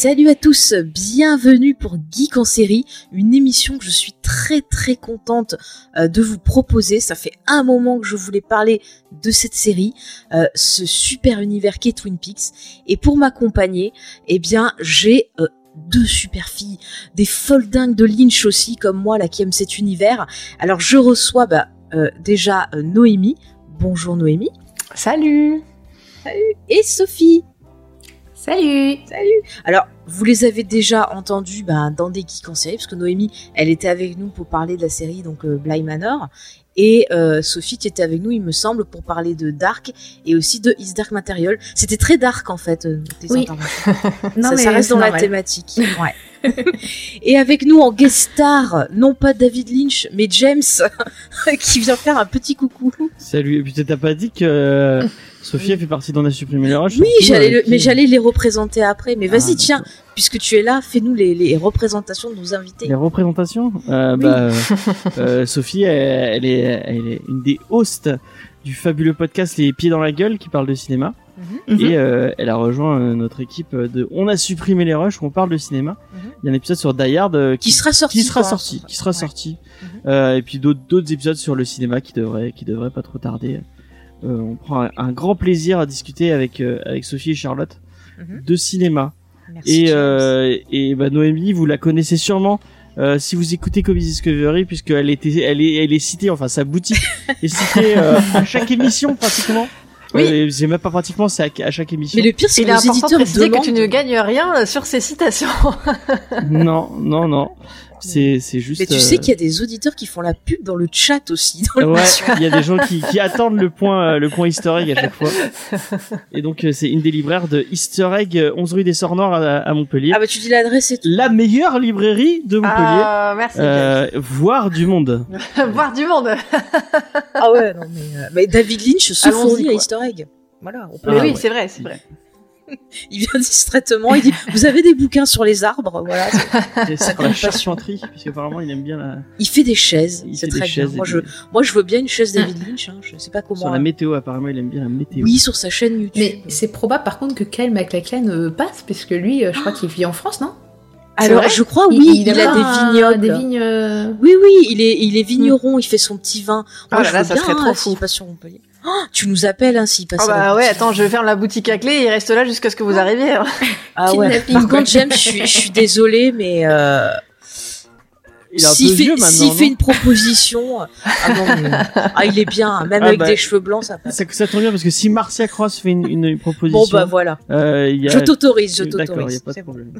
Salut à tous, bienvenue pour Geek en série, une émission que je suis très très contente euh, de vous proposer. Ça fait un moment que je voulais parler de cette série, euh, ce super univers qu'est Twin Peaks. Et pour m'accompagner, eh bien j'ai euh, deux super filles, des folles dingues de Lynch aussi, comme moi là qui aime cet univers. Alors je reçois bah, euh, déjà Noémie. Bonjour Noémie. Salut Et Sophie. Salut Salut Alors, vous les avez déjà entendus ben, dans des geeks en série, parce que Noémie, elle était avec nous pour parler de la série donc euh, Bly Manor, et euh, Sophie, tu étais avec nous, il me semble, pour parler de Dark, et aussi de Is Dark Material. C'était très dark, en fait, euh, tes Oui. Non ça, mais ça reste c'est dans la thématique. Ouais. Et avec nous en guest star, non pas David Lynch, mais James, qui vient faire un petit coucou. Salut, et puis t'as pas dit que euh, Sophie fait partie d'On a supprimé les rushs Oui, j'allais euh, le- qui- mais j'allais les représenter après. Mais vas-y, Ah, tiens, puisque tu es là, fais-nous les, les représentations de nos invités. Les représentations euh, Oui. bah, euh, Sophie, elle, elle est, elle est une des hosts du fabuleux podcast Les Pieds dans la Gueule qui parle de cinéma. Mhm. Et euh, elle a rejoint euh, notre équipe de On a supprimé les rushs où on parle de cinéma. Mhm. Il y a un épisode sur Die Hard euh, Qui sera sorti. qui sera quoi. sorti, qui sera Ouais. sorti. Mhm. Euh, et puis d'autres d'autres épisodes sur le cinéma qui devraient qui devraient pas trop tarder. Euh, on prend un, un grand plaisir à discuter avec euh, avec Sophie et Charlotte de cinéma. Merci, Et euh, et bah Noémie, vous la connaissez sûrement. euh, si vous écoutez Comedy Discovery, puisqu'elle était, elle est, elle est citée, enfin sa boutique est citée euh, à chaque émission pratiquement. Oui. C'est même pas pratiquement, c'est à, à chaque émission. Mais le pire, c'est que est les important de éditeurs préciser que tu ne gagnes rien sur ces citations. Non, non, non. C'est, c'est juste. Mais tu euh, sais qu'il y a des auditeurs qui font la pub dans le chat aussi. Dans Ouais, il y a des gens qui, qui attendent le point, euh, le point Easter egg à chaque fois. Et donc euh, c'est une des libraires de Easter egg, euh, 11 rue des Sorts Noirs à, à Montpellier. Ah bah tu dis l'adresse et tout. La meilleure librairie de Montpellier, Ah, merci. euh, voire du monde. Voir du monde. Ah ouais, non mais... euh, mais David Lynch se fournit à. Easter egg. Voilà, on peut Mais Ah, oui, ouais. c'est vrai, c'est vrai. Il vient distraitement, il dit « Vous avez des bouquins sur les arbres ?» Voilà. C'est pour la charpenterie, puisqu'apparemment il aime bien la, Il fait des chaises, il c'est fait des très bien. chaises. Moi je, des- moi je veux bien une chaise David Lynch, hein. je sais pas comment... Sur la météo, apparemment il aime bien la météo. Oui, sur sa chaîne YouTube. Mais c'est probable par contre que Kyle MacLachlan euh, passe, parce que lui, euh, je crois qu'il vit en France, non? Alors je crois oui, il, a, pas des vignobles. Des vignes. euh, Oui, oui, il est, il est vigneron, il fait son petit vin. Moi, Oh là je là, veux ça bien, serait hein, trop s'il fou. passe sur Montpellier. Oh, tu nous appelles, hein, s'il passe Ah à la bah ouais, boutique. attends, je ferme la boutique à clé et il reste là jusqu'à ce que vous arriviez. hein. Ah ouais. Par contre, James, je suis, je suis désolée, mais euh, Il est un peu s'il fait, fait une proposition, ah non, mais, ah, il est bien, même Ah avec bah, des cheveux blancs, ça passe. ça, ça tombe bien parce que si Marcia Cross fait une, une proposition, Bon bah voilà, euh, il y a... je t'autorise, je D'accord, il y a t'autorise. pas de bon. problème.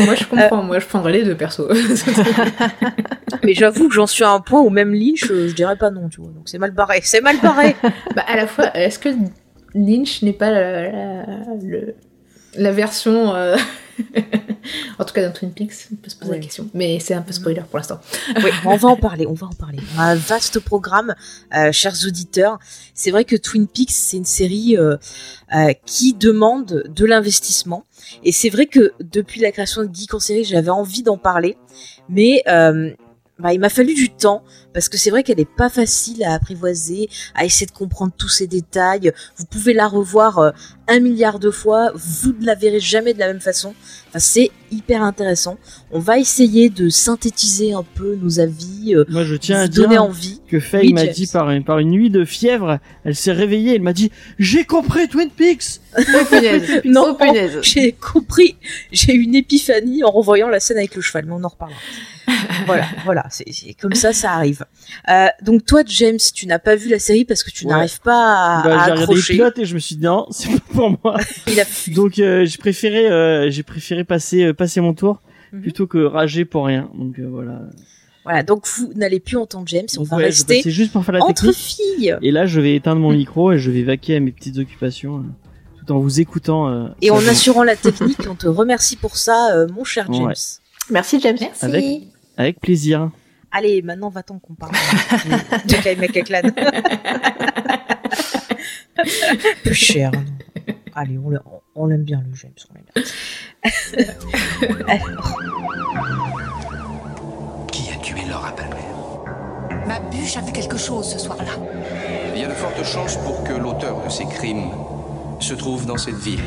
Moi je comprends, moi je prendrais les deux persos. Mais j'avoue que j'en suis à un point où même Lynch, euh, je dirais pas non, tu vois. Donc c'est mal barré, c'est mal barré. bah à la fois, est-ce que Lynch n'est pas la, la, le- la version. euh, en tout cas dans Twin Peaks, on peut se poser la question. Mais c'est un peu spoiler pour l'instant. Oui, on va en parler, on va en parler. On a un vaste programme, euh, chers auditeurs. C'est vrai que Twin Peaks, c'est une série euh, euh, qui demande de l'investissement. Et c'est vrai que depuis la création de Geek en série, j'avais envie d'en parler. Mais bah, il m'a fallu du temps, parce que c'est vrai qu'elle n'est pas facile à apprivoiser, à essayer de comprendre tous ces détails. Vous pouvez la revoir euh, un milliard de fois, vous ne la verrez jamais de la même façon. Enfin, c'est hyper intéressant. On va essayer de synthétiser un peu nos avis, euh, Moi je tiens à dire envie. que Faye Oui, m'a dit par une, par une nuit de fièvre, elle s'est réveillée, elle m'a dit j'ai compris Twin Peaks. Oh punaise. Non. Oh. J'ai compris, j'ai eu une épiphanie en revoyant la scène avec le cheval, mais on en reparlera. voilà, voilà, c'est comme ça, ça arrive. Euh, donc toi, James, tu n'as pas vu la série parce que tu Ouais. n'arrives pas à, Bah, à j'ai regardé les accrocher. pilotes et je me suis dit non, c'est pas pour moi. Il a... Donc euh, j'ai préféré euh, j'ai préféré passer euh, passer mon tour Mhm. plutôt que rager pour rien. Donc euh, voilà. Voilà, donc vous n'allez plus entendre James, on va ouais, rester juste pour faire la entre technique. filles. Et là, je vais éteindre mon micro et je vais vaquer à mes petites occupations tout en vous écoutant. euh, Et en assurant la technique, on te remercie pour ça, euh, mon cher James. Ouais. Merci James. Merci. Avec- Avec plaisir. Allez, maintenant va-t'en qu'on parle de, MacLachlan. Peu cher. non. Allez, on l'a- on l'aime bien le James, on l'aime bien. Alors, Qui a tué Laura Palmer? Ma bûche a fait quelque chose ce soir-là. Il y a de fortes chances pour que l'auteur de ces crimes se trouve dans cette ville.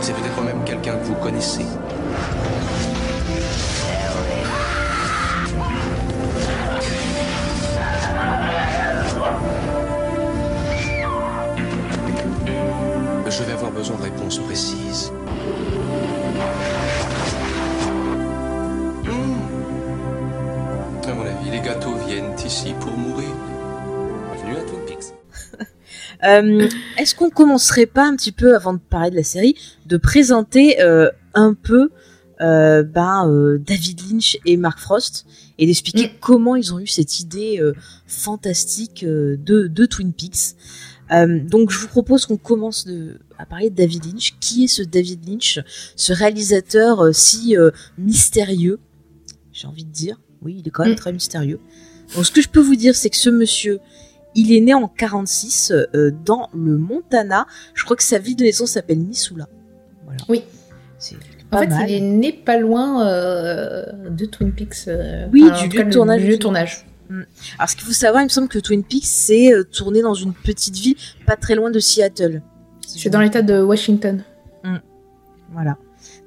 C'est peut-être même quelqu'un que vous connaissez. Je vais avoir besoin de réponses précises. Hmm. À mon avis, les gâteaux viennent ici pour mourir. Bienvenue à Twin Peaks. euh, est-ce qu'on commencerait pas un petit peu, avant de parler de la série, de présenter euh, un peu euh, ben, euh, David Lynch et Mark Frost et d'expliquer comment ils ont eu cette idée euh, fantastique euh, de, de Twin Peaks? Euh, donc je vous propose qu'on commence de, à parler de David Lynch. Qui est ce David Lynch, ce réalisateur euh, si euh, mystérieux J'ai envie de dire? Oui, il est quand même Mm. très mystérieux. Donc ce que je peux vous dire, c'est que ce monsieur, il est né en 46 euh, dans le Montana. Je crois que sa ville de naissance s'appelle Missoula. Voilà. Oui. C'est En fait, mal. il est né pas loin de Twin Peaks. Oui, enfin, du lieu de du lieu tournage. Alors ce qu'il faut savoir, il me semble que Twin Peaks c'est euh, tourné dans une petite ville pas très loin de Seattle. C'est dans l'état de Washington. Voilà.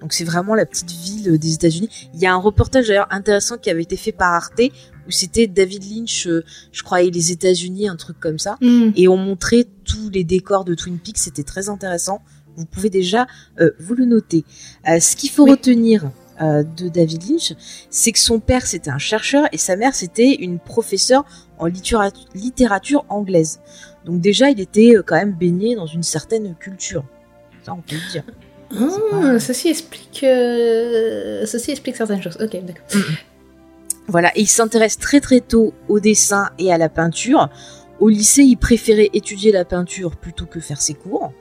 Donc c'est vraiment la petite ville euh, des États-Unis. Il y a un reportage d'ailleurs intéressant qui avait été fait par Arte où c'était David Lynch, euh, je crois, et les États-Unis, un truc comme ça. Et on montrait tous les décors de Twin Peaks. C'était très intéressant. Vous pouvez déjà euh, vous le noter. Euh, ce qu'il faut Oui. retenir euh, de David Lynch, c'est que son père c'était un chercheur et sa mère c'était une professeure en littéra- littérature anglaise. Donc déjà il était euh, quand même baigné dans une certaine culture. Ça on peut le dire. Ah, pas- Ceci explique, euh, ceci explique certaines choses. Ok, d'accord. Voilà, et il s'intéresse très très tôt au dessin et à la peinture. Au lycée, il préférait étudier la peinture plutôt que faire ses cours.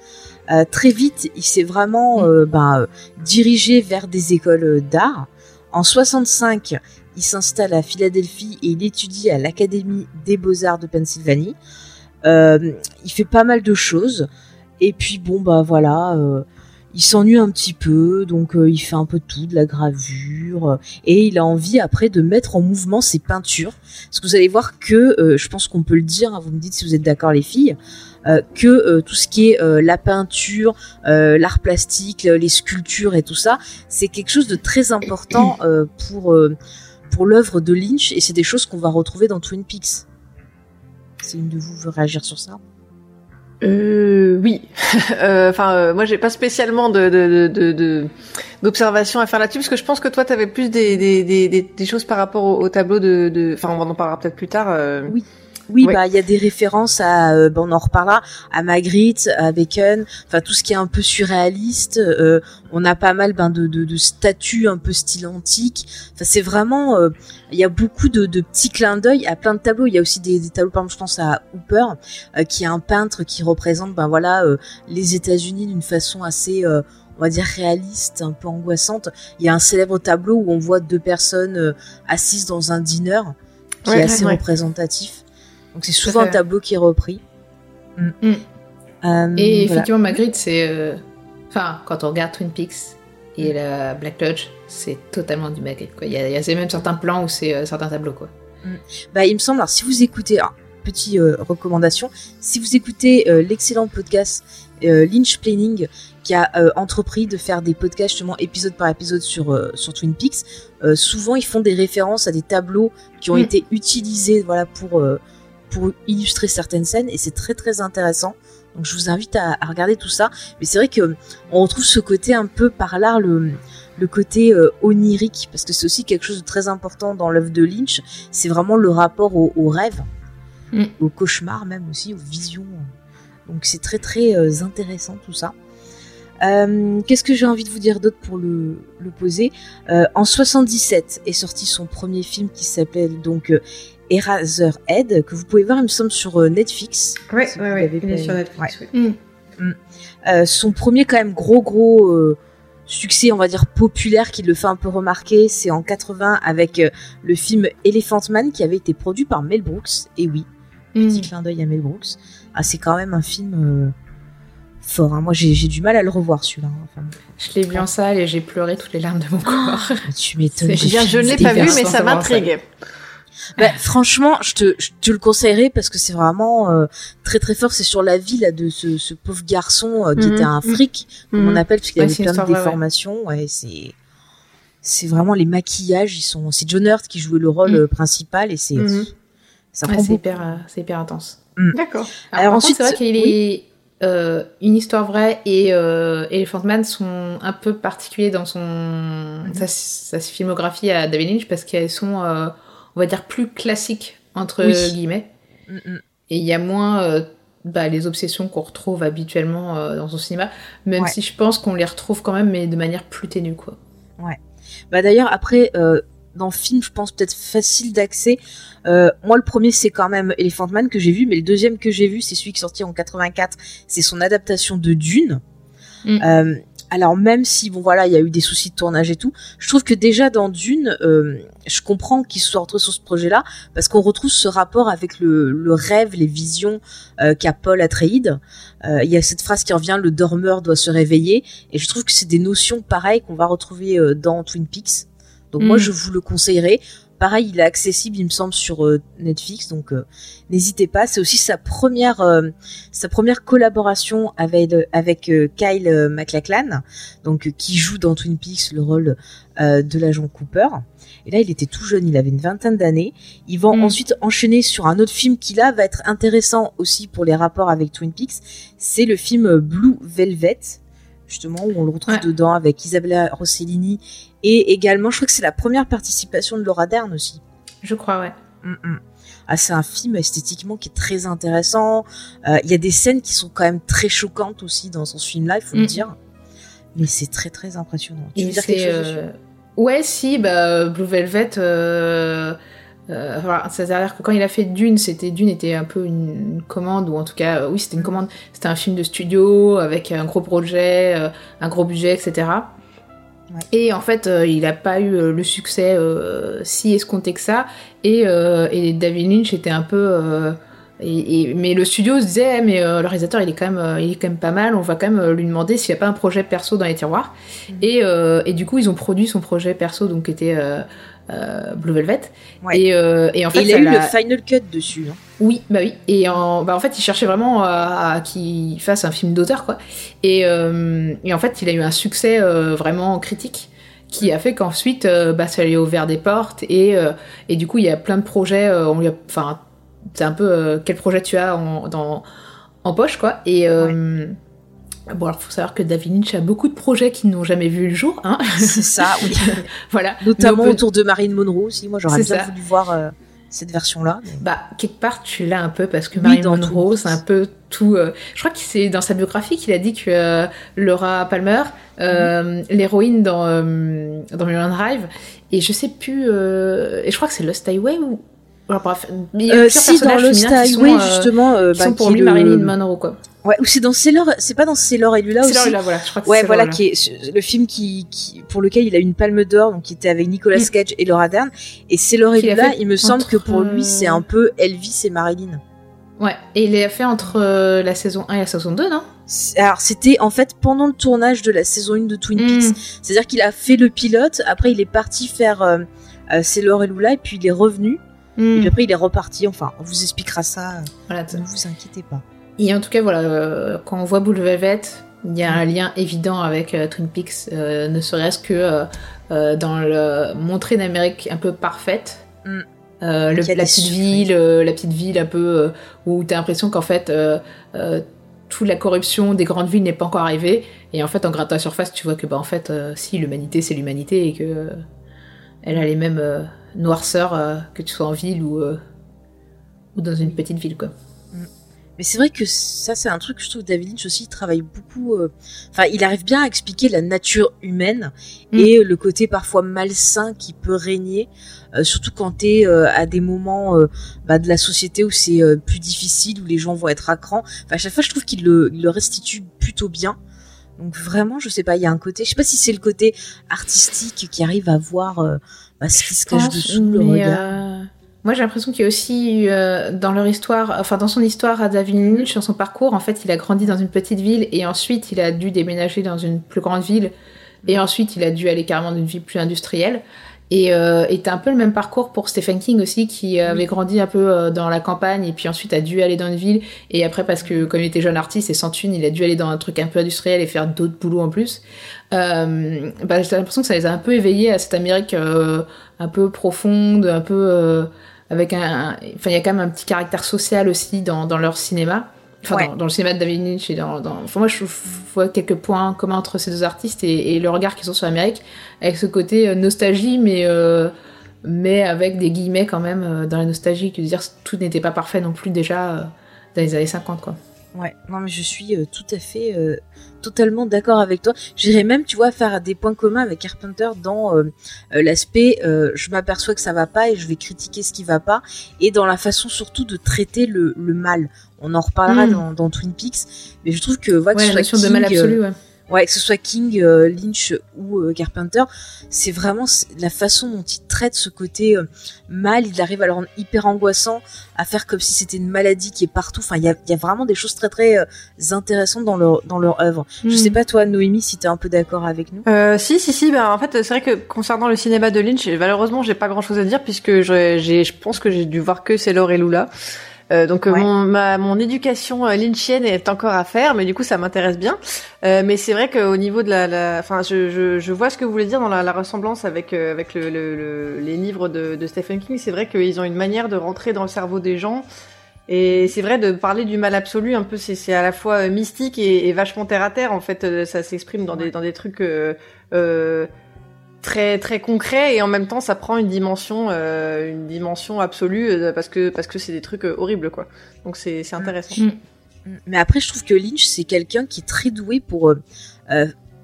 Euh, très vite, il s'est vraiment euh, ben, euh, dirigé vers des écoles d'art. En 65, il s'installe à Philadelphie et il étudie à l'Académie des Beaux-Arts de Pennsylvanie. Euh, il fait pas mal de choses. Et puis bon, bah voilà, il s'ennuie un petit peu, donc il fait un peu de tout, de la gravure, et il a envie après de mettre en mouvement ses peintures. Parce que vous allez voir que, je pense qu'on peut le dire, hein, vous me dites si vous êtes d'accord les filles, que euh, tout ce qui est euh, la peinture, euh, l'art plastique, le- les sculptures et tout ça, c'est quelque chose de très important euh, pour, euh, pour l'œuvre de Lynch, et c'est des choses qu'on va retrouver dans Twin Peaks. Si une de vous veut réagir sur ça? Euh, oui. Euh, Enfin, euh, moi, j'ai pas spécialement de de de de- d'observation à faire là-dessus, parce que je pense que toi, t'avais plus des des des des, choses par rapport au, au tableau de de. Enfin, on en parlera peut-être plus tard. euh. Oui. Bah il y a des références à, euh, bah, on en reparlera, à Magritte, à Bacon, enfin tout ce qui est un peu surréaliste. euh, on a pas mal ben, de, de, de statues un peu style antique. Enfin c'est vraiment, euh, il y a beaucoup de, de petits clins d'œil à plein de tableaux. Il y a aussi des, des tableaux, par exemple je pense à Hooper, euh, qui est un peintre qui représente ben voilà euh, les États-Unis d'une façon assez euh, on va dire réaliste, un peu angoissante. Il y a un célèbre tableau où on voit deux personnes euh, assises dans un dîner, qui Ouais, est assez ouais. représentatif. Donc c'est souvent un tableau qui est repris. Mm. Euh, Et voilà. effectivement, Magritte, c'est. euh, Enfin, quand on regarde Twin Peaks et la Black Lodge, c'est totalement du Magritte. Quoi. Il y a, il y a même certains plans où c'est euh, certains tableaux. Quoi. Bah, il me semble, alors si vous écoutez, alors, petite euh, recommandation, si vous écoutez euh, l'excellent podcast euh, Lynch Planning, qui a euh, entrepris de faire des podcasts justement épisode par épisode sur, euh, sur Twin Peaks, euh, souvent ils font des références à des tableaux qui ont Mm. été utilisés voilà, pour, euh, pour illustrer certaines scènes, et c'est très très intéressant. Donc je vous invite à, à regarder tout ça. Mais c'est vrai que on retrouve ce côté un peu par là, le, le côté euh, onirique, parce que c'est aussi quelque chose de très important dans l'œuvre de Lynch. C'est vraiment le rapport au, au rêve, Mm. au cauchemar même aussi, aux visions. Donc c'est très très euh, intéressant tout ça. Euh, Qu'est-ce que j'ai envie de vous dire d'autre pour le, le poser? Euh, En 77 est sorti son premier film qui s'appelle donc Eraserhead, que vous pouvez voir, il me semble, sur euh, Netflix. Ouais, Si ouais, vous ouais. Il est sur Netflix. ouais. oui. Euh, son premier quand même gros gros euh, succès, on va dire populaire, qui le fait un peu remarquer, c'est en 80 avec euh, le film Elephant Man qui avait été produit par Mel Brooks. Et oui, petit clin d'œil à Mel Brooks. Ah, c'est quand même un film fort. hein. Moi, j'ai du mal à le revoir celui-là. hein. Enfin, Je l'ai vu en salle et j'ai pleuré toutes les larmes de mon corps. tu m'étonnes. Je ne l'ai pas vu, mais ça m'intrigue. Bah, franchement, je te, je te le conseillerais parce que c'est vraiment euh, très très fort. C'est sur la vie là, de ce, ce pauvre garçon euh, qui Mhm. était un fric, comme Mhm. on appelle, parce qu'il Ouais, avait plein de ouais. déformations. Ouais, c'est c'est vraiment les maquillages. Ils sont. C'est John Hurt qui jouait le rôle Mhm. euh, principal et c'est ça Ouais, prend c'est beaucoup. hyper, euh, c'est hyper intense. D'accord. Alors ensuite, c'est vrai qu'il est euh, une histoire vraie et euh, Elephant Man sont un peu particuliers dans son Mhm. sa, sa filmographie à David Lynch parce qu'elles sont, euh, on va dire, plus classiques entre Oui. guillemets. Mm, mm. Et il y a moins euh, bah, les obsessions qu'on retrouve habituellement euh, dans son cinéma, même Ouais. si je pense qu'on les retrouve quand même, mais de manière plus ténue, quoi. Bah d'ailleurs après euh, dans le film, je pense peut-être facile d'accès. Euh, moi le premier c'est quand même Elephant Man que j'ai vu, mais le deuxième que j'ai vu c'est celui qui est sorti en 84. C'est son adaptation de Dune. Mm. Alors même si bon voilà il y a eu des soucis de tournage et tout, je trouve que déjà dans Dune, euh, je comprends qu'ils se soient retrouvés sur ce projet-là parce qu'on retrouve ce rapport avec le, le rêve, les visions euh, qu'a Paul Atreides. Euh, Il y a cette phrase qui revient le dormeur doit se réveiller et je trouve que c'est des notions pareilles qu'on va retrouver euh, dans Twin Peaks. Donc moi Mm. je vous le conseillerais. Pareil, il est accessible, il me semble, sur euh, Netflix, donc euh, n'hésitez pas. C'est aussi sa première, euh, sa première collaboration avec avec Kyle MacLachlan, donc qui joue dans Twin Peaks le rôle de l'agent Cooper. Et là, il était tout jeune, il avait une vingtaine d'années. Ils vont Mm. ensuite enchaîner sur un autre film qui là va être intéressant aussi pour les rapports avec Twin Peaks. C'est le film Blue Velvet, justement où on le retrouve Ouais. dedans avec Isabella Rossellini et également, je crois que c'est la première participation de Laura Dern aussi. Je crois, ouais. Mm, mm. Ah, c'est un film esthétiquement qui est très intéressant. Euh, Il y a des scènes qui sont quand même très choquantes aussi dans ce film-là, il faut le Mm. dire. Mais c'est très très impressionnant. Tu veux dire quelque chose euh, Ouais, si, bah, Blue Velvet. Euh... euh, voilà, c'est-à-dire que quand il a fait Dune, c'était Dune était un peu une, une commande ou en tout cas, euh, oui, c'était une commande. C'était un film de studio avec un gros projet, euh, un gros budget, etc. Ouais. Et en fait, euh, il n'a pas eu euh, le succès euh, si escompté que ça. Et, et David Lynch était un peu. et, et- mais le studio se disait, Eh, mais le réalisateur, il est quand même, il est quand même pas mal. On va quand même lui demander s'il n'y a pas un projet perso dans les tiroirs. Et, euh, et du coup, ils ont produit son projet perso, donc qui était euh, euh, Blue Velvet. Ouais. Et, euh, et en fait, Et il a eu le final cut dessus. hein. oui, bah oui. Et en, bah en fait, il cherchait vraiment à, à qu'il fasse un film d'auteur, quoi. Et, euh, et en fait, il a eu un succès euh, vraiment critique qui a fait qu'ensuite, euh, bah, ça lui a ouvert des portes. Et, euh, et du coup, il y a plein de projets. euh, on lui a, enfin, c'est un peu euh, quel projet tu as en, dans, en poche, quoi. Et euh, bon, alors, faut savoir que David Lynch a beaucoup de projets qui n'ont jamais vu le jour, hein. C'est ça, oui. voilà. Notamment peut- autour de Marine Monroe aussi. Moi, j'aurais bien ça. voulu voir euh, cette version-là. mais- Bah, quelque part, tu l'as un peu parce que Oui, Marilyn dans Monroe, c'est un peu tout. euh, je crois que c'est dans sa biographie qu'il a dit que euh, Laura Palmer, euh, l'héroïne dans, euh, dans Mulholland Drive, et je sais plus. euh, et je crois que c'est Lost Highway ou. Alors, bref, mais il y a Euh, plusieurs si, dans Lost sont, Highway, euh, justement, euh, qui bah, sont pour qui lui le- Marilyn Monroe, quoi. Ouais, ou c'est dans Sailor, c'est pas dans Sailor et Lula aussi. là, voilà, je crois que Ouais, c'est voilà, là. qui est le film qui, qui, pour lequel il a une palme d'or, donc qui était avec Nicolas Mm. Cage et Laura Dern. Et Sailor et a Lula, il me semble que pour lui, c'est un peu Elvis et Marilyn. Ouais, et il l'a fait entre euh, la saison 1 et la saison 2, non? Alors, c'était en fait pendant le tournage de la saison 1 de Twin Mm. Peaks. C'est-à-dire qu'il a fait le pilote, après il est parti faire euh, euh, Sailor et Lula, et puis il est revenu, et Mm. puis après il est reparti. Enfin, on vous expliquera ça, Voilà, ne vous inquiétez pas. Et en tout cas, voilà, euh, quand on voit Blue Velvet, il y a un lien évident avec euh, Twin Peaks, euh, ne serait-ce que euh, euh, dans le montrer une Amérique un peu parfaite. Mm. Euh, le- la petite ville, euh, la petite ville un peu où t'as l'impression qu'en fait euh, euh, toute la corruption des grandes villes n'est pas encore arrivée et en fait en grattant la surface tu vois que bah en fait si l'humanité c'est l'humanité et que elle a les mêmes noirceurs que tu sois en ville ou euh, ou dans une petite ville quoi. Mais c'est vrai que ça, c'est un truc que je trouve que David Lynch aussi il travaille beaucoup. euh, Enfin, il arrive bien à expliquer la nature humaine Mm. et le côté parfois malsain qui peut régner, euh, surtout quand t'es euh, à des moments euh, bah, de la société où c'est euh, plus difficile, où les gens vont être à cran. Enfin, à chaque fois, je trouve qu'il le, il le restitue plutôt bien. Donc vraiment, je sais pas, il y a un côté, je sais pas si c'est le côté artistique qui arrive à voir euh, bah, ce qui se cache dessous, le regard. Moi, j'ai l'impression qu'il y a aussi eu, euh, dans leur histoire, enfin dans son histoire à David Lynch, dans son parcours, en fait, il a grandi dans une petite ville et ensuite il a dû déménager dans une plus grande ville et ensuite il a dû aller carrément dans une ville plus industrielle. Et euh, un peu le même parcours pour Stephen King aussi, qui avait grandi un peu euh, dans la campagne et puis ensuite a dû aller dans une ville. Et après, parce que comme il était jeune artiste et sans thune, il a dû aller dans un truc un peu industriel et faire d'autres boulots en plus. Euh, bah, j'ai l'impression que ça les a un peu éveillés à cette Amérique un peu profonde, un peu avec un, enfin il y a quand même un petit caractère social aussi dans, dans leur cinéma. Enfin, Ouais. dans, dans le cinéma de David Lynch et dans, dans... Enfin, moi je vois quelques points communs entre ces deux artistes et, et le regard qu'ils ont sur l'Amérique avec ce côté euh, nostalgie mais euh, mais avec des guillemets quand même euh, dans la nostalgie qui veut dire que tout n'était pas parfait non plus déjà dans les années 50 quoi. Ouais, non mais je suis euh, tout à fait, euh, totalement d'accord avec toi. J'irais même, tu vois, faire des points communs avec Carpenter dans euh, l'aspect, je m'aperçois que ça va pas et je vais critiquer ce qui va pas, et dans la façon surtout de traiter le, le mal. On en reparlera Mm. dans, dans Twin Peaks, mais je trouve que, voilà, que Ouais, ce la notion de mal absolu ouais. Ouais, que ce soit King, euh, Lynch ou euh, Carpenter, c'est vraiment la façon dont il traite ce côté euh, mal. Il arrive à le rendre hyper angoissant, à faire comme si c'était une maladie qui est partout. Enfin, il y a, il y a vraiment des choses très très intéressantes dans leur dans leur œuvre. Je Mm. sais pas toi, Noémie, si t'es un peu d'accord avec nous. Euh, si, si, si. Ben, en fait, c'est vrai que concernant le cinéma de Lynch, malheureusement, j'ai pas grand-chose à dire puisque je, pense que j'ai dû voir que Sailor et Lula. Euh, donc euh, Ouais. mon, ma, mon éducation euh, lynchienne est encore à faire, mais du coup ça m'intéresse bien. Euh, mais c'est vrai qu'au niveau de la, enfin, je, je, je vois ce que vous voulez dire dans la, la ressemblance avec euh, avec le, le, le- les livres de, de Stephen King. C'est vrai qu'ils ont une manière de rentrer dans le cerveau des gens. Et c'est vrai de parler du mal absolu, un peu, c'est c'est à la fois mystique et, et vachement terre à terre. En fait, ça s'exprime dans des dans des trucs euh, euh, très très concrets et en même temps, ça prend une dimension euh, une dimension absolue euh, parce que parce que c'est des trucs euh, horribles quoi. Donc c'est c'est intéressant. Mm. Mais après, je trouve que Lynch, c'est quelqu'un qui est très doué pour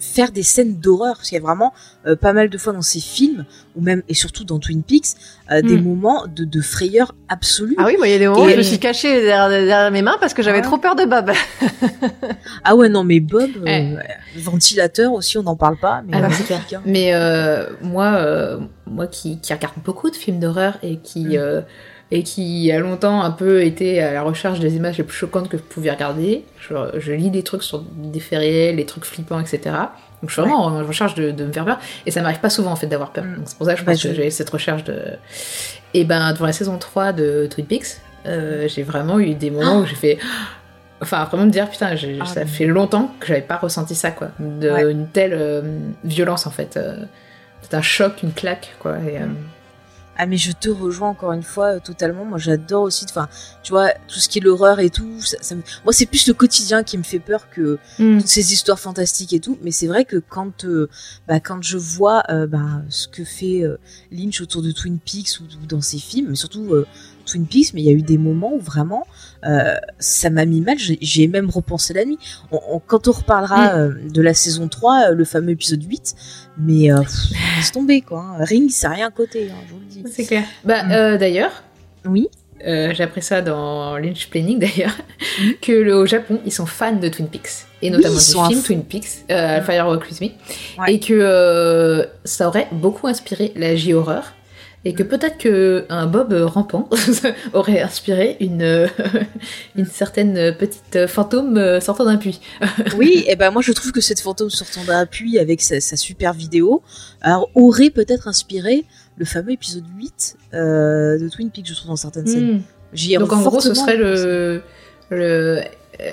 faire des scènes d'horreur. Parce qu'il y a vraiment euh, pas mal de fois dans ses films, ou même et surtout dans Twin Peaks, euh, des Mm. moments de, de frayeur absolue. Ah oui, moi il y a des moments où je me suis cachée derrière, derrière mes mains parce que j'avais Ouais. trop peur de Bob. Ah ouais, non, mais Bob, euh, Ouais. ventilateur aussi, on n'en parle pas. Mais Ah, euh, hein. Mais euh, moi, euh, moi qui, qui regarde beaucoup de films d'horreur et qui Mm. Et qui a longtemps un peu été à la recherche des images les plus choquantes que je pouvais regarder, je, je lis des trucs sur des faits réels, des trucs flippants, etc. Donc je suis vraiment en recherche de, de me faire peur et ça m'arrive pas souvent en fait d'avoir peur. Mm. Donc c'est pour ça que je Bah, pense je- que j'ai cette recherche de. Et ben devant la saison 3 de Twin Peaks, euh, j'ai vraiment eu des moments où j'ai fait. Enfin, vraiment me dire, putain, Ah, ça fait longtemps que j'avais pas ressenti ça, quoi. De, Ouais. Une telle euh, violence, en fait. euh, c'est un choc, une claque, quoi. Et, euh, Ah mais je te rejoins encore une fois euh, totalement. Moi j'adore aussi, enfin tu vois tout ce qui est l'horreur et tout. Ça, ça me- Moi c'est plus le quotidien qui me fait peur que Mm. toutes ces histoires fantastiques et tout. Mais c'est vrai que quand euh, bah, quand je vois euh, bah, ce que fait Lynch autour de Twin Peaks ou, ou dans ses films, mais surtout Twin Peaks, mais il y a eu des moments où vraiment euh, ça m'a mis mal. J'ai- J'ai même repensé la nuit. On- on- quand on reparlera euh, de la saison 3, euh, le fameux épisode 8, mais euh, pff, laisse tomber quoi. hein. Ring, c'est rien à côté, hein, je vous le dis. C'est clair. Bah, Mm. euh, d'ailleurs, Oui. euh, j'ai appris ça dans Lynch Planning, d'ailleurs, que le, au Japon, ils sont fans de Twin Peaks. Et notamment du film. Twin Peaks, euh, Mm. Firewalk With Me. Ouais. Et que euh, ça aurait beaucoup inspiré la J-horreur. Et que peut-être que un Bob rampant aurait inspiré une, euh, une certaine petite fantôme euh, sortant d'un puits. Oui, et ben moi je trouve que cette fantôme sortant d'un puits avec sa, sa super vidéo alors, aurait peut-être inspiré le fameux épisode 8 euh, de Twin Peaks, je trouve, dans certaines scènes. Mm. J'y ai Donc en gros, ce serait le, le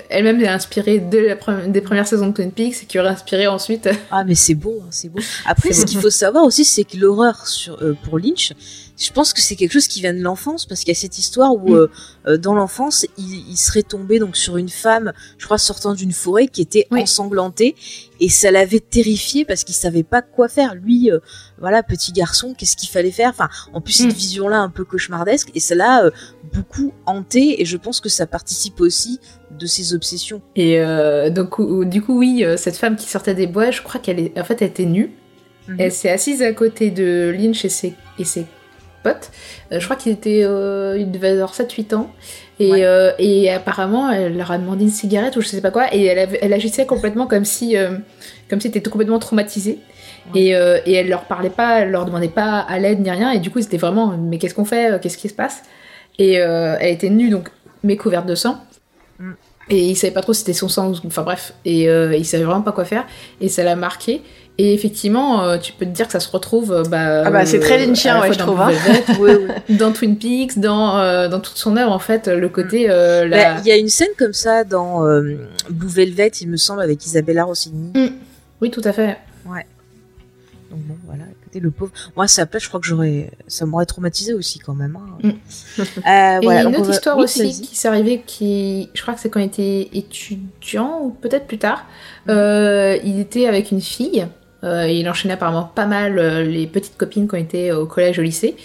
elle-même est inspirée de la pre- des premières saisons de Twin Peaks et qui aurait inspiré ensuite. Ah mais c'est beau, hein, c'est beau. Après, ce qu'il faut savoir aussi, c'est que l'horreur euh, pour Lynch, je pense que c'est quelque chose qui vient de l'enfance parce qu'il y a cette histoire où Mm. euh, euh, dans l'enfance, il, il serait tombé donc sur une femme, je crois sortant d'une forêt qui était Oui. ensanglantée et ça l'avait terrifié parce qu'il savait pas quoi faire. Lui, euh, voilà, petit garçon, qu'est-ce qu'il fallait faire? Enfin, en plus cette Mm. vision-là un peu cauchemardesque et ça l'a euh, beaucoup hanté et je pense que ça participe aussi de ses obsessions. Et euh, donc, du coup, oui, euh, cette femme qui sortait des bois, je crois qu'elle est, en fait, elle était nue. Mhm. Elle s'est assise à côté de Lynch et ses, et ses potes. Euh, je crois qu'il était, il devait avoir 7-8 ans. Et, Ouais. et apparemment, elle leur a demandé une cigarette ou je sais pas quoi. Et elle, elle agissait complètement comme si, comme si elle était complètement traumatisée. Ouais. Et, euh, et elle leur parlait pas, elle leur demandait pas à l'aide ni rien. Et du coup, c'était vraiment, mais qu'est-ce qu'on fait Qu'est-ce qui se passe? Et euh, elle était nue, donc, mais couverte de sang. Mm. Et il savait pas trop si c'était son sang ou. Enfin bref. Et euh, il savait vraiment pas quoi faire. Et ça l'a marqué. Et effectivement, euh, tu peux te dire que ça se retrouve. euh, Bah, Ah bah, c'est très lynchien, ouais, je dans trouve, hein. Blue Velvet, dans Twin Peaks, dans, euh, dans toute son œuvre, en fait, le côté. euh, Bah, la- Il y a une scène comme ça dans euh, Blue Velvet, il me semble, avec Isabella Rossini. Oui, tout à fait. Donc bon, voilà, écoutez, le pauvre. Moi, place, je crois que j'aurais, ça m'aurait traumatisé aussi quand même. hein. Mm. Euh, Et il y a voilà, une autre va- histoire oui, aussi qui s'est arrivée, qui, je crois que c'est quand il était étudiant ou peut-être plus tard. Euh, il était avec une fille. Euh, il enchaînait apparemment pas mal euh, les petites copines qui ont été au collège, au lycée.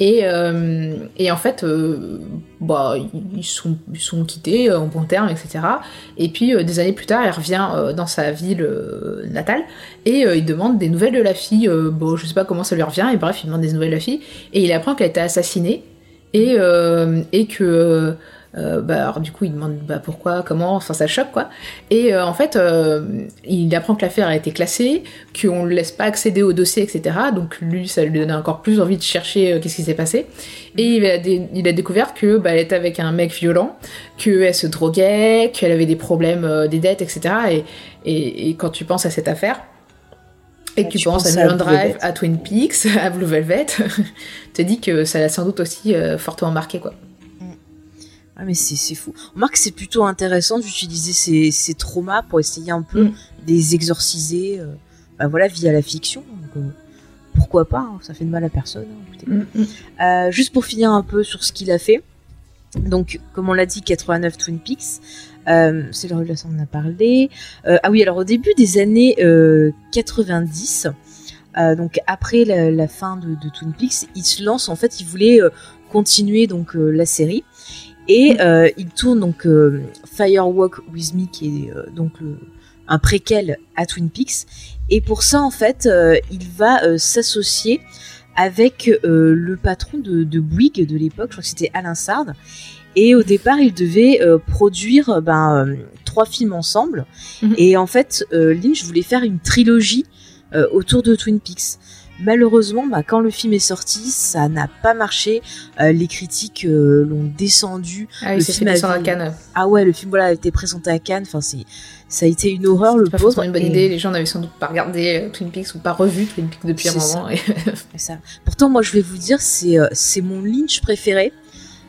Et, euh, et en fait, bah, ils sont, ils sont quittés en bon terme, etc. Et puis, des années plus tard, il revient dans sa ville natale et il demande des nouvelles de la fille. Bon, je sais pas comment ça lui revient, et bref, il demande des nouvelles de la fille. Et il apprend qu'elle a été assassinée et, et que euh, bah, alors, du coup il demande bah, pourquoi comment enfin ça le choque quoi. Et euh, en fait euh, il apprend que l'affaire a été classée qu'on ne laisse pas accéder au dossier etc donc lui ça lui donnait encore plus envie de chercher euh, qu'est-ce qui s'est passé. Et il a, dé- il a découvert que bah, elle était avec un mec violent qu'elle se droguait qu'elle avait des problèmes euh, des dettes etc et, et, et quand tu penses à cette affaire et que Ouais, tu, tu penses penses à Mulholland Drive, à Twin Peaks, à Blue Velvet, te dis que ça l'a sans doute aussi euh, fortement marqué quoi. Ah, mais c'est, fou. On remarque que c'est plutôt intéressant d'utiliser ces, ces traumas pour essayer un peu Mm. de les exorciser, euh, bah, voilà, via la fiction. Donc, euh, pourquoi pas, hein, ça fait de mal à personne. hein, écoutez. Euh, juste pour finir un peu sur ce qu'il a fait. Donc, comme on l'a dit, 89 Twin Peaks. C'est le relation, on en a parlé. Ah oui, alors au début des années euh, 90, euh, donc après la, la fin de, de Twin Peaks, il se lance. En fait, il voulait continuer donc la série et euh, il tourne donc euh, Firewalk with Me, qui est euh, donc le- un préquel à Twin Peaks. Et pour ça, en fait, il va s'associer avec le patron de, de Bouygues de l'époque, je crois que c'était Alain Sard. Et au départ, ils devaient produire ben, trois films ensemble. Mhm. Et en fait, Lynch voulait faire une trilogie autour de Twin Peaks. Malheureusement, bah, quand le film est sorti, ça n'a pas marché. Euh, les critiques euh, l'ont descendu. Ah Le film fait descendre a à Cannes. Ah ouais, le film voilà a été présenté à Cannes. Enfin, c'est ça a été une horreur le C'est pas pauvre. une bonne Et- idée, les gens n'avaient sans doute pas regardé euh, Twin Peaks ou pas revu Twin Peaks depuis un moment. et- ça. Pourtant, moi, je vais vous dire, c'est c'est mon Lynch préféré,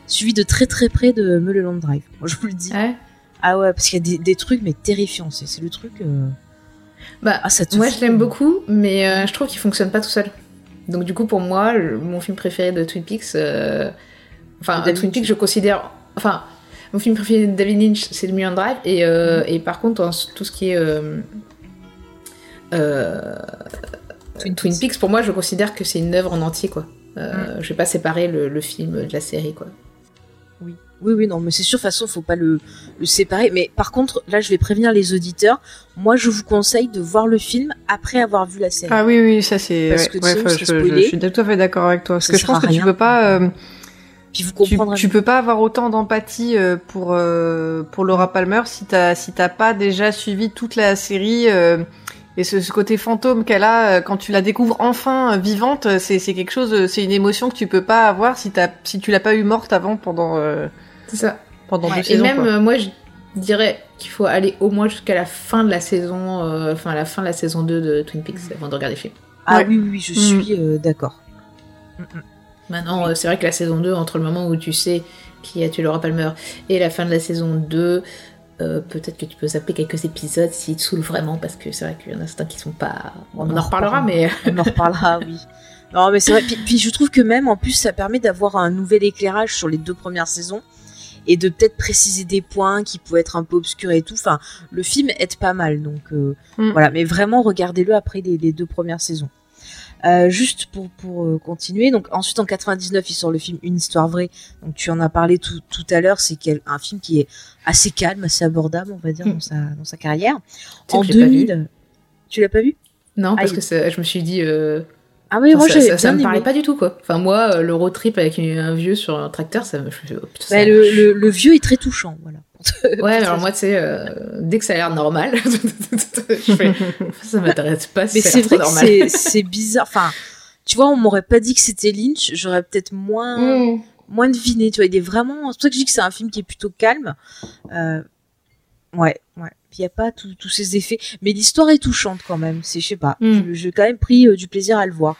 suivi de très très près de Mulholland Drive. Moi, je vous le dis. Ouais. Ah ouais, parce qu'il y a des, des trucs mais terrifiants. C'est c'est le truc. euh, Bah, Ah, ça te moi fout. je l'aime beaucoup, mais euh, je trouve qu'il fonctionne pas tout seul. Donc du coup pour moi, le- mon film préféré de Twin Peaks, euh, enfin David Twin Peaks je considère, enfin mon film préféré de David Lynch c'est le Mulholland Drive et, euh, et par contre tout ce qui est euh, Twin Twin Peaks. Pour moi je considère que c'est une œuvre en entier quoi. Mhm. Je vais pas séparer le, le film de la série quoi. Oui, oui, oui, non, mais c'est sûr, de toute façon, faut pas le, le séparer. Mais par contre, là, je vais prévenir les auditeurs. Moi, je vous conseille de voir le film après avoir vu la série. Ah oui, oui, ça c'est. Parce ouais, que ouais, sinon, faut- ça je, suis tout à fait d'accord avec toi. Parce que je pense que tu peux pas. euh, Puis vous comprendrez. tu peux pas avoir autant d'empathie euh, pour euh, pour Laura Palmer si t'as si t'as pas déjà suivi toute la série euh, et ce, ce côté fantôme qu'elle a quand tu la découvres enfin vivante c'est c'est quelque chose c'est une émotion que tu peux pas avoir si t'as si tu l'as pas eu morte avant pendant euh, C'est ça. pendant deux Et saisons même quoi. euh, moi je dirais qu'il faut aller au moins jusqu'à la fin de la saison, euh, enfin la fin de la saison 2 de Twin Peaks avant de regarder le film. Ah Ouais. oui, oui, oui, je Mhm. suis euh, d'accord. Maintenant, euh, c'est vrai que la saison 2, entre le moment où tu sais qui a tué Laura Palmer et la fin de la saison 2, euh, peut-être que tu peux zapper quelques épisodes s'ils te saoulent vraiment, parce que c'est vrai qu'il y en a certains qui sont pas. On, en reparlera, mais. On en reparlera, oui. Non, mais c'est vrai. Puis, puis je trouve que même, en plus, ça permet d'avoir un nouvel éclairage sur les deux premières saisons et de peut-être préciser des points qui pouvaient être un peu obscurs et tout. Enfin, le film aide pas mal, donc euh, Mm. voilà. Mais vraiment, regardez-le après les, les deux premières saisons. Euh, juste pour, pour euh, continuer, donc ensuite en 99 il sort le film Une histoire vraie. Donc tu en as parlé tout, tout à l'heure, c'est un film qui est assez calme, assez abordable, on va dire Mm. dans sa dans sa carrière. En que j'ai pas 2000, tu l'as pas vu? Non, parce Ah, que je me suis dit. euh, Ah oui, enfin, moi ça, me parlait pas du tout, quoi. Enfin, moi, euh, le road trip avec un vieux sur un tracteur, ça me. oh, putain, ça Bah, le, le, le vieux est très touchant, voilà. Ouais, alors moi, tu sais, euh, dès que ça a l'air normal, je fais, ça m'intéresse pas. si Mais c'est vrai que normal. c'est- c'est bizarre. Enfin, tu vois, on m'aurait pas dit que c'était Lynch, j'aurais peut-être moins, Mm. moins deviné. Tu vois, il est vraiment. C'est pour ça que je dis que c'est un film qui est plutôt calme. Euh, Ouais, ouais. Puis il y a pas tous ces effets, mais l'histoire est touchante quand même. C'est, je sais pas. Mm. J'ai quand même pris euh, du plaisir à le voir.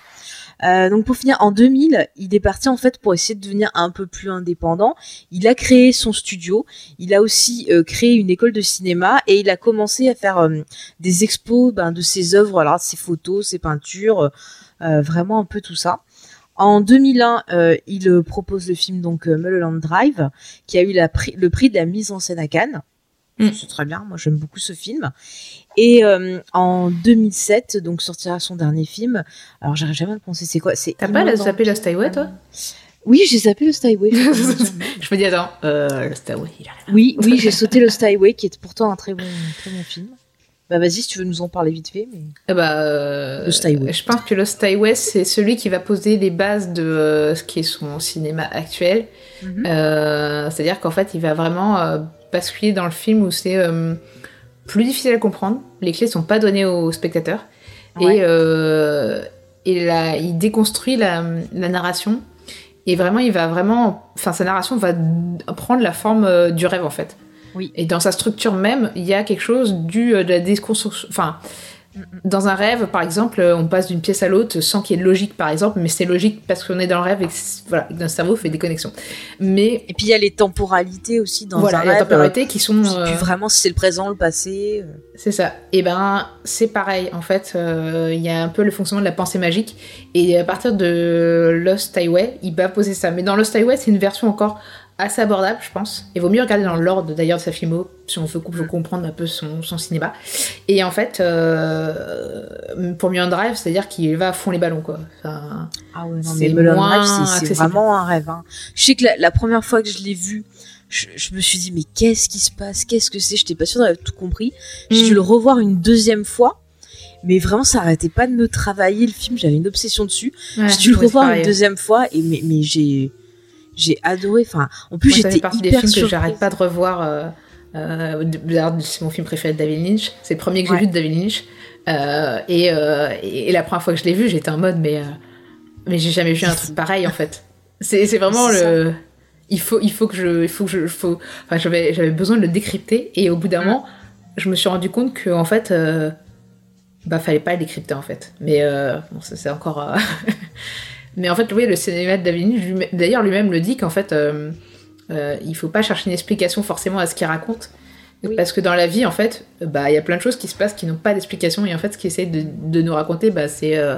Euh, donc pour finir, en 2000, il est parti en fait pour essayer de devenir un peu plus indépendant. Il a créé son studio. Il a aussi euh, créé une école de cinéma et il a commencé à faire euh, des expos ben, de ses œuvres, alors ses photos, ses peintures, vraiment un peu tout ça. En 2001, euh, il propose le film donc Mulholland Drive, qui a eu la pri- le prix de la mise en scène à Cannes. Mm. C'est très bien, moi j'aime beaucoup ce film. Et euh, en 2007, donc sortira son dernier film. Alors j'arrive jamais à le penser, c'est quoi? C'est T'as pas la zappé Lost Highway, toi? Oui, j'ai zappé le Highway. Je me dis, attends, euh, Lost Highway, il arrive. oui, oui, j'ai sauté le Highway, qui est pourtant un très bon, très bon film. Bah vas-y, si tu veux nous en parler vite fait. Mais... Eh bah, euh. Je pense que Lost Highway, c'est celui qui va poser les bases de euh, ce qui est son cinéma actuel. Mhm. Euh, C'est-à-dire qu'en fait, il va vraiment euh, basculer dans le film où c'est euh, plus difficile à comprendre. Les clés sont pas données aux spectateurs. Ouais. Et, euh, et là, il déconstruit la, la narration. Et vraiment, il va vraiment. Enfin, sa narration va prendre la forme euh, du rêve, en fait. Oui. Et dans sa structure même, il y a quelque chose du, de la déconstruction. Enfin. Dans un rêve, par exemple, euh, on passe d'une pièce à l'autre sans qu'il y ait de logique, par exemple, mais c'est logique parce qu'on est dans le rêve et que voilà, notre cerveau fait des connexions. Mais Et puis il y a les temporalités aussi dans voilà, un les temporalités qui sont. euh, euh, plus vraiment si c'est le présent, le passé. euh. C'est ça. Et ben, c'est pareil. En fait, euh, il y a un peu le fonctionnement de la pensée magique. Et à partir de Lost Highway, il va poser ça. Mais dans Lost Highway, c'est une version encore assez abordable, je pense. Il vaut mieux regarder dans l'ordre d'ailleurs de sa filmo, si on veut, veut comprendre un peu son, son cinéma. Et en fait, euh, pour mieux en drive, c'est-à-dire qu'il va à fond les ballons, quoi. Enfin, Ah ouais, non, C'est mais Mulholland Drive, c'est- vraiment un rêve. hein. Je sais que la, la première fois que je l'ai vu, je, je me suis dit, mais qu'est-ce qui se passe? Qu'est-ce que c'est? J'étais pas sûre d'avoir tout compris. J'ai Mm. dû le revoir une deuxième fois. Mais vraiment, ça arrêtait pas de me travailler le film. J'avais une obsession dessus. ouais, j'ai dû le revoir une deuxième fois. Et mais, mais j'ai, j'ai adoré. Enfin, en plus, j'étais partie des hyper films que j'arrête pas de revoir. euh, euh, c'est mon film préféré de David Lynch. C'est le premier que j'ai Ouais. vu de David Lynch. Euh, et, euh, et, et la première fois que je l'ai vu, j'étais en mode, mais, mais j'ai jamais vu un truc pareil en fait. C'est vraiment le. Il faut, il faut que je. Il faut que je. Faut... Enfin, j'avais j'avais besoin de le décrypter. Et au bout d'un Mm. moment, je me suis rendu compte que, en fait. bah, fallait pas le décrypter en fait. Mais euh, bon, c'est encore. euh, Mais en fait, oui, le cinéma de David lui- d'ailleurs, lui-même le dit qu'en fait, euh, euh, il faut pas chercher une explication forcément à ce qu'il raconte. Oui. Parce que dans la vie, en fait, bah, il y a plein de choses qui se passent qui n'ont pas d'explication. Et en fait, ce qu'il essaie de, de nous raconter, bah, c'est euh,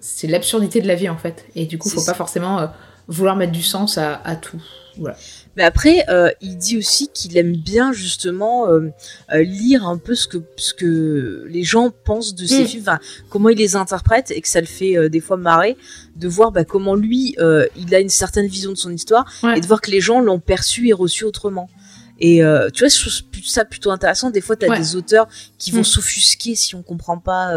c'est l'absurdité de la vie, en fait. Et du coup, C'est faut pas forcément euh, vouloir mettre du sens à, à tout. Voilà. Mais après, euh, il dit aussi qu'il aime bien justement euh, euh, lire un peu ce que ce que les gens pensent de ses Mm. films, enfin, comment il les interprète, et que ça le fait euh, des fois marrer de voir bah, comment lui, il a une certaine vision de son histoire, Ouais. et de voir que les gens l'ont perçu et reçu autrement. Et tu vois, je trouve ça plutôt intéressant. Des fois, tu as Ouais. des auteurs qui vont Mm. s'offusquer si on comprend pas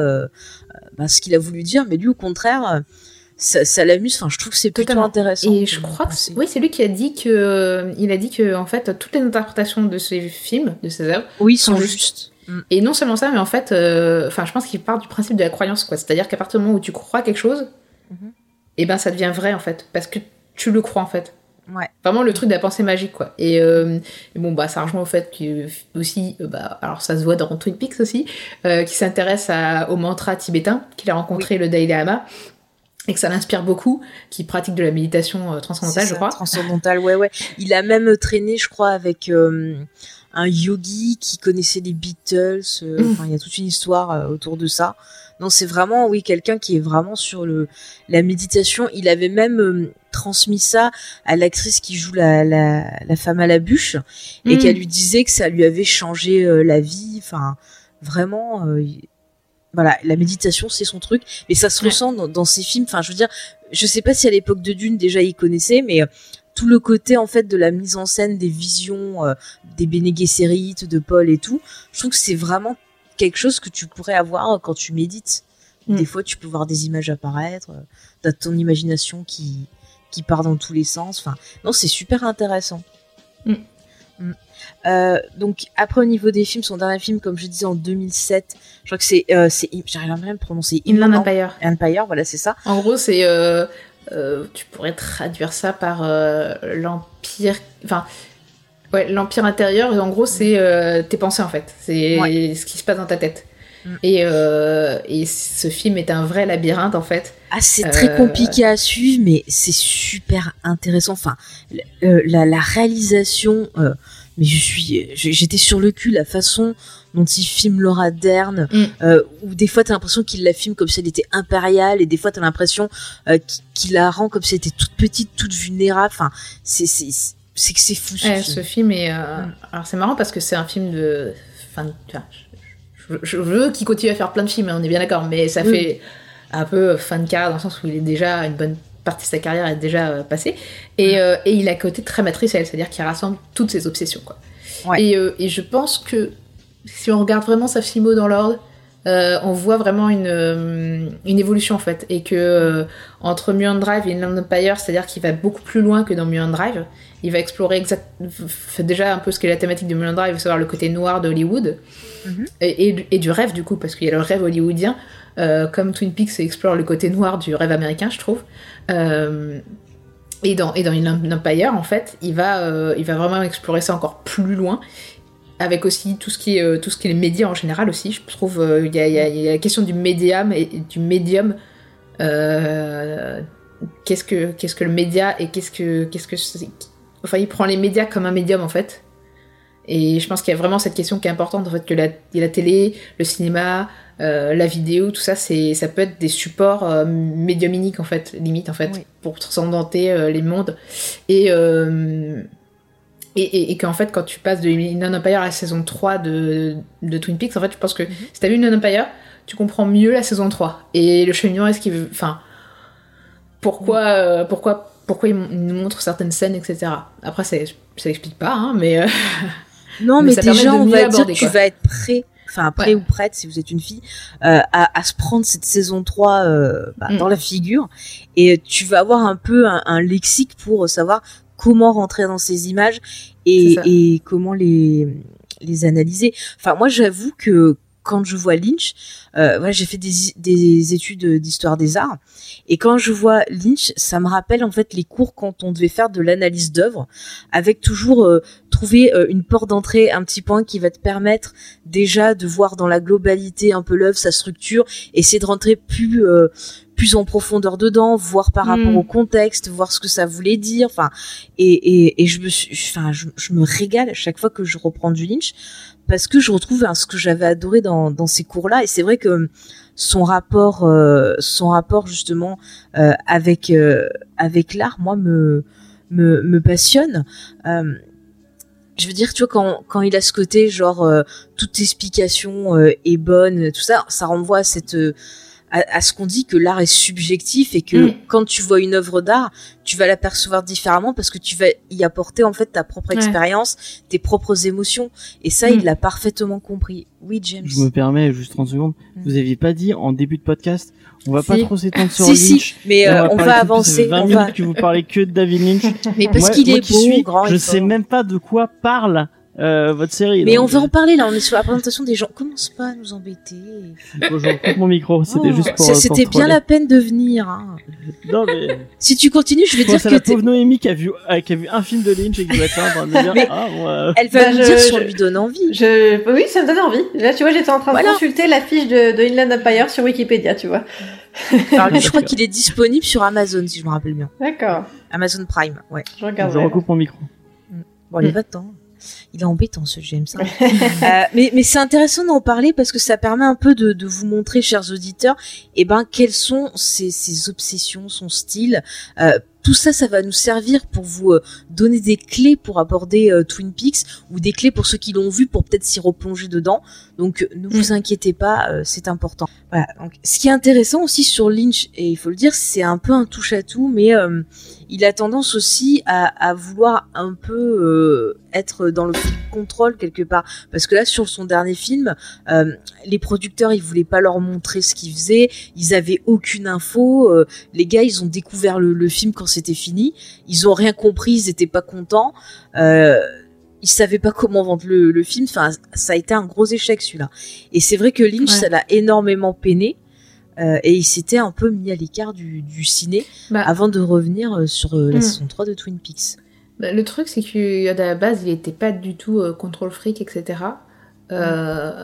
bah, ce qu'il a voulu dire, mais lui, au contraire, ça, ça l'amuse. Enfin, je trouve que c'est plutôt Totalement. intéressant. Et je crois que oui, c'est lui qui a dit que il a dit que en fait toutes les interprétations de ses films, de ses œuvres, oui, sont sont justes. Et non seulement ça, mais en fait, euh, enfin, je pense qu'il part du principe de la croyance, quoi. C'est-à-dire qu'à partir du moment où tu crois quelque chose, Mhm. et ben ça devient vrai en fait, parce que tu le crois en fait. Ouais. Vraiment le truc de la pensée magique, quoi. Et, euh, et bon, bah, ça rejoint au fait que aussi, euh, bah, alors ça se voit dans Twin Peaks aussi, euh, qui s'intéresse à- au mantra tibétain qu'il a rencontré le Dalai Lama. Et que ça l'inspire beaucoup, qui pratique de la méditation euh, transcendantale, je crois. Transcendantal, ouais, ouais. Il a même traîné, je crois, avec euh, un yogi qui connaissait les Beatles. euh, Mm. Enfin, il y a toute une histoire euh, autour de ça. Non, c'est vraiment, oui, quelqu'un qui est vraiment sur le la méditation. Il avait même euh, transmis ça à l'actrice qui joue la, la, la femme à la bûche et Mm. qu'elle lui disait que ça lui avait changé euh, la vie. Enfin, vraiment, euh, voilà, la méditation c'est son truc, mais ça se Ouais. ressent dans, dans ses films. Enfin, je veux dire, je sais pas si à l'époque de Dune déjà il connaissait, mais euh, tout le côté en fait de la mise en scène des visions euh, des Bene Gesserit, de Paul et tout, je trouve que c'est vraiment quelque chose que tu pourrais avoir quand tu médites. Mm. Des fois, tu peux voir des images apparaître, euh, t'as ton imagination qui qui part dans tous les sens. Enfin, non, c'est super intéressant. Mm. Mm. Euh, donc après au niveau des films, son dernier film, comme je disais en 2007, je crois que c'est, euh, c'est, j'arrive à même prononcer Inland Empire. Empire, voilà c'est ça. En gros, c'est. euh, euh, tu pourrais traduire ça par euh, l'empire. Enfin. Ouais, l'empire intérieur, et en gros, c'est euh, tes pensées en fait. C'est ce qui se passe dans ta tête. Mm. Et, euh, et ce film est un vrai labyrinthe en fait. Ah, c'est très Euh, compliqué à suivre, mais c'est super intéressant. Enfin, euh, la, la réalisation, euh, mais je suis, j'étais sur le cul la façon dont il filme Laura Dern, Mm. où des fois t'as l'impression qu'il la filme comme si elle était impériale, et des fois t'as l'impression qu'il- la rend comme si elle était toute petite, toute vulnérable. Enfin, c'est c'est c'est que c'est fou. Ce Ouais, film. ce film est. euh, Mm. Alors c'est marrant parce que c'est un film de. Enfin, je, veux qu'il continue à faire plein de films, hein, on est bien d'accord, mais ça Oui. fait un peu fin de carrière dans le sens où il est déjà une bonne partie de sa carrière est déjà euh, passée et, euh, et il a un côté très matriciel, c'est-à-dire qu'il rassemble toutes ses obsessions quoi. Ouais. Et, euh, et je pense que si on regarde vraiment sa filmo dans l'ordre, euh, on voit vraiment une, euh, une évolution en fait et que euh, entre Mulholland Drive et Inland Empire, c'est-à-dire qu'il va beaucoup plus loin que dans Mulholland Drive. Il va explorer exact... déjà un peu ce qu'est la thématique de Mulholland Drive, savoir le côté noir de Hollywood Mhm. et, et du- et du rêve du coup, parce qu'il y a le rêve hollywoodien, euh, comme Twin Peaks explore le côté noir du rêve américain, je trouve. Et dans, et dans Inland Empire, en fait, il va, il va vraiment explorer ça encore plus loin, avec aussi tout ce qui est, euh, tout ce qui est les médias en général aussi. Je trouve euh, il y, a, il y a- il y a la question du médium et et du médium. euh, qu'est-ce que qu'est-ce que le média et qu'est-ce que qu'est-ce que enfin il prend les médias comme un médium en fait. Et je pense qu'il y a vraiment cette question qui est importante en fait que la, la télé, le cinéma, la vidéo, tout ça, c'est ça peut être des supports médiuminiques en fait, limite en fait, Oui. pour transcender les mondes. Et et, et, et qu'en fait, quand tu passes de Inland Empire à la saison 3 de, de Twin Peaks, en fait, je pense que si t'as vu Inland Empire, tu comprends mieux la saison 3. Et le cheminement, est-ce qu'il veut. Enfin. Pourquoi, euh, pourquoi, pourquoi il nous montre certaines scènes, etc. Après, ça, ça pas, hein, mais. euh, Non, Mais mais, ça déjà, on va dire que tu vas être prêt, enfin prêt Ouais. ou prête si vous êtes une fille, euh, à, à se prendre cette saison 3 euh, bah, Mm. dans la figure. Et tu vas avoir un peu un, un lexique pour savoir comment rentrer dans ces images et, comment les, les analyser. Enfin, moi, j'avoue que quand je vois Lynch, euh, j'ai fait des, des études d'histoire des arts, et quand je vois Lynch, ça me rappelle en fait les cours quand on devait faire de l'analyse d'œuvre, avec toujours euh, trouver euh, une porte d'entrée, un petit point qui va te permettre déjà de voir dans la globalité un peu l'œuvre, sa structure, essayer de rentrer plus plus en profondeur dedans, voir par Mm. rapport au contexte, voir ce que ça voulait dire, enfin et, et, et je me suis, enfin je, je me régale à chaque fois que je reprends du Lynch parce que je retrouve hein, ce que j'avais adoré dans dans ces cours-là et c'est vrai que son rapport euh, son rapport justement euh, avec euh, avec l'art moi me me, me passionne euh, je veux dire tu vois quand quand il a ce côté genre euh, toute explication euh, est bonne tout ça ça renvoie à cette euh, à, à ce qu'on dit que l'art est subjectif et que Mm. quand tu vois une œuvre d'art tu vas l'apercevoir différemment parce que tu vas y apporter en fait ta propre Ouais. expérience tes propres émotions et ça Mm. il l'a parfaitement compris oui James Je me permets juste 30 secondes. Mm. Vous aviez pas dit en début de podcast, on va pas trop s'étendre sur si Lynch. si mais euh, on va suite, ça fait avancer 20 on minutes va que vous parlez que de David Lynch. mais parce qu'il est beau suis, grand et je sais même pas de quoi parle euh, votre série. mais donc, on va en parler là on est sur la présentation des gens commence pas à nous embêter Bon, je coupe mon micro, c'était Oh, juste pour. ça, pour c'était bien la peine de venir hein. Non mais. si tu continues je vais Je dire que la t'es- pauvre Noémie qui a vu, euh, qui a vu un film de Lynch et qui va être là en train de me dire Mais- ah moi. elle va Bah, nous je- dire si on lui donne envie Je... Oui, ça me donne envie. Là, tu vois, j'étais en train Voilà. de consulter la fiche de, de Inland Empire sur Wikipédia, tu vois. Alors lui, je crois qu'il est disponible sur Amazon, si je me rappelle bien. D'accord. Amazon Prime, ouais. Je regarde. Je recoupe mon micro. Bon, il Mm. Il est embêtant ce James. hein. Euh, mais mais c'est intéressant d'en parler parce que ça permet un peu de, de vous montrer, chers auditeurs, eh ben quelles sont ses, ses obsessions, son style. Euh, tout ça, ça va nous servir pour vous euh, donner des clés pour aborder euh, Twin Peaks ou des clés pour ceux qui l'ont vu pour peut-être s'y replonger dedans. Donc euh, ne vous inquiétez pas, c'est important. Voilà. Donc, ce qui est intéressant aussi sur Lynch, et il faut le dire, c'est un peu un touche à tout, mais euh, il a tendance aussi à, à vouloir un peu euh, être dans le contrôle quelque part. Parce que là, sur son dernier film, euh, les producteurs, ils voulaient pas leur montrer ce qu'ils faisaient, ils avaient aucune info. les gars, ils ont découvert le, le film quand c'était fini, ils ont rien compris, ils étaient pas contents. Euh, ils savaient pas comment vendre le, le film. Enfin, ça a été un gros échec celui-là. Et c'est vrai que Lynch, Ouais. ça l'a énormément peiné. euh, et il s'était un peu mis à l'écart du, du ciné Bah, avant de revenir euh, sur euh, la Mm. saison 3 de Twin Peaks. Bah, le truc, c'est qu'à la base, il était pas du tout euh, contrôle fric, etc. Euh,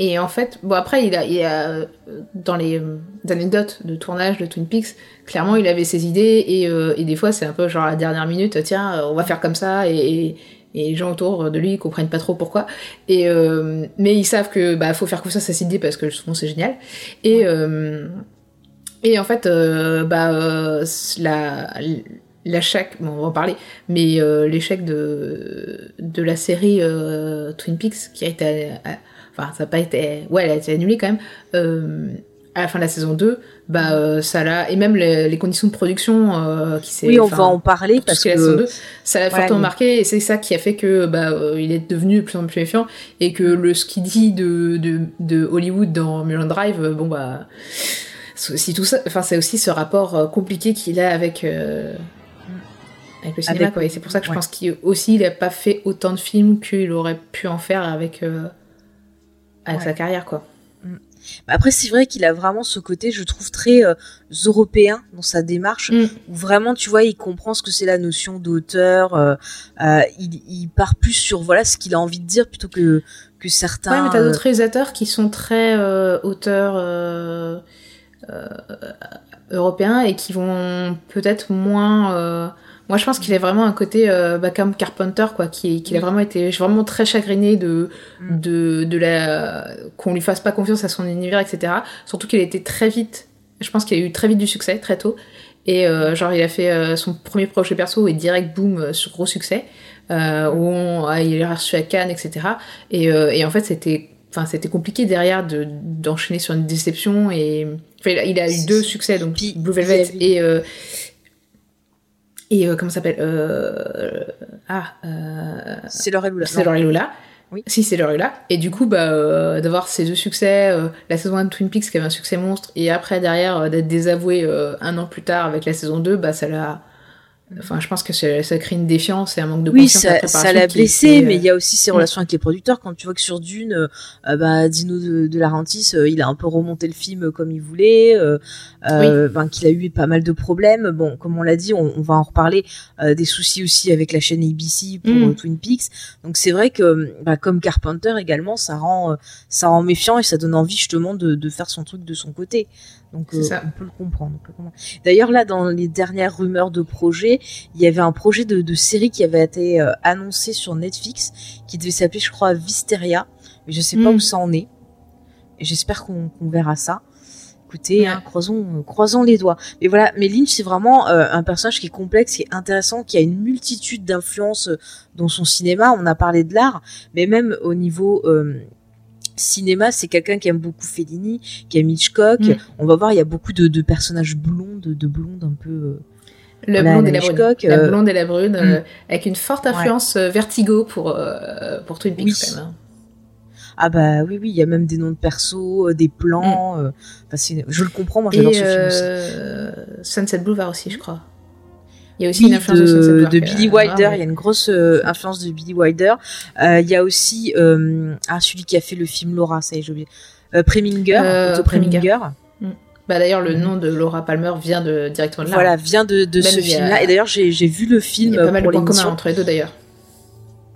Et en fait, bon après, il a, il a euh, dans les euh, anecdotes de tournage de Twin Peaks, clairement, il avait ses idées et, euh, et des fois, c'est un peu genre à la dernière minute, tiens, euh, on va faire comme ça et, et, et les gens autour de lui ils comprennent pas trop pourquoi. Et euh, mais ils savent que bah faut faire confiance à ses idées parce que souvent c'est génial. Et euh, et en fait, euh, bah euh, la l'échec, bon, on va en parler, mais euh, l'échec de, de la série euh, Twin Peaks qui a été. euh, enfin, ça n'a pas été. Ouais, elle a été annulée quand même. euh, à la fin de la saison 2, bah, euh, ça l'a. Et même les, les conditions de production euh, qui s'est. Oui, on va en parler parce est la saison que 2, ça l'a Voilà, fortement marqué et c'est ça qui a fait que bah, euh, il est devenu de plus en plus méfiant et que le ce qu'il dit de, de, de Hollywood dans Mulholland Drive, euh, bon bah c'est aussi tout ça, enfin c'est aussi ce rapport euh, compliqué qu'il a avec euh, avec le cinéma Avec- quoi. Et c'est pour ça que je pense qu'il aussi il a pas fait autant de films qu'il aurait pu en faire avec euh, avec Ouais. sa carrière quoi. Bah, Après, c'est vrai qu'il a vraiment ce côté, je trouve, très euh, européen dans sa démarche, Mm. où vraiment, tu vois, il comprend ce que c'est la notion d'auteur. euh, euh, il, il part plus sur voilà ce qu'il a envie de dire plutôt que que certains. Ouais, mais t'as d'autres réalisateurs qui sont très euh, auteurs euh, euh, européens et qui vont peut-être moins. Moi, je pense qu'il a vraiment un côté euh, bah, comme Carpenter, quoi, qui, qui a vraiment été je suis vraiment très chagriné de Mm. de, de la qu'on lui fasse pas confiance à son univers, etc. Surtout qu'il a été très vite. Je pense qu'il a eu très vite du succès, très tôt. Et euh, genre, il a fait euh, son premier projet perso et direct boom euh, sur gros succès. Euh, où on, ah, il est reçu à Cannes, etc. Et, euh, et en fait, c'était, enfin, c'était compliqué derrière de d'enchaîner sur une déception. Et enfin, il a, eu deux succès, donc Blue Velvet et euh, et euh, comment ça s'appelle euh, Ah, euh, C'est Laurel Lula. c'est Laurel Lula. Oui. Si, c'est Laurel Lula. Et du coup, bah, euh, d'avoir ces deux succès, euh, la saison 1 de Twin Peaks qui avait un succès monstre, et après, derrière, euh, d'être désavoué euh, un an plus tard avec la saison 2, bah, ça l'a. Enfin, je pense que ça, crée une défiance et un manque de Oui, confiance la ça, l'a blessé, euh, mais il y a aussi ses relations avec les producteurs. Quand tu vois que sur Dune, euh, euh, bah, Dino de, de Laurentiis, euh, il a un peu remonté le film comme il voulait, euh, euh, ben, qu'il a eu pas mal de problèmes. Bon, comme on l'a dit, on, on va en reparler. des soucis aussi avec la chaîne ABC pour Mm. Twin Peaks. Donc c'est vrai que, bah, comme Carpenter également, ça rend, ça rend méfiant et ça donne envie justement de, de faire son truc de son côté. Donc euh, ça. on peut le comprendre. D'ailleurs là, dans les dernières rumeurs de projet, il y avait un projet de, de série qui avait été euh, annoncé sur Netflix, qui devait s'appeler, je crois, Visteria. Mais je sais pas Mm. où ça en est. Et J'espère qu'on verra ça. Écoutez, Ouais. hein, croisons, croisons les doigts. Mais voilà, mais Lynch, c'est vraiment euh, un personnage qui est complexe, qui est intéressant, qui a une multitude d'influences euh, dans son cinéma. On a parlé de l'art, mais même au niveau euh, cinéma, c'est quelqu'un qui aime beaucoup Fellini, qui aime Hitchcock. Mm. On va voir, il y a beaucoup de, de personnages blonds, de, de blondes un peu. euh, Le Voilà, blonde et la la brune. La euh, blonde et la brune, mm. euh, avec une forte influence vertigo pour, euh, pour Twin Peaks Oui. quand même. hein. Ah bah oui, oui, il y a même des noms de persos, des plans. c'est- je le comprends, moi j'adore ce film aussi. Sunset Boulevard aussi, je crois. Il y a aussi une influence de, Billy ah, Wilder, ouais. il y a une grosse euh, influence de Billy Wilder. Euh, Il y a aussi euh, ah, celui qui a fait le film Laura, ça y est, j'ai oublié. Euh, Preminger, Euh, Otto Preminger. Preminger. Bah, D'ailleurs, le Mhm. nom de Laura Palmer vient de, directement de là. Voilà, vient de, de ce film-là. Et d'ailleurs, j'ai j'ai vu le film Il y a pas mal de points communs entre les deux d'ailleurs.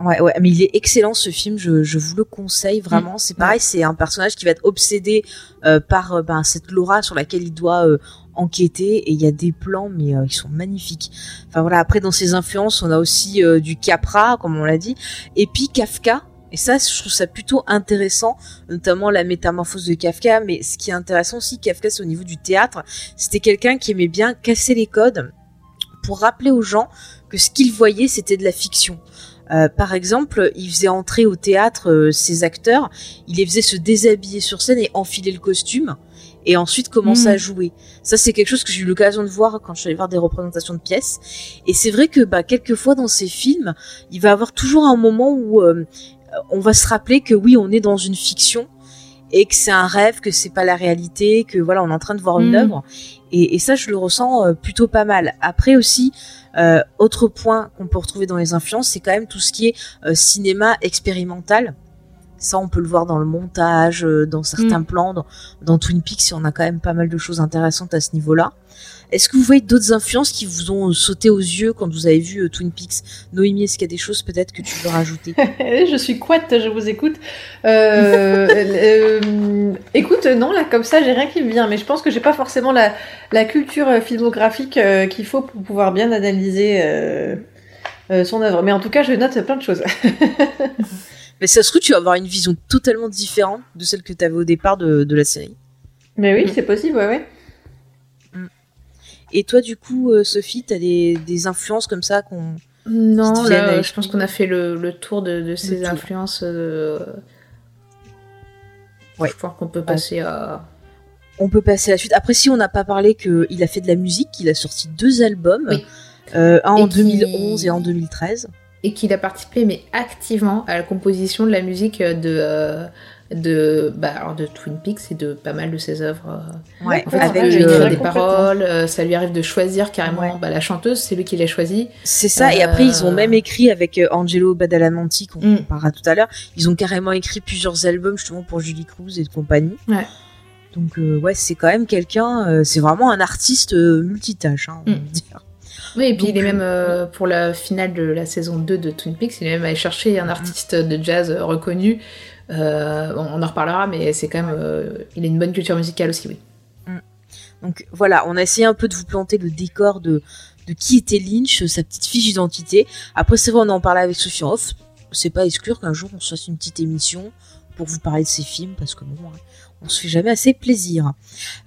Ouais, ouais, mais il est excellent ce film, je, je vous le conseille vraiment. Mm. C'est pareil, c'est un personnage qui va être obsédé euh, par euh, ben, cette Laura sur laquelle il doit euh, enquêter et il y a des plans mais euh, ils sont magnifiques. Enfin voilà, après dans ses influences, on a aussi euh, du Capra comme on l'a dit et puis Kafka et ça je trouve ça plutôt intéressant, notamment la métamorphose de Kafka mais ce qui est intéressant aussi Kafka c'est au niveau du théâtre, c'était quelqu'un qui aimait bien casser les codes pour rappeler aux gens que ce qu'ils voyaient c'était de la fiction. Euh, par exemple, il faisait entrer au théâtre ses acteurs, il les faisait se déshabiller sur scène et enfiler le costume et ensuite commencer Mm. à jouer. Ça, c'est quelque chose que j'ai eu l'occasion de voir quand je suis allée voir des représentations de pièces. Et c'est vrai que, bah, quelquefois dans ces films, il va y avoir toujours un moment où euh, on va se rappeler que oui, on est dans une fiction et que c'est un rêve, que c'est pas la réalité, que voilà, on est en train de voir une Mm. œuvre. Et, et ça, je le ressens euh, plutôt pas mal. Après aussi, euh, autre point qu'on peut retrouver dans les influences, c'est quand même tout ce qui est euh, cinéma expérimental. Ça, on peut le voir dans le montage, euh, dans certains Mm. plans, dans, dans Twin Peaks, on a quand même pas mal de choses intéressantes à ce niveau-là. Est-ce que vous voyez d'autres influences qui vous ont sauté aux yeux quand vous avez vu euh, Twin Peaks? Noémie, est-ce qu'il y a des choses peut-être que tu veux rajouter? Je suis couette, je vous écoute. Euh, euh, écoute, non, là, comme ça, j'ai rien qui me vient, mais je pense que j'ai pas forcément la, la culture euh, filmographique euh, qu'il faut pour pouvoir bien analyser euh, euh, son œuvre. Mais en tout cas, je note plein de choses. Mais ça se trouve, tu vas avoir une vision totalement différente de celle que tu avais au départ de, de la série. Mais oui, Mm. c'est possible, ouais, ouais. Et toi, du coup, euh, Sophie, t'as des, des influences comme ça qu'on... Non, là, je pense qu'on a fait le, le tour de, de ces tour. influences. euh, Ouais. Je pense qu'on peut passer à. On peut passer à la suite. Après, si on n'a pas parlé qu'il a fait de la musique, qu'il a sorti deux albums, Oui. euh, un Et en qui- 2011 et en 2013. Et qu'il a participé, mais activement, à la composition de la musique de, euh, de, bah, alors de Twin Peaks et de pas mal de ses œuvres. euh. Ouais, En fait, Avec, il euh, des paroles, euh, ça lui arrive de choisir carrément Ouais. bah, la chanteuse, c'est lui qui l'a choisie. C'est ça. Et Euh, après, ils ont même écrit avec euh, Angelo Badalamenti, qu'on Mm. on parlera tout à l'heure. Ils ont carrément écrit plusieurs albums justement pour Julie Cruz et de compagnie. Ouais. Donc euh, ouais, c'est quand même quelqu'un. euh, c'est vraiment un artiste euh, multitâche, hein, on Mm. va dire. Oui, et puis Donc, il est même, euh, euh, pour la finale de la saison 2 de Twin Peaks, il est même allé chercher un artiste de jazz euh, reconnu. Euh, bon, on en reparlera, mais c'est quand même. euh, il a une bonne culture musicale aussi, oui. Donc voilà, on a essayé un peu de vous planter le décor de, de qui était Lynch, sa petite fiche d'identité. Après, c'est vrai, on en parlait avec Sophie off. C'est pas exclure qu'un jour on se fasse une petite émission pour vous parler de ces films, parce que bon, hein, on se fait jamais assez plaisir.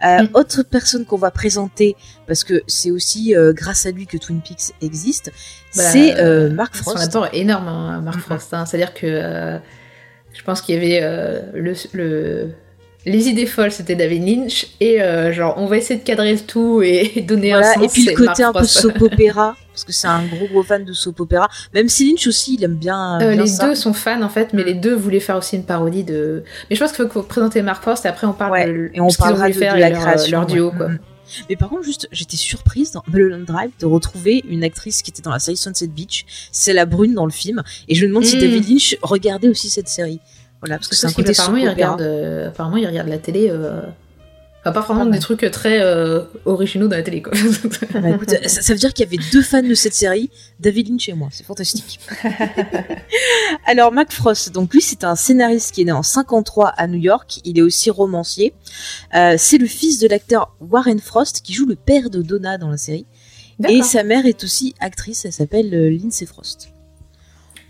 Euh, Mm. Autre personne qu'on va présenter, parce que c'est aussi euh, grâce à lui que Twin Peaks existe, Bah, c'est euh, Mark Son Frost. apport est énorme, hein, Mark Mhm. Frost. hein. C'est-à-dire que euh, je pense qu'il y avait euh, le, le- Les idées folles, c'était David Lynch. Et euh, genre, on va essayer de cadrer le tout et donner Voilà, un sens. et puis le côté un peu soap opéra, parce que c'est un gros gros fan de soap opéra. Même si Lynch aussi, il aime bien, Euh, bien les ça. deux sont fans en fait, mais les deux voulaient faire aussi une parodie de. Mais je pense qu'il faut présenter Mark Frost et après on parle Ouais, de et on parlera de, faire de la leur, création. leur duo ouais. quoi. Mhm. Mais par contre, juste, j'étais surprise dans Mulholland Drive de retrouver une actrice qui était dans la série Sunset Beach. C'est la brune dans le film. Et je me demande si Mm. David Lynch regardait aussi cette série. Voilà, parce que c'est un côté apparemment, il regarde, euh, apparemment, il regarde la télé. Euh... Enfin, pas Ah des trucs très euh, originaux dans la télé quoi. Bah, écoute, ça, ça veut dire qu'il y avait deux fans de cette série, David Lynch et moi. C'est fantastique. Alors, Mac Frost, donc lui, c'est un scénariste qui est né en 53 à New York. Il est aussi romancier. Euh, c'est le fils de l'acteur Warren Frost qui joue le père de Donna dans la série. Et sa mère est aussi actrice, elle s'appelle Lindsay Frost.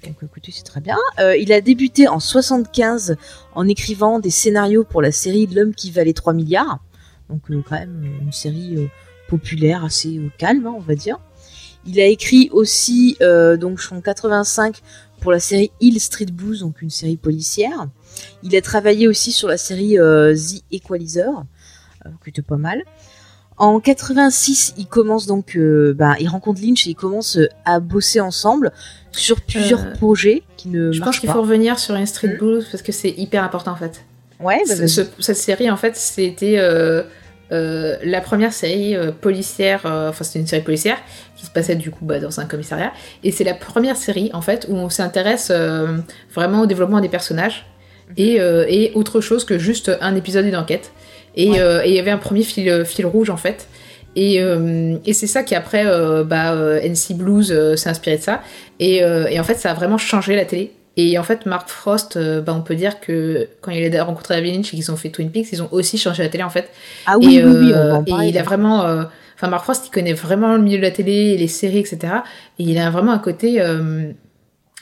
Donc écoutez, c'est très bien. Euh, il a débuté en 75 en écrivant des scénarios pour la série L'homme qui valait 3 milliards. Donc euh, quand même euh, une série populaire, assez calme, hein, on va dire. Il a écrit aussi donc en 85 pour la série Hill Street Blues, donc une série policière. Il a travaillé aussi sur la série The Equalizer, qui était pas mal. En 86, il commence donc, euh, bah, il rencontre Lynch et ils commencent euh, à bosser ensemble sur plusieurs Euh, projets qui ne Je pense qu'il faut revenir sur une Street Mm. Blues parce que c'est hyper important en fait. Ouais, bah, ce- cette série, en fait, c'était euh, la première série policière, enfin c'était une série policière qui se passait du coup bah, dans un commissariat, et c'est la première série en fait où on s'intéresse vraiment au développement des personnages Mhm. et, et autre chose que juste un épisode d'une enquête. Et Ouais. euh, et il y avait un premier fil, fil rouge en fait. Et, euh, et c'est ça qui après, euh, bah, euh, NC Blues euh, s'est inspiré de ça. Et, euh, et en fait, ça a vraiment changé la télé. Et en fait, Mark Frost, euh, bah, on peut dire que quand il a rencontré David Lynch et qu'ils ont fait Twin Peaks, ils ont aussi changé la télé en fait. Ah oui, et, oui, oui, on euh, et parler. il a vraiment. euh, Enfin, Mark Frost, il connaît vraiment le milieu de la télé, les séries, etc. Et il a vraiment un côté.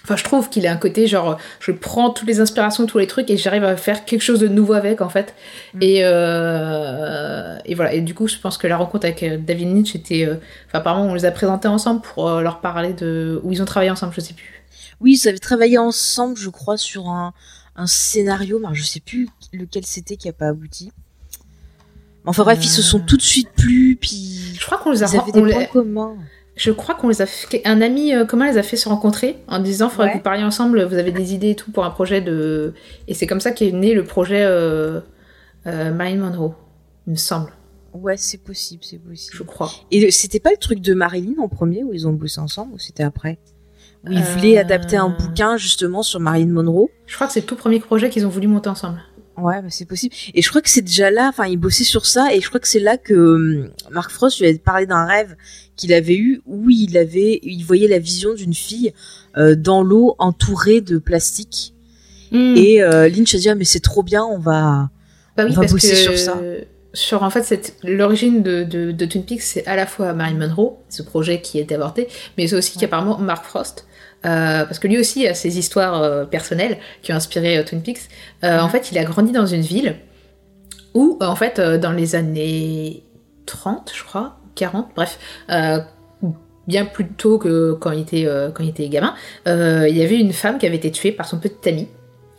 Enfin, je trouve qu'il a un côté genre, je prends toutes les inspirations, tous les trucs, et j'arrive à faire quelque chose de nouveau avec, en fait. Mm. Et, euh, et voilà. Et du coup, je pense que la rencontre avec euh, David Lynch était. euh, Enfin, apparemment, on les a présentés ensemble pour euh, leur parler de. où ils ont travaillé ensemble, je sais plus. Oui, ils avaient travaillé ensemble, je crois, sur un, un scénario, mais je sais plus lequel c'était qui a pas abouti. Enfin bref, ils se sont tout de suite plu, puis Je crois qu'on les a. ils avaient des points communs. Je crois qu'on les a fait... Un ami euh, commun les a fait se rencontrer en disant faudrait Ouais. que vous parliez ensemble, vous avez des idées et tout pour un projet de... Et c'est comme ça qu'est né le projet euh, euh, Marilyn Monroe, il me semble, Ouais, c'est possible, c'est possible. je crois. Et c'était pas le truc de Marilyn en premier où ils ont bossé ensemble ou c'était après? Où ils Euh, voulaient adapter un bouquin justement sur Marilyn Monroe? Je crois que c'est le tout premier projet qu'ils ont voulu monter ensemble. Ouais, bah, c'est possible. Et je crois que c'est déjà là, enfin, il bossait sur ça, et je crois que c'est là que hum, Mark Frost lui avait parlé d'un rêve qu'il avait eu où il avait, il voyait la vision d'une fille euh, dans l'eau entourée de plastique. Et Et euh, Lynch a dit ah, mais c'est trop bien, on va. bah oui, on va parce bosser que sur ça. sur en fait l'origine de, de, de Twin Peaks, c'est à la fois Marilyn Monroe, ce projet qui été avorté, mais c'est aussi qu'apparemment Mark Frost. Euh, parce que lui aussi a ses histoires euh, personnelles qui ont inspiré euh, Twin Peaks. Euh, En fait, il a grandi dans une ville où, en fait, dans les années 30, je crois, 40, bref, bien plus tôt que quand il était, quand il était gamin, il y avait une femme qui avait été tuée par son petit ami.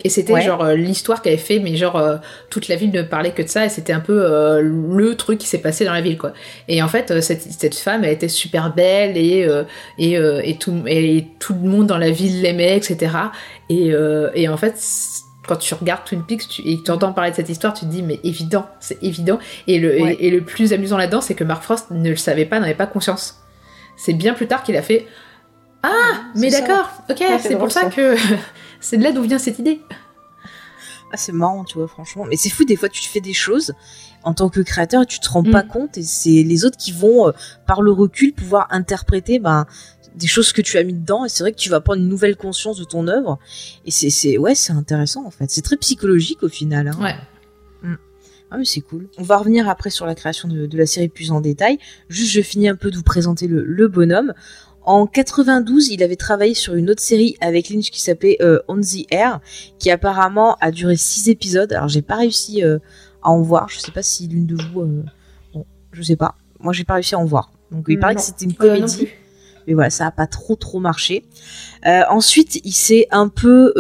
Et c'était Ouais. genre euh, l'histoire qu'elle avait fait, mais genre euh, toute la ville ne parlait que de ça, et c'était un peu euh, le truc qui s'est passé dans la ville, quoi. Et en fait, cette, cette femme, elle était super belle, et, euh, et, et, tout, et tout le monde dans la ville l'aimait, etc. Et, et en fait, quand tu regardes Twin Peaks tu, et que tu entends parler de cette histoire, tu te dis, mais évident, c'est évident. Et le, Ouais. et, et le plus amusant là-dedans, c'est que Mark Frost ne le savait pas, n'avait pas conscience. C'est bien plus tard qu'il a fait Ah, mais c'est ça. d'accord, ok, Ah, c'est pour ça, ça. que c'est de là d'où vient cette idée. Ah, c'est marrant, tu vois, franchement. Mais c'est fou, des fois, tu fais des choses en tant que créateur et tu te rends Mm. pas compte, et c'est les autres qui vont, euh, par le recul, pouvoir interpréter ben, des choses que tu as mis dedans, et c'est vrai que tu vas prendre une nouvelle conscience de ton œuvre, et c'est, c'est ouais, c'est intéressant, en fait. C'est très psychologique, au final. Hein. Ouais. Ah mais c'est cool. On va revenir après sur la création de, de la série plus en détail. Juste, je finis un peu de vous présenter le, le bonhomme. En 92, il avait travaillé sur une autre série avec Lynch qui s'appelait euh, On the Air, qui apparemment a duré six épisodes. Alors j'ai pas réussi euh, à en voir. Je sais pas si l'une de vous, euh, bon, je sais pas. Moi j'ai pas réussi à en voir. Donc il paraît que c'était une comédie mais voilà, ça a pas trop trop marché. Ensuite, il s'est un peu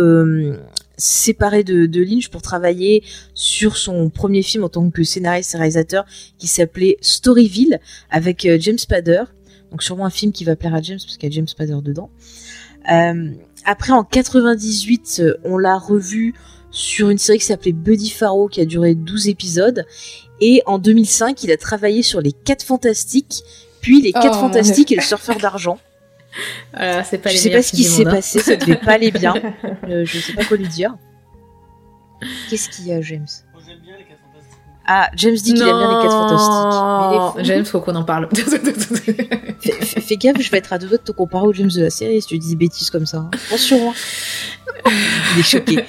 séparé de, de Lynch pour travailler sur son premier film en tant que scénariste et réalisateur qui s'appelait Storyville avec James Spader. Donc sûrement un film qui va plaire à James parce qu'il y a James Spader dedans. Euh, après, en 98, euh, on l'a revu sur une série qui s'appelait Buddy Faro qui a duré 12 épisodes. Et en 2005, il a travaillé sur Les 4 Fantastiques, puis Les 4 Oh, Fantastiques et Le Surfeur d'argent. C'est pas je les sais pas ce qui s'est hein. passé, ça devait pas aller bien. Euh, je sais pas quoi lui dire. Qu'est-ce qu'il y a, James? Ah, James dit qu'il aime bien les 4 fantastiques. Mais. James, faut qu'on en parle. Fais, fais- fais gaffe, je vais être à deux doigts de te comparer au James de la série si tu dis des bêtises comme ça. hein. Attention. hein. Il est choqué.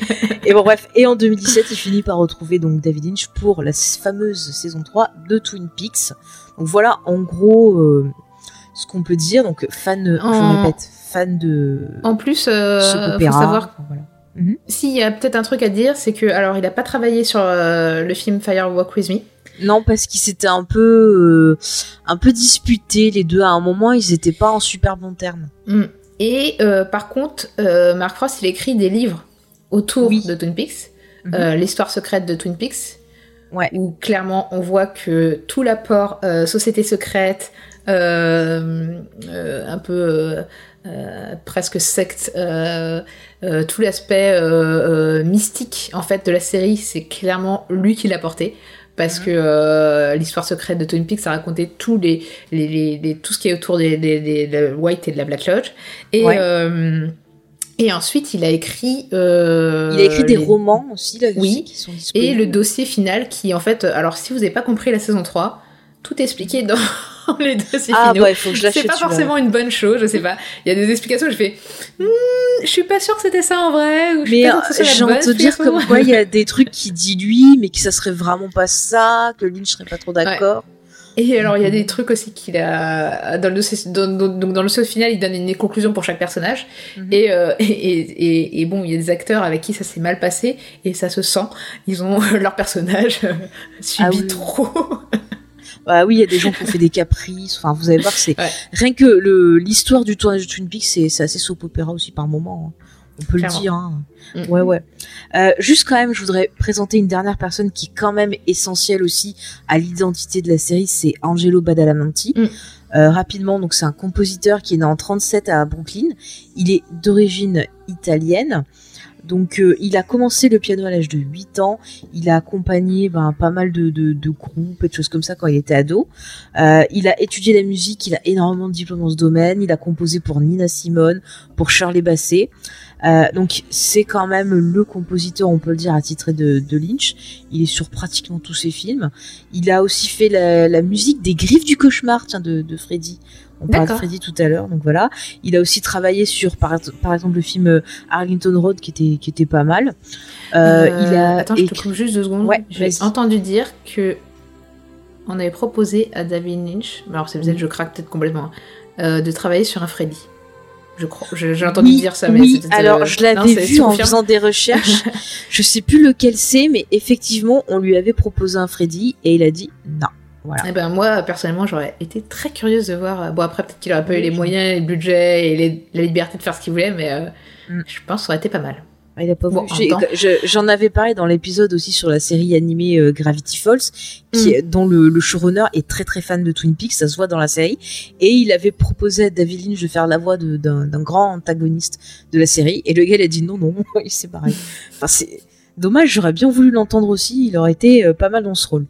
Et bon, bref. Et en 2017, il finit par retrouver donc David Lynch pour la fameuse saison 3 de Twin Peaks. Donc voilà, en gros, euh, ce qu'on peut dire. Donc, fan, je En- répète, fan de en plus, euh, faut savoir Voilà. S'il y a peut-être un truc à dire, c'est que alors il a pas travaillé sur euh, le film Fire Walk with Me. Non, parce qu'ils s'étaient un peu, euh, un peu disputés les deux. À un moment, ils étaient pas en super bons termes. Mm. Et euh, par contre, euh, Mark Frost, il écrit des livres autour Oui. de Twin Peaks, Mhm. euh, l'histoire secrète de Twin Peaks, Ouais. où clairement on voit que tout l'apport euh, société secrète, euh, euh, un peu euh, presque secte, euh, euh, tout l'aspect mystique en fait de la série, c'est clairement lui qui l'a porté. Parce que euh, l'histoire secrète de Twin Peaks, ça racontait tous les, les, les- les- tout ce qui est autour des, des, des- de White et de la Black Lodge. Et, Ouais. et ensuite, il a écrit. Il a écrit des romans aussi là, Oui. qui sont Et le dossier final qui, en fait, alors si vous n'avez pas compris la saison 3, tout expliqué dans les deux Ah bah il faut que je l'achète. C'est pas forcément une bonne chose, je sais pas. Il y a des explications, je fais, Hmm, je suis pas sûre que c'était ça en vrai. Ou Mais euh, j'ai envie de te dire comme quoi il y a des trucs qui dit lui, mais que ça serait vraiment pas ça, que Lynch serait pas trop d'accord. Et alors, il y a des trucs aussi qu'il a dans le dossier, dans, donc dans le dossier final, il donne une conclusion pour chaque personnage. Mhm. Et, euh, et, et, et bon, il y a des acteurs avec qui ça s'est mal passé et ça se sent. Ils ont leur personnage euh, subi Ah oui. trop. Bah oui, il y a des gens qui ont fait des caprices. Enfin, vous allez voir, c'est Ouais. rien que le l'histoire du tournage de Twin Peaks, c'est assez soap opéra aussi par moment. hein. On peut Clairement. le dire. Hein. Mhm. Ouais, ouais. Euh, juste quand même, je voudrais présenter une dernière personne qui est quand même essentielle aussi à l'identité de la série, c'est Angelo Badalamenti. Mm. Euh, rapidement, donc c'est un compositeur qui est né en 37 à Brooklyn. Il est d'origine italienne. Donc euh, il a commencé le piano à l'âge de 8 ans. Il a accompagné ben, pas mal de, groupes et de choses comme ça quand il était ado. Euh, il a étudié la musique, il a énormément de diplômes dans ce domaine. Il a composé pour Nina Simone, pour Shirley Bassey. Euh, donc c'est quand même le compositeur, on peut le dire, attitré de, de Lynch. Il est sur pratiquement tous ses films. Il a aussi fait la, la musique des Griffes du cauchemar, tiens, de, de Freddy. On parlait de. Freddy tout à l'heure, donc voilà. Il a aussi travaillé sur, par, par exemple, le film euh, Arlington Road, qui était, qui était pas mal. Euh, Euh, il a Attends, je te coupe juste deux secondes. Ouais, J'ai entendu dire que on avait proposé à David Lynch, mais alors c'est peut-être je craque peut-être complètement, euh, de travailler sur un Freddy. Je crois, j'ai entendu Oui, dire ça, mais oui, alors euh, je l'avais vu en faisant des recherches. je sais plus lequel c'est, mais effectivement, on lui avait proposé un Freddy et il a dit non. Voilà. Eh ben moi personnellement j'aurais été très curieuse de voir. euh, Bon après peut-être qu'il aurait pas eu les moyens, le budget et les- la liberté de faire ce qu'il voulait, mais euh, Mm. je pense que ça aurait été pas mal. Ah, Il a pas Bon, je- J'en avais parlé dans l'épisode aussi sur la série animée euh, Gravity Falls, qui, Mm. dont le, le showrunner est très très fan de Twin Peaks, ça se voit dans la série. Et il avait proposé à David Lynch de faire la voix d'un d'un grand antagoniste de la série. Et le gars il a dit non, non, il s'est barré. Enfin, c'est dommage, j'aurais bien voulu l'entendre aussi, il aurait été euh, pas mal dans ce rôle.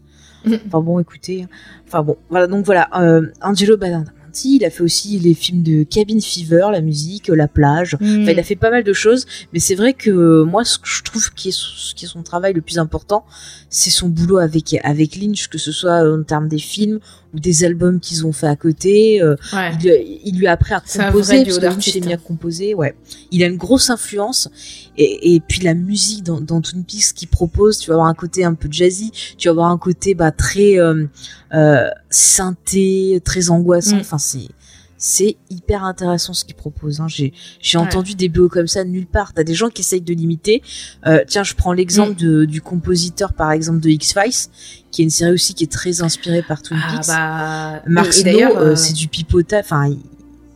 Enfin bon, écoutez. Enfin bon, voilà, donc voilà, euh, Angelo Badalamenti, il a fait aussi les films de Cabin Fever, la musique, euh, la plage. Enfin, il a fait pas mal de choses, mais c'est vrai que euh, moi, ce que je trouve qui est, son- qui est son travail le plus important, c'est son boulot avec avec Lynch, que ce soit en termes des films ou des albums qu'ils ont fait à côté. euh, Ouais. il, lui- il lui a appris à composer, parce que d'artistes, s'est mis à composer. Ouais, il a une grosse influence. Et, et puis la musique dans, dans Twin Peaks qu'il propose, tu vas avoir un côté un peu jazzy, tu vas avoir un côté bah très euh, euh, synthé, très angoissant. Mm. Enfin, c'est c'est hyper intéressant ce qu'il propose. Hein. J'ai j'ai Ouais. entendu des BO comme ça nulle part. T'as des gens qui essayent de l'imiter. Euh, tiens, je prends l'exemple Mm. du compositeur, par exemple, de X-Files, qui est une série aussi qui est très inspirée par Twin Ah Peaks. bah. Mark Snow, euh, euh, c'est du pipotage. Enfin, il,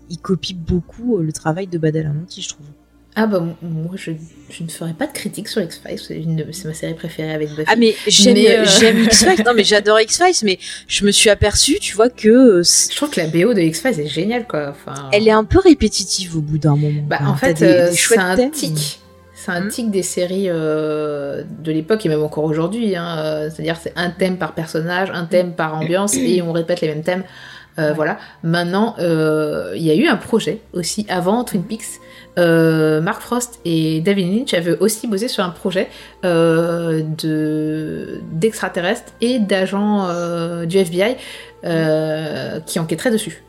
il copie beaucoup le travail de Badalamenti, je trouve. Ah bah moi je, je ne ferai pas de critique sur X-Files, c'est ma série préférée avec Buffy. Ah mais j'aime euh, j'aime X-Files. Non mais j'adore X-Files, mais je me suis aperçue, tu vois, que euh, Je trouve que la BO de X-Files est géniale quoi. Enfin, elle est un peu répétitive au bout d'un moment. Bah, en fait, euh, c'est un thèmes. tic. C'est un Hmm. tic des séries euh, de l'époque et même encore aujourd'hui. Hein, euh, C'est-à-dire c'est un thème par personnage, un thème par ambiance et on répète les mêmes thèmes. Euh, Voilà. Maintenant, euh, il y a eu un projet aussi avant Twin Peaks. Euh, Mark Frost et David Lynch avaient aussi bossé sur un projet de d'extraterrestres et d'agents du FBI qui enquêteraient dessus.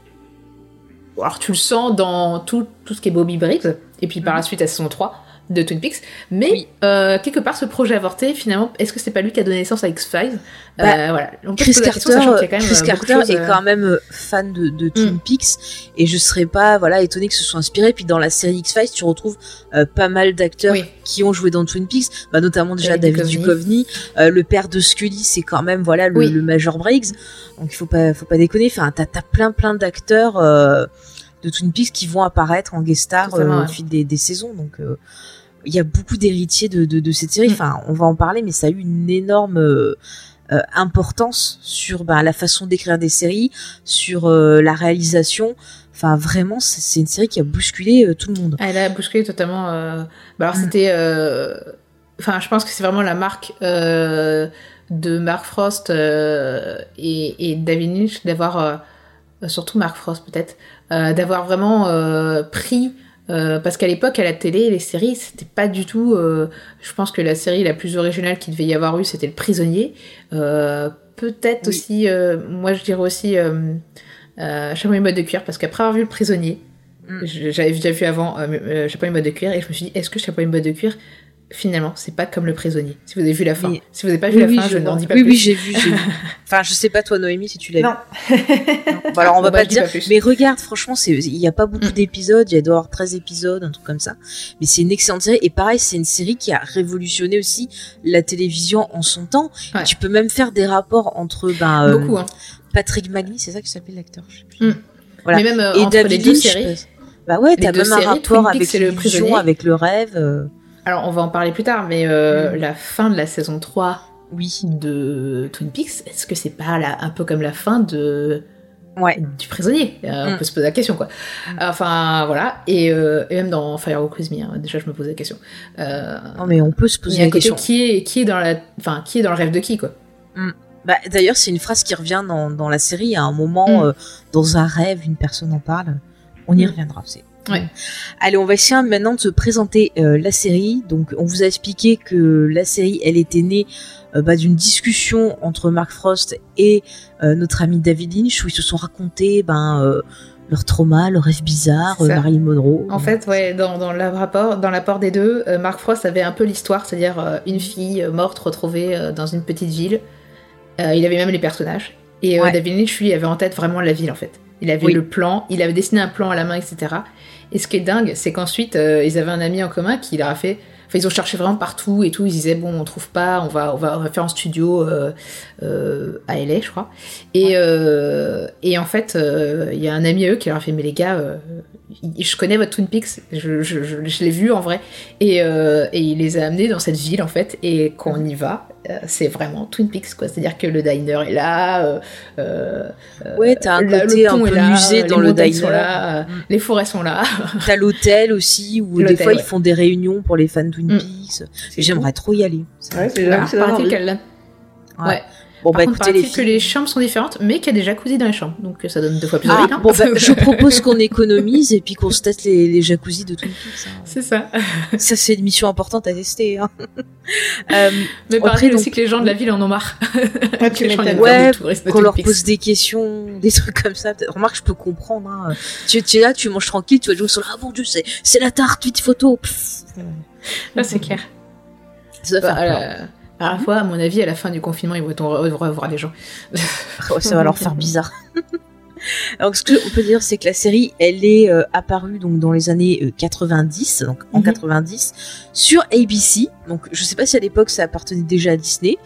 Alors tu le sens dans tout, tout ce qui est Bobby Briggs, et puis par la suite à saison 3 de Twin Peaks, mais. Oui. euh, quelque part ce projet avorté, finalement, est-ce que c'est pas lui qui a donné naissance à X-Files? Bah, Euh, voilà. On peut Chris question, Carter, quand même, Chris est euh, quand même euh, fan de, de Twin Mm. Peaks et je serais pas voilà étonné que ce soit inspiré. Puis dans la série X Files, tu retrouves pas mal d'acteurs Oui. qui ont joué dans Twin Peaks, bah, notamment déjà David David Duchovny. Duchovny, le père de Scully, c'est quand même voilà le, Oui. le Major Briggs. Donc il faut pas faut pas déconner. Enfin t'as t'as plein plein d'acteurs de Twin Peaks qui vont apparaître en guest star euh, au fil des, des saisons. Donc euh, il y a beaucoup d'héritiers de, de, de cette série. Mm. Enfin, on va en parler, mais ça a eu une énorme euh, euh, importance sur ben, la façon d'écrire des séries, sur euh, la réalisation. Enfin, vraiment, c'est une série qui a bousculé euh, tout le monde. Elle a bousculé totalement. bah alors Mm. c'était. Enfin, je pense que c'est vraiment la marque de Mark Frost et, et David Lynch d'avoir, surtout Mark Frost peut-être, d'avoir vraiment pris. Euh, parce qu'à l'époque, à la télé, les séries, c'était pas du tout. euh, je pense que la série la plus originale qu'il devait y avoir eu, c'était Le Prisonnier. Euh, peut-être Oui. aussi, moi je dirais aussi euh, Chapeau et mode de cuir, parce qu'après avoir vu le prisonnier, Mm. j'avais déjà vu avant Chapeau et mode de cuir, et je me suis dit, est-ce que Chapeau et mode de cuir, finalement, c'est pas comme le prisonnier Si vous avez vu la fin. Oui. Si vous n'avez pas vu Oui, la oui, fin, je, vois. n'en dis pas oui, plus. oui, j'ai vu, j'ai vu. Enfin, je sais pas toi, Noémie, si tu l'as Non. vu. Bon, alors on va Bon, pas je dis dire. pas plus. Mais regarde, franchement, il y a pas beaucoup Mm. d'épisodes. Il y a doit y avoir 13 épisodes, un truc comme ça. Mais c'est une excellente série. Et pareil, c'est une série qui a révolutionné aussi la télévision en son temps. Ouais. Tu peux même faire des rapports entre, ben, euh, Beaucoup, hein. Patrick Magny, c'est ça que s'appelle l'acteur. je sais plus. Mm. Voilà. Mais même euh, Et entre les David deux Lynch. séries. euh, Bah ouais, Les t'as même un rapport avec le avec le rêve. Alors, on va en parler plus tard, mais euh, Mm. la fin de la saison 3 Oui. de Twin Peaks, est-ce que c'est pas la- un peu comme la fin de Ouais. du prisonnier? Euh, On Mm. peut se poser la question, quoi. Enfin, voilà. Et, euh, et même dans Firewalk With Me, hein, déjà, je me pose la question. Non, mais on peut se poser la question. qui est, qui est dans la, enfin, qui est dans le rêve de qui, quoi? Bah, d'ailleurs, c'est une phrase qui revient dans, dans la série. À un moment, Mm. dans un rêve, une personne en parle. On y Mm. reviendra. C'est... Ouais. Allez, on va essayer maintenant de se présenter euh, la série. Donc, on vous a expliqué que la série, elle était née euh, bah, d'une discussion entre Mark Frost et euh, notre ami David Lynch, où ils se sont racontés ben, leur trauma, leur rêve bizarre. Marilyn Monroe. En fait, ouais, dans, dans le rapport, dans l'apport des deux, Mark Frost avait un peu l'histoire, c'est-à-dire une fille morte retrouvée dans une petite ville. Il avait même les personnages. Et Ouais. David Lynch, lui, avait en tête vraiment la ville, en fait. Il avait Oui. le plan, il avait dessiné un plan à la main, etc. Et ce qui est dingue, c'est qu'ensuite, euh, ils avaient un ami en commun qui leur a fait. Enfin, ils ont cherché vraiment partout et tout. Ils disaient bon, on trouve pas, on va, on va, faire un studio euh, euh, à LA, je crois. Et, euh, et en fait, euh, il y a un ami à eux qui leur a fait mais les gars, euh, je connais votre Twin Peaks, je, je, je, je l'ai vu en vrai. Et, euh, et il les a amenés dans cette ville en fait. Et quand on y va, euh, c'est vraiment Twin Peaks quoi. C'est-à-dire que le diner est là. euh, euh, Ouais, t'as un la- côté un pont peu est là, musée les dans le montagnes diner. sont là, Mm. les forêts sont là. T'as l'hôtel aussi, où des fois, ouais. ils font des réunions pour les fans de Twin Mm. Peaks. J'aimerais trop y aller. Ouais, c'est qu'elle- Ouais. Ouais. Bon, Par bah contre, écoutez les que les chambres sont différentes, mais qu'il y a des jacuzzi dans les chambres. Donc euh, ça donne deux fois plus Ah, envie. hein. bon, bah, je propose qu'on économise et puis qu'on se teste les, les jacuzzis de Twin Peaks. hein. C'est ça. Ça, c'est une mission importante à tester. Hein. Euh, Mais Après, donc- aussi que les gens de la ville en ont marre. Ah, tu Les gens Ouais, de qu'on leur pose des questions, des trucs comme ça. Remarque, je peux comprendre. Hein. Tu, tu es là, tu manges tranquille, tu vas jouer sur Ah mon dieu, c'est, la tarte, vite photo. Pff. Là, c'est clair. Ça Bah, faire peur. Euh, à la fois, à mon avis, à la fin du confinement, ils vont re- revoir les gens. Ouais, ça va leur faire bizarre. Donc, ce qu'on peut dire, c'est que la série, elle est euh, apparue donc dans les années euh, 90, donc en Mhm. 90, sur ABC. Donc, je sais pas si à l'époque ça appartenait déjà à Disney,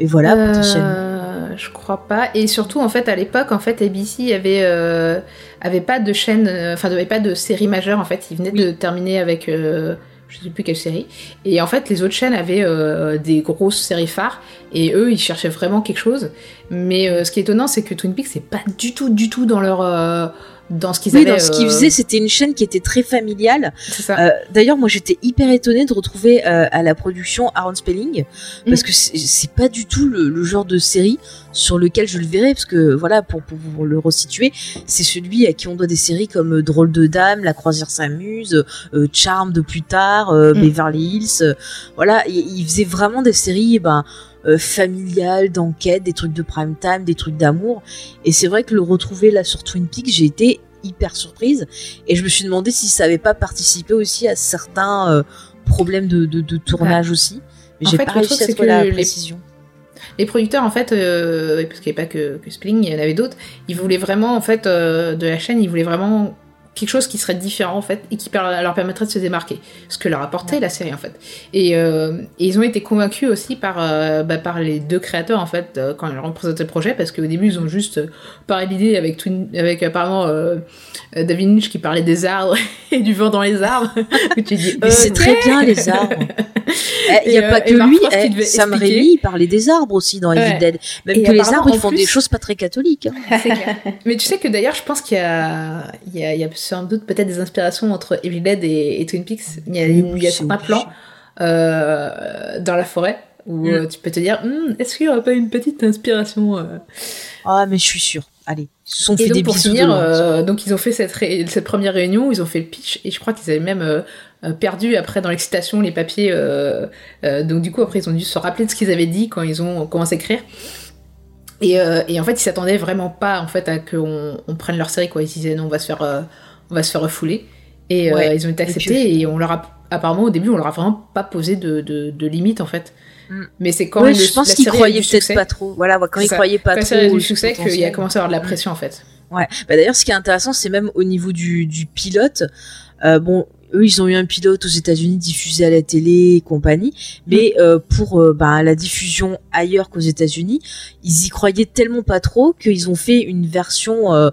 mais voilà, Euh, potentiellement. je crois pas. Et surtout, en fait, à l'époque, en fait, ABC avait, euh, avait pas de chaîne, euh, enfin, avait pas de série majeure. En fait, ils venaient de terminer avec, euh, je sais plus quelle série. Et en fait, les autres chaînes avaient euh, des grosses séries phares. Et eux, ils cherchaient vraiment quelque chose. Mais euh, ce qui est étonnant, c'est que Twin Peaks, c'est pas du tout, du tout dans leur, euh, dans ce qu'ils Oui, avaient. dans ce qu'ils euh, faisaient, c'était une chaîne qui était très familiale. Euh, D'ailleurs, moi, j'étais hyper étonnée de retrouver euh, à la production Aaron Spelling, parce que c'est pas du tout le, le genre de série sur lequel je le verrais, parce que voilà, pour, pour, pour le resituer, c'est celui à qui on doit des séries comme Drôle de Dame, La Croisière s'amuse, euh, Charm de plus tard, euh, Mm. Beverly Hills. euh, voilà, il, il faisait vraiment des séries, ben euh, familiales, d'enquête, des trucs de prime time, des trucs d'amour. Et c'est vrai que le retrouver là sur Twin Peaks, j'ai été hyper surprise. Et je me suis demandé si ça avait pas participé aussi à certains euh, problèmes de, de, de tournage aussi. Mais j'ai pas réussi à trouver la les- précision. Les producteurs, en fait, euh, parce qu'il n'y avait pas que, que Spling, il y en avait d'autres, ils voulaient vraiment, en fait, de la chaîne, ils voulaient vraiment quelque chose qui serait différent, en fait, et qui leur permettrait de se démarquer. Ce que leur apportait la série, en fait. Et, euh, et ils ont été convaincus aussi par, euh, bah, par les deux créateurs, en fait, euh, quand ils leur ont présenté le projet, parce qu'au début, ils ont juste euh, parlé d'idée avec, Twin, avec apparemment euh, David Lynch qui parlait des arbres et du vent dans les arbres. Où tu dis, Mais c'est très bien les arbres. Il n'y Et, a pas euh, que et Mark lui, eh, Sam expliquer. Raimi il parlait des arbres aussi dans Evil. Dead. Même que les arbres ils font des choses pas très catholiques. hein. Mais tu sais que d'ailleurs, je pense qu'il y a, il y sans doute peut-être des inspirations entre Evil Dead et, Twin Peaks. Il y a, il y a certains plans euh, dans la forêt où Mm. euh, tu peux te dire, Hum, est-ce qu'il n'y aurait pas une petite inspiration euh? Ah mais je suis sûre. Allez, ils se sont Et fait donc des pour finir, euh, donc ils ont fait cette, ré- cette première réunion, ils ont fait le pitch et je crois qu'ils avaient même euh, euh, perdu après dans l'excitation les papiers. euh, euh, donc du coup après ils ont dû se rappeler de ce qu'ils avaient dit quand ils ont commencé à écrire. Et, euh, et en fait, ils s'attendaient vraiment pas en fait à qu'on on prenne leur série quoi. Ils se disaient non, on va se faire, euh, on va se faire refouler. Et euh, ils ont été Et puis, acceptés et, on leur a apparemment au début on leur a vraiment pas posé de, de, de limite en fait. Mm. Mais c'est quand Ouais, le- je pense qu'ils croyaient peut-être pas trop. Voilà, quand C'est ils ça. croyaient pas quand trop. série a eu au du succès qu'il y a commencé à avoir de la pression en fait. Ouais. Bah, D'ailleurs, ce qui est intéressant, c'est même au niveau du, du pilote. Euh, bon, eux, ils ont eu un pilote aux États-Unis diffusé à la télé et compagnie, mais Mm. euh, pour euh, bah, la diffusion ailleurs qu'aux États-Unis, ils y croyaient tellement pas trop qu'ils ont fait une version euh,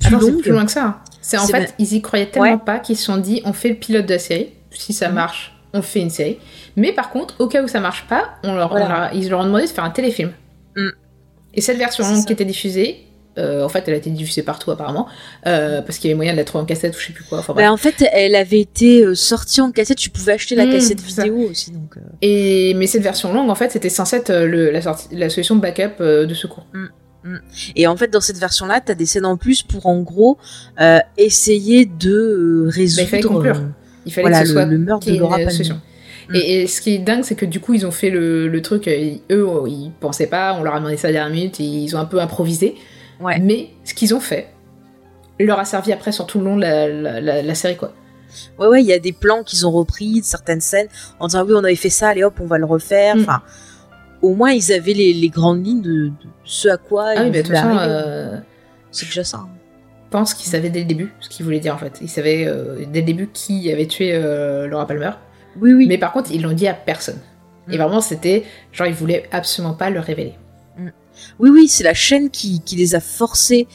plus c'est longue. plus loin que ça. hein. C'est en fait, ils y croyaient tellement Ouais. pas qu'ils se sont dit on fait le pilote de la série. Si ça Mhm. marche, on fait une série. Mais par contre, au cas où ça marche pas, on leur, Voilà. on leur a- ils leur ont demandé de faire un téléfilm. Mm. Et cette version longue qui était diffusée, euh, en fait, elle a été diffusée partout apparemment, euh, parce qu'il y avait moyen de la trouver en cassette ou je sais plus quoi. Enfin. Bah, en fait, elle avait été euh, sortie en cassette. Tu pouvais acheter la Mm, cassette ça. vidéo aussi, donc. Et mais cette version longue, en fait, c'était censé être le- la, solution de backup de secours. Et en fait, dans cette version-là, t'as des scènes en plus pour, en gros, euh, essayer de résoudre. Bah, fallait conclure. Il fallait voilà, que ce le, soit le meurtre de Laura Palmer. solution. Mm. Et, et ce qui est dingue, c'est que du coup, ils ont fait le, le truc, ils- eux, ils pensaient pas, on leur a demandé ça à la dernière minute, et ils ont un peu improvisé. Ouais. Mais ce qu'ils ont fait leur a servi après sur tout le long de la, la, la- la série, quoi. Ouais, ouais, il y a des plans qu'ils ont repris, certaines scènes, en disant oui, on avait fait ça, allez hop, on va le refaire. Mm. Enfin, au moins, ils avaient les, les grandes lignes de, de ce à quoi Ah oui, ils façon, arriver. euh, C'est déjà ça. hein. je pense qu'ils savaient dès le début ce qu'ils voulaient dire, en fait. Ils savaient euh, dès le début qui avait tué euh, Laura Palmer. Oui, oui. Mais par contre, ils l'ont dit à personne. Et Mm. vraiment, c'était genre, ils voulaient absolument pas le révéler. Oui, oui, c'est la chaîne qui, qui les a forcés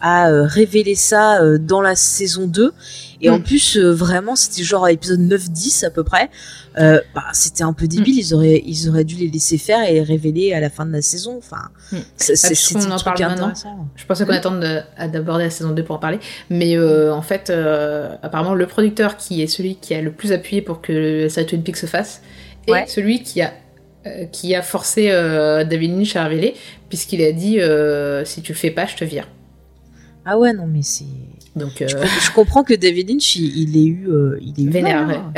à euh, révéler ça euh, dans la saison 2. Et Mm. en plus, euh, vraiment, c'était genre à épisode 9-10 à peu près. Bah, c'était un peu débile, ils, auraient, ils auraient dû les laisser faire et les révéler à la fin de la saison. Enfin, Mm. c'est c'est- puisqu'on c'était en truc intéressant. Je pensais qu'on à d'aborder la saison 2 pour en parler. Mais en fait, apparemment, le producteur qui est celui qui a le plus appuyé pour que la série Twin Peaks se fasse est Ouais. celui qui a, qui a forcé euh, David Lynch à révéler, puisqu'il a dit euh, si tu le fais pas, je te vire. Ah ouais, non, mais c'est. Donc, euh, Je, je comprends que David Lynch, il, il ait eu, euh, il eu Vénère, mal, hein.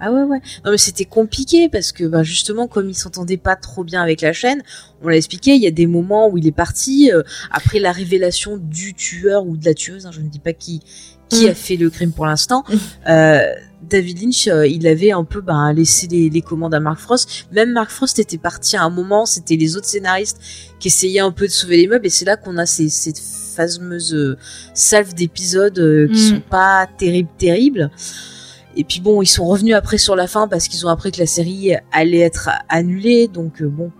Ah ouais, ouais. Non, mais c'était compliqué parce que, bah, justement, comme il s'entendait pas trop bien avec la chaîne, on l'a expliqué, il y a des moments où il est parti, euh, après la révélation du tueur ou de la tueuse, hein, je ne dis pas qui, qui Mm. a fait le crime pour l'instant, Mm. euh, David Lynch, euh, il avait un peu bah, laissé les, les commandes à Mark Frost. Même Mark Frost était parti à un moment, c'était les autres scénaristes qui essayaient un peu de sauver les meubles, et c'est là qu'on a ces, cette fameuse euh, salve d'épisodes euh, qui Mm. sont pas terribles, terribles. Et puis bon, ils sont revenus après sur la fin parce qu'ils ont appris que la série allait être annulée, donc bon,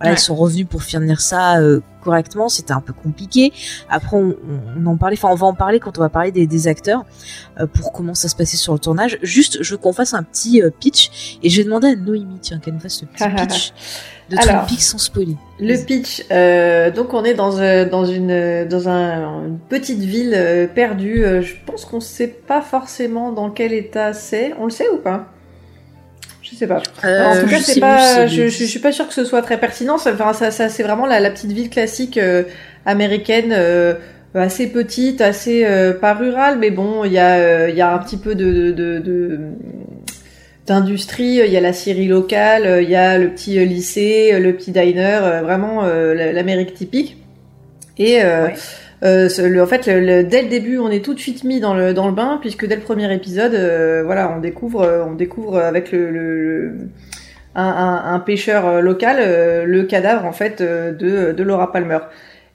voilà, Ouais. ils sont revenus pour finir ça euh, correctement. C'était un peu compliqué. Après, on, on en parlait, enfin, on va en parler quand on va parler des, des acteurs euh, pour comment ça se passait sur le tournage. Juste, je veux qu'on fasse un petit euh, pitch et je vais demander à Noémie, tiens, qu'elle nous fasse le petit pitch de Twin Alors. Peaks sans spoiler. Le pitch, donc on est dans, dans, une, dans un- une petite ville perdue. je pense qu'on sait pas forcément dans quel état c'est. On le sait ou pas? Je sais pas. Euh, en tout cas, je c'est pas. Je, c'est- je, je suis pas sûre que ce soit très pertinent. Ça, enfin, ça, ça, c'est vraiment la, la petite ville classique euh, américaine, euh, assez petite, assez pas rurale, mais bon, il y a, il y a un petit peu de, de, de, de- d'industrie. Il y a la scierie locale, il y a le petit lycée, le petit diner, vraiment la- l'Amérique typique. Et Ouais. Euh, en fait, dès le début, on est tout de suite mis dans le dans le bain, puisque dès le premier épisode, euh, voilà, on découvre, euh, on découvre avec un, pêcheur local le cadavre en fait de, de Laura Palmer.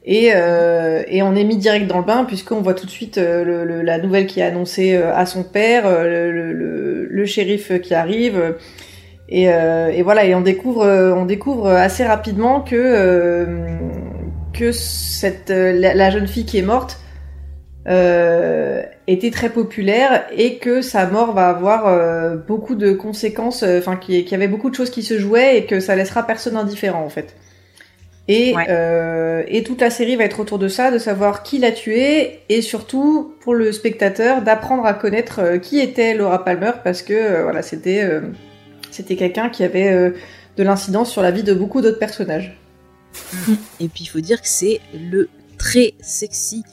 Et, et on est mis direct dans le bain puisqu'on voit tout de suite la nouvelle qui est annoncée à son père, le, shérif qui arrive. Et, et voilà, et on découvre, on découvre assez rapidement que que cette euh, la, la jeune fille qui est morte euh, était très populaire et que sa mort va avoir euh, beaucoup de conséquences, enfin qu'il y, avait beaucoup de choses qui se jouaient et que ça laissera personne indifférent en fait. Et, Ouais. euh, et toute la série va être autour de ça, de savoir qui l'a tué et surtout pour le spectateur d'apprendre à connaître euh, qui était Laura Palmer parce que euh, voilà c'était c'était quelqu'un qui avait de l'incidence sur la vie de beaucoup d'autres personnages. Et puis il faut dire que c'est le très sexy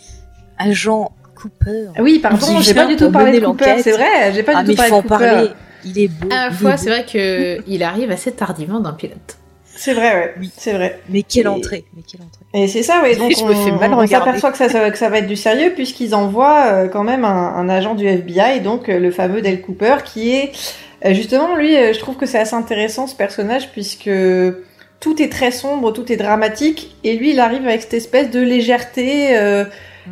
agent Cooper. Ah oui, pardon, j'ai pas du tout parlé de Cooper, c'est vrai, j'ai pas Ah du mais tout parlé de Cooper. parler. Il est beau. à la fois, est c'est vrai que il arrive assez tardivement dans le pilote. C'est vrai, ouais. Oui. C'est vrai. Mais quelle Et- entrée, mais quelle entrée. Et c'est ça, oui. Donc Je on, me fais mal on s'aperçoit que ça, ça- que ça va être du sérieux puisqu'ils envoient euh, quand même un, un agent du FBI, donc euh, le fameux Dale Cooper, qui est euh, justement lui. euh, je trouve que c'est assez intéressant ce personnage puisque tout est très sombre, tout est dramatique, et lui il arrive avec cette espèce de légèreté. euh,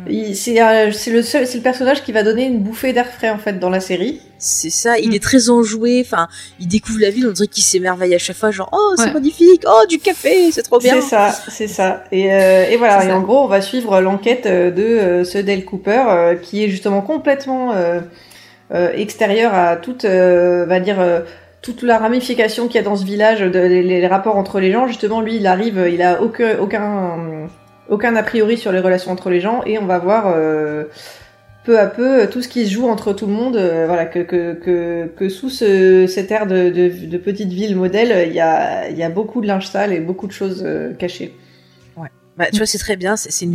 il- c'est euh, c'est le seul, c'est le personnage qui va donner une bouffée d'air frais en fait dans la série. C'est ça, il est très enjoué, enfin, il découvre la ville, on dirait qu'il s'émerveille à chaque fois, genre, oh, c'est Ouais. magnifique, oh, du café, c'est trop bien. C'est ça, c'est ça. Et, euh, et voilà, et ça. en gros, on va suivre l'enquête euh, de euh, ce Dale Cooper, euh, qui est justement complètement euh, euh, extérieur à toute, euh, va dire, euh, toute la ramification qu'il y a dans ce village, les, rapports entre les gens. Justement, lui, il arrive, il a aucun, a priori sur les relations entre les gens, et on va voir euh, peu à peu tout ce qui se joue entre tout le monde. euh, voilà, que, sous ce, cet air de, petite ville modèle, il y a, beaucoup de linge sale et beaucoup de choses euh, cachées. Bah, tu vois, c'est très bien, c'est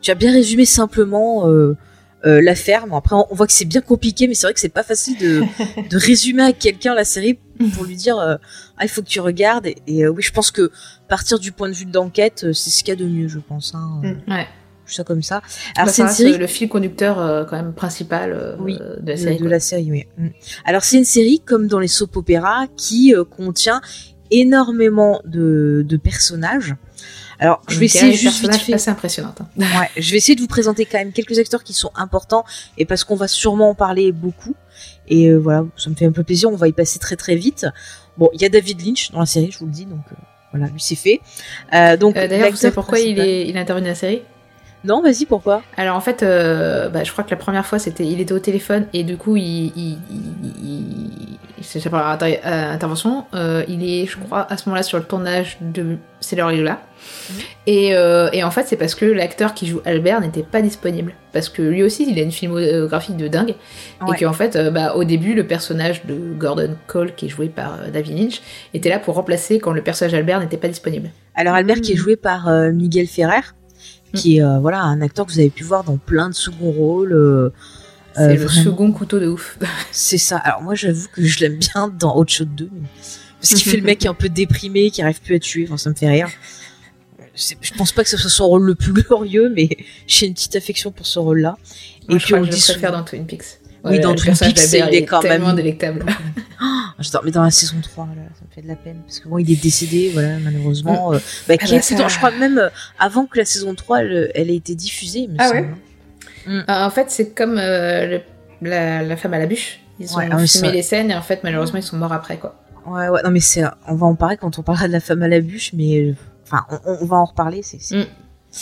tu as bien résumé simplement euh, l'affaire, mais après, on, voit que c'est bien compliqué, mais c'est vrai que c'est pas facile de, de résumer à quelqu'un la série pour lui dire, euh, ah, il faut que tu regardes, et, et, euh, oui, je pense que partir du point de vue de l'enquête, c'est ce qu'il y a de mieux, je pense, hein, Mm. Ouais. tout ça comme ça. Alors, Bah, c'est ça une série le fil conducteur euh, quand même principal euh, Oui, de la de, série. de quoi. la série, oui. Mm. Alors c'est une série comme dans les soap opéras qui euh, contient énormément de, de personnages. Alors je vais essayer juste vite fait. assez impressionnante. hein. Ouais, je vais essayer de vous présenter quand même quelques acteurs qui sont importants et parce qu'on va sûrement en parler beaucoup. Et euh, voilà, ça me fait un peu plaisir. On va y passer très très vite. Bon, il y a David Lynch dans la série, je vous le dis, donc euh, voilà, lui c'est fait. Euh, donc D'ailleurs, vous savez pourquoi il est, il est intervenu dans la série? Non, vas-y, pourquoi? Alors en fait, euh, bah, je crois que la première fois c'était, il était au téléphone et du coup il, il, il, il- c'est sa première inter- euh, intervention. Euh, il est, je crois, à ce moment-là sur le tournage de C'est l'heure et Lola. Mhm. Et, euh, et en fait, c'est parce que l'acteur qui joue Albert n'était pas disponible. Parce que lui aussi, il a une filmographie de dingue. Ouais. Et qu'en fait, euh, bah, au début, le personnage de Gordon Cole, qui est joué par euh, David Lynch, était là pour remplacer quand le personnage d'Albert n'était pas disponible. Alors Albert qui est joué par euh, Miguel Ferrer, qui est euh, voilà un acteur que vous avez pu voir dans plein de seconds rôles. euh, C'est le vraiment. second couteau de ouf. C'est ça. Alors moi j'avoue que je l'aime bien dans Hot Shot 2 mais- parce qu'il fait le mec un peu déprimé qui arrive plus à tuer. Enfin ça me fait rire. Je pense pas que ce soit son rôle le plus glorieux, mais j'ai une petite affection pour ce rôle-là. Et je puis crois on que je dit préfère souvent- dans Twin Peaks. Oui, dans Peaks, d'Albert, il est quand tellement même- délectable. J'adore, mais dans la saison 3, là, ça me fait de la peine parce que bon, il est décédé, voilà, malheureusement. euh, bah, Ah bah, ça- Je crois même euh, avant que la saison 3 elle, elle ait été diffusée. me Ah semble. ouais Ah, en fait, c'est comme euh, le- la, la femme à la bûche. Ils ont Ouais, ah filmé les scènes et en fait, malheureusement, ils sont morts après, quoi. Ouais, ouais, non, mais c'est, on va en parler quand on parlera de la femme à la bûche, mais, enfin, on, on va en reparler, c'est, Mm. Ah,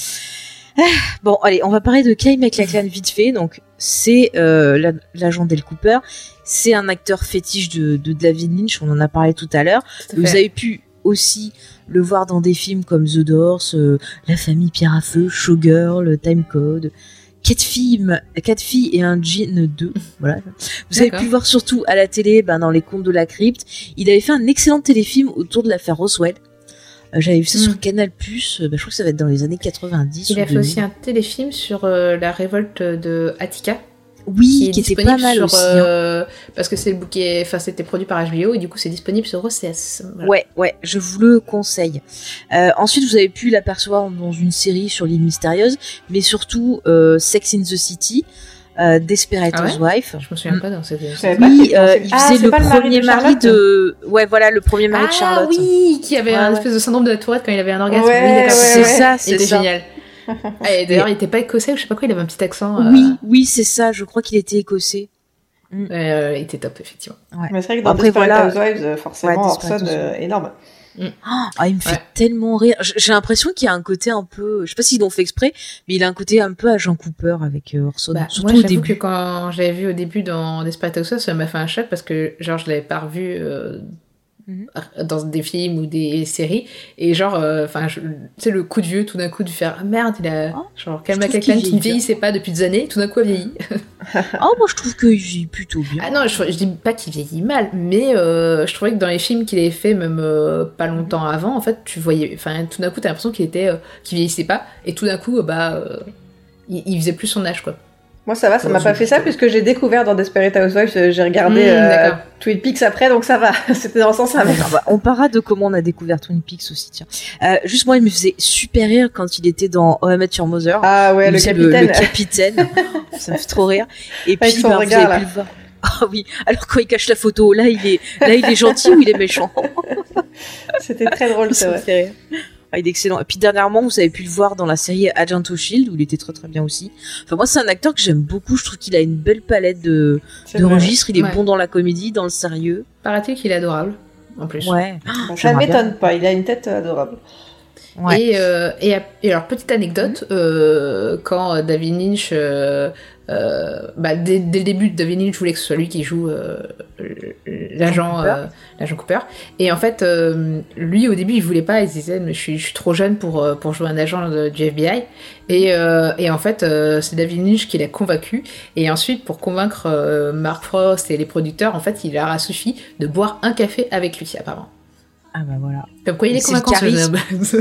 Bon, allez, on va parler de Kyle MacLachlan vite fait, donc, c'est, euh, la- l'agent Del Cooper, c'est un acteur fétiche de, de David Lynch, on en a parlé tout à l'heure, vous avez pu aussi le voir dans des films comme The Doors, euh, La famille Pierre à Feu, Showgirl, Time Code, Quatre filles, quatre filles et un jean 2. Voilà. Vous avez pu le voir surtout à la télé, ben, dans Les Contes de la Crypte. Il avait fait un excellent téléfilm autour de l'affaire Roswell. Euh, J'avais vu ça Mm. sur Canal+, euh, ben, je crois que ça va être dans les années 90 Il a fait 2000. aussi un téléfilm sur euh, la révolte de Attica. Oui, qui était pas mal sur, aussi. hein. euh, Parce que c'est le bouquet, enfin, c'était produit par HBO et du coup, c'est disponible sur OCS. Voilà. Ouais, ouais, je vous le conseille. Euh, ensuite, vous avez pu l'apercevoir dans une série sur l'île mystérieuse, mais surtout euh, Sex in the City, euh, Desperate Ah ouais. Je me souviens pas dans cette. Oui, euh, il Ah, faisait c'est le pas le mari premier de mari de... Ouais, voilà, le premier mari de Ah Charlotte. oui, qui avait Ouais, un ouais. espèce de syndrome de la tourette quand il avait un orgasme. Ouais, oui, c'est ouais. ça, Il c'est était ça. génial. Et d'ailleurs, il était pas écossais ou je sais pas quoi, il avait un petit accent. euh, Oui, oui, c'est ça, je crois qu'il était écossais. euh, il était top, effectivement. Mais c'est vrai que dans Après, Desperate voilà. Housewives, euh, forcément, Ouais, Desperate Orson, euh, Énorme. Ah, il me fait Ouais. tellement rire. J'ai l'impression qu'il y a un côté un peu, je sais pas s'ils l'ont fait exprès, mais il a un côté un peu agent Cooper avec euh, Orson, Bah, surtout moi, au j'avoue que début. quand j'avais vu au début dans Desperate Housewives, ça m'a fait un choc parce que, genre, je l'avais pas revu euh. Dans des films ou des séries. Et, genre, euh, enfin, tu sais, le coup de vieux, tout d'un coup, de faire ah, merde, il a. Oh, genre, je Cal trouve MacLachlan qu'il qui ne vieillit vieillissait pas depuis des années, tout d'un coup, a vieilli. Oh, moi je trouve qu'il vit plutôt bien. Ah non, je, je dis pas qu'il vieillit mal, mais euh, je trouvais que dans les films qu'il avait fait, même euh, pas longtemps avant, en fait, tu voyais. Enfin, tout d'un coup, t'as l'impression qu'il était. euh, qu'il vieillissait pas. Et tout d'un coup, euh, bah. euh, il, il faisait plus son âge, quoi. Moi, ça va, ça Ouais, m'a pas fait ça puisque j'ai découvert dans Desperate Housewives, euh, j'ai regardé Mmh, euh. Twin Peaks après, donc ça va. C'était dans le sens inverse. Ah bah, on parlera de comment on a découvert Twin Peaks aussi, tiens. Euh, juste moi, il me faisait super rire quand il était dans Oh, I Your Mother. Ah ouais, le capitaine. Le, capitaine. ça me fait trop rire. Et Avec puis, bah, vous regard, avez pu le voir. Ah oui, alors quand il cache la photo, là il est, là il est gentil ou il est méchant? C'était très drôle, c'est Ça me Ah, il est excellent. Et puis dernièrement, vous avez pu le voir dans la série Agent of Shield où il était très très bien aussi. Enfin moi, c'est un acteur que j'aime beaucoup. Je trouve qu'il a une belle palette de, de registres. Il est Ouais. bon dans la comédie, dans le sérieux. Paraît-il qu'il est adorable, en plus. Ouais. Bah, ça J'aimerais m'étonne pas, il a une tête adorable. Ouais. Et, euh, et, et alors, petite anecdote, euh, quand euh, David Lynch, euh, bah, dès, dès le début, David Lynch voulait que ce soit lui qui joue l'agent Cooper. Cooper. Et en fait, lui, au début, il voulait pas, il se disait, mais je suis, je suis trop jeune pour, pour jouer un agent de- du FBI. Et, et en fait, c'est David Lynch qui l'a convaincu. Et ensuite, pour convaincre Mark Frost et les producteurs, en fait, il leur a suffi de boire un café avec lui, apparemment. Ah bah voilà. Comme quoi, il est C'est le convaincant, charisme.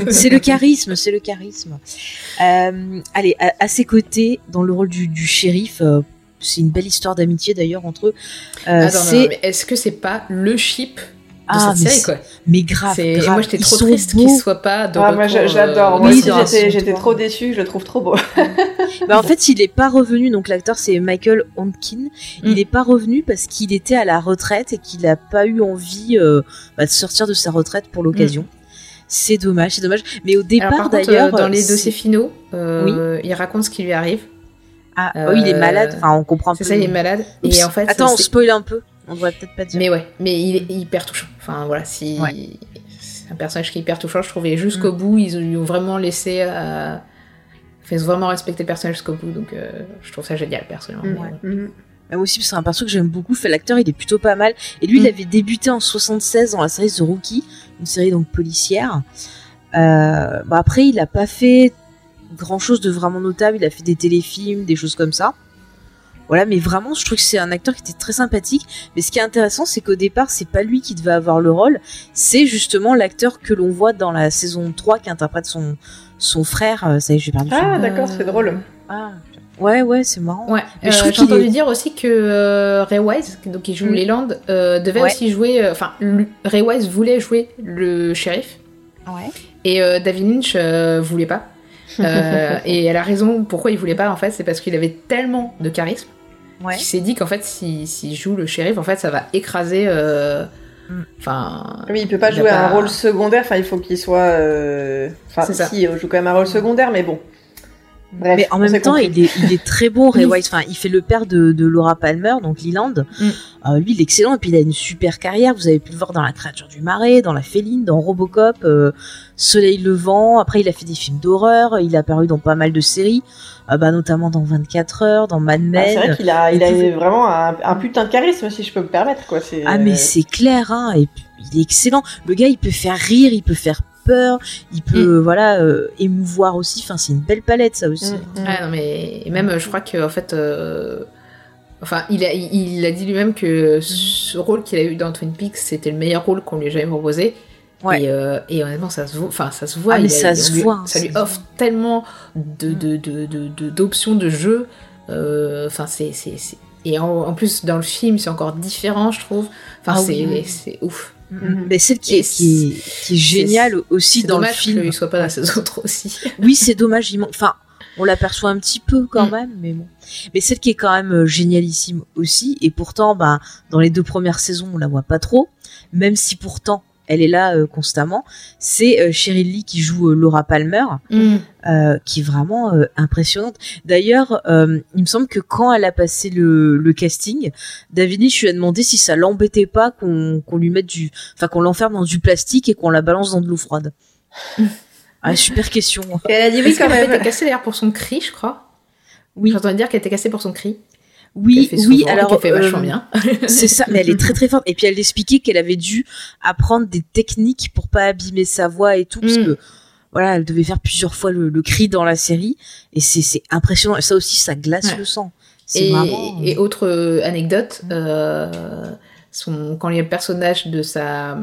c'est le charisme, c'est le charisme. Euh, allez, à, à ses côtés, dans le rôle du, du shérif, euh, c'est une belle histoire d'amitié d'ailleurs entre eux. Euh, mais est-ce que c'est pas le chip Ah, cette mais série c'est- quoi mais grave, grave. moi j'étais trop triste qu'il soit pas de Ah, moi retour, j'adore, euh, moi oui, aussi j'étais trop déçue, je le trouve trop beau. Bah, en fait, il est pas revenu. Donc l'acteur c'est Michael Honkin. Mm. Il est pas revenu parce qu'il était à la retraite et qu'il a pas eu envie euh, bah, de sortir de sa retraite pour l'occasion. C'est dommage, c'est dommage. Mais au départ d'ailleurs, euh, dans les dossiers finaux, euh, il raconte ce qui lui arrive. ah, oh, il est malade. Enfin, on comprend un peu. C'est ça, il est malade. Oups. Et en fait, attends, on spoil un peu. On devrait peut-être pas dire. mais ouais, mais il est hyper touchant. Enfin voilà, si Ouais. c'est un personnage qui est hyper touchant, je trouvais jusqu'au bout, ils lui ont vraiment laissé, euh... fait vraiment respecter le personnage jusqu'au bout, donc euh, je trouve ça génial personnellement. Mm. Ouais. Mhm. Mais moi aussi, c'est un perso que j'aime beaucoup. Fait l'acteur, il est plutôt pas mal. Et lui, il Mm. avait débuté en 76 dans la série The Rookie, une série donc policière. Euh, bah après, il a pas fait grand chose de vraiment notable. Il a fait des téléfilms, des choses comme ça. Voilà, mais vraiment, je trouve que c'est un acteur qui était très sympathique. Mais ce qui est intéressant, c'est qu'au départ, c'est pas lui qui devait avoir le rôle. C'est justement l'acteur que l'on voit dans la saison 3 qui interprète son, son frère. Euh, Ça y est, j'ai perdu Ah d'accord, c'est drôle. Ah, ouais, ouais, c'est marrant. Ouais, Mais euh, je trouve j'ai qu'il entendu est- dire aussi que euh, Ray Wise, donc qui joue Mm. Leland, euh, devait Ouais. aussi jouer. euh, Enfin, Ray Wise voulait jouer le shérif Ouais. et euh, David Lynch euh, voulait pas. Euh, et la raison pourquoi il voulait pas, en fait, c'est parce qu'il avait tellement de charisme Ouais. qu'il s'est dit qu'en fait, s'il si, joue le shérif, en fait, ça va écraser. euh, Mm. Enfin. Oui, il peut pas Il jouer un rôle secondaire, enfin il faut qu'il soit... euh, Enfin si, il joue quand même un rôle secondaire, mais bon. Bref, mais en même temps, il est, il est très bon, Ray. Wise. Enfin, il fait le père de, de Laura Palmer, donc Leland. Mm. Euh, lui, il est excellent. Et puis, il a une super carrière. Vous avez pu le voir dans La créature du marais, dans La Féline, dans Robocop, euh, Soleil levant. Après, il a fait des films d'horreur. Il a apparu dans pas mal de séries, euh, bah, notamment dans 24 heures, dans Mad Ah, Men. c'est vrai qu'il a, il a vraiment un, un putain de charisme, si je peux me permettre, quoi. Ah mais euh, c'est clair hein et puis, il est excellent. Le gars il peut faire rire, il peut faire peur, il peut voilà euh, émouvoir aussi. Enfin c'est une belle palette ça aussi. mm, mm. Ah non, mais et même, je crois que en fait. euh, Enfin, il a, il, a dit lui-même que ce rôle qu'il a eu dans Twin Peaks, c'était le meilleur rôle qu'on lui ait jamais proposé. Ouais. Et, euh, et honnêtement, ça se voit. Enfin, ça se voit. Ah, mais il a- ça se lui- voit, hein, Ça lui ça offre tellement de de- de- de- de- d'options de, jeu. Euh, Enfin, c'est c'est c'est- et en, en plus dans le film, c'est encore différent, je trouve. Enfin, Ah c'est oui. c'est ouf. Mhm. Mais celle qui est, qui est, qui est géniale aussi dans le dommage film. qu'il soit pas dans la saison 3 aussi. Oui c'est dommage. Enfin on l'aperçoit un petit peu quand Mm. même, mais bon. Mais celle qui est quand même euh, génialissime aussi, et pourtant, bah, dans les deux premières saisons, on la voit pas trop, même si pourtant elle est là euh, constamment. C'est euh, Cheryl Lee qui joue euh, Laura Palmer. euh, qui est vraiment euh, impressionnante. D'ailleurs, euh, il me semble que quand elle a passé le, le casting, David Lynch lui a demandé si ça l'embêtait pas qu'on lui mette du, enfin qu'on l'enferme dans du plastique et qu'on la balance dans de l'eau froide. ah, super question. Et elle a dit oui quand avait été même. cassée d'ailleurs pour son cri, je crois Oui, J'entendais dire qu'elle était cassée pour son cri. Oui, fait oui. souvent, Alors, qu'elle fait vachement euh, bien. c'est ça, mais elle est très très forte. Et puis elle expliquait qu'elle avait dû apprendre des techniques pour pas abîmer sa voix et tout, parce Mm. que voilà, elle devait faire plusieurs fois le, le cri dans la série, et c'est impressionnant. Et ça aussi, ça glace Ouais. le sang. Et, et autre euh, anecdote, euh, son, quand il y a le personnage de sa,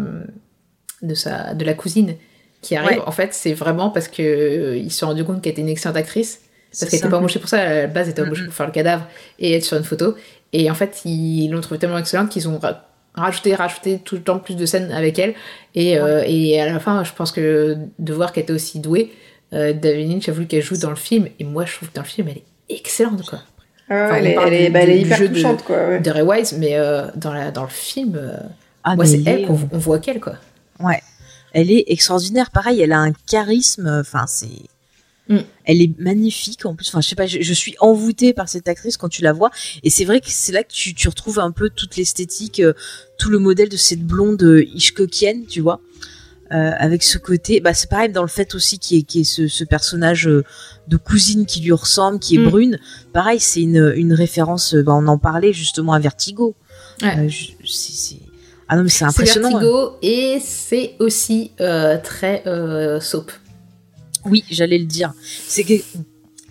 de sa, de la cousine qui arrive, Ouais. en fait, c'est vraiment parce que euh, s'est rendu compte qu'elle était une excellente actrice. Parce qu'elle était pas embauchée pour ça. À la base, elle était embauchée Mhm. pour faire le cadavre et être sur une photo. Et en fait, ils l'ont trouvée tellement excellente qu'ils ont ra- rajouté, rajouté tout le temps plus de scènes avec elle. Et, euh, et à la fin, je pense que de voir qu'elle était aussi douée, euh, David Lynch a voulu qu'elle joue dans le film. Et moi, je trouve que dans le film, elle est excellente, quoi. Ah, Enfin, elle, est, elle, bah, elle est du hyper jeu de- touchante, quoi. ouais. De Ray Wise, mais euh, dans, la, dans le film, euh, Ah, moi, c'est elle qu'on on voit qu'elle, quoi. Ouais. Elle est extraordinaire. Pareil, elle a un charisme. Enfin, c'est. Mm. Elle est magnifique en plus. Enfin, je sais pas, je, je suis envoûtée par cette actrice quand tu la vois. Et c'est vrai que c'est là que tu, tu retrouves un peu toute l'esthétique, euh, tout le modèle de cette blonde euh, Hitchcockienne, tu vois. Euh, avec ce côté, bah c'est pareil dans le fait aussi qui est, qui est ce, ce personnage de cousine qui lui ressemble, qui est Mm. brune. Pareil, c'est une, une référence. Bah, on en parlait justement à Vertigo. Ouais. Euh, c'est- Ah non mais c'est impressionnant. hein. Vertigo et c'est aussi euh, très euh, soap. Oui, j'allais le dire. C'est que...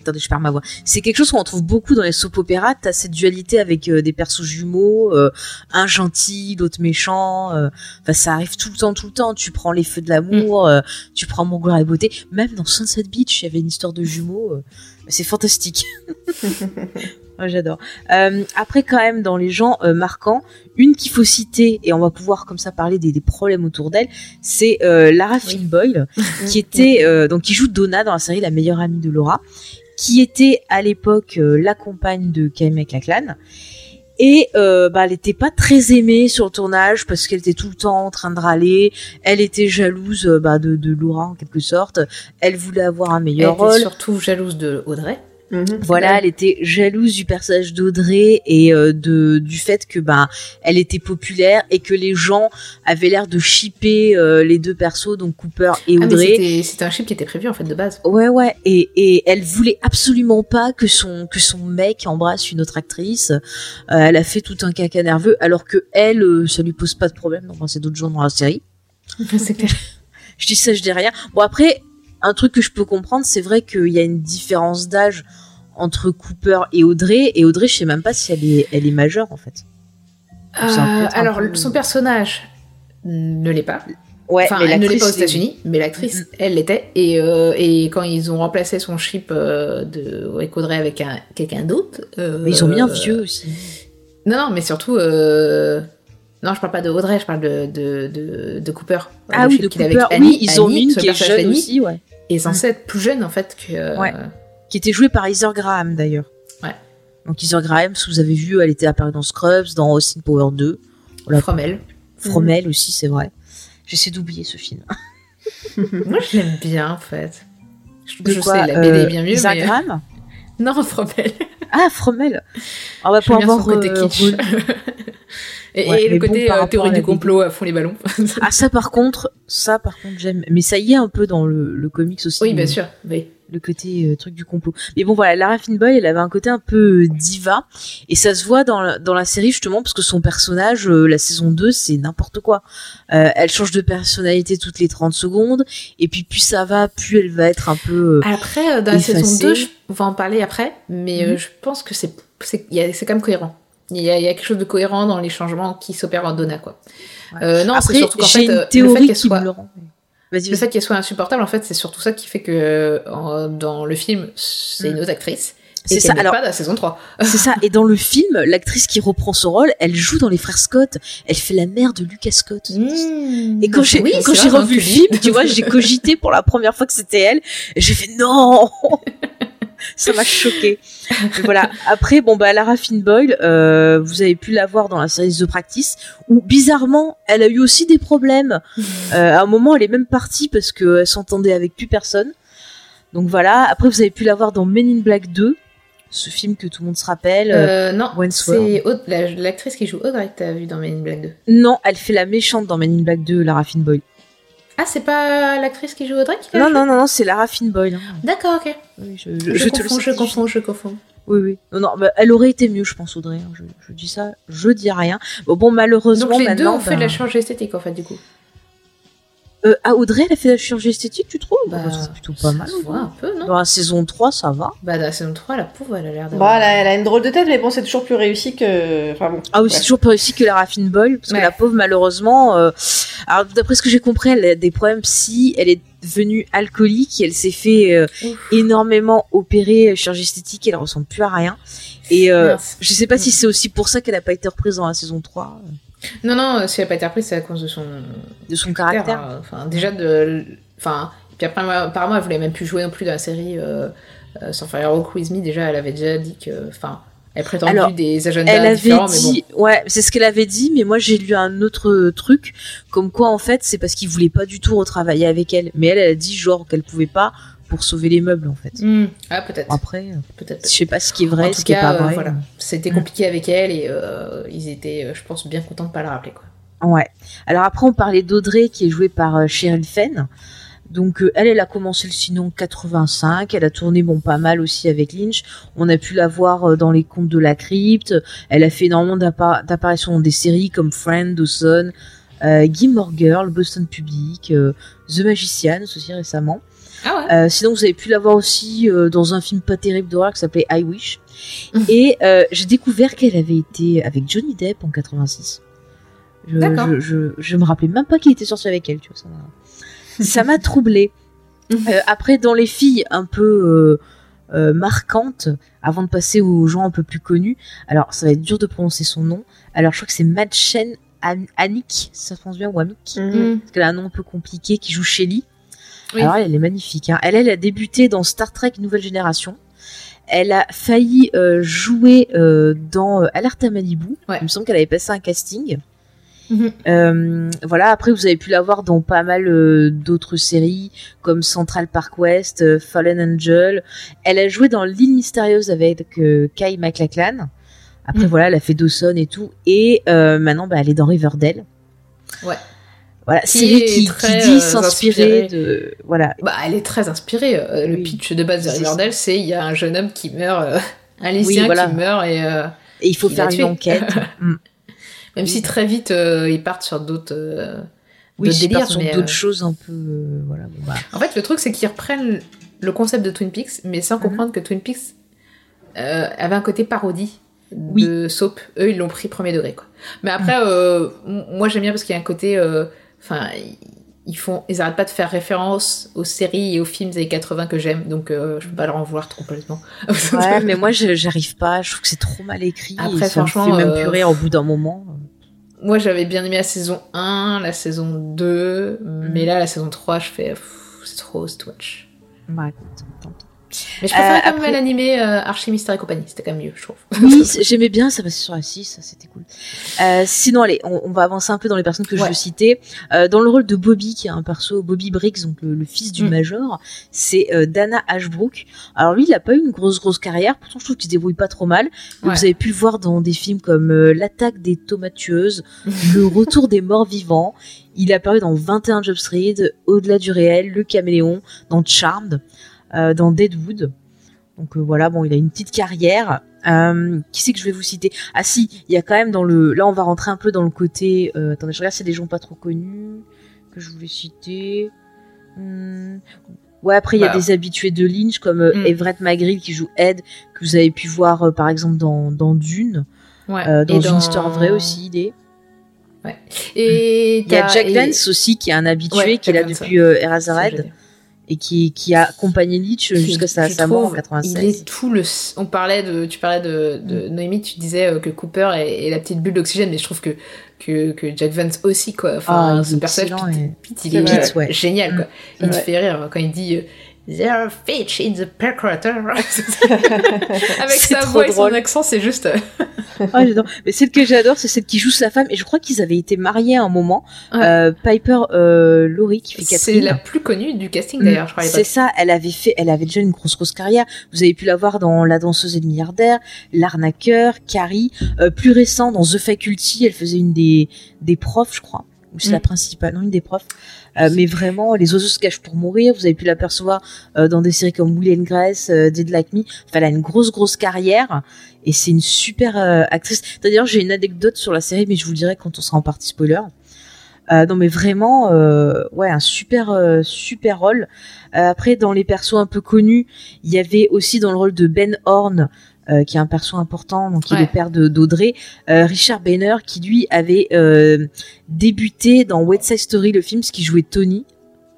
Attendez, je perds ma voix. C'est quelque chose qu'on retrouve beaucoup dans les soap opéras. T'as cette dualité avec euh, des persos jumeaux, euh, un gentil, l'autre méchant. euh, ça arrive tout le temps, tout le temps. Tu prends les feux de l'amour, euh, tu prends Mon gloire et beauté. Même dans Sunset Beach, il y avait une histoire de jumeaux. c'est fantastique. Ouais, J'adore. Euh, après, quand même, dans les gens euh, marquants, une qu'il faut citer, et on va pouvoir comme ça parler des, des problèmes autour d'elle, c'est euh, Lara Flynn Boyle, qui était donc qui joue Donna dans la série La meilleure amie de Laura, qui était à l'époque la compagne de Kay McLachlan. Et euh, bah, elle était pas très aimée sur le tournage parce qu'elle était tout le temps en train de râler. Elle était jalouse bah, de, de Laura en quelque sorte. Elle voulait avoir un Elle meilleur était rôle. surtout jalouse de Audrey. Mhm. Voilà, elle était jalouse du personnage d'Audrey et euh, de du fait que ben elle était populaire et que les gens avaient l'air de shipper euh, les deux persos donc Cooper et Ah, Audrey. c'était- c'était un chip qui était prévu en fait de base. Ouais ouais et, et elle voulait absolument pas que son que son mec embrasse une autre actrice. Euh, elle a fait tout un caca nerveux alors que elle ça lui pose pas de problème d'embrasser d'autres gens dans la série. c'est clair. Je dis ça, je dis rien. Bon après, un truc que je peux comprendre, c'est vrai qu'il y a une différence d'âge entre Cooper et Audrey. Et Audrey, je sais même pas si elle est, elle est majeure en fait. Euh, alors, peu- son personnage ne l'est pas. Ouais, enfin, mais elle ne l'est pas aux États-Unis, mais l'actrice, Mhm. elle l'était. Et, euh, et quand ils ont remplacé son chip euh, de avec Audrey avec un, quelqu'un d'autre. ils ont mis un euh, vieux aussi. Non, non, mais surtout. euh, Non, je parle pas de Audrey, je parle de, de, de, de Cooper. Ah oui, de Cooper. oui, ils ont Annie, une qui est jeune aussi, ouais. est censée être plus jeune en fait que. Ouais. euh, Qui était jouée par Heather Graham d'ailleurs. Ouais. Donc Heather Graham, si vous avez vu, elle était apparue dans Scrubs, dans Austin Power 2. Voilà. From elle. Fromel aussi, c'est vrai. J'essaie d'oublier ce film. Moi, je l'aime bien en fait. Je, je quoi, sais, la BD euh, est bien mieux. Heather mais... Graham? Non, From elle. Ah, Fromel. On va son avoir côté euh, kitsch. et, Ouais, et mais le côté euh, théorie du complot à fond les ballons. Ah ça par contre, ça par contre j'aime. Mais ça y est un peu dans le, le comics aussi. oui, bien sûr. Oui. Le côté euh, truc du complot. Mais bon voilà, Lara Flynn Boyle, elle avait un côté un peu euh, diva et ça se voit dans la, dans la série justement parce que son personnage, euh, la saison 2, c'est n'importe quoi. Euh, elle change de personnalité toutes les 30 secondes et puis plus ça va, plus elle va être un peu. Après, dans la Effacé. saison 2, je- on va en parler après, mais Mhm. je pense que c'est quand même cohérent. Il y, a, il y a quelque chose de cohérent dans les changements qui s'opèrent en Donna, quoi. Euh, non, c'est Après, surtout qu'en fait, une euh, le fait théorie qu'elle soit, le fait qu'elle soit insupportable, en fait, c'est surtout ça qui fait que en- dans le film, c'est une autre actrice. C'est ça, alors- pas dans la saison 3. C'est ça. Et dans le film, l'actrice qui reprend son rôle, elle joue dans les frères Scott. Elle fait la mère de Lucas Scott. Et quand j'ai Oui, quand j'ai revu le film, tu vois, j'ai cogité pour la première fois que c'était elle. J'ai fait non. Ça m'a choqué. Voilà. Après, bon bah Lara Finn Boyle, euh, vous avez pu la voir dans la série The Practice, où bizarrement, elle a eu aussi des problèmes. Euh, à un moment, elle est même partie parce qu'elle s'entendait avec plus personne. Donc voilà. Après, vous avez pu la voir dans Men in Black 2, ce film que tout le monde se rappelle. Euh, non, c'est l'actrice qui joue Audrey que t'as vu dans Men in Black 2. Non, elle fait la méchante dans Men in Black 2, Lara Finn Boyle. Ah, c'est pas l'actrice qui joue Audrey qui Non, non, non, non, c'est Lara Finn Boyle. hein. D'accord, ok. Oui, je, Je, confonds, je confonds, je confonds. Oui, oui. Non, non, bah, elle aurait été mieux, je pense, Audrey. hein. Je, dis ça, je dis rien. Bon, bon malheureusement, Donc les deux maintenant. ont fait de la ben, chirurgie esthétique en fait du coup. Euh, ah, Audrey, elle a fait la chirurgie esthétique, tu trouves Bah, je trouve plutôt pas mal. Se voit un peu, non Dans la saison 3, ça va. Bah, dans la saison 3, la pauvre, elle a l'air d'avoir. elle a, elle a une drôle de tête, mais bon, c'est toujours plus réussi que. Enfin bon. Ah oui, c'est toujours plus réussi que la Raffine Boyle, parce Ouais. que la pauvre, malheureusement, euh, alors d'après ce que j'ai compris, elle a des problèmes psy, elle est devenue alcoolique, elle s'est fait euh, énormément opérer, euh, chirurgie esthétique, elle ressemble plus à rien. Et euh, je sais pas si c'est aussi pour ça qu'elle a pas été reprise dans la saison 3, euh, Non, non, si elle n'a pas été reprise, c'est à cause de son de son caractère. hein. Enfin, déjà de. Enfin, puis après, moi, apparemment, elle voulait même plus jouer non plus dans la série euh, euh, Sans Fire Walk With Me. Déjà, elle avait déjà dit que. Enfin, elle prétendait Alors, des agendas Elle avait différents, mais bon. dit, ouais, c'est ce qu'elle avait dit, mais moi j'ai lu un autre truc, comme quoi en fait c'est parce qu'il voulait pas du tout retravailler avec elle, mais elle, elle a dit genre qu'elle pouvait pas pour sauver les meubles en fait. Hmm. Ah, peut-être. Après, Peut-être. je sais pas ce qui est vrai, en ce tout qui est cas, pas euh, vrai. voilà. C'était compliqué avec elle et euh, ils étaient, euh, je pense, bien contents de pas la rappeler. Quoi. Ouais. Alors après, on parlait d'Audrey qui est jouée par euh, Cheryl Fenn. Donc euh, elle, elle a commencé le sinon 85. Elle a tourné bon pas mal aussi avec Lynch. On a pu la voir euh, dans les contes de la crypte. Elle a fait énormément d'appa- d'apparitions dans des séries comme Friend, Dawson, euh, Gilmore Girl, Boston Public, euh, The Magician aussi récemment. Ah ouais Euh, sinon, vous avez pu la voir aussi euh, dans un film pas terrible d'horreur qui s'appelait I Wish. Et euh, j'ai découvert qu'elle avait été avec Johnny Depp en 86. Je, je, je, je me rappelais même pas qu'il était sorti avec elle, tu vois. Ça m'a, troublé. Euh, après, dans les filles un peu marquantes, avant de passer aux gens un peu plus connus, alors ça va être dur de prononcer son nom. Alors je crois que c'est Madchen An- Annick, ça se prononce bien, ou Amick, Hmm. parce qu'elle a un nom un peu compliqué, qui joue Shelly. Oui. Alors elle, elle est magnifique. Hein. Elle, elle a débuté dans Star Trek Nouvelle Génération. Elle a failli euh, jouer euh, dans euh, Alerte à Malibu. Ouais. Il me semble qu'elle avait passé un casting. Mhm. Euh, voilà. Après, vous avez pu la voir dans pas mal euh, d'autres séries comme Central Park West, euh, Fallen Angel. Elle a joué dans L'île mystérieuse avec Kai MacLachlan. Après, Mhm. voilà, elle a fait Dawson et tout. Et maintenant, bah, elle est dans Riverdale. Ouais. Voilà, Qui série est qui, dit euh, s'inspirer de voilà Bah, elle est très inspirée. euh, le pitch de base de C'est Riverdale, c'est il y a un jeune homme qui meurt, euh, un lycéen voilà. qui meurt, et et il faut Il faire une enquête. Mm. même si très vite euh, ils partent sur d'autres euh, Oui, c'est délires. sur d'autres euh, choses un peu voilà. bon, bah. En fait, le truc, c'est qu'ils reprennent le concept de Twin Peaks, mais sans comprendre que Twin Peaks avait un côté parodie de soap. Eux, ils l'ont pris premier degré, quoi. Mais après, Mhm. euh, m- moi, j'aime bien parce qu'il y a un côté... Enfin, ils font... Ils arrêtent pas de faire référence aux séries et aux films des années 80 que j'aime, donc euh, je peux pas leur en vouloir complètement. Ouais, mais moi j'arrive pas. Je trouve que c'est trop mal écrit. Après, ça me franchement, fait même euh, plus rire au bout d'un moment. Moi, j'avais bien aimé la saison 1, la saison 2, mais Mhm. là, la saison 3, je fais... C'est trop Stwatch. Bah, écoute, tant pis. Mais je préfère Euh, quand même après- l'animé euh, Archie Mystère et compagnie, c'était quand même mieux, je trouve. Oui, j'aimais bien, ça passait sur la 6, ça c'était cool. Euh, sinon, allez, on, on va avancer un peu dans les personnes que je veux citer. Dans le rôle de Bobby, qui est un perso, Bobby Briggs, donc le, le fils du Mm. major, c'est Dana Ashbrook. Alors lui, il a pas eu une grosse grosse carrière, pourtant je trouve qu'il se débrouille pas trop mal. Ouais. Vous avez pu le voir dans des films comme L'attaque des tomates tueuses, Le retour des morts vivants. Il a apparu dans 21 Job Street, Au-delà du réel, Le caméléon, dans Charmed, dans Deadwood. Donc euh, voilà, bon, il a une petite carrière. Euh, qui c'est que je vais vous citer? Ah si, il y a quand même dans le... Là, on va rentrer un peu dans le côté... Euh, attendez, je regarde s'il y a des gens pas trop connus que je voulais citer. Hmm. Ouais, après, il y a Bah. des habitués de Lynch, comme euh, Hmm. Everett McGrill qui joue Ed, que vous avez pu voir, euh, par exemple, dans, dans Dune. Ouais. Euh, dans Et une histoire vraie aussi, il est. Et Il y a Jack et- aussi, qui est un habitué, Ouais, qui est là depuis euh, Eraserhead. Et qui, qui a accompagné Qui- jusqu'à sa, sa mort en trouve, 96. Il est tout le. On parlait de, tu parlais de, de Noémie, tu disais euh, que Cooper est, est la petite bulle d'oxygène, mais je trouve que, que, que Jack Vance aussi, quoi. Enfin, Ah, ce personnage, Pete, et- Pete, il C'est est. Pete, ouais. génial, quoi. Il C'est te fait rire quand il dit. There are fish in the percolator. Avec C'est sa voix et son drôle. accent, c'est juste. j'adore. Mais celle que j'adore, c'est celle qui joue sa femme, et je crois qu'ils avaient été mariés à un moment. Ouais. Euh, Piper euh, Laurie, qui fait C'est Catherine. la plus connue du casting d'ailleurs, je crois. C'est ça, elle avait fait, elle avait déjà une grosse grosse carrière. Vous avez pu la voir dans La danseuse et le milliardaire, L'arnaqueur, Carrie, euh, plus récent dans The Faculty, elle faisait une des des profs, je crois. C'est Mm. la principale, non, une des profs. Euh, mais vraiment, les oiseaux se cachent pour mourir. Vous avez pu l'apercevoir euh, dans des séries comme Will and Grace, euh, Dead Like Me. Enfin, elle a une grosse grosse carrière et c'est une super actrice. D'ailleurs, j'ai une anecdote sur la série, mais je vous le dirai quand on sera en partie spoiler. Non mais vraiment, ouais, un super super rôle. Après, dans les persos un peu connus, il y avait aussi dans le rôle de Ben Horn, euh, qui est un perso important, donc qui est le père d'Audrey, euh, Richard Banner, qui lui avait euh, débuté dans West Side Story, le film, ce qui jouait Tony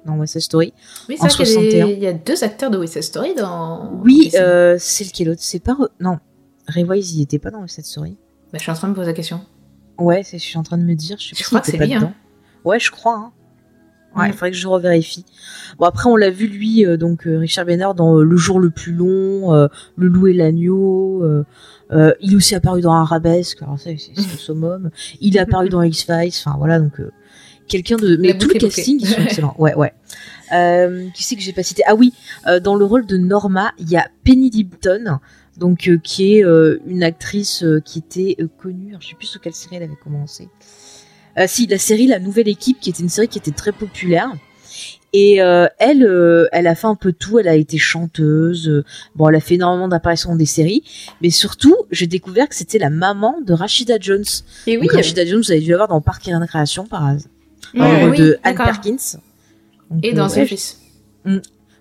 dans West Side Story. Oui, En c'est vrai qu'il y, a des- 61. il y a deux acteurs de West Side Story dans. Oui, euh, c'est lequel l'autre C'est pas non, Ray Wise, il était pas dans West Side Story. Bah, je suis en train de me poser la question. Ouais, c'est je suis en train de me dire, je sais Je pas crois que c'est lui, dedans. Ouais, je crois. Hein. Ouais, il Mm. faudrait que je revérifie. Bon après on l'a vu lui euh, donc euh, Richard Banner dans euh, Le jour le plus long, Le loup et l'agneau. il est aussi apparu dans Arabesque. Alors ça c'est le summum. Il est apparu dans X Files. Enfin voilà donc quelqu'un de mais La tout le boucle est bouclée. casting ils sont excellents. Ouais ouais. Qui c'est que j'ai pas cité? Ah oui, dans le rôle de Norma, il y a Penny Lipton, donc qui est une actrice qui était connue. Alors, je sais plus sur quelle série elle avait commencé. Euh, si la série La Nouvelle Équipe, qui était une série qui était très populaire. Et euh, elle, euh, elle a fait un peu tout. Elle a été chanteuse. euh, bon, elle a fait énormément d'apparitions dans des séries, mais surtout, j'ai découvert que c'était la maman de Rashida Jones. Et oui, Donc, Rashida Jones, vous avez dû la voir dans Parc et Récréation par hasard, oui, de Anne. Perkins. Donc, Et dans ouais, The Office.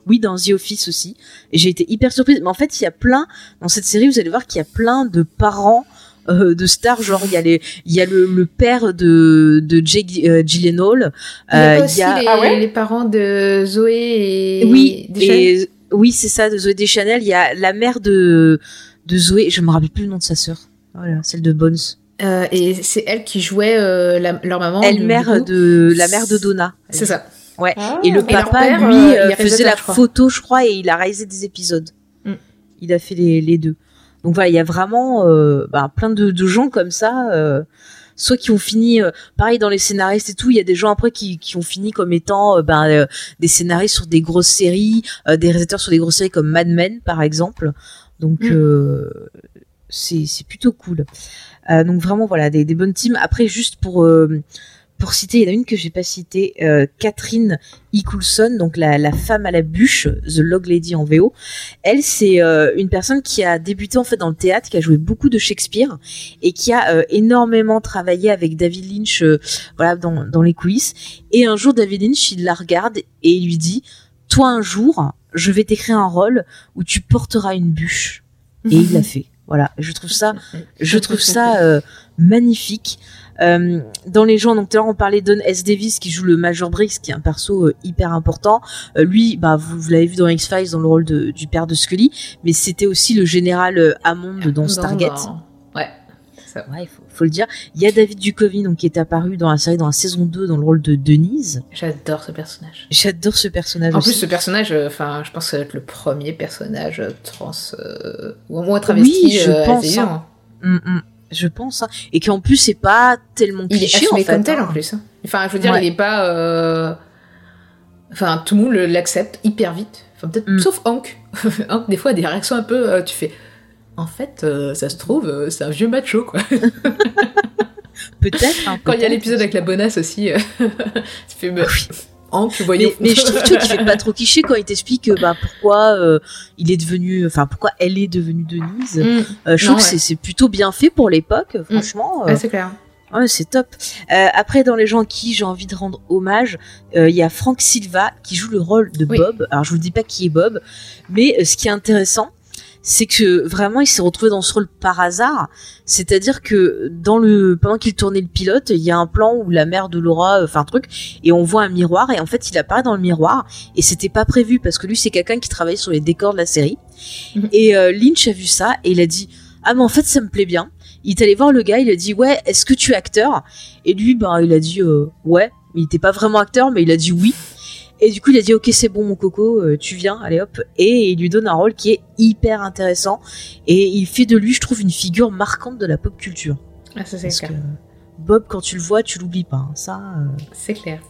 oui, dans The Office aussi. Et j'ai été hyper surprise. Mais en fait, il y a plein, dans cette série, vous allez voir qu'il y a plein de parents euh, de stars. Genre, il y a, les, il y a le, le père de, de Jake euh, Gyllenhaal. Il y a Euh, les, Ah ouais les parents de Zoé et. Oui, Deschanel et, oui, c'est ça, de Zoé Deschanel. Il y a la mère de, de Zoé. Je me rappelle plus le nom de sa sœur. Voilà, celle de Bones. Euh, et c'est elle qui jouait euh, la- leur maman. Elle, mère de, la mère de Donna. C'est ça. Ouais. Ah. Et le Et papa, père, lui, euh, il faisait la je photo, je crois, et il a réalisé des épisodes. Mm. Il a fait les, les deux. Donc voilà, il y a vraiment euh, bah, plein de, de gens comme ça, euh, soit qui ont fini, euh, pareil dans les scénaristes et tout, il y a des gens après qui, qui ont fini comme étant euh, ben, euh, des scénaristes sur des grosses séries, des réalisateurs sur des grosses séries comme Mad Men, par exemple. Donc Mm. euh, c'est c'est plutôt cool. Donc vraiment voilà des, des bonnes teams. Après juste pour pour citer, il y en a une que j'ai pas citée, euh, Catherine E. Coulson, donc la, la femme à la bûche, The Log Lady en VO. Elle, c'est euh, une personne qui a débuté en fait dans le théâtre, qui a joué beaucoup de Shakespeare et qui a euh, énormément travaillé avec David Lynch, voilà, dans, dans les coulisses. Et un jour, David Lynch, il la regarde et il lui dit, toi un jour, je vais t'écrire un rôle où tu porteras une bûche. Et il l'a fait. Voilà, je trouve ça je trouve ça magnifique. Euh, dans les gens, donc tout à l'heure on parlait Don S. Davis qui joue le Major Briggs, qui est un perso euh, hyper important. Euh, lui, bah vous, vous l'avez vu dans X Files dans le rôle de, du père de Scully, mais c'était aussi le général Hammond dans Stargate. dans- Ouais. Ça. Ouais, faut, faut le dire. Il y a David Duchovny donc qui est apparu dans la série dans la saison 2 dans le rôle de Denise. J'adore ce personnage. J'adore ce personnage En aussi. plus, ce personnage, enfin, je pense que ça va être le premier personnage trans ou au moins travesti. Oui, je pense, hein. Hum, hum, je pense hein. et qu'en plus c'est pas tellement Il est cliché en fait. comme tel hein. en plus. hein. Enfin, je veux dire, Ouais. il est pas. euh, Enfin, tout le monde l'accepte hyper vite. Enfin, peut-être Mm. sauf Hank. Hank, des fois, a des réactions un peu. euh, tu fais. En fait, euh, ça se trouve, c'est un vieux macho, quoi. Peut-être. hein, Quand il y a l'épisode avec la bonasse aussi, tu fais. bah, Hank, Mais, voyons. mais je trouve qu'il fait pas trop cliché quand il t'explique euh, bah, pourquoi euh, il est devenu, enfin pourquoi elle est devenue Denise. Mm. Euh, je Non, trouve que c'est- plutôt bien fait pour l'époque, franchement. euh, Ouais, c'est clair. ouais, c'est top. Euh, après, dans les gens à qui j'ai envie de rendre hommage, euh, il y a Frank Silva qui joue le rôle de Oui. Bob. Alors je vous dis pas qui est Bob, mais euh, ce qui est intéressant, c'est que vraiment il s'est retrouvé dans ce rôle par hasard. C'est-à-dire que dans le pendant qu'il tournait le pilote, il y a un plan où la mère de Laura euh, fait un truc et on voit un miroir et en fait il apparaît dans le miroir et c'était pas prévu parce que lui c'est quelqu'un qui travaillait sur les décors de la série. Mhm. Et euh, Lynch a vu ça et il a dit ah mais en fait ça me plaît bien. Il est allé voir le gars, il a dit ouais est-ce que tu es acteur? Et lui ben il a dit euh, ouais, mais il était pas vraiment acteur mais il a dit oui. Et du coup, il a dit ok, c'est bon mon coco, euh, tu viens, allez hop. Et il lui donne un rôle qui est hyper intéressant et il fait de lui, je trouve, une figure marquante de la pop culture. Ah, ça, c'est clair. que Bob, quand tu le vois, tu l'oublies pas. hein. Ça, euh, C'est clair.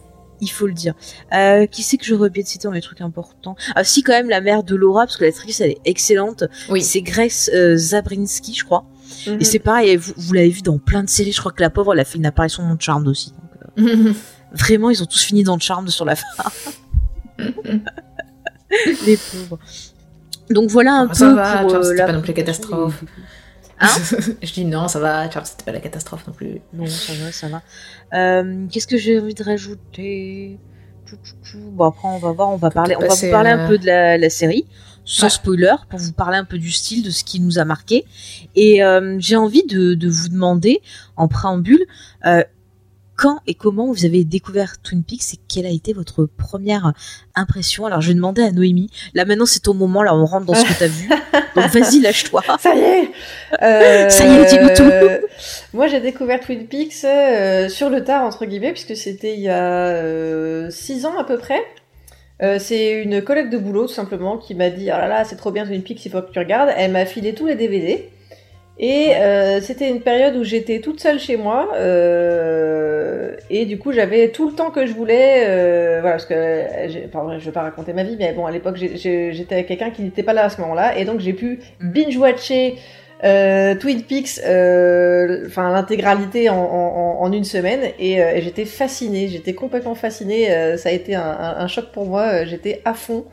il faut le dire. Euh, qui c'est que je répète citer dans les trucs importants? Ah si, quand même la mère de Laura, parce que l'actrice elle est excellente. Oui. C'est Grace Zabrinski, je crois. Mhm. Et c'est pareil, vous, vous l'avez vu dans plein de séries. Je crois que la pauvre, elle a fait une apparition dans Charmed aussi. Donc, Vraiment, ils ont tous fini dans Charmed sur la fin. Les pauvres. Donc voilà un ça peu va, pour Charmed, euh, c'était la pas non plus catastrophe. Hein? Je dis non, ça va, Charmed, c'était pas la catastrophe non plus. Non, ça va, ça va. Euh, Qu'est-ce que j'ai envie de rajouter? Bon après on va voir, on va parler, on va vous parler un euh, peu de la, la série, sans Ouais. spoiler, pour vous parler un peu du style, de ce qui nous a marqué. Et euh, j'ai envie de, de vous demander en préambule euh, quand et comment vous avez découvert Twin Peaks et quelle a été votre première impression? Alors je vais demander à Noémie. Là maintenant c'est ton moment, là on rentre dans ce que t'as vu. Donc vas-y lâche-toi. Ça y est Euh, Ça y est, dis-nous tout. Moi, j'ai découvert Twin Peaks euh, sur le tard, entre guillemets, puisque c'était il y a euh, six ans à peu près. Euh, c'est une collègue de boulot, tout simplement, qui m'a dit « Oh là là, c'est trop bien Twin Peaks, il faut que tu regardes ». Elle m'a filé tous les DVD. Et euh, c'était une période où j'étais toute seule chez moi. euh, et du coup, j'avais tout le temps que je voulais. euh, voilà, parce que euh, enfin, je vais pas raconter ma vie, mais bon, à l'époque, j'étais avec quelqu'un qui n'était pas là à ce moment-là. Et donc, j'ai pu binge-watcher euh, Twin Peaks, euh, enfin l'intégralité en, en, en une semaine, et, euh, et j'étais fascinée, j'étais complètement fascinée. euh, ça a été un, un- un choc pour moi. J'étais à fond,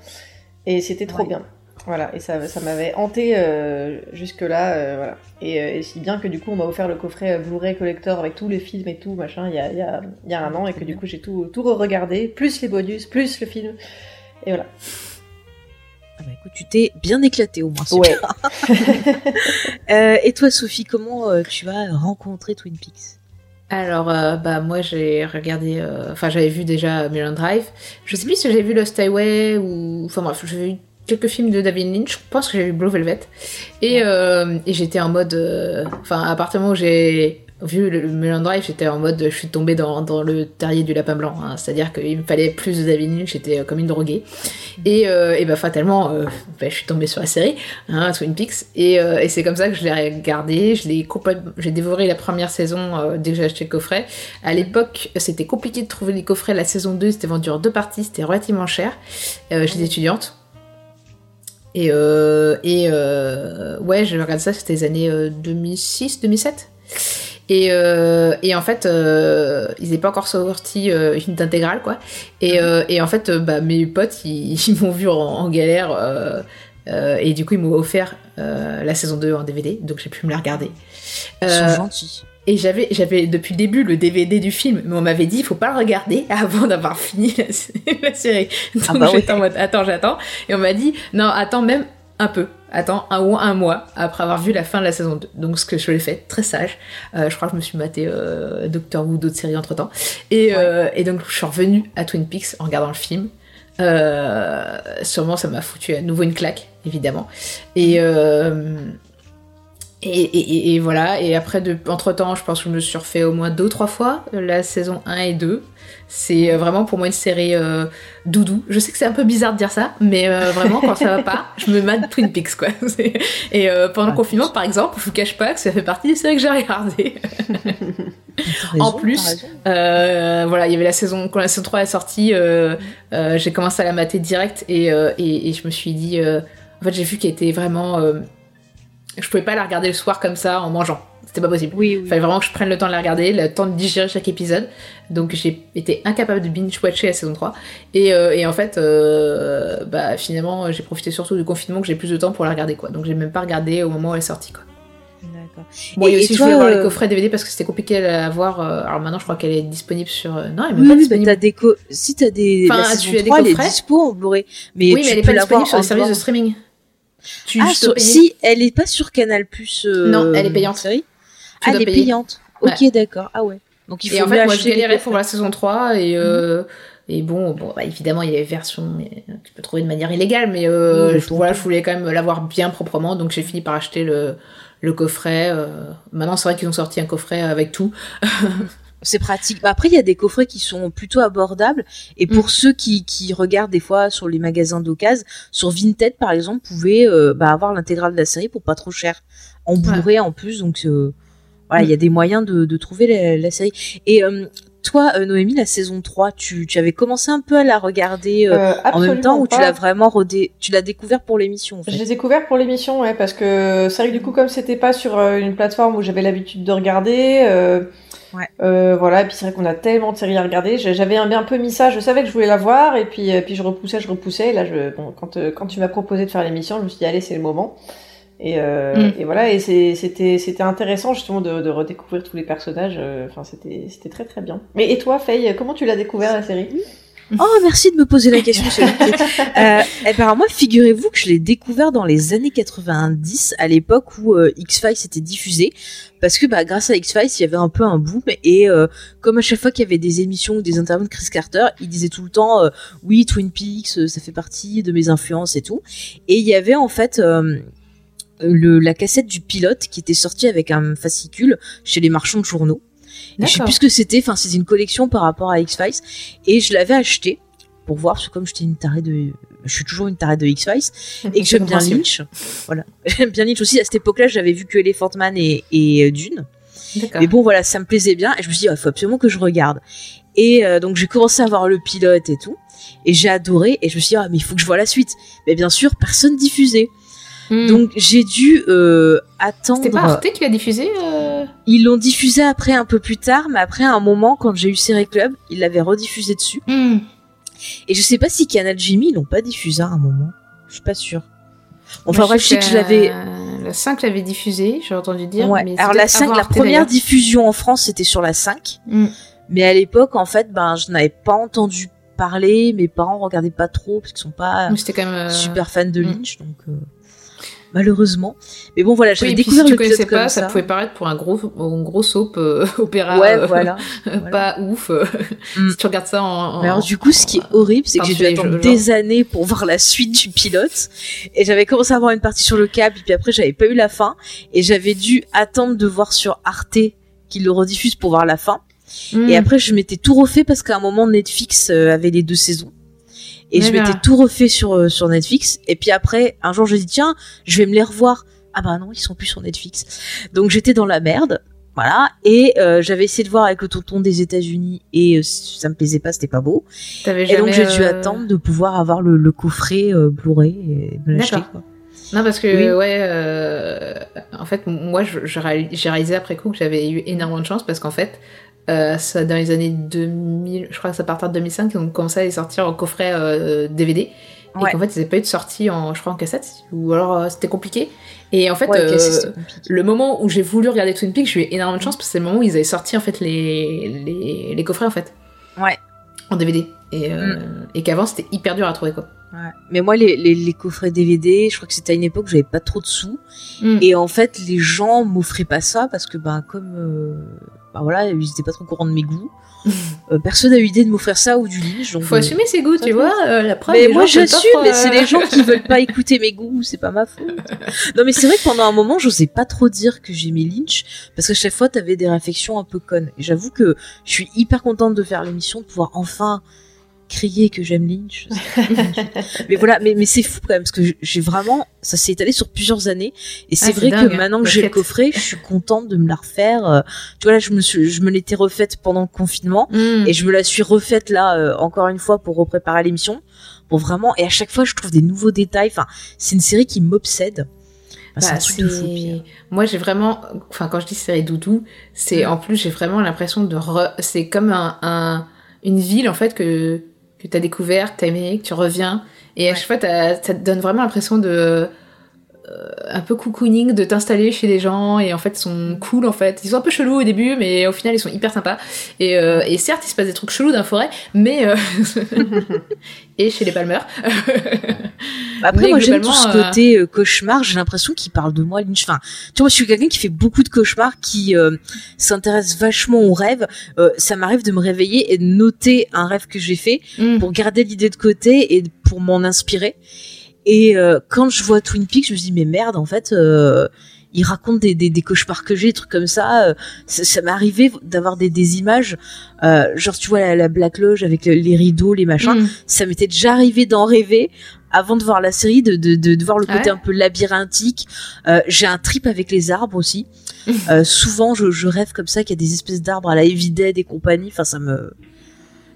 et c'était trop Ouais. bien. Voilà, et ça, ça m'avait hanté euh, jusque là, voilà. Et, euh, et si bien que du coup on m'a offert le coffret euh, Blu-ray collector avec tous les films et tout machin il y a, il y a, il y a un an et que du coup j'ai tout tout re-regardé, plus les bonus, plus le film, et voilà. Ah bah écoute, tu t'es bien éclaté au moins. Ouais. Euh, et toi, Sophie, comment euh, tu as rencontré Twin Peaks? Alors, euh, bah moi j'ai regardé, euh, enfin j'avais vu déjà Mulholland Drive. Je sais plus si j'ai vu Lost Highway ou, enfin bref, j'ai vu quelques films de David Lynch. Je pense que j'ai vu Blue Velvet. Et, euh, et j'étais en mode, euh, enfin à partir du moment où j'ai vu le, le Drive, j'étais en mode, je suis tombée dans, dans le terrier du lapin blanc. hein. C'est-à-dire qu'il me fallait plus de David Lynch. J'étais euh, comme une droguée. Et, euh, et bah fatalement, euh, bah, je suis tombée sur la série, hein, Twin Peaks, et, et c'est comme ça que je l'ai regardé. Je l'ai complètement, j'ai dévoré la première saison dès que j'ai acheté le coffret. À l'époque, c'était compliqué de trouver les coffrets. La saison 2, c'était vendu en deux parties, c'était relativement cher. J'étais étudiante. Et, euh, et euh, ouais, je regarde ça, c'était les années 2006-2007. Et, euh, et en fait, ils n'étaient pas encore sortis euh, une intégrale, quoi. Et, et en fait, bah, mes potes, ils, ils m'ont vu en, en galère. et du coup, ils m'ont offert la saison 2 en DVD, donc j'ai pu me la regarder. Ils sont gentils. Et j'avais, j'avais depuis le début le DVD du film, mais on m'avait dit il faut pas le regarder avant d'avoir fini la, la série. Donc Ah bah j'étais en mode attends, j'attends. Et on m'a dit non, attends même un peu. Attends un ou un mois après avoir vu la fin de la saison 2. Donc ce que je l'ai fait, très sage. Euh, je crois que je me suis maté euh, Doctor Who, d'autres séries entre temps. Et, euh, et donc je suis revenue à Twin Peaks en regardant le film. Sûrement ça m'a foutu à nouveau une claque, évidemment. Et, et, et- et- et voilà, et après, de, entre-temps, je pense que je me suis refait au moins deux trois fois euh, la saison 1 et 2. C'est euh, vraiment pour moi une série euh, doudou. Je sais que c'est un peu bizarre de dire ça, mais euh, vraiment, quand ça va pas, je me mate Twin Peaks, quoi. Et euh, pendant le Ah, confinement, par exemple, je vous cache pas que ça fait partie des séries que j'ai regardées. En plus, voilà, il y avait la saison, quand la saison 3 est sortie, j'ai commencé à la mater direct et, je me suis dit, en fait, j'ai vu qu'elle était vraiment. Euh, je pouvais pas la regarder le soir comme ça en mangeant. C'était pas possible. Oui, Il oui. fallait vraiment que je prenne le temps de la regarder, le temps de digérer chaque épisode. Donc j'ai été incapable de binge-watcher la saison 3. Et, euh, et en fait, euh, bah, finalement, j'ai profité surtout du confinement que j'ai plus de temps pour la regarder. quoi. Donc j'ai même pas regardé au moment où elle est sortie. Quoi. D'accord. Bon, Et- et, et aussi, je toi, voulais voir euh, les coffrets DVD parce que c'était compliqué à avoir. euh, alors maintenant, je crois qu'elle est disponible sur. euh, Non, elle est même Oui, pas disponible. t'as des co- si t'as des Enfin, la tu as des 3, elle est coffrets dispo en Blu-ray. Mais oui, tu mais elle est pas disponible sur les services de streaming. Tu, Ah, si, elle est pas sur Canal Plus. Non, elle est payante. Série Ah, elle est payer. payante. Ok, d'accord. Ah ouais. Donc il faut Et en fait, moi, les galérais coffrets. pour la saison 3 et, euh, et bon, bon bah, évidemment, il y a des versions euh, tu peux trouver de manière illégale, mais euh, je, voilà, je voulais quand même l'avoir bien proprement, donc j'ai fini par acheter le, le coffret. euh. Maintenant, c'est vrai qu'ils ont sorti un coffret avec tout. C'est pratique. Bah, Après, il y a des coffrets qui sont plutôt abordables. Et pour Mm. ceux qui, qui regardent des fois sur les magasins d'occasion, sur Vinted par exemple, vous pouvez euh, bah, avoir l'intégrale de la série pour pas trop cher. En Blu-ray en plus. Donc euh, voilà, il y a des moyens de, de trouver la, la série. Et euh, toi, Noémie, la saison 3, tu, tu avais commencé un peu à la regarder euh, en même temps ou tu l'as vraiment redé... tu l'as découvert pour l'émission en fait? Je l'ai découvert pour l'émission, ouais, parce que c'est vrai que du coup, comme c'était pas sur une plateforme où j'avais l'habitude de regarder, euh, Ouais. euh, voilà, et puis c'est vrai qu'on a tellement de séries à regarder, j'avais un, un peu mis ça, je savais que je voulais la voir, et puis, euh, puis je repoussais, je repoussais, et là, je, bon, quand, euh, quand tu m'as proposé de faire l'émission, je me suis dit, allez, c'est le moment. Et, euh, Mm. et voilà, et c'était c'était intéressant justement de, de redécouvrir tous les personnages. Enfin, c'était c'était très très bien. Mais et toi, Faye, comment tu l'as découvert la série? Oh, merci de me poser la question. euh, eh ben, moi, figurez-vous que je l'ai découvert dans les années 90, à l'époque où euh, X-Files était diffusé, parce que bah, grâce à X-Files, il y avait un peu un boom, et euh, comme à chaque fois qu'il y avait des émissions ou des interviews de Chris Carter, il disait tout le temps, euh, oui, Twin Peaks, ça fait partie de mes influences et tout. Et il y avait en fait... euh, le, la cassette du pilote qui était sortie avec un fascicule chez les marchands de journaux. Et je sais plus ce que c'était, enfin c'était une collection par rapport à X-Files et je l'avais acheté pour voir parce que comme j'étais une tarée de je suis toujours une tarée de X-Files et que j'aime bien Lynch. Voilà. J'aime bien Lynch aussi à cette époque-là, j'avais vu que Elephant Man et, et euh, Dune. Mais bon voilà, ça me plaisait bien et je me suis dit il faut absolument que je regarde. Et euh, donc j'ai commencé à voir le pilote et tout et j'ai adoré et je me suis dit ah mais il faut que je vois la suite. Mais bien sûr, personne diffusait. Hmm. Donc j'ai dû euh, attendre C'était pas Arte qui l'a diffusé euh ils l'ont diffusé après un peu plus tard, mais après un moment, quand j'ai eu Série Club, ils l'avaient rediffusé dessus. Hmm. Et je sais pas si Canal Jimmy, ils l'ont pas diffusé à un moment. Je suis pas sûre. Enfin Moi, bref, je sais que je l'avais. La 5 l'avait diffusé, j'ai entendu dire. Ouais. mais Alors la peut-être 5, avant la première diffusion en France, c'était sur la 5. Hmm. Mais à l'époque, en fait, ben, je n'avais pas entendu parler. Mes parents regardaient pas trop parce qu'ils sont pas euh, super fans de hmm. Lynch, donc euh, malheureusement. Mais bon, voilà, Oui, j'avais puis découvert si tu le connaissais pas, comme ça, ça. pouvait paraître pour un gros, un gros soap euh, opéra. Ouais, euh, voilà. pas ouf. euh, Mm. si tu regardes ça en. en- alors du coup, ce qui est horrible, c'est que j'ai dû attendre des années pour voir la suite du pilote. Et j'avais commencé à voir une partie sur le câble, et puis après j'avais pas eu la fin. Et j'avais dû attendre de voir sur Arte qu'ils le rediffusent pour voir la fin. Hmm. Et après, je m'étais tout refait parce qu'à un moment Netflix euh, avait les deux saisons. Et je m'étais tout refait sur euh, sur Netflix. Et puis après, un jour, j'ai dit tiens, je vais me les revoir. Ah bah non, ils sont plus sur Netflix. Donc j'étais dans la merde. Voilà, et euh, j'avais essayé de voir avec le tonton des États-Unis et euh, ça me plaisait pas, c'était pas beau. Et donc j'ai dû euh, attendre de pouvoir avoir le, le coffret Blu-ray et me l'acheter. Non, parce que, Oui. ouais, en fait, moi, j'ai réalisé après coup que j'avais eu énormément de chance parce qu'en fait, euh, ça, dans les années 2000, je crois que ça partait de 2005, ils ont commencé à les sortir en coffret euh, DVD. Ouais. Et qu'en fait, ils n'avaient pas eu de sortie en, je crois, en cassette, ou alors euh, c'était compliqué. Et en fait, Ouais, euh, le moment où j'ai voulu regarder Twin Peaks, j'ai eu énormément de chance parce que c'est le moment où ils avaient sorti en fait les, les, les coffrets en fait Ouais. en DVD et, euh, et qu'avant c'était hyper dur à trouver quoi. Ouais. Mais moi, les, les, les coffrets DVD, je crois que c'était à une époque où j'avais pas trop de sous. Mm. Et en fait, les gens m'offraient pas ça parce que, ben, comme, euh, ben voilà, ils étaient pas trop au courant de mes goûts. Euh, personne n'a eu idée de m'offrir ça ou du Lynch. Donc, Faut euh, assumer ses goûts, tu vois. euh, la preuve, Mais moi j'assume, mais c'est euh, les gens qui veulent pas écouter mes goûts, c'est pas ma faute. Non mais c'est vrai que pendant un moment j'osais pas trop dire que j'aimais Lynch parce que chaque fois t'avais des réflexions un peu connes. Et j'avoue que je suis hyper contente de faire l'émission, de pouvoir enfin crier que j'aime Lynch. mais voilà, mais, mais c'est fou quand même parce que j'ai vraiment, ça s'est étalé sur plusieurs années et c'est Ah, vrai dingue, que hein, maintenant que j'ai le coffret, je suis contente de me la refaire. Euh, Tu vois là, je me suis, je me l'étais refaite pendant le confinement. Mm. Et je me la suis refaite là euh, encore une fois pour repréparer l'émission. Pour vraiment et à chaque fois je trouve des nouveaux détails. Enfin, c'est une série qui m'obsède. Bah, un truc de fou. Moi, j'ai vraiment, enfin, quand je dis série doudou, c'est Mm. en plus, j'ai vraiment l'impression de, re- c'est comme un, un- une ville en fait que que t'as découvert, que t'as aimé, que tu reviens, et à chaque fois, ça te donne vraiment l'impression de un peu cocooning, de t'installer chez des gens, et en fait, ils sont cool en fait. Ils sont un peu chelous au début, mais au final, ils sont hyper sympas. Et, euh, et certes, il se passe des trucs chelous dans la forêt, mais euh, et chez les Palmer. Après, Mais moi j'aime tout ce euh, côté euh, cauchemar. J'ai l'impression qu'il parle de moi, Lynch. Enfin, tu vois, moi, je suis quelqu'un qui fait beaucoup de cauchemars, qui euh, s'intéresse vachement aux rêves. Euh, ça m'arrive de me réveiller et de noter un rêve que j'ai fait Mm. pour garder l'idée de côté et pour m'en inspirer. Et euh, quand je vois Twin Peaks, je me dis mais merde, en fait, euh, il raconte des, des, des cauchemars que j'ai, des trucs comme ça. euh, ça ça m'est arrivé d'avoir des, des images, euh, genre tu vois la, la Black Lodge avec le- les rideaux, les machins. Mm. Ça m'était déjà arrivé d'en rêver avant de voir la série, de, de, de, de voir le côté ouais un peu labyrinthique. Euh, j'ai un trip avec les arbres aussi. Euh, souvent, je, je rêve comme ça qu'il y a des espèces d'arbres à la Evil Dead et compagnie. Enfin, ça me...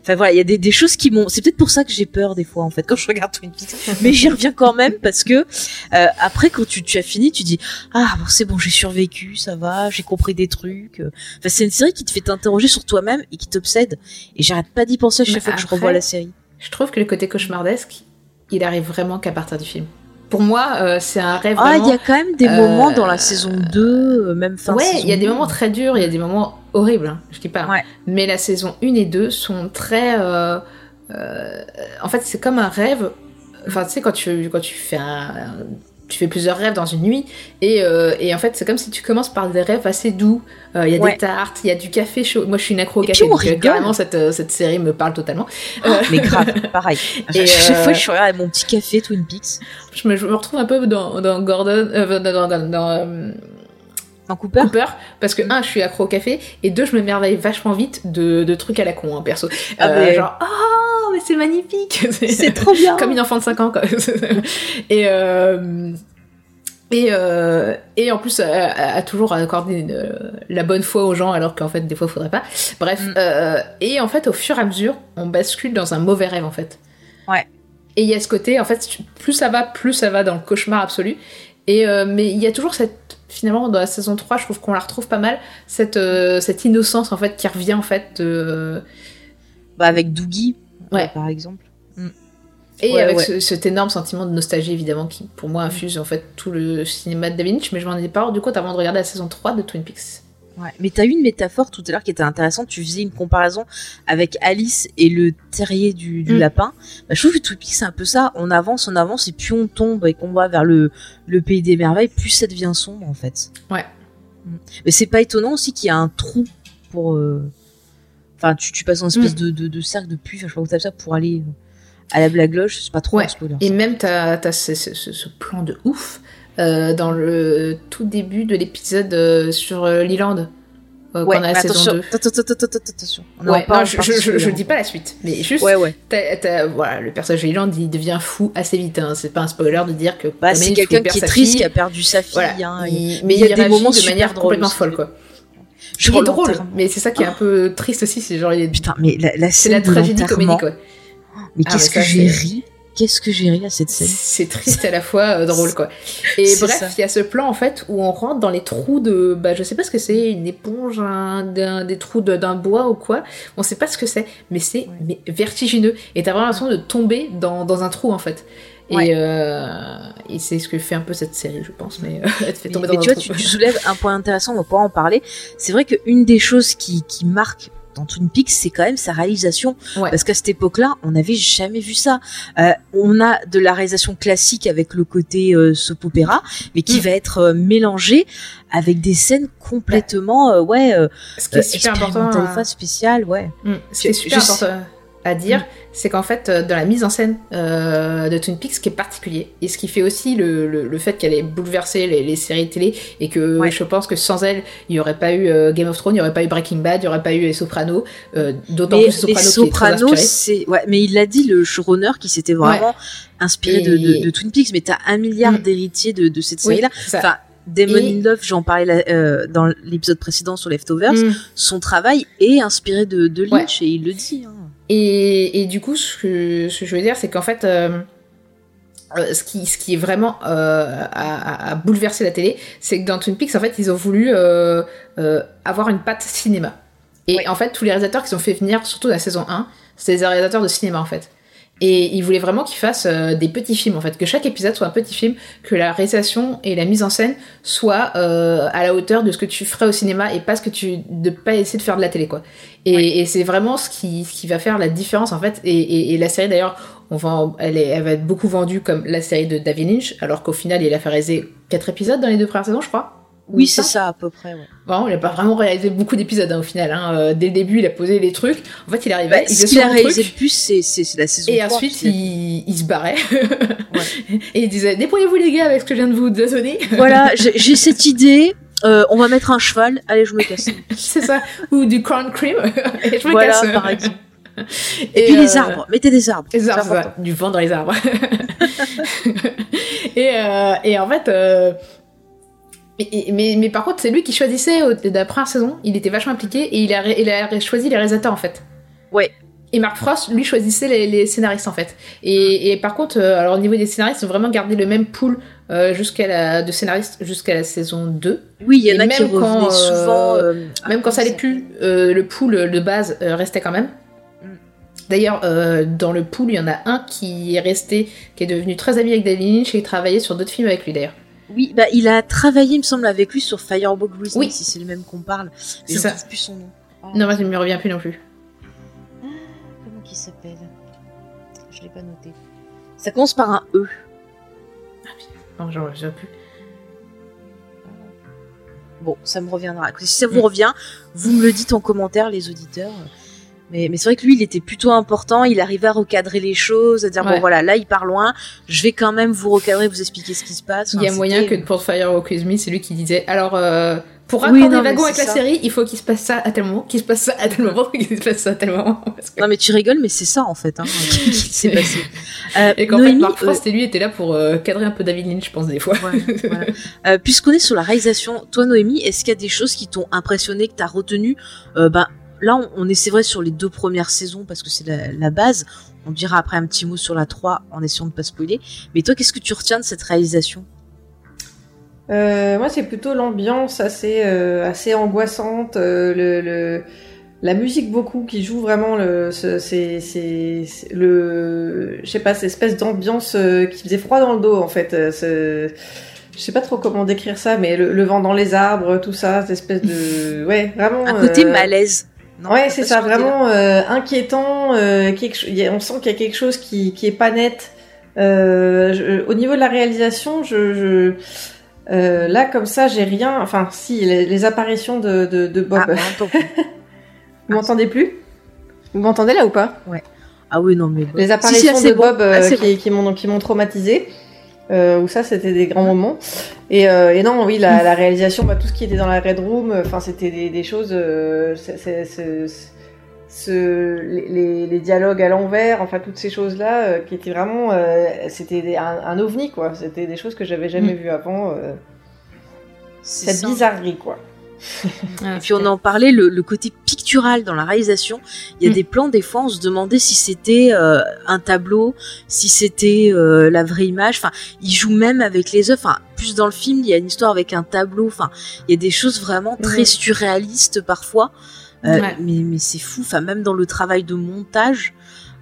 Enfin voilà, il y a des, des choses qui m'ont. C'est peut-être pour ça que j'ai peur des fois en fait quand je regarde Twin Peaks. Mais j'y reviens quand même parce que euh, après quand tu, tu as fini, tu dis ah bon c'est bon j'ai survécu, ça va, j'ai compris des trucs. Enfin c'est une série qui te fait t'interroger sur toi-même et qui t'obsède. Et j'arrête pas d'y penser à chaque Mais fois que je revois la série. Je trouve que le côté cauchemardesque, il arrive vraiment qu'à partir du film. Pour moi, euh, c'est un rêve. Ah, il y a quand même des euh, moments dans la saison 2, euh, même fin Ouais, il y a des 1. moments très durs, il y a des moments horribles, hein, je dis pas. Ouais. Mais la saison 1 et 2 sont très. euh, en fait, c'est comme un rêve. Enfin, tu sais, quand tu, quand tu fais un. Tu fais plusieurs rêves dans une nuit, et, euh, et en fait, c'est comme si tu commences par des rêves assez doux. Euh, Il y a Ouais. des tartes, il y a du café chaud. Moi, je suis une accro au café, puis, on donc euh, carrément, cette, cette série me parle totalement. Euh, Mais grave, pareil. Et, chaque fois, je suis avec mon petit café Twin Peaks. je, me, je me retrouve un peu dans, dans Gordon. euh, dans, dans, dans- En Cooper? Cooper parce que un je suis accro au café et deux je me merveille vachement vite de, de trucs à la con hein, perso Ah, Euh, mais- genre oh mais c'est magnifique C'est trop bien comme une enfant de 5 ans quoi et euh, et, euh, et en plus, a, a- a toujours accordé euh, la bonne foi aux gens, alors qu'en fait, des fois, il faudrait pas. Bref, Mm. euh, et en fait, au fur et à mesure, on bascule dans un mauvais rêve, en fait. Ouais. Et il y a ce côté, en fait, plus ça va, plus ça va dans le cauchemar absolu. Et euh, mais il y a toujours cette, finalement, dans la saison 3, je trouve qu'on la retrouve pas mal, cette, euh, cette innocence, en fait, qui revient, en fait, de... Bah, avec Doogie, Ouais. euh, par exemple. Et Ouais, avec ouais. ce- cet énorme sentiment de nostalgie, évidemment, qui pour moi infuse en fait tout le cinéma de David Lynch, mais je m'en ai pas rendu compte avant de regarder la saison 3 de Twin Peaks. Ouais. Mais t'as eu une métaphore tout à l'heure qui était intéressante. Tu faisais une comparaison avec Alice et le terrier du, du Mm. lapin. Bah, je trouve que Peaks, c'est un peu ça. On avance, on avance, et plus on tombe et qu'on va vers le, le pays des merveilles, plus ça devient sombre, en fait. Ouais. Mm. Mais c'est pas étonnant aussi qu'il y a un trou pour. euh, Enfin, tu, tu passes dans une espèce Mm. de, de, de cercle de enfin, je sais pas comment t'appelles ça, pour aller euh, à la blague loge. C'est pas trop Ouais. un spoiler. Et ça. même t'as as ce, ce- ce- ce plan de ouf dans le tout début de l'épisode euh, sur euh, l'Irlande. Euh, Ouais, quand on a la saison attention, 2. attends, attends, attends, attends, attention. Ouais, non, je, je, dis pas la suite, mais juste, Ouais, ouais. t'as- t'as- voilà, le personnage de Leland, il devient fou assez vite. Hein. C'est pas un spoiler de dire que Bah, c'est quelqu'un qui est triste, qui a perdu sa fille. Voilà, hein, il- mais il y a des moments de manière drôles complètement folle, quoi. Je Il est drôle, mais c'est ça qui est un peu triste aussi, c'est genre il est- Putain, mais la, la c'est la tragédie quoi. Mais Ah, qu'est-ce que j'ai ri Qu'est-ce que j'ai ri à cette scène C'est triste à la fois euh, drôle quoi. Et bref, ça. il y a ce plan en fait où on rentre dans les trous de, bah je sais pas ce que c'est, une éponge, un, des trous de- d'un bois ou quoi. On sait pas ce que c'est, mais c'est vertigineux. Et t'as vraiment l'impression de tomber dans, dans un trou en fait. Et, Ouais. euh, et c'est ce que fait un peu cette série, je pense. Mais euh, elle te fait Mais, tomber mais dans tu un vois, trou. tu, tu soulèves un point intéressant, on va pouvoir en parler. C'est vrai qu'une des choses qui, qui marque dans Twin Peaks, c'est quand même sa réalisation. Ouais. Parce qu'à cette époque-là, on n'avait jamais vu ça. Euh, on a de la réalisation classique avec le côté euh, soap opéra, mais qui Mm. va être euh, mélangé avec des scènes complètement, euh, ouais, Ce qui est super important. spéciale, ouais. Mm. Ce qui est Je- super sais- important à dire, c'est qu'en fait, euh, dans la mise en scène euh, de Twin Peaks, ce qui est particulier, et ce qui fait aussi le, le, le fait qu'elle ait bouleversé les, les séries télé, et que Ouais. je pense que sans elle, il n'y aurait pas eu euh, Game of Thrones, il n'y aurait pas eu Breaking Bad, il n'y aurait pas eu Les Sopranos, euh, d'autant plus Les les Sopranos, qui est Sopranos, c'est ouais, mais il l'a dit le showrunner qui s'était vraiment inspiré de, de, Et- de Twin Peaks, mais t'as un milliard Mm. d'héritiers de, de cette série-là. Enfin, Damon Et- Lindelof, j'en parlais là, euh, dans l'épisode précédent sur Leftovers, Mm. son travail est inspiré de, de Lynch et il le dit. hein. Et, et du coup, ce que, ce que je veux dire, c'est qu'en fait, euh, euh, ce, qui, ce qui est vraiment euh, à, à- à bouleverser la télé, c'est que dans Twin Peaks, en fait, ils ont voulu euh, euh, avoir une patte cinéma. Et en fait, tous les réalisateurs qu'ils ont fait venir, surtout dans la saison 1, c'est des réalisateurs de cinéma, en fait. Et ils voulaient vraiment qu'ils fassent euh, des petits films, en fait, que chaque épisode soit un petit film, que la réalisation et la mise en scène soient euh, à la hauteur de ce que tu ferais au cinéma et pas ce que tu de pas essayer de faire de la télé, quoi. Et, et c'est vraiment ce qui, ce qui va faire la différence, en fait. Et, et- et la série, d'ailleurs, on va, elle, est- elle va être beaucoup vendue comme la série de David Lynch, alors qu'au final, il a fait réaliser quatre épisodes dans les deux premières saisons, je crois. Oui, Ou c'est ça à peu près. Ouais. Bon, il a pas vraiment réalisé beaucoup d'épisodes hein, au final. Hein. Euh, Dès le début, il a posé les trucs. En fait, il arrivait, Bah, il ce qu'il a réalisé le plus, c'est la saison et 3, ensuite il, il se barrait. et il disait Débrouillez-vous les gars avec ce que je viens de vous donner. Voilà, j'ai cette idée. euh, on va mettre un cheval. Allez, je me casse. C'est ça. Ou du crown cream. et je me voilà, casse. par exemple. Et, Et puis les euh, arbres. Mettez des arbres. Les arbres, ça, du vent dans les arbres. et, euh, et en fait, euh, mais, mais par contre, c'est lui qui choisissait au- de la première saison. Il était vachement impliqué et il a, ré- il a choisi les réalisateurs en fait. Ouais. Et Mark Frost, lui, choisissait les, les scénaristes en fait. Et, et par contre, euh, alors au niveau des scénaristes, ils ont vraiment gardé le même pool euh, jusqu'à la, de scénaristes jusqu'à la saison 2. Oui, il y en a qui même quand, revenaient euh, souvent. euh, Même quand ça allait plus, le pool de base restait quand même. Mm. D'ailleurs, euh, dans le pool, il y en a un qui est resté, qui est devenu très ami avec David Lynch et il travaillait sur d'autres films avec lui d'ailleurs. Oui, bah il a travaillé, il me semble, avec lui sur Fireball Grizzly, Oui. si c'est le même qu'on parle. C'est je ça. plus son nom. Ah, Non, moi, ça ne me revient plus non plus. Comment qu'il s'appelle? Je l'ai pas noté. Ça commence par un E. Non, j'en reviens plus. Bon, ça me reviendra. Si ça vous revient, vous me le dites en commentaire, les auditeurs. Mais, mais c'est vrai que lui, il était plutôt important. Il arrivait à recadrer les choses, à dire Ouais. bon voilà, là il part loin. Je vais quand même vous recadrer, vous expliquer ce qui se passe. Il y a moyen que pour Firewalk With Me, c'est lui qui disait alors euh, pour Oui, raccorder non, les wagons avec la série, il faut qu'il se passe ça à tel moment, qu'il se passe ça à tel moment, qu'il se passe ça à tel moment. Que- Non mais tu rigoles, mais c'est ça en fait hein, qui s'est passé. Euh, Et qu'en fait, Mark euh, Frost et lui étaient là pour euh, cadrer un peu David Lynch, je pense, des fois. Ouais, voilà. Euh, Puisqu'on est sur la réalisation, toi Noémie, est-ce qu'il y a des choses qui t'ont impressionné, que t'as retenu Ben là, on, est c'est vrai sur les deux premières saisons parce que c'est la, la base. On dira après un petit mot sur la 3 en essayant de pas spoiler. Mais toi, qu'est-ce que tu retiens de cette réalisation? Euh, moi, c'est plutôt l'ambiance assez, euh, assez angoissante, euh, le, le, la musique beaucoup qui joue vraiment le, ce- c'est, c'est, c'est le, je sais pas, cette espèce d'ambiance qui faisait froid dans le dos en fait. ce- je sais pas trop comment décrire ça, mais le, le vent dans les arbres, tout ça, cette espèce de, ouais, vraiment. Un côté euh, malaise. Non, ouais, c'est ce ça, vraiment euh, inquiétant. Euh, quelque, on sent qu'il y a quelque chose qui, qui est pas net. Euh, je- au niveau de la réalisation, je, je là comme ça, j'ai rien. Enfin, si les, les apparitions de, de, de Bob. Ah. Vous m'entendez plus? Vous m'entendez là ou pas? Ah oui, non mais. Les Si, si, apparitions de. Bob Ah, qui, qui m'ont qui m'ont traumatisé. Euh, où ça c'était des grands moments et, euh, et non oui la, la réalisation bah, tout ce qui était dans la Red Room enfin c'était des, des choses euh, ce, les, dialogues à l'envers enfin toutes ces choses là qui étaient vraiment euh, c'était des- un, un ovni quoi c'était des choses que j'avais jamais Mm. vues avant euh, cette ça. bizarrerie quoi Ah, Et puis on en parlait, le, le côté pictural dans la réalisation. Il y a Mm. des plans, des fois, on se demandait si c'était euh, un tableau, si c'était euh, la vraie image. Enfin, il joue même avec les œuvres. Enfin, plus dans le film, il y a une histoire avec un tableau. Enfin, il y a des choses vraiment très surréalistes parfois. Euh, Ouais. Mais, mais c'est fou. Enfin, même dans le travail de montage,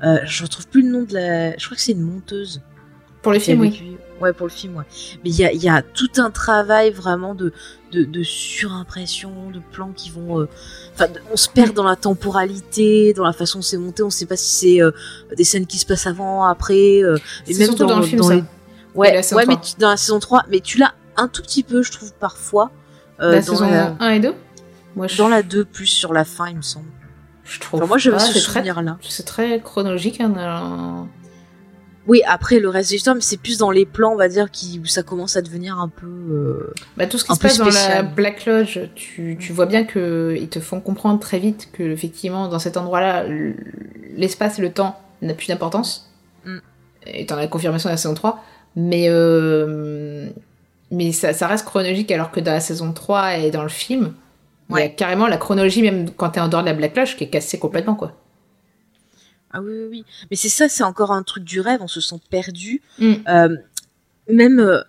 je retrouve plus le nom de la. Je crois que c'est une monteuse. Pour les films, oui. Ouais, pour le film, ouais. Mais il y a, il y a tout un travail vraiment de, de, de surimpression, de plans qui vont. euh, Enfin, on se perd dans la temporalité, dans la façon dont c'est monté. On sait pas si c'est euh, des scènes qui se passent avant, après. euh, et dans le film, ça. les- Ouais, ouais, mais 3. tu- dans la saison 3, mais tu l'as un tout petit peu, je trouve, parfois. euh, la dans, saison la, 1 et 2 Moi, je, dans la 2, plus sur la fin, il me semble. je trouve. Enfin, moi, j'avais ce souvenir-là. c'est très chronologique. Hein, dans- Oui, après, le reste de l'histoire, mais c'est plus dans les plans, on va dire, qui, où ça commence à devenir un peu. euh, Bah, tout ce qui se passe dans la. Black Lodge, tu, tu vois bien que ils te font comprendre très vite que effectivement dans cet endroit-là, l'espace et le temps n'a plus d'importance. Mm. Et t'en as la confirmation dans la saison 3. Mais, euh, mais ça, ça reste chronologique alors que dans la saison 3 et dans le film, il y a carrément la chronologie, même quand t'es en dehors de la Black Lodge, qui est cassée complètement quoi. Ah oui, oui, oui. Mais c'est ça, c'est encore un truc du rêve, on se sent perdu. Mm. Euh, même, euh,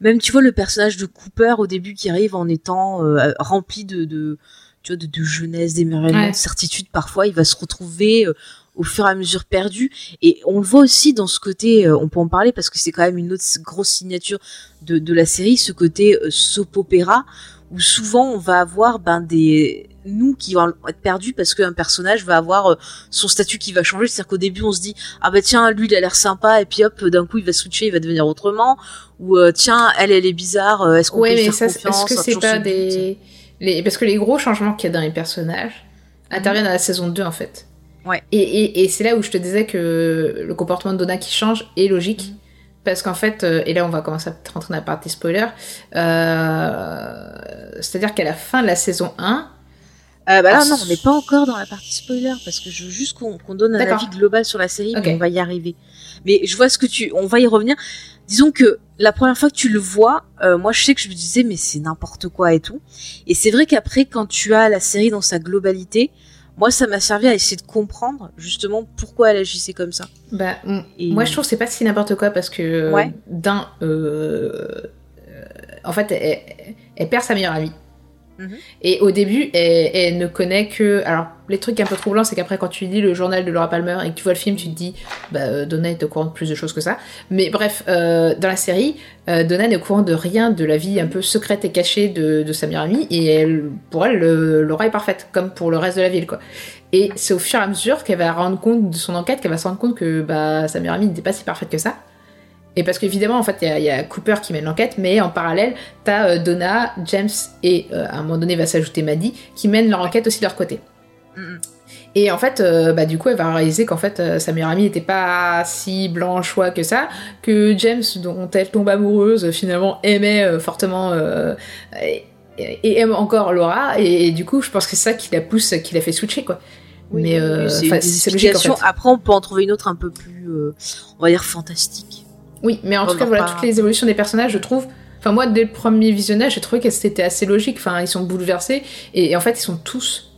même, tu vois, le personnage de Cooper au début qui arrive en étant euh, rempli de, de, tu vois, de, de jeunesse, d'émerveillement, Ouais. de certitude, parfois, il va se retrouver euh, au fur et à mesure perdu. Et on le voit aussi dans ce côté, on peut en parler parce que c'est quand même une autre grosse signature de, de la série, ce côté soap opéra, où souvent on va avoir ben, des nous qui vont être perdus parce qu'un personnage va avoir euh, son statut qui va changer. C'est-à-dire qu'au début, on se dit, ah bah tiens, lui, il a l'air sympa, et puis hop, d'un coup, il va switcher, il va devenir autrement. Ou euh, tiens, elle, elle est bizarre, euh, est-ce qu'on Ouais, peut lui mais faire ça, confiance est-ce que c'est pas des. Les... Parce que les gros changements qu'il y a dans les personnages interviennent à la saison 2 en fait. Ouais. Et, et, et c'est là où je te disais que le comportement de Donna qui change est logique. Mm. Parce qu'en fait, et là on va commencer à rentrer dans la partie spoiler, euh, c'est-à-dire qu'à la fin de la saison 1, Euh, bah là, Ah, non, on n'est pas encore dans la partie spoiler, parce que je veux juste qu'on donne un avis global sur la série, Ok. mais on va y arriver. Mais je vois ce que tu... On va y revenir. Disons que la première fois que tu le vois, euh, moi je sais que je me disais, mais c'est n'importe quoi et tout. Et c'est vrai qu'après, quand tu as la série dans sa globalité, moi ça m'a servi à essayer de comprendre justement pourquoi elle agissait comme ça. bah, Et- moi je trouve que c'est pas si n'importe quoi parce que Ouais. d'un, euh, euh, en fait, elle, elle perd sa meilleure amie. Mhm. Et au début, elle, ne connaît que. Alors, les trucs un peu troublants, c'est qu'après, quand tu lis le journal de Laura Palmer et que tu vois le film, tu te dis, bah, euh, Donna est au courant de plus de choses que ça. Mais bref, euh, dans la série, euh, Donna n'est au courant de rien de la vie un peu secrète et cachée de, de sa amie. Et pour elle, le- Laura est parfaite, comme pour le reste de la ville, quoi. Et c'est au fur et à mesure qu'elle va rendre compte de son enquête, qu'elle va se rendre compte que bah, sa meilleure n'était pas si parfaite que ça. Et parce qu'évidemment, en fait, il y a- il y, a Cooper qui mène l'enquête, mais en parallèle, t'as euh, Donna, James et euh, à un moment donné va s'ajouter Maddie qui mènent leur enquête aussi de leur côté. Et en fait, euh, bah, du coup, elle va réaliser qu'en fait, euh, sa meilleure amie n'était pas si blanche-choix que ça, que James, dont elle tombe amoureuse, finalement aimait fortement et, et aime encore Laura. Et, et du coup, je pense que c'est ça qui la pousse, qui la fait switcher, quoi. mais euh, c'est une logique, en fait. Après, on peut en trouver une autre un peu plus, on va dire, fantastique. Oui, mais en On tout cas, voilà, toutes les évolutions des personnages, je trouve. Enfin, moi, dès le premier visionnage, j'ai trouvé que c'était assez logique. Enfin, ils sont bouleversés. Et, et en fait, ils sont tous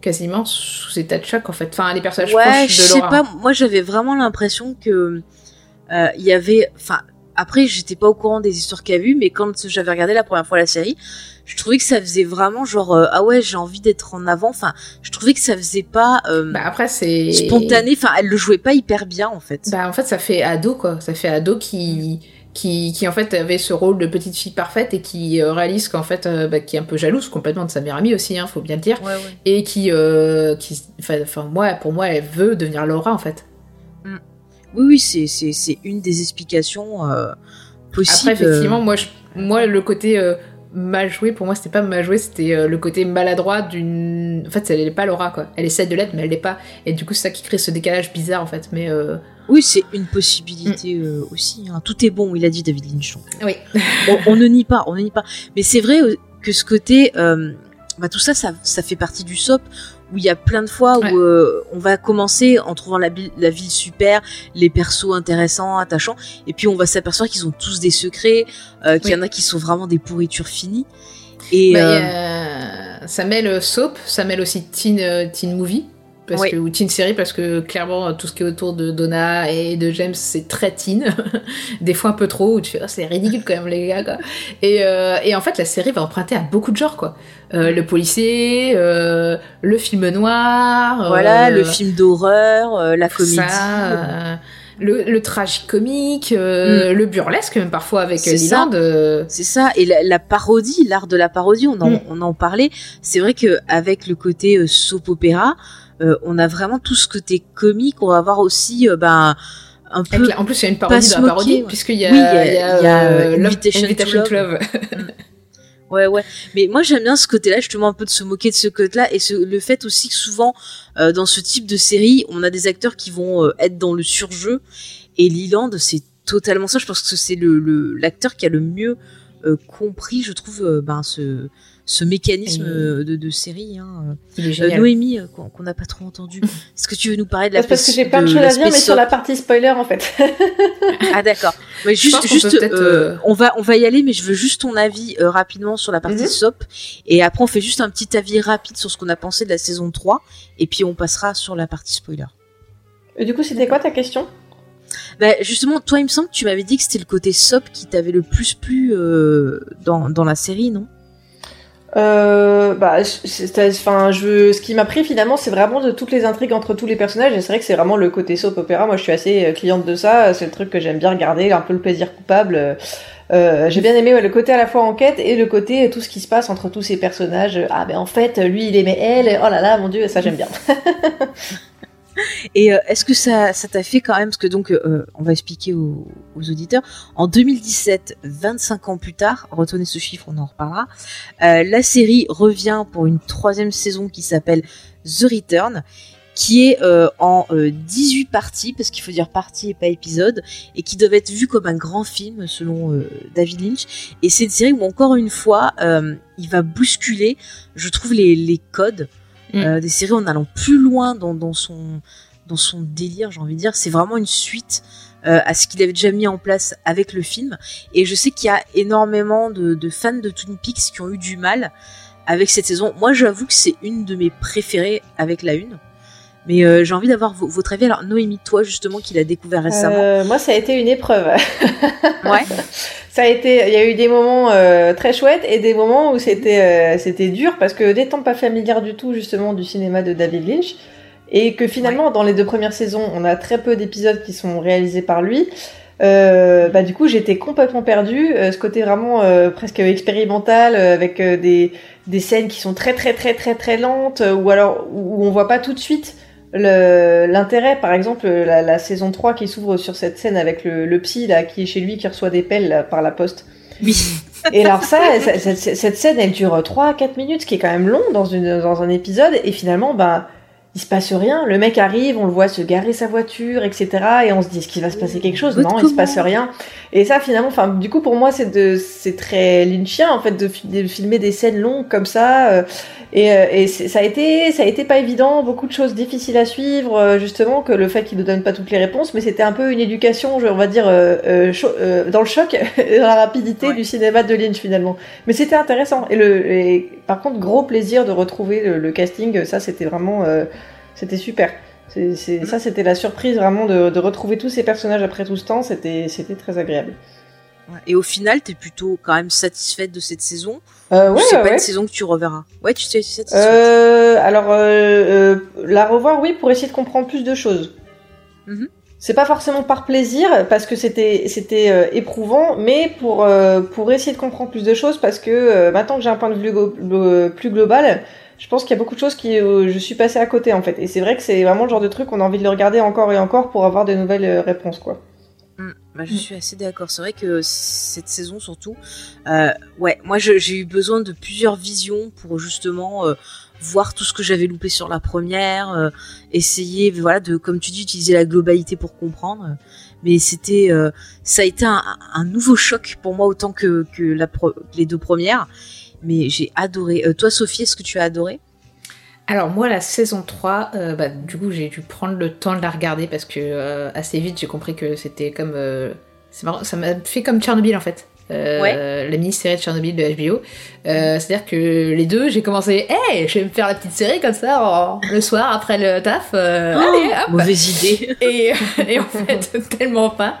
quasiment sous état de choc, en fait. Enfin, les personnages Ouais, proches je de sais Laura. pas. Moi, j'avais vraiment l'impression que euh, il y avait. Enfin, après, j'étais pas au courant des histoires qu'il y a eu, mais quand j'avais regardé la première fois la série, je trouvais que ça faisait vraiment genre euh, ah ouais, j'ai envie d'être en avant. Enfin, je trouvais que ça faisait pas euh, Bah, après, c'est. spontané. Enfin, elle le jouait pas hyper bien en fait. Bah, en fait, ça fait ado, quoi. Ça fait ado qui. Qui, qui en fait avait ce rôle de petite fille parfaite et qui euh, réalise qu'en fait euh, bah, qui est un peu jalouse complètement de sa meilleure amie aussi hein, faut bien le dire Ouais, ouais. et qui euh, qui enfin moi pour moi elle veut devenir Laura en fait Oui, oui, c'est une des explications possibles. Après, effectivement, moi, je- moi le côté mal joué, pour moi, c'était pas mal joué, c'était euh, le côté maladroit d'une. En fait, elle est pas Laura, quoi. Elle essaie de l'être, mais elle l'est pas. Et du coup, c'est ça qui crée ce décalage bizarre, en fait. Mais euh, Oui, c'est une possibilité euh, aussi. hein. Tout est bon, il a dit David Lynch. donc. oui. on, on ne nie pas, on ne nie pas. Mais c'est vrai que ce côté, euh, bah, tout ça, ça, ça fait partie du SOP où il y a plein de fois Ouais. où euh, on va commencer en trouvant la, ville super, les persos intéressants, attachants, et puis on va s'apercevoir qu'ils ont tous des secrets, euh, qu'il y en a qui sont vraiment des pourritures finies. Et Bah, euh, Ça mêle soap, ça mêle aussi teen, euh, teen movie. Parce Oui. que, ou teen série, parce que clairement, tout ce qui est autour de Donna et de James, c'est très teen. Des fois un peu trop, où tu fais, oh, c'est ridicule quand même, les gars, quoi. Et, euh, et en fait, la série va emprunter à beaucoup de genres, quoi. Euh, le policier, euh, le film noir. voilà, le film d'horreur, la comédie. Ça, le, le tragique-comique, euh, le burlesque, même parfois avec Mm. C'est ça. Leland. euh, C'est ça, et la, la parodie, l'art de la parodie, on en, Mm. on en parlait. C'est vrai que avec le côté euh, soap opéra, euh, on a vraiment tout ce côté comique. On va avoir aussi, ben, un peu. en plus, il y a une parodie de la parodie, ouais. puisqu'il y a, Oui, il y a- il y a, y a, Love- Invitation to Invitation to Love. Ouais, ouais. Mais moi, j'aime bien ce côté-là, justement, un peu de se moquer de ce côté-là, et ce, le fait aussi que souvent, euh, dans ce type de série, on a des acteurs qui vont euh, être dans le surjeu. Et Leland, c'est totalement ça. Je pense que c'est le le- l'acteur qui a le mieux euh, compris, je trouve, ben ce ce mécanisme Et- euh, de, de série. Hein. Euh, génial. Noémie, euh, qu'on n'a pas trop entendu. Est-ce que tu veux nous parler de la parce que j'ai plein de choses à dire, mais sur la partie spoiler en fait. Ah d'accord. Mais juste, euh, euh, on va, on va y aller, mais je veux juste ton avis euh, rapidement sur la partie Mhm. SOP, et après on fait juste un petit avis rapide sur ce qu'on a pensé de la saison 3, et puis on passera sur la partie spoiler. Et du coup, c'était quoi ta question? Bah, justement, toi, il me semble que tu m'avais dit que c'était le côté SOP qui t'avait le plus plu euh, dans, dans la série, non? Euh, bah, enfin, je, ce qui m'a pris finalement, c'est vraiment de toutes les intrigues entre tous les personnages. Et c'est vrai que c'est vraiment le côté soap opéra. Moi, je suis assez euh, cliente de ça. C'est le truc que j'aime bien regarder, un peu le plaisir coupable. Euh, j'ai bien aimé le côté à la fois enquête et le côté euh, tout ce qui se passe entre tous ces personnages. Ah, ben en fait, lui, il aimait elle. Oh là là, mon dieu, ça j'aime bien. Et euh, est-ce que ça, ça t'a fait quand même, parce que donc, euh, on va expliquer aux, auditeurs, en 2017, 25 ans plus tard, retenez ce chiffre, on en reparlera, euh, la série revient pour une troisième saison qui s'appelle The Return, qui est euh, en euh, 18 parties, parce qu'il faut dire partie et pas épisode, et qui doivent être vues comme un grand film selon euh, David Lynch. Et c'est une série où encore une fois, euh, il va bousculer, je trouve, les codes Mm. euh, des séries en allant plus loin dans, dans son dans son délire, j'ai envie de dire. C'est vraiment une suite euh, à ce qu'il avait déjà mis en place avec le film. Et je sais qu'il y a énormément de, de fans de Twin Peaks qui ont eu du mal avec cette saison. Moi, j'avoue que c'est une de mes préférées avec la une. Mais euh, j'ai envie d'avoir vo- votre avis. Alors, Noémie, toi justement, qui l'as découvert récemment. Euh, moi, ça a été une épreuve. Ouais. Ça a été, il y a eu des moments euh, très chouettes et des moments où c'était euh, c'était dur parce que n'étant pas familière du tout justement du cinéma de David Lynch et que finalement dans les deux premières saisons on a très peu d'épisodes qui sont réalisés par lui. Euh, bah du coup j'étais complètement perdue, ce côté vraiment presque expérimental avec des des scènes qui sont très très très très très lentes ou alors où on voit pas tout de suite l'intérêt, par exemple, la, la saison 3 qui s'ouvre sur cette scène avec le, le psy là, qui est chez lui, qui reçoit des pelles là, par la poste. Oui. Et alors ça, cette, cette scène, elle dure 3-4 minutes, ce qui est quand même long dans, une, dans un épisode, et finalement, bah, il se passe rien. Le mec arrive, on le voit se garer sa voiture, etc. Et on se dit, est-ce qu'il va se passer quelque chose? Non, il se passe rien. Et ça, finalement, enfin, du coup, pour moi, c'est de, c'est très lynchien, en fait, de, fi- de filmer des scènes longues comme ça. euh, et, euh, et ça a été, ça a été pas évident, beaucoup de choses difficiles à suivre, euh, justement, que le fait qu'il ne donne pas toutes les réponses, mais c'était un peu une éducation, on va dire, euh, dans le choc, dans la rapidité Ouais. du cinéma de Lynch finalement. Mais c'était intéressant. Et le, et par contre, gros plaisir de retrouver le, le casting. Ça, c'était vraiment, c'était super. C'est- ça, c'était la surprise vraiment de, de retrouver tous ces personnages après tout ce temps. C'était, très agréable. Et au final, t'es plutôt quand même satisfaite de cette saison. Euh, Ou ouais, c'est pas ouais. une saison que tu reverras. Ouais, tu sais, tu es satisfaite. Euh, alors, euh, euh, la revoir, oui, pour essayer de comprendre plus de choses. Mhm. C'est pas forcément par plaisir, parce que c'était c'était éprouvant, mais pour pour essayer de comprendre plus de choses, parce que maintenant que j'ai un point de vue glo- plus global, je pense qu'il y a beaucoup de choses qui euh, je suis passée à côté en fait. Et c'est vrai que c'est vraiment le genre de truc qu'on a envie de regarder encore et encore pour avoir de nouvelles euh, réponses quoi. Mm. Bah, je suis assez d'accord. C'est vrai que cette saison surtout, euh, ouais, moi j'ai eu besoin de plusieurs visions pour justement voir tout ce que j'avais loupé sur la première, essayer, voilà, de, comme tu dis, utiliser la globalité pour comprendre. Mais c'était, ça a été un, nouveau choc pour moi autant que, que les deux premières. Mais j'ai adoré. Euh, toi, Sophie, est-ce que tu as adoré? Alors moi la saison 3, euh, bah, du coup j'ai dû prendre le temps de la regarder parce que euh, assez vite j'ai compris que c'était comme... ça m'a fait comme Tchernobyl en fait. Euh, La mini-série de Tchernobyl de HBO. Euh, C'est-à-dire que les deux, j'ai commencé, hey, je vais me faire la petite série comme ça en- le soir après le taf. euh, allez, hop Mauvaise idée. et, et en fait, tellement pas.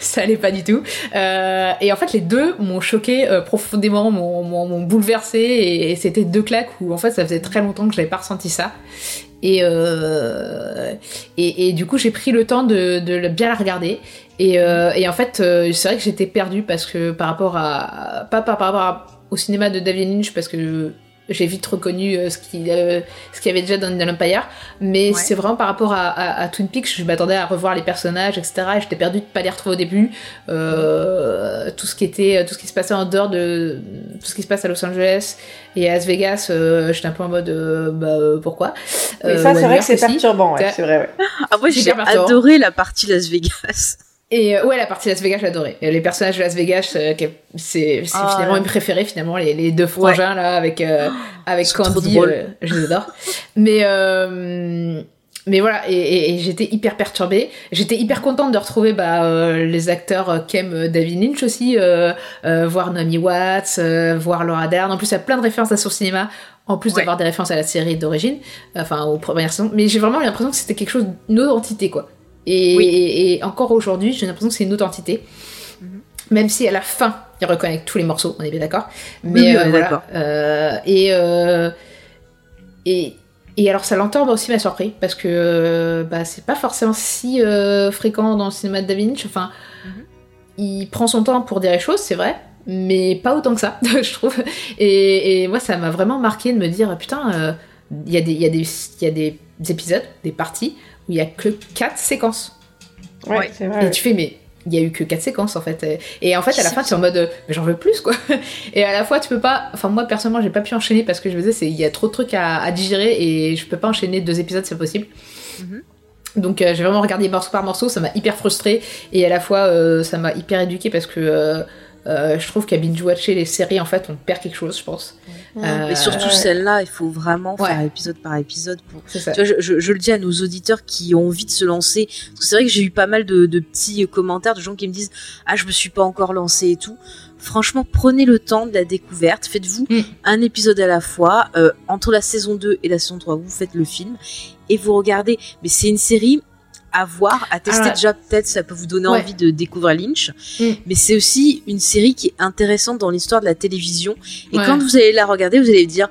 Ça allait pas du tout. Euh, et en fait, les deux m'ont choqué profondément, m'ont- bouleversé. Et, et c'était deux claques où en fait, ça faisait très longtemps que j'avais pas ressenti ça. Et, euh, et, et du coup, j'ai pris le temps de, bien la regarder. Et, euh, et en fait, euh, c'est vrai que j'étais perdue parce que par rapport à. Pas par, par rapport à- au cinéma de David Lynch, parce que j'ai vite reconnu euh, ce qu'il euh, ce qu'il y avait déjà dans, dans l'Empire. Mais Ouais. c'est vraiment par rapport à, à- à Twin Peaks, je m'attendais à revoir les personnages, etc. Et j'étais perdue de pas les retrouver au début. Euh, tout ce qui était, tout ce qui se passait en dehors de tout ce qui se passe à Los Angeles et à Las Vegas, euh, j'étais un peu en mode euh, bah euh, pourquoi? Mais ça, c'est vrai que c'est perturbant, ouais, c'est vrai. Ouais. Ah, moi, j'ai adoré la partie Las Vegas. Et euh, ouais, la partie Las Vegas, j'adorais. Les personnages de Las Vegas, euh, c'est Ah, finalement ouais. mes préférés, finalement, les, les deux frangins là, avec, euh, avec sont trop Candy, euh, je les adore. mais, mais voilà, et, et- et j'étais hyper perturbée. J'étais hyper contente de retrouver bah, les acteurs qu'aime David Lynch aussi, voir Naomi Watts, voir Laura Dern. En plus, il y a plein de références à son cinéma. En plus Ouais. d'avoir des références à la série d'origine, enfin aux premières saisons, mais j'ai vraiment eu l'impression que c'était quelque chose, une autre entité quoi. Et, Oui. et- et encore aujourd'hui, j'ai l'impression que c'est une autre entité. Mhm. Même si à la fin, il reconnecte tous les morceaux, on est bien d'accord. Mais Oui, euh, voilà. Euh, et, euh, et, et alors ça l'entend aussi m'a surpris parce que euh, bah, c'est pas forcément si euh, fréquent dans le cinéma de Da Vinci. Enfin, Mhm. il prend son temps pour dire les choses, c'est vrai, mais pas autant que ça, je trouve. Et, et moi, ça m'a vraiment marqué de me dire putain, euh, il y, a des- il y, a des- il y a des épisodes, des parties où il y a que quatre séquences. Ouais, Ouais. c'est vrai. Et tu fais, mais il y a eu que quatre séquences en fait. Et en fait, à la fin, tu es en mode, mais j'en veux plus quoi. Et à la fois, tu peux pas. Enfin, moi personnellement, j'ai pas pu enchaîner parce que je me disais, c'est- il y a trop de trucs à, à digérer et je peux pas enchaîner deux épisodes, c'est possible. Mhm. Donc euh, j'ai vraiment regardé morceau par morceau, ça m'a hyper frustrée et à la fois euh, ça m'a hyper éduquée parce que euh, euh, je trouve qu'à binge-watcher les séries, en fait, on perd quelque chose, je pense. Euh, Mais surtout celle-là, il faut vraiment Ouais. faire épisode par épisode pour. Tu vois, je, je- je le dis à nos auditeurs qui ont envie de se lancer. C'est vrai que j'ai eu pas mal de, de petits commentaires de gens qui me disent Ah, je me suis pas encore lancé et tout. Franchement, prenez le temps de la découverte. Faites-vous Mm. un épisode à la fois. Euh, entre la saison 2 et la saison 3, vous faites le film et vous regardez. Mais c'est une série à voir, à tester Ah déjà. Peut-être ça peut vous donner Ouais. envie de découvrir Lynch. Mm. Mais c'est aussi une série qui est intéressante dans l'histoire de la télévision. Et Ouais. quand vous allez la regarder, vous allez dire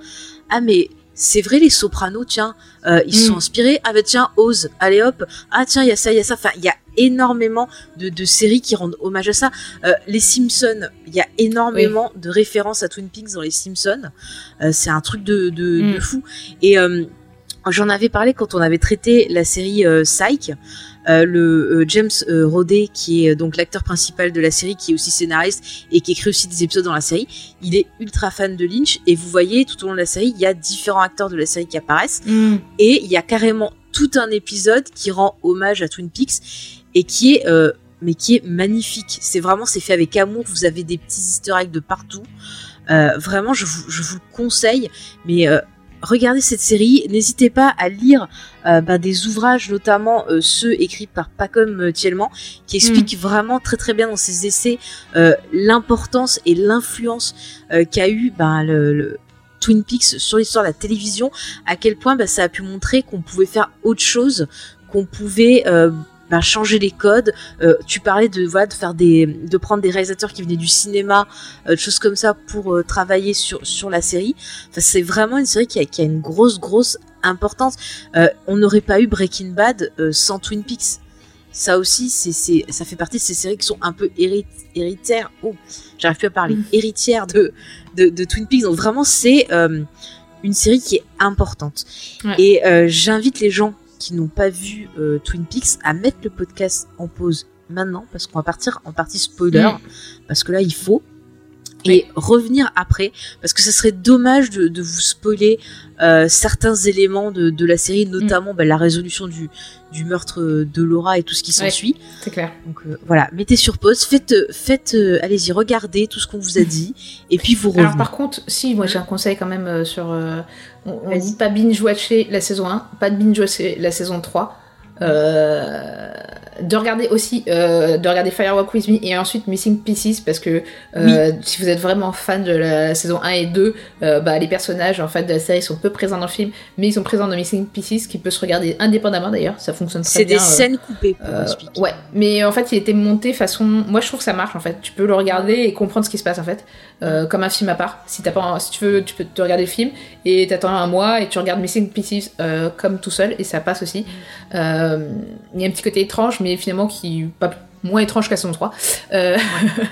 Ah, mais c'est vrai, les sopranos, tiens, euh, ils Mm. sont inspirés. Ah, bah tiens, Oz, allez hop. Ah, tiens, il y a ça, il y a ça. Enfin, il y a énormément de, de séries qui rendent hommage à ça. Euh, les Simpsons, il y a énormément de références à Twin Peaks dans les Simpsons. Euh, c'est un truc de, de, Mm. de fou. Et j'en avais parlé quand on avait traité la série euh, Psych. Euh, le euh, James Roday, qui est donc l'acteur principal de la série, qui est aussi scénariste et qui écrit aussi des épisodes dans la série, il est ultra fan de Lynch. Et vous voyez, tout au long de la série, il y a différents acteurs de la série qui apparaissent. Mm. Et il y a carrément tout un épisode qui rend hommage à Twin Peaks et qui est, mais qui est magnifique. C'est vraiment, c'est fait avec amour. Vous avez des petits Easter eggs de partout. Euh, vraiment, je vous, je vous le conseille. Mais euh, regardez cette série. N'hésitez pas à lire euh, bah, des ouvrages, notamment euh, ceux écrits par Pacom euh, Thielman, qui expliquent vraiment très très bien dans ses essais l'importance et l'influence qu'a eu bah, le, le Twin Peaks sur l'histoire de la télévision, à quel point bah, ça a pu montrer qu'on pouvait faire autre chose, qu'on pouvait euh, bah, changer les codes. Euh, tu parlais de voilà de faire des, de prendre des réalisateurs qui venaient du cinéma, euh, choses comme ça pour euh, travailler sur sur la série. Enfin, c'est vraiment une série qui a, qui a une grosse grosse importance. Euh, on n'aurait pas eu Breaking Bad sans Twin Peaks. Ça aussi, c'est, c'est, ça fait partie de ces séries qui sont un peu hérit- héritières. Oh, j'arrive plus à parler. Mm. Héritières de, de, de Twin Peaks. Donc vraiment, c'est une série qui est importante. Ouais. Et euh, j'invite les gens qui n'ont pas vu euh, Twin Peaks à mettre le podcast en pause maintenant parce qu'on va partir en partie spoiler Mm. parce que là il faut et revenir après parce que ça serait dommage de, de vous spoiler euh, certains éléments de, de la série notamment bah, la résolution du, du meurtre de Laura et tout ce qui s'ensuit C'est clair. donc euh, voilà mettez sur pause faites euh, faites euh, allez-y regardez tout ce qu'on vous a dit et puis vous revenez Alors par contre, si, moi j'ai un conseil quand même euh, sur... euh, on, on dit pas binge-watcher la saison 1, pas de binge-watcher la saison 3. Euh, de regarder aussi euh, de regarder Firewalk With Me et ensuite Missing Pieces parce que euh, si vous êtes vraiment fan de la saison 1 et 2 euh, bah, les personnages en fait de la série sont peu présents dans le film mais ils sont présents dans Missing Pieces qui peut se regarder indépendamment d'ailleurs ça fonctionne très c'est bien des euh, scènes coupées ouais, mais en fait, il était monté façon. Moi, je trouve que ça marche en fait. Tu peux le regarder et comprendre ce qui se passe en fait, comme un film à part. Si t'as pas, si tu veux, tu peux te regarder le film et t'attends un mois et tu regardes Missing Pieces comme tout seul et ça passe aussi. Euh, Il y a un petit côté étrange, mais finalement qui pas moins étrange la saison 3. Euh,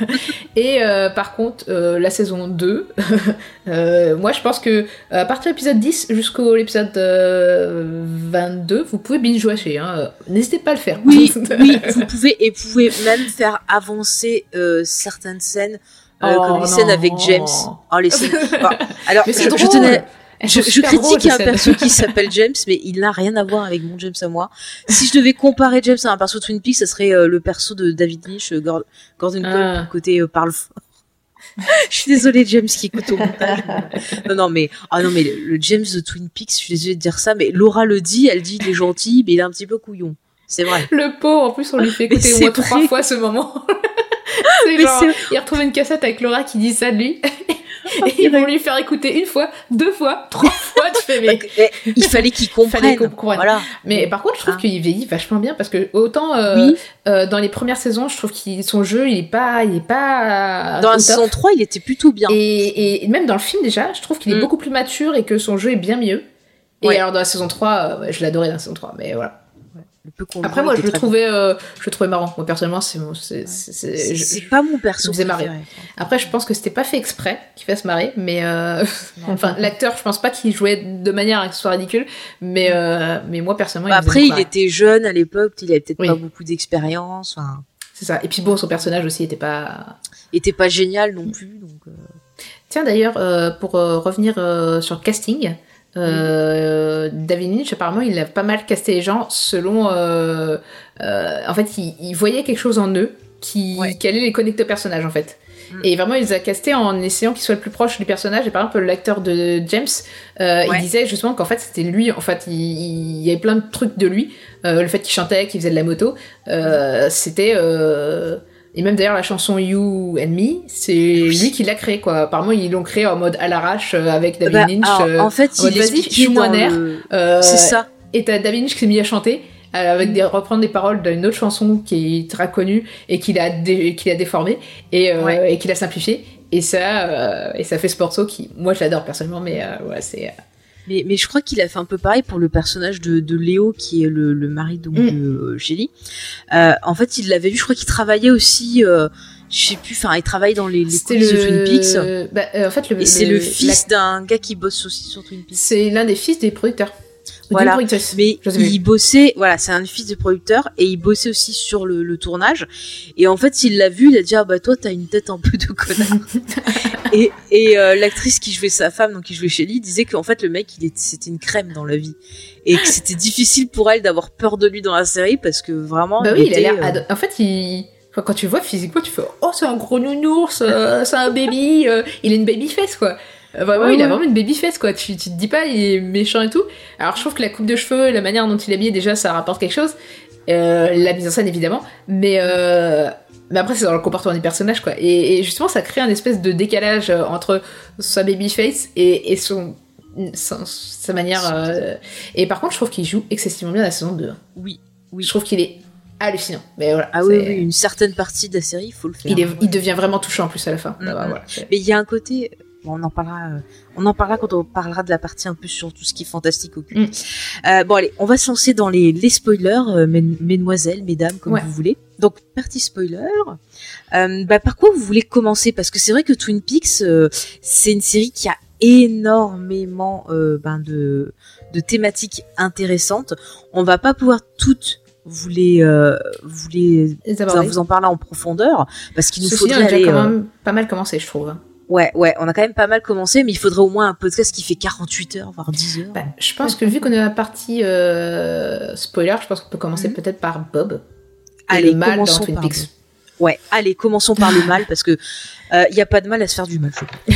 et euh, par contre, la saison 2, euh, moi je pense que à partir de l'épisode 10 jusqu'au l'épisode euh, 22, vous pouvez binge-watcher. Hein. N'hésitez pas à le faire. Oui, oui, vous pouvez et vous pouvez même faire avancer certaines scènes, euh, Oh, comme les scènes avec James. Oh, les scènes. Bon, alors, Mais c'est je, tenais- je, critique un perso qui s'appelle James, mais il n'a rien à voir avec mon James à moi. Si je devais comparer James à un perso Twin Peaks, ce serait euh, le perso de David Lynch, euh, Gord- Gordon Cole, Ah. côté euh, parle fort. je suis désolée James qui écoute au montage. non non mais ah non mais le, le James de Twin Peaks, je suis désolée de dire ça, mais Laura le dit, elle dit il est gentil, mais il est un petit peu couillon. C'est vrai. Le pauvre, en plus, on lui fait écouter au moins trois fois ce moment. genre, c'est- il retrouve une cassette avec Laura qui dit ça de lui. Et ils vont lui faire écouter une fois, deux fois, trois fois. Tu fais, mais, il fallait qu'il comprenne. Fallait qu'on comprenne. Voilà. mais par contre, je trouve Ah. qu'il vieillit vachement bien parce que autant euh, Oui. euh, dans les premières saisons, je trouve que son jeu, il est pas, il est pas Dans la saison 3, il était plutôt bien. Et, et même dans le film déjà, je trouve qu'il est Mm. beaucoup plus mature et que son jeu est bien mieux. Et Ouais. alors dans la saison 3, euh, je l'adorais dans la saison 3, mais voilà. Le peu qu'on Après moi je le trouvais, euh, je le trouvais marrant. Moi personnellement c'est, c'est, je- pas mon perso faisait marrer. Après je pense que c'était pas fait exprès qu'il fasse marrer, mais euh, enfin l'acteur je pense pas qu'il jouait de manière à que ce soit ridicule, mais euh, mais moi personnellement Bah, il après, il était jeune à l'époque, il avait peut-être Oui. pas beaucoup d'expérience. C'est ça. Et puis bon son personnage aussi était pas. il était pas génial non plus. Donc, Tiens d'ailleurs, pour revenir sur le casting, euh, David Lynch apparemment il a pas mal casté les gens selon... euh, euh, en fait il, il voyait quelque chose en eux qui, Ouais. qui allait les connecter au personnage en fait. Et vraiment, il les a castés en essayant qu'il soit le plus proche du personnage. Et par exemple, l'acteur de James, Ouais. il disait justement qu'en fait, c'était lui. En fait, il, il y avait plein de trucs de lui. Le fait qu'il chantait, qu'il faisait de la moto, c'était. Et même d'ailleurs, la chanson You and Me, c'est lui qui l'a créé, quoi. Apparemment, ils l'ont créé en mode à l'arrache euh, avec David Bah, Lynch. alors, euh, en fait, en il dans un air. le- euh, C'est ça. et t'as David Lynch qui s'est mis à chanter euh, avec des reprendre des paroles d'une autre chanson qui est très connue et qu'il a dé- qu'il a déformé et, euh, Ouais. et qu'il a simplifié et ça euh, et ça fait ce morceau qui moi je l'adore personnellement mais euh, ouais c'est euh, Mais, mais je crois qu'il a fait un peu pareil pour le personnage de, de Léo, qui est le, le mari donc, Mm. de euh, Shelly. Euh, en fait, il l'avait vu, je crois qu'il travaillait aussi, euh, je sais plus, enfin, il travaille dans les, les c'était coulisses de Twin Peaks. bah, euh, en fait le Et c'est le, la- fils d'un gars qui bosse aussi sur Twin Peaks. c'est l'un des fils des producteurs Voilà. Mais Je il bossait, voilà, c'est un fils de producteur et il bossait aussi sur le, le tournage. Et en fait, il l'a vu, il a dit ah bah toi t'as une tête un peu de connard. et et euh, l'actrice qui jouait sa femme, donc qui jouait Shelly, disait qu'en fait le mec il était, c'était une crème dans la vie et que c'était difficile pour elle d'avoir peur de lui dans la série parce que vraiment. bah oui il a l'air euh, en fait il quand tu le vois physiquement tu fais oh c'est un gros nounours euh, c'est un baby euh, il a une baby face quoi Vraiment, Ouais, il a vraiment une baby face quoi. Tu, tu te dis pas il est méchant et tout. Alors je trouve que la coupe de cheveux, la manière dont il est habillé déjà, ça rapporte quelque chose. Euh, la mise en scène évidemment, mais euh, mais après c'est dans le comportement du personnage quoi. Et, et justement ça crée un espèce de décalage euh, entre sa baby face et, et son sa, sa manière. euh, Et par contre je trouve qu'il joue excessivement bien la saison 2. Oui, oui. Je trouve qu'il est hallucinant. Mais voilà. Ah oui, une certaine partie de la série, il faut le faire. Il, est, il devient vraiment touchant en plus à la fin. Mhm. Ah bah, voilà, c'est- Mais il y a un côté, on en parlera, euh, on en parlera quand on parlera de la partie un peu sur tout ce qui est fantastique occulte. Mm. Euh, bon allez, on va se lancer dans les, les spoilers, euh, mes- mesdemoiselles, mesdames, comme Ouais. vous voulez. Donc partie spoiler. Euh, bah, par quoi vous voulez commencer? Parce que c'est vrai que Twin Peaks, euh, c'est une série qui a énormément ben, de, de thématiques intéressantes. On va pas pouvoir toutes vous les, euh, vous les vous en- parler en profondeur parce qu'il nous faudrait aller quand même pas mal commencé, je trouve. Ouais, ouais, on a quand même pas mal commencé, mais il faudrait au moins un podcast qui fait 48 heures, voire 10 heures. Bah, je pense que vu qu'on est à la partie euh, spoiler, je pense qu'on peut commencer Mhm. peut-être par Bob. et allez, le mal dans commençons Twin par Peaks. Ouais, allez, commençons par le mal, parce que il y a pas de mal à se faire du mal. je.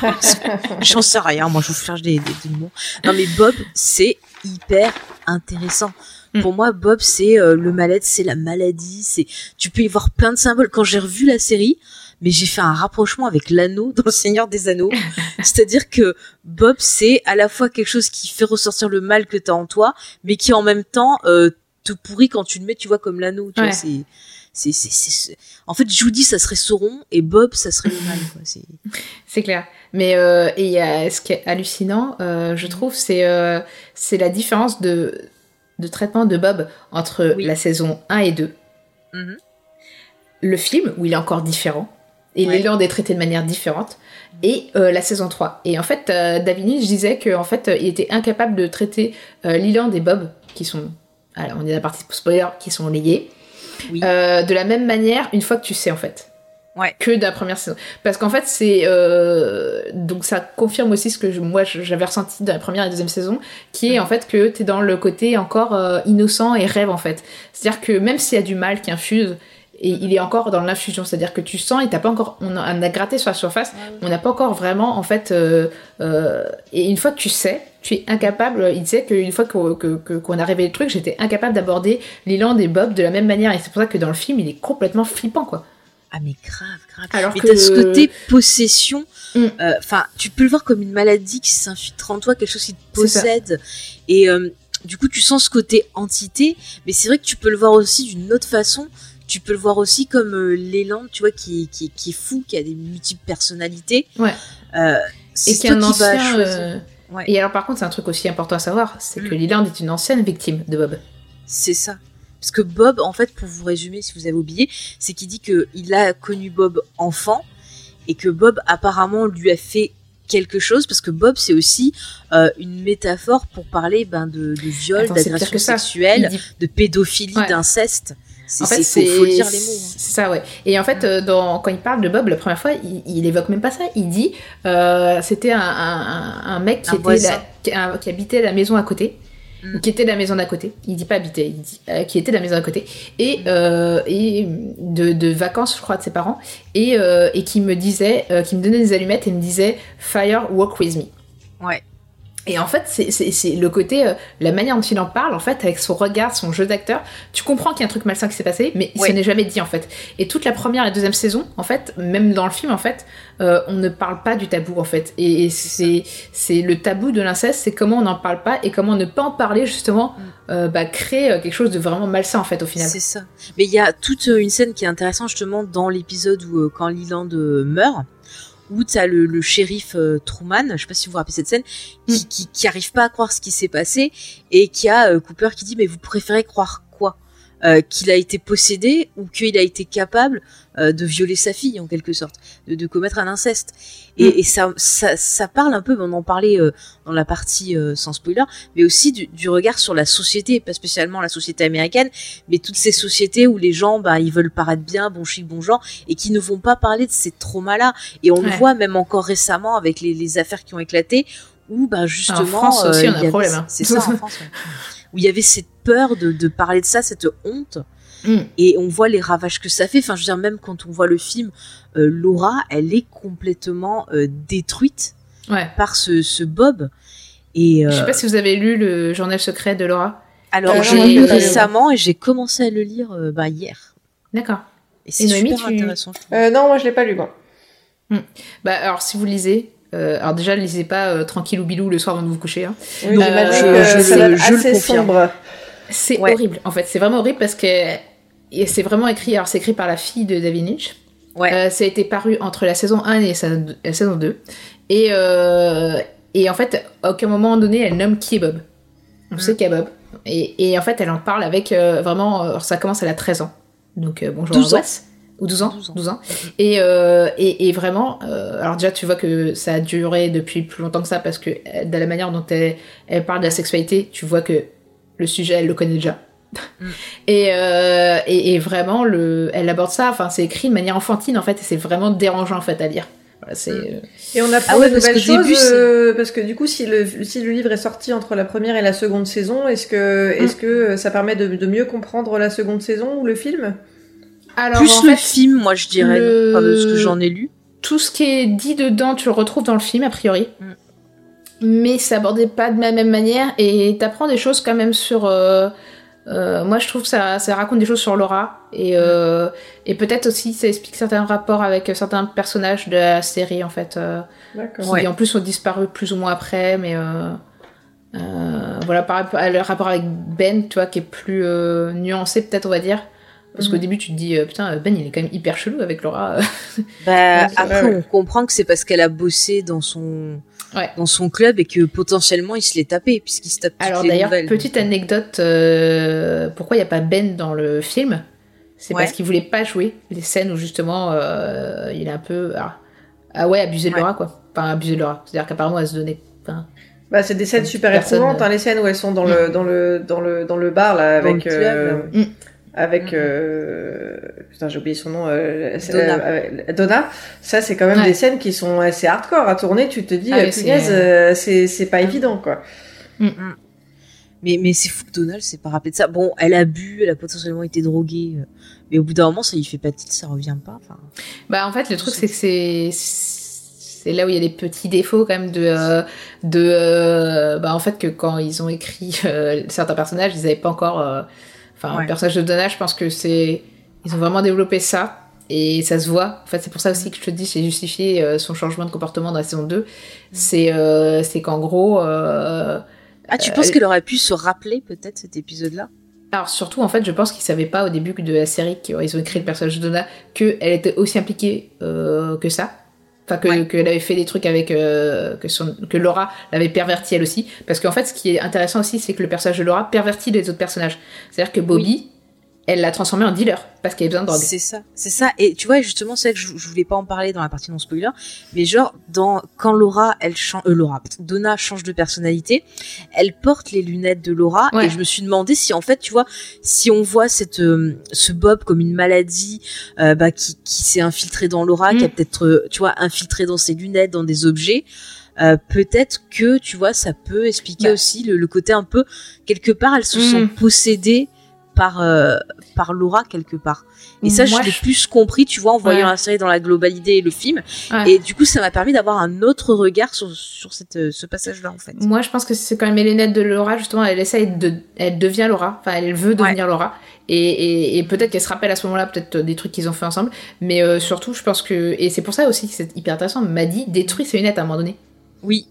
J'en sais rien, moi je vous cherche des, des, des mots. Non mais Bob, c'est hyper intéressant. Mm. Pour moi, Bob, c'est euh, le mal-être, c'est la maladie, c'est tu peux y voir plein de symboles. Quand j'ai revu la série, mais j'ai fait un rapprochement avec l'anneau dans le Seigneur des Anneaux. C'est-à-dire que Bob, c'est à la fois quelque chose qui fait ressortir le mal que t'as en toi, mais qui en même temps euh, te pourrit quand tu le mets, tu vois, comme l'anneau. Tu Ouais. vois, c'est, En fait, Judy, ça serait Sauron, et Bob, ça serait le mal. Quoi. C'est... C'est clair. Mais euh, et y a ce qui est hallucinant, euh, je trouve, c'est euh, c'est la différence de de traitement de Bob entre Oui. la saison 1 et 2. Mhm. Le film, où il est encore différent, et Ouais. Est traité de manière différente, et euh, la saison 3. Et en fait, euh, David Lynch disait qu'en fait, euh, il était incapable de traiter euh, Leland et Bob, qui sont, alors, on est à la partie spoiler, qui sont liés, Oui. de la même manière une fois que tu sais, en fait Ouais. que de la première saison. Parce qu'en fait, c'est donc ça confirme aussi ce que je- moi j'avais ressenti dans la première et deuxième saison, qui est en fait que t'es dans le côté encore innocent et rêve en fait. C'est-à-dire que même s'il y a du mal qui infuse, et il est encore dans l'infusion, c'est-à-dire que tu sens et t'as pas encore, on a, on a gratté sur la surface, on n'a pas encore vraiment en fait, euh, euh, et une fois que tu sais, tu es incapable. Il disait qu'une fois que- que- que- qu'on a révélé le truc, j'étais incapable d'aborder Leland et Bob de la même manière, et c'est pour ça que dans le film, il est complètement flippant quoi. Ah mais grave, grave. Alors mais que t'as ce côté possession. Mm. euh, Enfin, tu peux le voir comme une maladie qui s'infiltre en toi, quelque chose qui te possède. Et euh, du coup, tu sens ce côté entité. Mais c'est vrai que tu peux le voir aussi d'une autre façon. Tu peux le voir aussi comme euh, l'élan, tu vois, qui, qui, qui est fou, qui a des multiples personnalités. Ouais. Euh, c'est et qui un ancien. euh, Ouais. Et alors par contre, c'est un truc aussi important à savoir, c'est que Mm. Leland est une ancienne victime de Bob. C'est ça. Parce que Bob, en fait, pour vous résumer, si vous avez oublié, c'est qu'il dit que il a connu Bob enfant et que Bob apparemment lui a fait quelque chose parce que Bob c'est aussi euh, une métaphore pour parler ben de, de viol, d'agression sexuelle, dit- de pédophilie, Ouais. d'inceste. En fait, c'est- faut, dire les mots. hein. C'est ça, ouais. Et en fait, euh, dans, quand il parle de Bob la première fois, il, il évoque même pas ça. Il dit, euh, c'était un, un, un- un mec qui Un était voisin. la- qui, un- qui habitait la maison à côté Mm. qui était la maison d'à côté. Il dit pas habiter, il dit euh, qui était la maison d'à côté et et de, de vacances, je crois, de ses parents et et qui me disait, qui me donnait des allumettes et me disait Fire walk with me. Ouais. Et en fait, c'est- le côté, euh, la manière dont il en parle, en fait, avec son regard, son jeu d'acteur, tu comprends qu'il y a un truc malsain qui s'est passé, mais Ouais. ce n'est jamais dit, en fait. Et toute la première et la deuxième saison, en fait, même dans le film, en fait, euh, on ne parle pas du tabou, en fait. Et, et c'est le tabou de l'inceste, c'est comment on n'en parle pas et comment ne pas en parler, justement, euh, bah, crée euh, quelque chose de vraiment malsain, en fait, au final. C'est ça. Mais il y a toute une scène qui est intéressante justement dans l'épisode où quand Leland euh, meurt, où t'as le, le shérif euh, Truman, je sais pas si vous vous rappelez cette scène, qui, qui, qui arrive pas à croire ce qui s'est passé et qui a euh, Cooper qui dit mais vous préférez croire Euh, Qu'il a été possédé ou qu'il a été capable euh, de violer sa fille en quelque sorte, de, de commettre un inceste. Et, et ça, ça, ça parle un peu, on en parlait euh, dans la partie euh, sans spoiler, mais aussi du, du regard sur la société, pas spécialement la société américaine, mais toutes ces sociétés où les gens, bah, ils veulent paraître bien, bon chic, bon genre, et qui ne vont pas parler de ces traumas-là. Et on le voit même encore récemment avec les, les affaires qui ont éclaté, où bah, justement, France aussi, on a un problème, hein. C'est ça, en France, ouais. Où il y avait cette peur de, de parler de ça, cette honte. Mm. Et on voit les ravages que ça fait. Enfin, je veux dire, même quand on voit le film, euh, Laura, elle est complètement euh, détruite Ouais. par ce, ce Bob. Et euh, Je sais pas si vous avez lu le journal secret de Laura. alors, Euh, j'ai lu récemment et j'ai commencé à le lire euh, bah, hier. D'accord. Et c'est Et Noémie, super tu- intéressant. je. Euh, non, moi je l'ai pas lu, moi. Bah, alors, si vous lisez, euh, alors déjà, lisez pas euh, tranquille ou bilou le soir avant de vous coucher. hein. Oui, Non, j'imagine je- que je ça je le confirme. C'est Ouais. horrible, en fait. C'est vraiment horrible parce que c'est vraiment écrit. Alors, c'est écrit par la fille de David Lynch. Ouais. Euh, ça a été paru entre la saison 1 et la saison 2. Et, euh, et en fait, à aucun moment donné, elle nomme qui est Bob. On Mm. sait qu'il y a Bob. Et, et en fait, elle en parle avec euh, vraiment. euh, ça commence, elle a 13 ans. Donc, euh, bonjour 12 ans. angoisse. Ou 12 ans 12 ans. 12 ans. Et, euh, et, et vraiment, euh, alors déjà, tu vois que ça a duré depuis plus longtemps que ça parce que euh, de la manière dont elle, elle parle de la sexualité, tu vois que le sujet, elle le connaît déjà. Mm. Et, euh, et, et vraiment, le, elle aborde ça, enfin, c'est écrit de manière enfantine en fait, et c'est vraiment dérangeant en fait à lire. Voilà, euh, Et on apprend Ah ouais, de nouvelles choses parce que du coup, si le si le livre est sorti entre la première et la seconde saison, est-ce que est-ce que ça permet de, de mieux comprendre la seconde saison ou le film? Alors, Plus en le fait, film, moi je dirais, le- enfin, de ce que j'en ai lu. tout ce qui est dit dedans, tu le retrouves dans le film, a priori. Mm. Mais c'est abordé pas de la même manière, et t'apprends des choses quand même sur. euh, euh, moi, je trouve que ça, ça raconte des choses sur Laura, et, euh, et peut-être aussi ça explique certains rapports avec certains personnages de la série, en fait, euh, D'accord. qui Ouais. en plus ont disparu plus ou moins après, mais. euh, euh, voilà, par rapport à le rapport avec Ben, tu vois, qui est plus euh, nuancé, peut-être, on va dire. Parce qu'au Mhm. début, tu te dis, euh, putain, Ben, il est quand même hyper chelou avec Laura. Bah, après, ouais. on comprend que c'est parce qu'elle a bossé dans son Ouais. dans son club et que potentiellement il se l'est tapé puisqu'il se tape toutes Alors d'ailleurs, petite anecdote, euh, pourquoi il n'y a pas Ben dans le film? C'est Ouais. parce qu'il voulait pas jouer les scènes où justement euh, il est un peu... Ah, ah ouais, abusé de Ouais. Laura quoi. Enfin, abusé de Laura. C'est-à-dire qu'apparemment elle se donnait... Enfin, Bah, c'est des scènes super personne, éprouvantes, euh. hein, les scènes où elles sont dans le dans le dans le dans le bar là Dans avec le club, euh, là, ouais. Mm. avec euh, putain j'ai oublié son nom euh, Donna. euh, Donna. Ça c'est quand même Ouais. des scènes qui sont assez hardcore à tourner. Tu te dis Ah oui, c'est- euh, c'est pas évident quoi. Mais mais c'est fou que Donald s'est pas rappelé de ça. Bon, elle a bu, elle a potentiellement été droguée, mais au bout d'un moment ça y fait pas tilt, ça revient pas. Enfin, Bah en fait le truc c'est que c'est c'est là où il y a des petits défauts quand même de euh, de euh, bah en fait que quand ils ont écrit euh, certains personnages ils avaient pas encore euh, enfin Ouais. le personnage de Donna je pense que c'est ils ont vraiment développé ça et ça se voit en fait c'est pour ça aussi que je te dis c'est justifié euh, son changement de comportement dans la saison 2 c'est euh, c'est qu'en gros euh, ah, tu penses elle- qu'elle aurait pu se rappeler peut-être cet épisode-là? Alors surtout, en fait, je pense qu'ils savaient pas au début de la série, qu'ils ont écrit le personnage de Donna, qu'elle était aussi impliquée que ça. Enfin, que- Ouais. qu'elle avait fait des trucs avec... euh, que, son, que Laura l'avait perverti elle aussi. Parce qu'en fait, ce qui est intéressant aussi, c'est que le personnage de Laura pervertit les autres personnages. C'est-à-dire que Bobby, elle l'a transformé en dealer, parce qu'elle avait besoin de drogue. C'est ça, c'est ça. Et tu vois, justement, c'est vrai que je, je voulais pas en parler dans la partie non spoiler, mais genre dans quand Laura, elle change, euh, Laura, Donna change de personnalité, elle porte les lunettes de Laura Ouais. et je me suis demandé si en fait, tu vois, si on voit cette euh, ce Bob comme une maladie, euh, bah qui qui s'est infiltré dans Laura, Mm. qui a peut-être, euh, tu vois, infiltré dans ses lunettes, dans des objets. euh, peut-être que tu vois ça peut expliquer Bah. aussi le, le côté un peu quelque part elles se sont Mhm. possédées par euh, par Laura quelque part. Et ça Moi, je l'ai je- plus compris tu vois en voyant Ouais. la série dans la globalité et le film. Ouais. Et du coup ça m'a permis d'avoir un autre regard sur sur cette euh, ce passage là en fait. Moi, je pense que c'est quand même les lunettes de Laura, justement, elle essaye de. Elle devient Laura, enfin, elle veut devenir Laura. Et, et, et peut-être qu'elle se rappelle à ce moment-là, peut-être euh, des trucs qu'ils ont fait ensemble. Mais euh, surtout, je pense que. Et c'est pour ça aussi que c'est hyper intéressant, m'a dit détruit ses lunettes à un moment donné. Oui.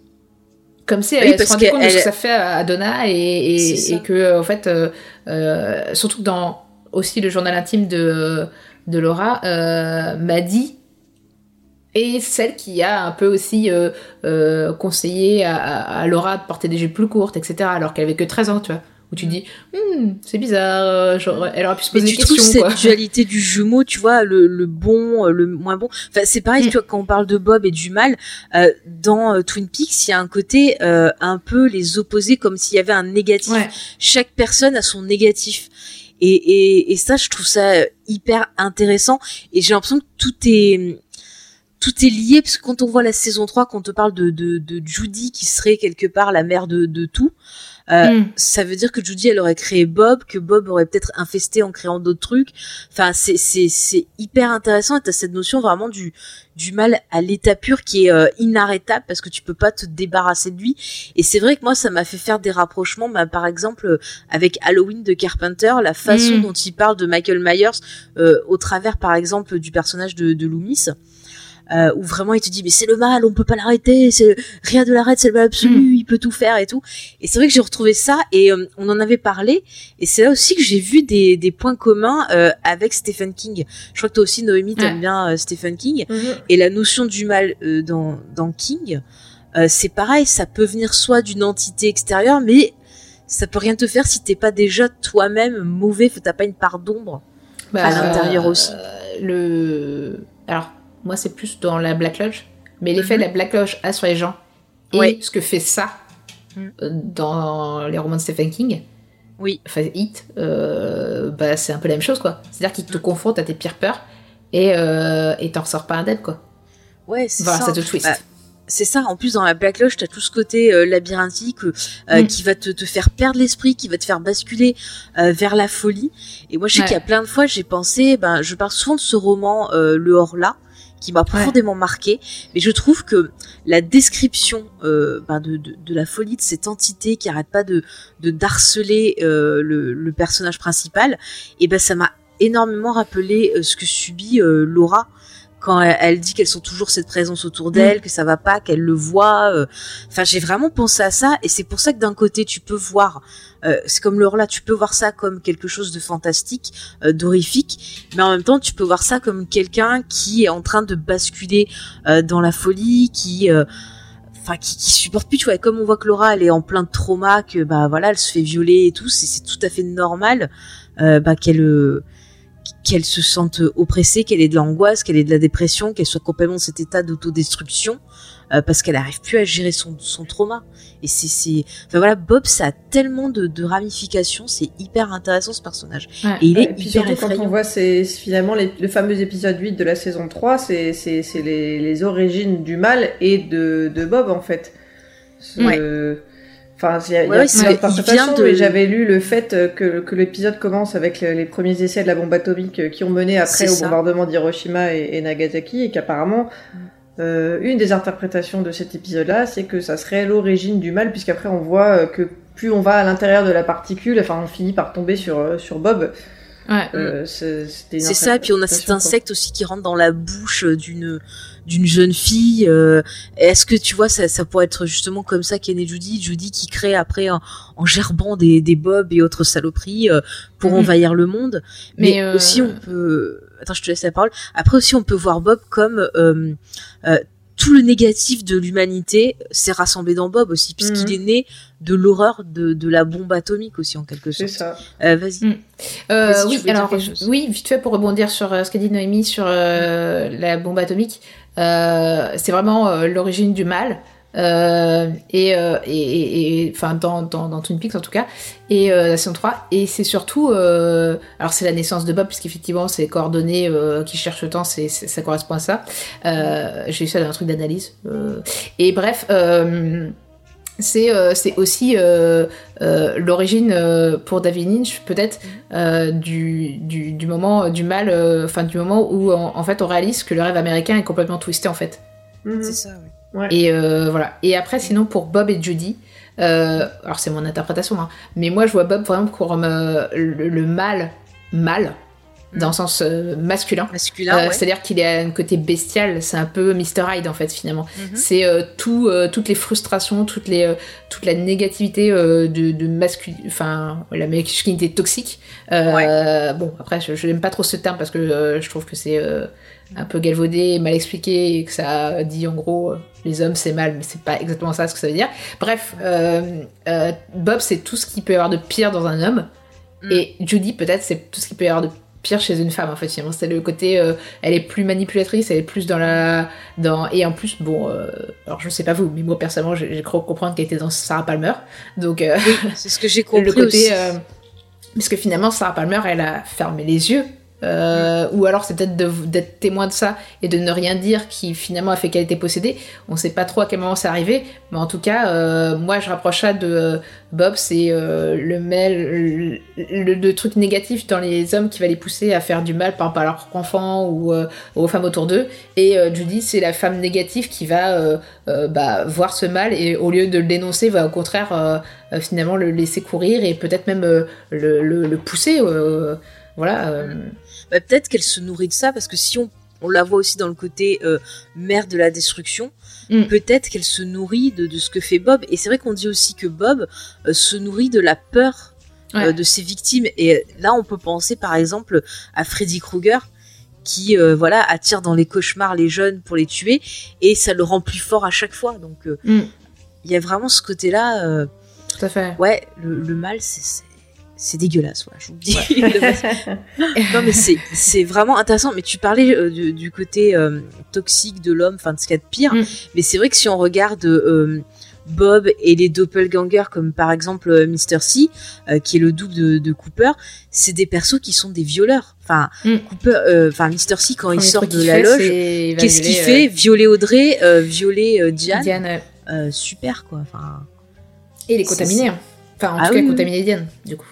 Comme si Oui, elle, se parce rendait compte de ce que ça fait à Donna et, que, euh, en fait, euh, euh, surtout que dans aussi le journal intime de, de Laura, euh, m'a dit et celle qui a un peu aussi euh, conseillé à Laura de porter des jupes plus courtes, etc. Alors qu'elle avait que 13 ans, tu vois. Où tu dis, Hmm, c'est bizarre, euh, genre, elle aurait pu se Mais poser tu des trouves questions, cette quoi. dualité du jumeau, tu vois, le, le bon, euh, le moins bon? Enfin, c'est pareil, Mm. tu vois, quand on parle de Bob et du mal, euh, dans Twin Peaks, il y a un côté euh, un peu les opposés, comme s'il y avait un négatif. Ouais. Chaque personne a son négatif. Et, et, et ça, je trouve ça hyper intéressant. Et j'ai l'impression que tout est tout est lié parce que quand on voit la saison 3, quand on te parle de, de, de Judy qui serait quelque part la mère de, de tout, euh, Hmm. ça veut dire que Judy elle aurait créé Bob, que Bob aurait peut-être infesté en créant d'autres trucs. Enfin, c'est c'est c'est hyper intéressant. Et t'as cette notion vraiment du du mal à l'état pur qui est euh, inarrêtable parce que tu peux pas te débarrasser de lui. Et c'est vrai que moi ça m'a fait faire des rapprochements. Bah, par exemple euh, avec Halloween de Carpenter, la façon Mm. dont il parle de Michael Myers euh, au travers par exemple du personnage de, de Loomis. Euh, où vraiment il te dit mais c'est le mal, on peut pas l'arrêter, c'est rien de l'arrête, c'est le mal absolu, il peut tout faire et tout. Et c'est vrai que j'ai retrouvé ça et euh, on en avait parlé et c'est là aussi que j'ai vu des, des points communs euh, avec Stephen King. Je crois que toi aussi Noémie t'aimes Ouais. bien euh, Stephen King Mhm. et la notion du mal euh, dans dans King, euh, c'est pareil, ça peut venir soit d'une entité extérieure mais ça peut rien te faire si t'es pas déjà toi-même mauvais, t'as pas une part d'ombre. à l'intérieur aussi. euh, Le... Alors, moi, c'est plus dans la Black Lodge. Mais l'effet de la Black Lodge a sur les gens et Ouais. ce que fait ça Mm. euh, dans les romans de Stephen King, Oui. enfin Hit, euh, bah, c'est un peu la même chose, quoi. C'est-à-dire qu'il te confronte à tes pires peurs et euh, t'en ressors pas indemne, quoi. Ouais, c'est Voilà, ça. ça te twist. Bah, c'est ça. En plus, dans la Black Lodge, t'as tout ce côté euh, labyrinthique Mm. qui va te, te faire perdre l'esprit, qui va te faire basculer vers la folie. Et moi, je sais Ouais. qu'il y a plein de fois, j'ai pensé, ben, je parle souvent de ce roman, Le Horla, qui m'a profondément marqué. Mais je trouve que la description euh, ben, de, de, de la folie de cette entité qui arrête pas de, de d'harceler euh, le, le personnage principal, et ben, ça m'a énormément rappelé euh, ce que subit Laura quand elle, elle dit qu'elles sont toujours cette présence autour d'elle, que ça va pas, qu'elle le voit. euh. Enfin, j'ai vraiment pensé à ça, et c'est pour ça que d'un côté, tu peux voir, euh, c'est comme là, tu peux voir ça comme quelque chose de fantastique, euh, d'horrifique, mais en même temps, tu peux voir ça comme quelqu'un qui est en train de basculer euh, dans la folie, qui euh, enfin qui, qui supporte plus tu vois et comme on voit que Laura elle est en plein de trauma que bah voilà elle se fait violer et tout c'est c'est tout à fait normal euh, bah qu'elle euh, qu'elle se sente oppressée, qu'elle ait de l'angoisse, qu'elle ait de la dépression, qu'elle soit complètement dans cet état d'autodestruction euh, parce qu'elle arrive plus à gérer son, son trauma. Et c'est, c'est, enfin voilà, Bob, ça a tellement de, de ramifications, c'est hyper intéressant ce personnage. Ouais. Et il Ouais, est et puis hyper surtout quand on voit c'est finalement les, le fameux épisode 8 de la saison 3, c'est c'est c'est les, les origines du mal et de, de Bob en fait. Ce- Enfin, il y a, il y a Ouais, ouais, c'est- plusieurs il vient interprétations, de- mais j'avais lu le fait euh, que, que l'épisode commence avec le- les premiers essais de la bombe atomique euh, qui ont mené après au ça. bombardement d'Hiroshima et, et Nagasaki, et qu'apparemment, euh, une des interprétations de cet épisode-là, c'est que ça serait l'origine du mal, puisqu'après on voit que plus on va à l'intérieur de la particule, enfin on finit par tomber sur, sur Bob. Ouais. Euh, c'est ça, et puis on a cet quoi. insecte aussi qui rentre dans la bouche d'une d'une jeune fille. euh, Est-ce que tu vois, ça, ça pourrait être justement comme ça qu'est née Judy, Judy qui crée après en, en gerbant des, des bobs et autres saloperies euh, pour Mhm. envahir le monde. Mais, Mais, euh, aussi on peut, attends, je te laisse la parole. Après aussi on peut voir Bob comme euh, euh, tout le négatif de l'humanité s'est rassemblé dans Bob aussi, puisqu'il Mhm. est né de l'horreur de, de la bombe atomique aussi en quelque C'est sorte. ça. Euh, Vas-y. Mm. Euh, oui, alors oui, vite fait pour rebondir sur euh, ce qu'a dit Noémie sur euh, la bombe atomique. Euh, c'est vraiment euh, l'origine du mal. Euh, et, euh, et, enfin dans, dans, dans Twin Peaks en tout cas. Et la saison 3 et c'est surtout alors c'est la naissance de Bob puisqu'effectivement c'est coordonnées qui cherchent le temps c'est ça correspond à ça. J'ai eu ça dans un truc d'analyse et bref c'est euh, c'est aussi euh, euh, l'origine euh, pour David Lynch peut-être euh, du, du, du moment du mal euh, enfin du moment où en, en fait on réalise que le rêve américain est complètement twisté en fait Mhm. C'est ça. Ouais. et euh, voilà. Et après, sinon, pour Bob et Judy, euh, alors c'est mon interprétation, hein, mais moi je vois Bob vraiment comme euh, le, le mâle, dans le sens euh, masculin. Masculin, Euh, ouais. C'est-à-dire qu'il a un côté bestial, c'est un peu Mr. Hyde en fait finalement. Mhm. C'est euh, tout, toutes les frustrations, toutes les, toute la négativité de, de masculinité, enfin la masculinité toxique. Bon après je, je n'aime pas trop ce terme parce que je trouve que c'est un peu galvaudé, mal expliqué et que ça dit en gros les hommes c'est mal, mais c'est pas exactement ça ce que ça veut dire. Bref, euh, euh, Bob c'est tout ce qu'il peut y avoir de pire dans un homme Mm. et Judy peut-être c'est tout ce qu'il peut y avoir de pire chez une femme en fait finalement c'est le côté euh, elle est plus manipulatrice elle est plus dans la dans et en plus bon euh, alors je sais pas vous mais moi personnellement j'ai cru comprendre qu'elle était dans Sarah Palmer donc euh, C'est ce que j'ai compris le côté aussi. parce que finalement Sarah Palmer elle a fermé les yeux euh, ou alors c'est peut-être d'être témoin de ça et de ne rien dire qui finalement a fait qu'elle était possédée. On sait pas trop à quel moment c'est arrivé mais en tout cas euh, moi je rapproche ça de euh, Bob c'est le mail le, truc négatif dans les hommes qui va les pousser à faire du mal par rapport à leurs enfants ou euh, aux femmes autour d'eux. Et Judy c'est la femme négative qui va bah, voir ce mal et au lieu de le dénoncer va au contraire finalement le laisser courir et peut-être même le, pousser voilà Bah, peut-être qu'elle se nourrit de ça parce que si on, on la voit aussi dans le côté euh, mère de la destruction, Mm. peut-être qu'elle se nourrit de, de ce que fait Bob. Et c'est vrai qu'on dit aussi que Bob euh, se nourrit de la peur euh, Ouais. de ses victimes. Et là, on peut penser par exemple à Freddy Krueger qui euh, voilà attire dans les cauchemars les jeunes pour les tuer et ça le rend plus fort à chaque fois. Donc euh, Mm. il y a vraiment ce côté-là. euh, tout à fait ouais, le, le mal, c'est- c'est dégueulasse. Voilà, je vous le dis. non mais c'est vraiment intéressant mais tu parlais euh, du, du côté euh, toxique de l'homme enfin de ce qu'il y a de pire Mm. mais c'est vrai que si on regarde euh, Bob et les doppelgangers comme par exemple Mr. C qui est le double de, de Cooper c'est des persos qui sont des violeurs enfin Mm. Cooper enfin Mr. C quand il sort de la fait, loge qu'est-ce qu'il fait violer Audrey violer Diane, Diane super quoi enfin et il est contaminé hein. enfin en Ah tout cas oui, oui. contaminé Diane du coup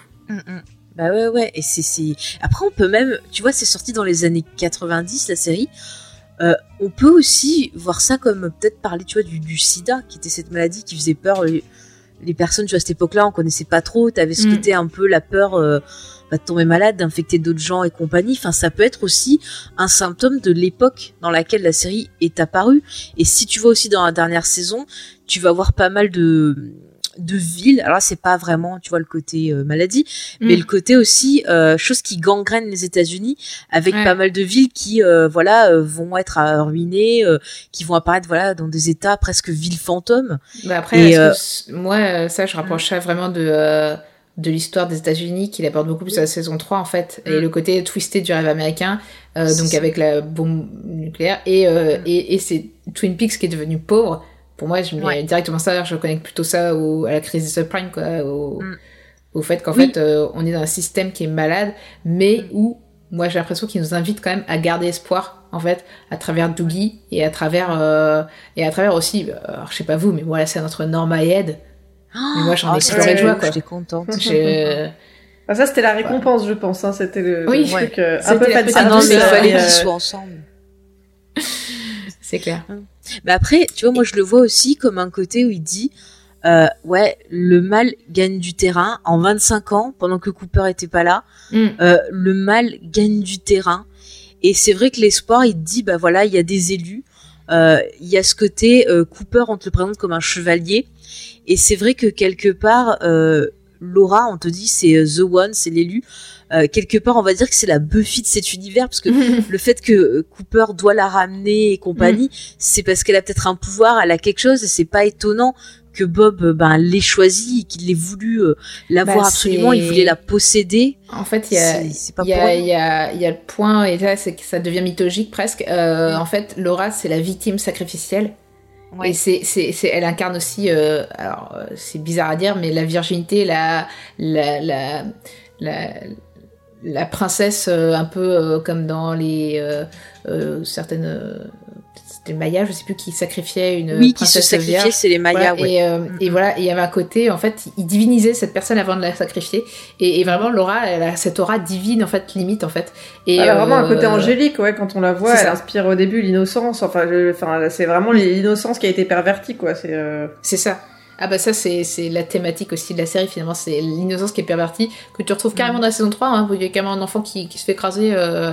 Bah ouais, ouais. Et c'est. Après, on peut même, tu vois, c'est sorti dans les années 90, la série. Euh, on peut aussi voir ça comme peut-être parler, tu vois, du, du sida, qui était cette maladie qui faisait peur. Les, les personnes, tu vois, à cette époque-là, on connaissait pas trop. T'avais ce Mm. côté un peu la peur euh, bah, de tomber malade, d'infecter d'autres gens et compagnie. Enfin, ça peut être aussi un symptôme de l'époque dans laquelle la série est apparue. Et si tu vois aussi dans la dernière saison, tu vas voir pas mal de de villes. Alors c'est pas vraiment, tu vois, le côté euh, maladie, mais Mm. le côté aussi euh, chose qui gangrène les États-Unis avec Ouais. pas mal de villes qui euh, voilà euh, vont être ruinées qui vont apparaître voilà dans des états presque villes fantômes Bah après, Et, que moi, ça, je rapproche ça vraiment de, de l'histoire des États-Unis, qu'il aborde beaucoup plus à la saison 3, en fait, et Mm. le côté twisté du rêve américain, euh, donc avec la bombe nucléaire, et, euh, Mm. et, et c'est Twin Peaks qui est devenu pauvre. Pour moi, je mets Ouais. directement ça, je connecte plutôt ça au, à la crise des subprimes, quoi, au, Mm. au fait qu'en Oui. fait, euh, on est dans un système qui est malade, mais Mm. où, moi, j'ai l'impression qu'il nous invite quand même à garder espoir, en fait, à travers Doogie, et à travers, euh, et à travers aussi, euh, alors, je sais pas vous, mais moi, là, c'est notre Norma Ayed, Mais moi, j'en ai pleuré de joie, quoi. j'étais contente J'ai- Ah, ça, c'était la récompense, je pense. Hein. C'était le, Oui. le truc euh, un peu petite ah non service, mais il euh, fallait qu'ils euh, soient ensemble C'est clair. Mais après, tu vois, moi je le vois aussi comme un côté où il dit, euh, ouais, le mal gagne du terrain. En 25 ans, pendant que Cooper était pas là, Mm. euh, le mal gagne du terrain. Et c'est vrai que l'espoir, il te dit, bah voilà, il y a des élus. Euh, Il y a ce côté, Cooper, on te le présente comme un chevalier. Et c'est vrai que quelque part, Laura, on te dit, c'est The One, c'est l'élu. Euh, quelque part, on va dire que c'est la Buffy de cet univers, parce que le fait que euh, Cooper doit la ramener et compagnie, c'est parce qu'elle a peut-être un pouvoir, elle a quelque chose, et c'est pas étonnant que Bob euh, ben l'ait choisi, qu'il ait voulu euh, l'avoir Bah, absolument, il voulait la posséder. En fait, il y a, il y, a, y, a, y a le point, et là, c'est que ça devient mythologique presque. Euh, Mm. En fait, Laura, c'est la victime sacrificielle. Ouais. Et c'est, c'est, c'est, elle incarne aussi, euh, alors c'est bizarre à dire, mais la virginité, la, la, la, la, la princesse, euh, un peu euh, comme dans les euh, euh, certaines, euh, c'était Maya, je sais plus qui sacrifiait une oui, qui se princesse sacrifiait, c'est les Mayas, Voilà, ouais. et, euh, Mm, et voilà, et il y avait un côté, en fait, il divinisait cette personne avant de la sacrifier. Et, et vraiment, Laura, elle a cette aura divine, en fait, limite, en fait. Et, Elle a vraiment un côté angélique, ouais, quand on la voit, elle ça. inspire au début l'innocence. Enfin, enfin, c'est vraiment l'innocence qui a été pervertie, quoi. C'est. euh, C'est ça. Ah bah ça c'est c'est la thématique aussi de la série finalement c'est l'innocence qui est pervertie que tu retrouves Mm. carrément dans la saison 3 hein, où il y a carrément un enfant qui, qui se fait écraser euh,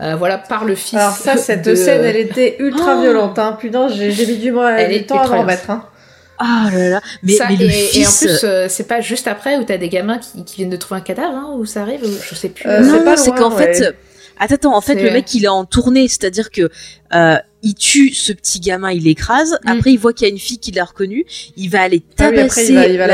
euh, voilà par le fils Alors ça, cette de- scène, elle était ultra Oh violente, hein. Putain, j'ai j'ai mis du, mois, Elle du est temps à en mettre, hein. Ah là là, mais, Ça, mais et, en plus euh, c'est pas juste après où t'as des gamins qui, qui viennent de trouver un cadavre hein, où ça arrive je sais plus Euh, non, c'est pas c'est qu'en ouais. fait, attends, attends, en fait, le mec, il est en tournée, c'est-à-dire que euh, il tue ce petit gamin, il l'écrase. Mm. Après, il voit qu'il y a une fille qui l'a reconnu. Il va aller Ah oui, après, tabasser va-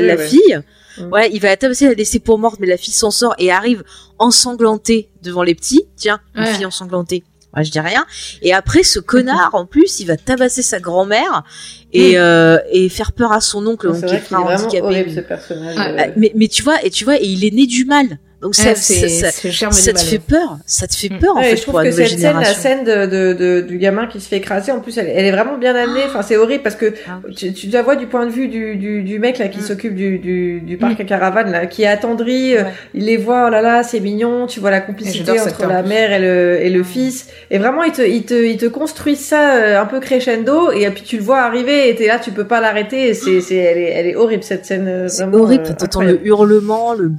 la- ouais. fille. Mm. Ouais, il va la tabasser, la laisser pour morte, mais la fille s'en sort et arrive ensanglantée devant les petits. Tiens, une Ouais. fille ensanglantée. Ouais, je dis rien. Et après, ce connard, en plus, il va tabasser sa grand-mère et, euh, et faire peur à son oncle, donc Mm. C'est qui est handicapé. horrible, ce personnage. Ouais. euh. Euh, mais, mais tu vois, et tu vois, et il est né du mal. Donc ça, Ouais, ça, c'est ça, ça du te fait peur. Ça te fait Mm. peur, en Ouais, fait, je trouve pour la que nouvelle cette scène, la génération. scène de, de, de- du gamin qui se fait écraser, en plus, elle, elle est vraiment bien amenée. Enfin, c'est horrible parce que Ah oui. tu, tu la vois du point de vue du, du, du mec là qui Mm. s'occupe du, du, du parc à caravane là, qui est attendri. euh, Ouais. Il les voit, oh là là, c'est mignon. Tu vois la complicité entre la mère et le, et le fils. Et vraiment, il te, il te, il te construit ça euh, un peu crescendo. Et puis tu le vois arriver et t'es là, tu peux pas l'arrêter. C'est, c'est, elle est, elle est horrible cette scène. euh, C'est horrible, euh, t'entends le hurlement, le...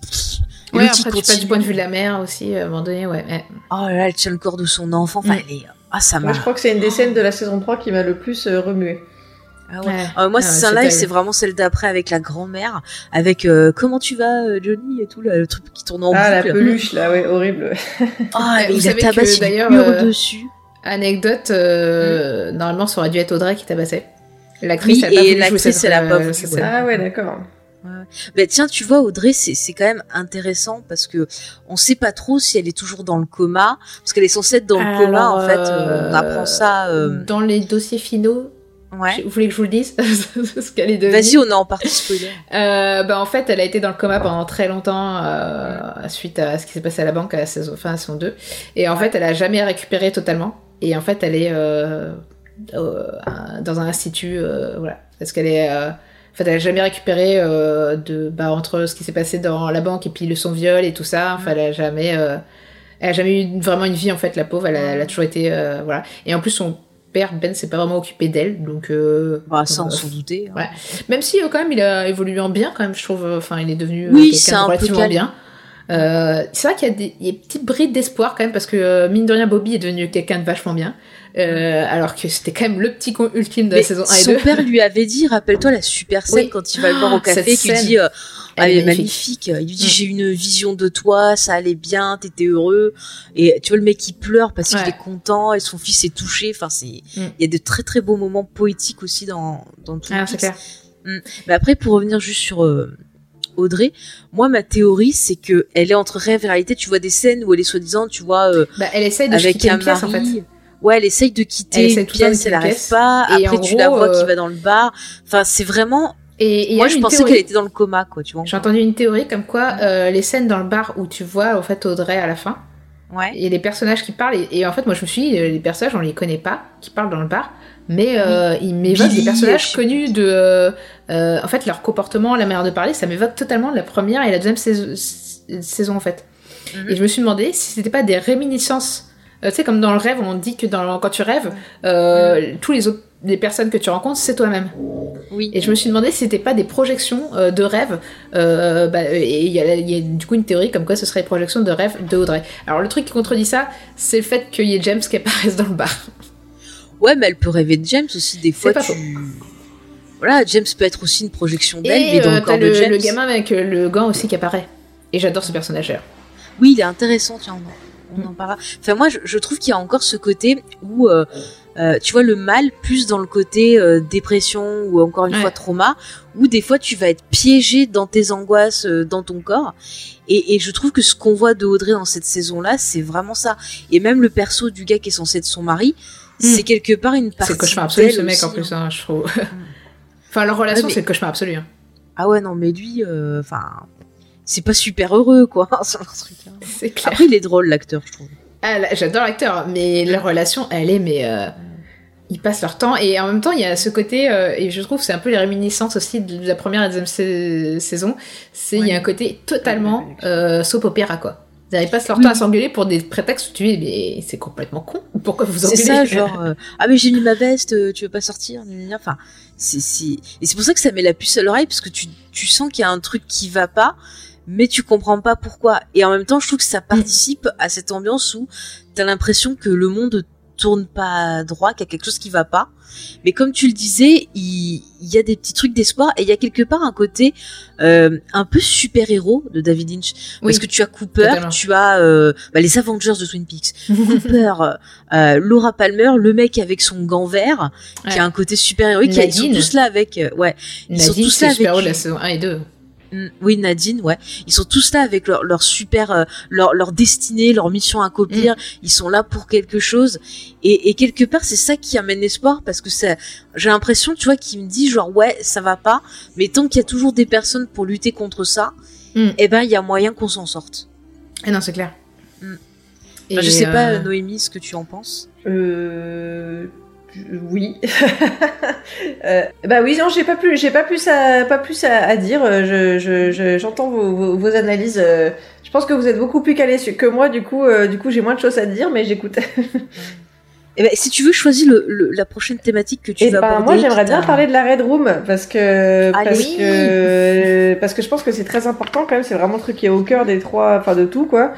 Et Ouais, après tu passes du continue. point de vue de la mère aussi à un moment donné ouais, ouais. Oh là là, elle tient le corps de son enfant. Enfin, Mm. elle est... Ah, ça m'a... Moi, je crois que c'est une des scènes de la saison 3 qui m'a le plus euh, remué. Ah ouais. Ouais. Euh, moi, Ah, c'est et terrible. c'est vraiment celle d'après avec la grand-mère, avec euh, comment tu vas, euh, Johnny et tout, là, le truc qui tourne en Ah, la boucle. peluche là, ouais, horrible. Ah, Vous il a savez que, tabassé, il d'ailleurs, euh, dessus. Anecdote, euh, normalement ça aurait dû être Audrey qui tabassait. L'actrice, Oui, elle a pas et voulu jouer l'actrice, cette, elle a pas euh, voulu, cette ouais. scène. Ah ouais. Ben tiens, tu vois, Audrey, c'est quand même intéressant parce que on sait pas trop si elle est toujours dans le coma, parce qu'elle est censée être dans le coma. En fait, euh, on apprend ça. euh, Dans les dossiers finaux, Ouais. vous voulez que je vous le dise Ce qu'elle est devenue Vas-y, on est en partie spoiler. Euh, bah, en fait, elle a été dans le coma pendant très longtemps suite à ce qui s'est passé à la banque à la saison, fin à saison 2. Et en fait, elle a jamais récupéré totalement. Et en fait, elle est dans un institut, voilà. Parce qu'elle est... en fait, elle a jamais récupéré euh, de, bah, entre ce qui s'est passé dans la banque et puis le son viol et tout ça. Enfin, elle a jamais... euh, elle a jamais eu vraiment une vie, en fait, la pauvre. Elle a, elle a toujours été... euh, voilà. Et en plus, son père, Ben, s'est pas vraiment occupé d'elle. Donc... Euh, Bah, on euh, s'en doutait. hein. Ouais. même si euh, quand même il a évolué en bien quand même je trouve enfin il est devenu Oui, quelqu'un de relativement bien euh, c'est vrai qu'il y a des, des petites brides d'espoir quand même parce que mine de rien Bobby est devenu quelqu'un de vachement bien euh, alors que c'était quand même le petit con ultime de la saison 1 et son 2 père lui avait dit, rappelle-toi la super scène Oui. quand il va le voir au Oh, café, qui dit, euh, elle elle est magnifique. Il lui dit, Mm. j'ai une vision de toi, ça allait bien, t'étais heureux. Et tu vois le mec il pleure parce qu'il est content et son fils est touché. Enfin, c'est, il Mm. y a de très très beaux moments poétiques aussi dans dans tout. ah, clair Mais après, pour revenir juste sur euh, Audrey, moi ma théorie c'est que elle est entre rêve et réalité. Tu vois des scènes où elle est soi-disant, tu vois, euh, bah, elle essaye de avec un une pièce en fait mari. Ouais, elle essaye de Elle quitter essaye une pièce, elle une arrive pièce. pas. Et Après, tu la vois qui euh, va dans le bar. Enfin, c'est vraiment. et, Moi, je pensais qu'elle était dans le coma, quoi. Tu vois. j'ai entendu une théorie comme quoi euh, les scènes dans le bar où tu vois en fait Audrey à la fin Ouais. et les personnages qui parlent et, et en fait moi je me suis dit les personnages on les connaît pas qui parlent dans le bar mais euh, ils m'évoquent des personnages je connus de euh, en fait leur comportement la manière de parler ça m'évoque totalement la première et la deuxième saison, saison en fait Mhm. et je me suis demandé si c'était pas des réminiscences Euh, tu sais comme dans le rêve on dit que dans quand tu rêves euh, tous les autres les personnes que tu rencontres c'est toi-même Oui. et je me suis demandé si c'était pas des projections euh, de rêves. Euh, bah, et il y, a, il y a du coup une théorie comme quoi ce serait des projections de rêves de Audrey. Alors le truc qui contredit ça, c'est le fait qu'il y ait James qui apparaisse dans le bar. Ouais, mais elle peut rêver de James aussi. Des fois, pas tu. Voilà, James peut être aussi une projection d'elle, mais Et dans euh, le corps de le, James. le gamin avec le gant aussi qui apparaît. Et j'adore ce personnage là. Oui, il est intéressant, tiens, on en, parlera. Enfin, moi, je, je trouve qu'il y a encore ce côté où, euh, euh, tu vois, le mal, plus dans le côté euh, dépression ou encore une Ouais. fois trauma, où des fois tu vas être piégé dans tes angoisses, dans ton corps. Et, et je trouve que ce qu'on voit de Audrey dans cette saison-là, c'est vraiment ça. Et même le perso du gars qui est censé être son mari, c'est quelque part une partie. C'est le cauchemar absolu, ce mec, en plus, hein. hein, je trouve. enfin, leur relation, Ouais, mais- c'est le cauchemar absolu. hein. Ah ouais, non, mais lui, enfin, c'est pas super heureux, quoi. c'est truc, hein. C'est clair. Après, il est drôle, l'acteur, je trouve. Ah, là, J'adore l'acteur, mais leur relation, elle est, mais euh, ils passent leur temps. Et en même temps, il y a ce côté, euh, et je trouve que c'est un peu les réminiscences aussi de la première et deuxième sa- saison. C'est il y a un côté totalement euh, soap opéra, quoi. Ils passent leur temps à s'engueuler pour des prétextes où tu dis, mais c'est complètement con. Pourquoi vous C'est engueulez ça, genre, euh, ah mais j'ai mis ma veste, euh, tu veux pas sortir, enfin, c'est, c'est, et c'est pour ça que ça met la puce à l'oreille parce que tu, tu sens qu'il y a un truc qui va pas, mais tu comprends pas pourquoi. Et en même temps, je trouve que ça participe à cette ambiance où t'as l'impression que le monde tourne pas droit, qu'il y a quelque chose qui va pas. Mais comme tu le disais, il, il y a des petits trucs d'espoir et il y a quelque part un côté euh, un peu super héros de David Lynch parce Oui, que tu as Cooper, totalement. tu as euh, bah, les Avengers de Twin Peaks, Cooper, euh, Laura Palmer, le mec avec son gant vert, qui a un côté super héroïque. Ils sont Nadine. tous là avec, ouais, ils sont Nadine, tous là super-héros avec- la saison 1 et 2. Mm, oui Nadine, ouais, ils sont tous là avec leur, leur super, euh, leur, leur destinée, leur mission à accomplir. Mm. Ils sont là pour quelque chose. Et, et quelque part, c'est ça qui amène l'espoir parce que ça, j'ai l'impression, tu vois, qu'il me dit genre ouais, ça va pas, mais tant qu'il y a toujours des personnes pour lutter contre ça, Mm. eh ben il y a moyen qu'on s'en sorte. Ah non, c'est clair. Et, Enfin, je sais pas, euh, Noémie, ce que tu en penses. Euh... Oui. euh, bah oui, non, j'ai pas plus, j'ai pas plus à, pas plus à, à dire. Euh, Je, je, je- j'entends vos, vos, vos analyses. euh, Je pense que vous êtes beaucoup plus calés que moi. Du coup, euh, du coup, j'ai moins de choses à dire, mais j'écoute. Eh ben, si tu veux, choisis le, le- la prochaine thématique que tu Et vas ben, aborder. moi, j'aimerais bien parler de la Red Room parce que Allez. parce Oui. que parce que je pense que c'est très important quand même. C'est vraiment le truc qui est au cœur des trois, enfin de tout quoi.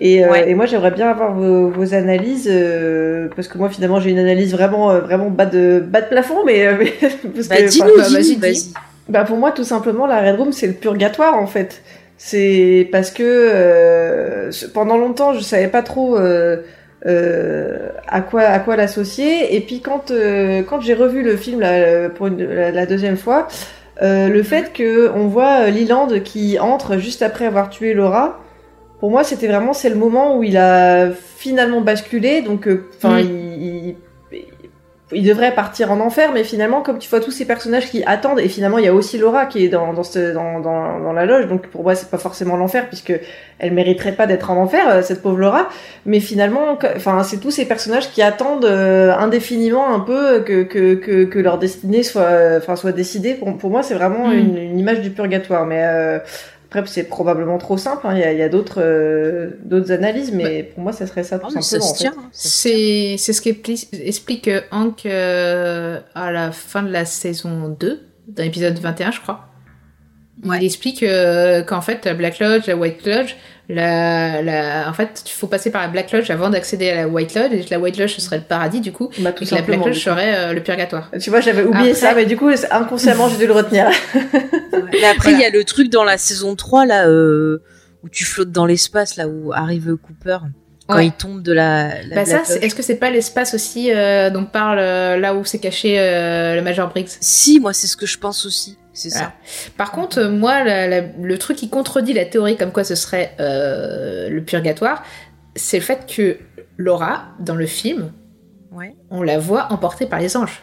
Et, euh, et moi, j'aimerais bien avoir vos, vos analyses euh, parce que moi, finalement, j'ai une analyse vraiment euh, vraiment bas de bas de plafond, mais, euh, mais- parce Bah, que, dis-nous, enfin, bah, dis. bah pour moi, tout simplement, la Red Room, c'est le purgatoire en fait. C'est parce que euh, pendant longtemps, je savais pas trop euh, euh, à quoi à quoi l'associer. Et puis quand euh, quand j'ai revu le film là, pour une- la, la deuxième fois, euh, le fait que on voit Leland qui entre juste après avoir tué Laura. Pour moi, c'était vraiment c'est le moment où il a finalement basculé. Donc, euh, enfin, Mm. il, il- il devrait partir en enfer, mais finalement, comme tu vois tous ces personnages qui attendent, et finalement, il y a aussi Laura qui est dans, dans, ce, dans, dans, dans la loge, donc pour moi, c'est pas forcément l'enfer, puisque elle mériterait pas d'être en enfer, euh, cette pauvre Laura, mais finalement, enfin, c'est tous ces personnages qui attendent euh, indéfiniment un peu que, que, que, que leur destinée soit, enfin, soit décidée. Pour, pour moi, c'est vraiment Mm. une, une image du purgatoire, mais euh, après, c'est probablement trop simple, hein, il y a, il y a d'autres euh, d'autres analyses, mais pour moi, ça serait ça tout Oh, simplement. en fait. hein, ça se tient. C'est ce qu'explique explique Hank euh, à la fin de la saison 2, dans l'épisode 21, je crois. Ouais. Il explique euh, qu'en fait, la Black Lodge, la White Lodge, la, la, en fait, il faut passer par la Black Lodge avant d'accéder à la White Lodge, et que la White Lodge, ce serait le paradis, du coup, Bah, et que la Black. Lodge serait euh, le purgatoire. Tu vois, j'avais oublié Après- ça, mais du coup, inconsciemment, j'ai dû le retenir. Mais après, il Voilà. y a le truc dans la saison 3, là, euh, où tu flottes dans l'espace, là, où arrive Cooper, quand Ouais. il tombe de la, la Bah ça, est-ce que c'est pas l'espace aussi euh, dont parle euh, là où s'est caché euh, le Major Briggs? Si, moi, c'est ce que je pense aussi. C'est Voilà. ça. Par contre, euh, moi, la- la- le truc qui contredit la théorie comme quoi ce serait euh, le purgatoire, c'est le fait que Laura, dans le film, Ouais. on la voit emportée par les anges.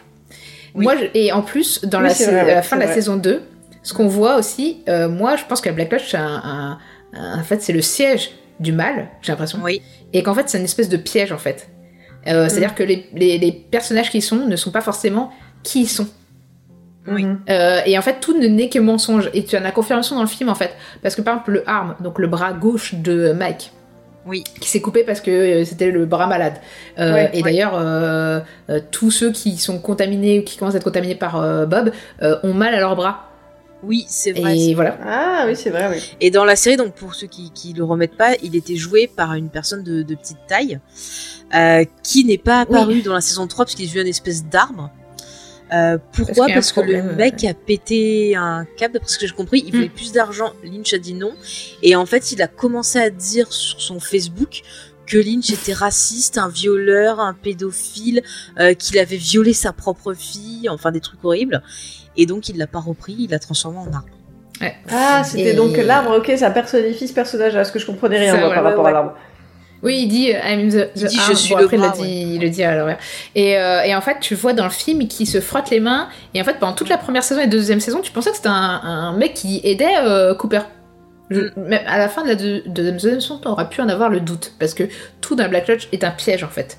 Oui. Moi, je- et en plus, dans Oui, la, vrai, ouais, fin de la vrai. saison 2, ce qu'on voit aussi, euh, moi, je pense que la Black Lodge, c'est un, un- un- en fait, c'est le siège du mal, j'ai l'impression. Oui. Et qu'en fait, c'est une espèce de piège, en fait. Euh, C'est-à-dire que les, les- les personnages qui sont ne sont pas forcément qui ils sont. Oui. Mhm. Euh, et en fait, tout ne n'est que mensonge. Et tu as la confirmation dans le film, en fait. Parce que par exemple, le arm, donc le bras gauche de Mike, Oui. qui s'est coupé parce que euh, c'était le bras malade. Euh, Ouais, et ouais. d'ailleurs, euh, euh, tous ceux qui sont contaminés ou qui commencent à être contaminés par euh, Bob euh, ont mal à leurs bras. Oui, c'est vrai. Et voilà. Ah oui, c'est vrai, oui. Et dans la série, donc pour ceux qui, qui le remettent pas, il était joué par une personne de, de petite taille, euh, qui n'est pas apparu dans la saison 3 parce qu'il est devenu une espèce d'arbre. Euh, pourquoi? Parce que le mec a pété un câble, d'après ce que j'ai compris, il voulait plus d'argent, Lynch a dit non, et en fait il a commencé à dire sur son Facebook que Lynch était raciste, un violeur, un pédophile, euh, qu'il avait violé sa propre fille, enfin des trucs horribles, et donc il l'a pas repris, il l'a transformé en arbre. Ouais. Ah, c'était Et- donc l'arbre, ok, ça personnifie ce personnage, à ce que je comprenais rien Ça, moi, ouais, par ouais, rapport ouais. à l'arbre. Oui, il dit I'm the, Il the dit, arm. je suis Bon, le après, il, le dit, il le dit à l'envers. Et, euh, et en fait, tu vois dans le film qu'il se frotte les mains. Et en fait, pendant toute la première saison et la deuxième saison, tu pensais que c'était un, un mec qui aidait euh, Cooper. Je- Mm. même à la fin de la deux- deuxième saison, on aurait pu en avoir le doute. Parce que tout dans la Black Lodge est un piège, en fait.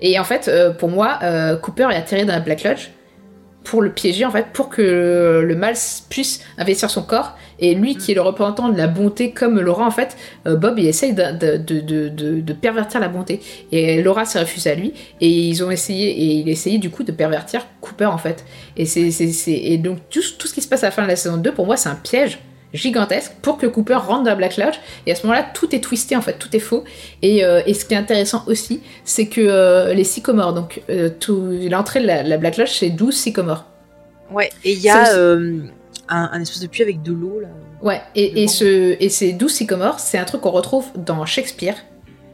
Et en fait, euh, pour moi, euh, Cooper est atterri dans la Black Lodge pour le piéger, en fait, pour que le mal puisse investir son corps. Et lui, qui est le représentant de la bonté, comme Laura, en fait, euh, Bob, il essaye de, de, de, de, pervertir la bonté. Et Laura s'est refusée à lui. Et ils ont essayé, et il a essayé, du coup, de pervertir Cooper, en fait. Et, c'est- et donc, tout, tout ce qui se passe à la fin de la saison 2, pour moi, c'est un piège gigantesque pour que Cooper rentre dans la Black Lodge et à ce moment-là tout est twisté en fait tout est faux et, euh, et ce qui est intéressant aussi c'est que euh, les sycomores donc euh, l'entrée de la, la Black Lodge c'est 12 sycomores Ouais, et il y a aussi- un, un espèce de puits avec de l'eau là. Ouais, et, et, ce, et ces douze sycomores, c'est un truc qu'on retrouve dans Shakespeare,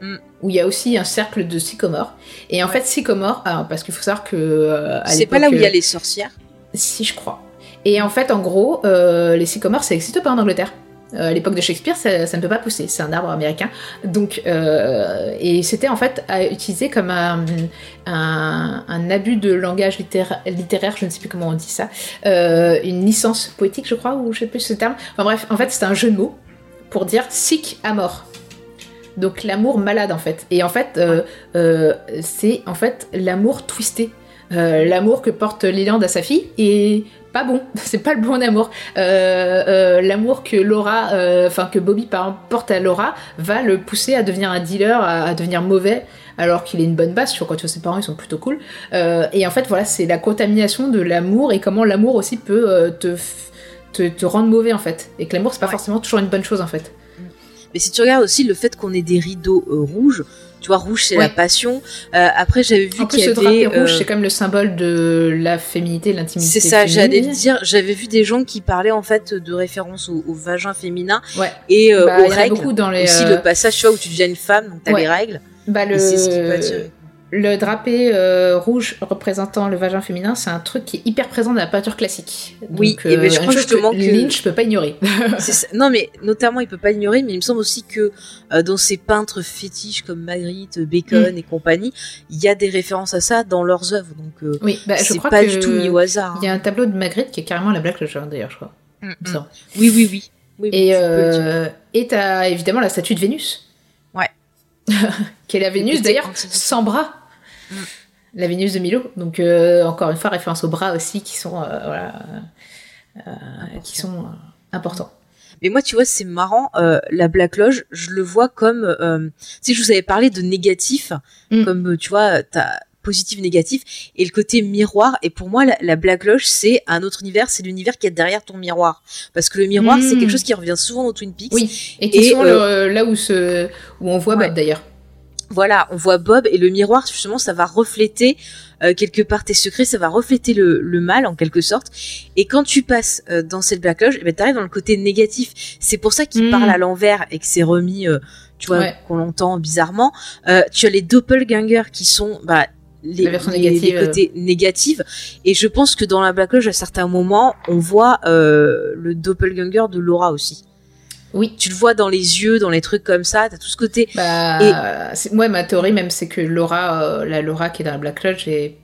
Mm. où il y a aussi un cercle de sycomores. Et en Ouais. fait, sycomore, ah, parce qu'il faut savoir que. C'est pas là où il y a les sorcières. Si, je crois. Et en fait, en gros, euh, les sycomores, ça n'existe pas en Angleterre. Euh, à l'époque de Shakespeare, ça, ne peut pas pousser, c'est un arbre américain. Donc, euh, et c'était en fait à utiliser comme un, un, abus de langage littéra- littéraire, je ne sais plus comment on dit ça, euh, une licence poétique, je crois, ou je sais plus ce terme. Enfin bref, en fait, c'est un jeu de mots pour dire sick à mort. Donc l'amour malade en fait. Et en fait, c'est en fait l'amour twisté. Euh, l'amour que porte Leland à sa fille est pas bon. C'est pas le bon amour. Euh, euh, l'amour que Laura, enfin que Bobby porte à Laura, va le pousser à devenir un dealer, à, à devenir mauvais, alors qu'il est une bonne base. Vois, quand tu vois ses parents, ils sont plutôt cool. Et en fait, voilà, c'est la contamination de l'amour et comment l'amour aussi peut te, te te rendre mauvais en fait. Et que l'amour c'est pas Ouais. forcément toujours une bonne chose en fait. Mais si tu regardes aussi le fait qu'on ait des rideaux rouges, tu vois, rouge c'est Ouais. la passion. Euh, après, j'avais vu qu'il y avait. drapé rouge, euh, c'est quand même le symbole de la féminité, l'intimité. C'est ça, j'allais le dire. J'avais vu des gens qui parlaient en fait de référence au, au vagin féminin Ouais. et euh, Bah, aux y règles. beaucoup dans les. Aussi euh, le passage, tu vois, où tu deviens une femme, donc t'as Ouais. les règles. bah, Et c'est ce qui peut le... attirer. Le drapé euh, rouge représentant le vagin féminin, c'est un truc qui est hyper présent dans la peinture classique. Donc, Oui, et ben, je crois justement que- Lynch peut pas ignorer. Ça. Non, mais notamment, il peut pas l'ignorer, mais il me semble aussi que euh, dans ces peintres fétiches comme Magritte, Bacon Mm. et compagnie, il y a des références à ça dans leurs œuvres. Donc, euh, oui, bah, c'est pas que du tout mis au hasard. Il y a un tableau de Magritte qui est carrément la Black Lodge, hein, d'ailleurs, je crois. Mm, mm. Oui, oui, oui. Et tu euh, t'as évidemment la statue de Vénus. Ouais. qui est la Vénus d'ailleurs sans bras. Mm. La Vénus de Milo. Donc euh, encore une fois référence aux bras aussi qui sont euh, voilà euh, qui sont importants. Mais moi, tu vois, c'est marrant. euh, la Black Lodge, je le vois comme, euh, tu sais, je vous avais parlé de négatif, Mm. comme tu vois, t'as positif, négatif, et le côté miroir. Et pour moi, la, la Black Lodge, c'est un autre univers, c'est l'univers qui est derrière ton miroir, parce que le miroir, Mm. c'est quelque chose qui revient souvent dans Twin Peaks. Oui. Et qui euh, le- là où se où on voit Ouais. Bob d'ailleurs. Voilà, on voit Bob et le miroir, justement, ça va refléter euh, quelque part tes secrets, ça va refléter le, le mal en quelque sorte. Et quand tu passes euh, dans cette Black Lodge, eh ben, t'arrives dans le côté négatif. C'est pour ça qu'il Mm. parle à l'envers et que c'est remis, euh, tu vois, Ouais. qu'on l'entend bizarrement. Euh, tu as les doppelgangers qui sont bah, les, les- négative, les côtés négatifs. Et je pense que dans la Black Lodge, à certains moments, on voit euh, le doppelganger de Laura aussi. Oui. Tu le vois dans les yeux, dans les trucs comme ça. T'as tout ce côté. Bah, c'est- moi ma théorie même c'est que Laura, euh, la Laura qui est dans la Black Lodge, et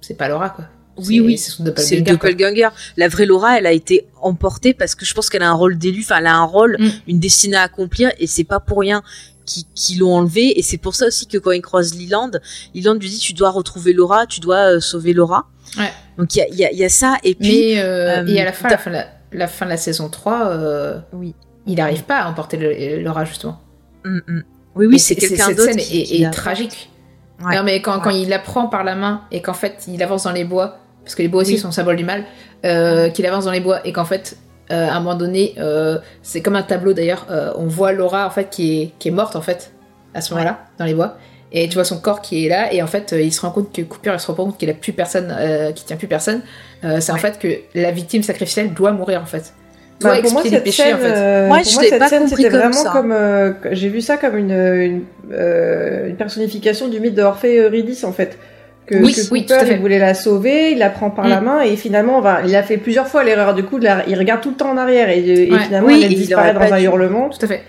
c'est pas Laura quoi. Oui, oui. c'est le doppelganger. La vraie Laura, elle a été emportée parce que je pense qu'elle a un rôle d'élu, enfin, elle a un rôle, Mm. une destinée à accomplir, et c'est pas pour rien qu'ils qu'ils l'ont enlevée. Et c'est pour ça aussi que quand il croise Leland, Leland lui dit tu dois retrouver Laura, tu dois euh, sauver Laura. Ouais. Donc il y a, il y, a, il y a ça, et puis Mais euh, et à la fin, la fin, de la, la fin de la saison 3, euh, Oui. Il n'arrive pas à emporter le- Laura justement. Mm, mm. oui, oui, c'est quelqu'un cette d'autre scène qui, est, qui tragique. Ouais. Non, mais quand, quand il la prend par la main et qu'en fait il avance dans les bois, parce que les bois aussi Oui. sont symbole du mal, euh, qu'il avance dans les bois et qu'en fait, euh, à un moment donné, euh, c'est comme un tableau d'ailleurs, on voit Laura en fait qui est, qui est morte en fait à ce moment-là dans les bois. Et tu vois son corps qui est là, et en fait, il se rend compte que Cooper, il se rend compte qu'il a plus personne, qu'il tient plus personne. C'est en fait que la victime sacrificielle doit mourir en fait. Bah, pour moi, cette péchés scène, en fait. euh, Moi, pour je moi, cette pas scène, c'était vraiment ça. comme, euh, j'ai vu ça comme une, une, euh, une personnification du mythe de Orphée et Eurydice en fait. Que, Oui, que oui, Cooper, tout à fait. il voulait la sauver, il la prend par Mm. la main et finalement, va, il a fait plusieurs fois l'erreur du coup, la- il regarde tout le temps en arrière et, et Ouais. finalement, Oui, elle il disparaît dans un dû. hurlement. Tout à fait.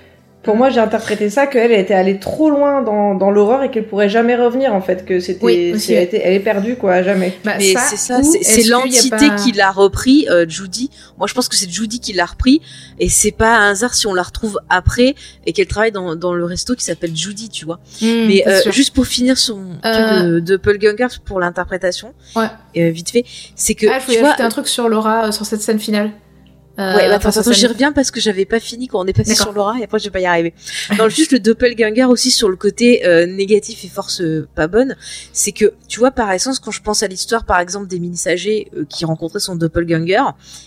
Pour moi, j'ai interprété ça qu'elle était allée trop loin dans, dans l'horreur et qu'elle pourrait jamais revenir en fait, que c'était, Oui, aussi, c'est- elle, est perdue quoi, à jamais. Bah, Mais ça, c'est ça, c'est l'entité pas- qui l'a repris, euh, Judy. Moi, je pense que c'est Judy qui l'a repris, et c'est pas un hasard si on la retrouve après et qu'elle travaille dans, dans le resto qui s'appelle Judy, tu vois. Hmm, Mais euh, juste pour finir sur mon Euh. truc de, de Doppelganger pour l'interprétation, Ouais. euh, vite fait, c'est que Ah, je tu voulais vois, ajouter un truc sur Laura, euh, sur cette scène finale. Euh, Ouais, bah, attends, attends, j'y reviens parce que j'avais pas fini quand on est passé sur Laura et après je vais pas y arriver. Dans juste le doppelganger aussi sur le côté euh, négatif et force euh, pas bonne, c'est que tu vois par essence quand je pense à l'histoire par exemple des mini-sagers euh, qui rencontraient son doppelganger,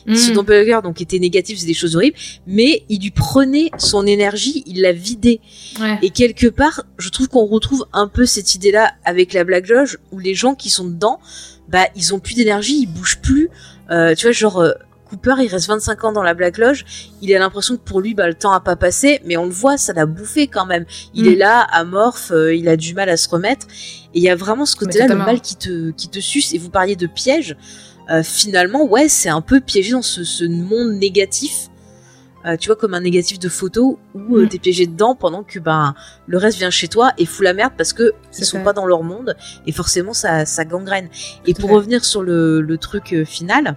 ce Hmm. doppelganger donc était négatif, c'est des choses horribles, mais il lui prenait son énergie, il l'a vidée. Ouais. Et quelque part, je trouve qu'on retrouve un peu cette idée-là avec la Black Lodge, où les gens qui sont dedans, bah, ils ont plus d'énergie, ils bougent plus. Euh, tu vois, genre, euh, Cooper, il reste 25 ans dans la Black Lodge, il a l'impression que pour lui, bah, le temps a pas passé, mais on le voit, ça l'a bouffé quand même. Il Mm. est là, amorphe, euh, il a du mal à se remettre. Et il y a vraiment ce côté-là, le mal qui te, qui te suce. Et vous parliez de piège. Euh, finalement, ouais, c'est un peu piégé dans ce, ce monde négatif. Euh, tu vois, comme un négatif de photo où euh, Mm. t'es piégé dedans pendant que ben le reste vient chez toi et fout la merde parce que ils sont pas dans leur monde et forcément ça, ça gangrène. Et Tout pour fait. revenir sur le, le truc euh, final,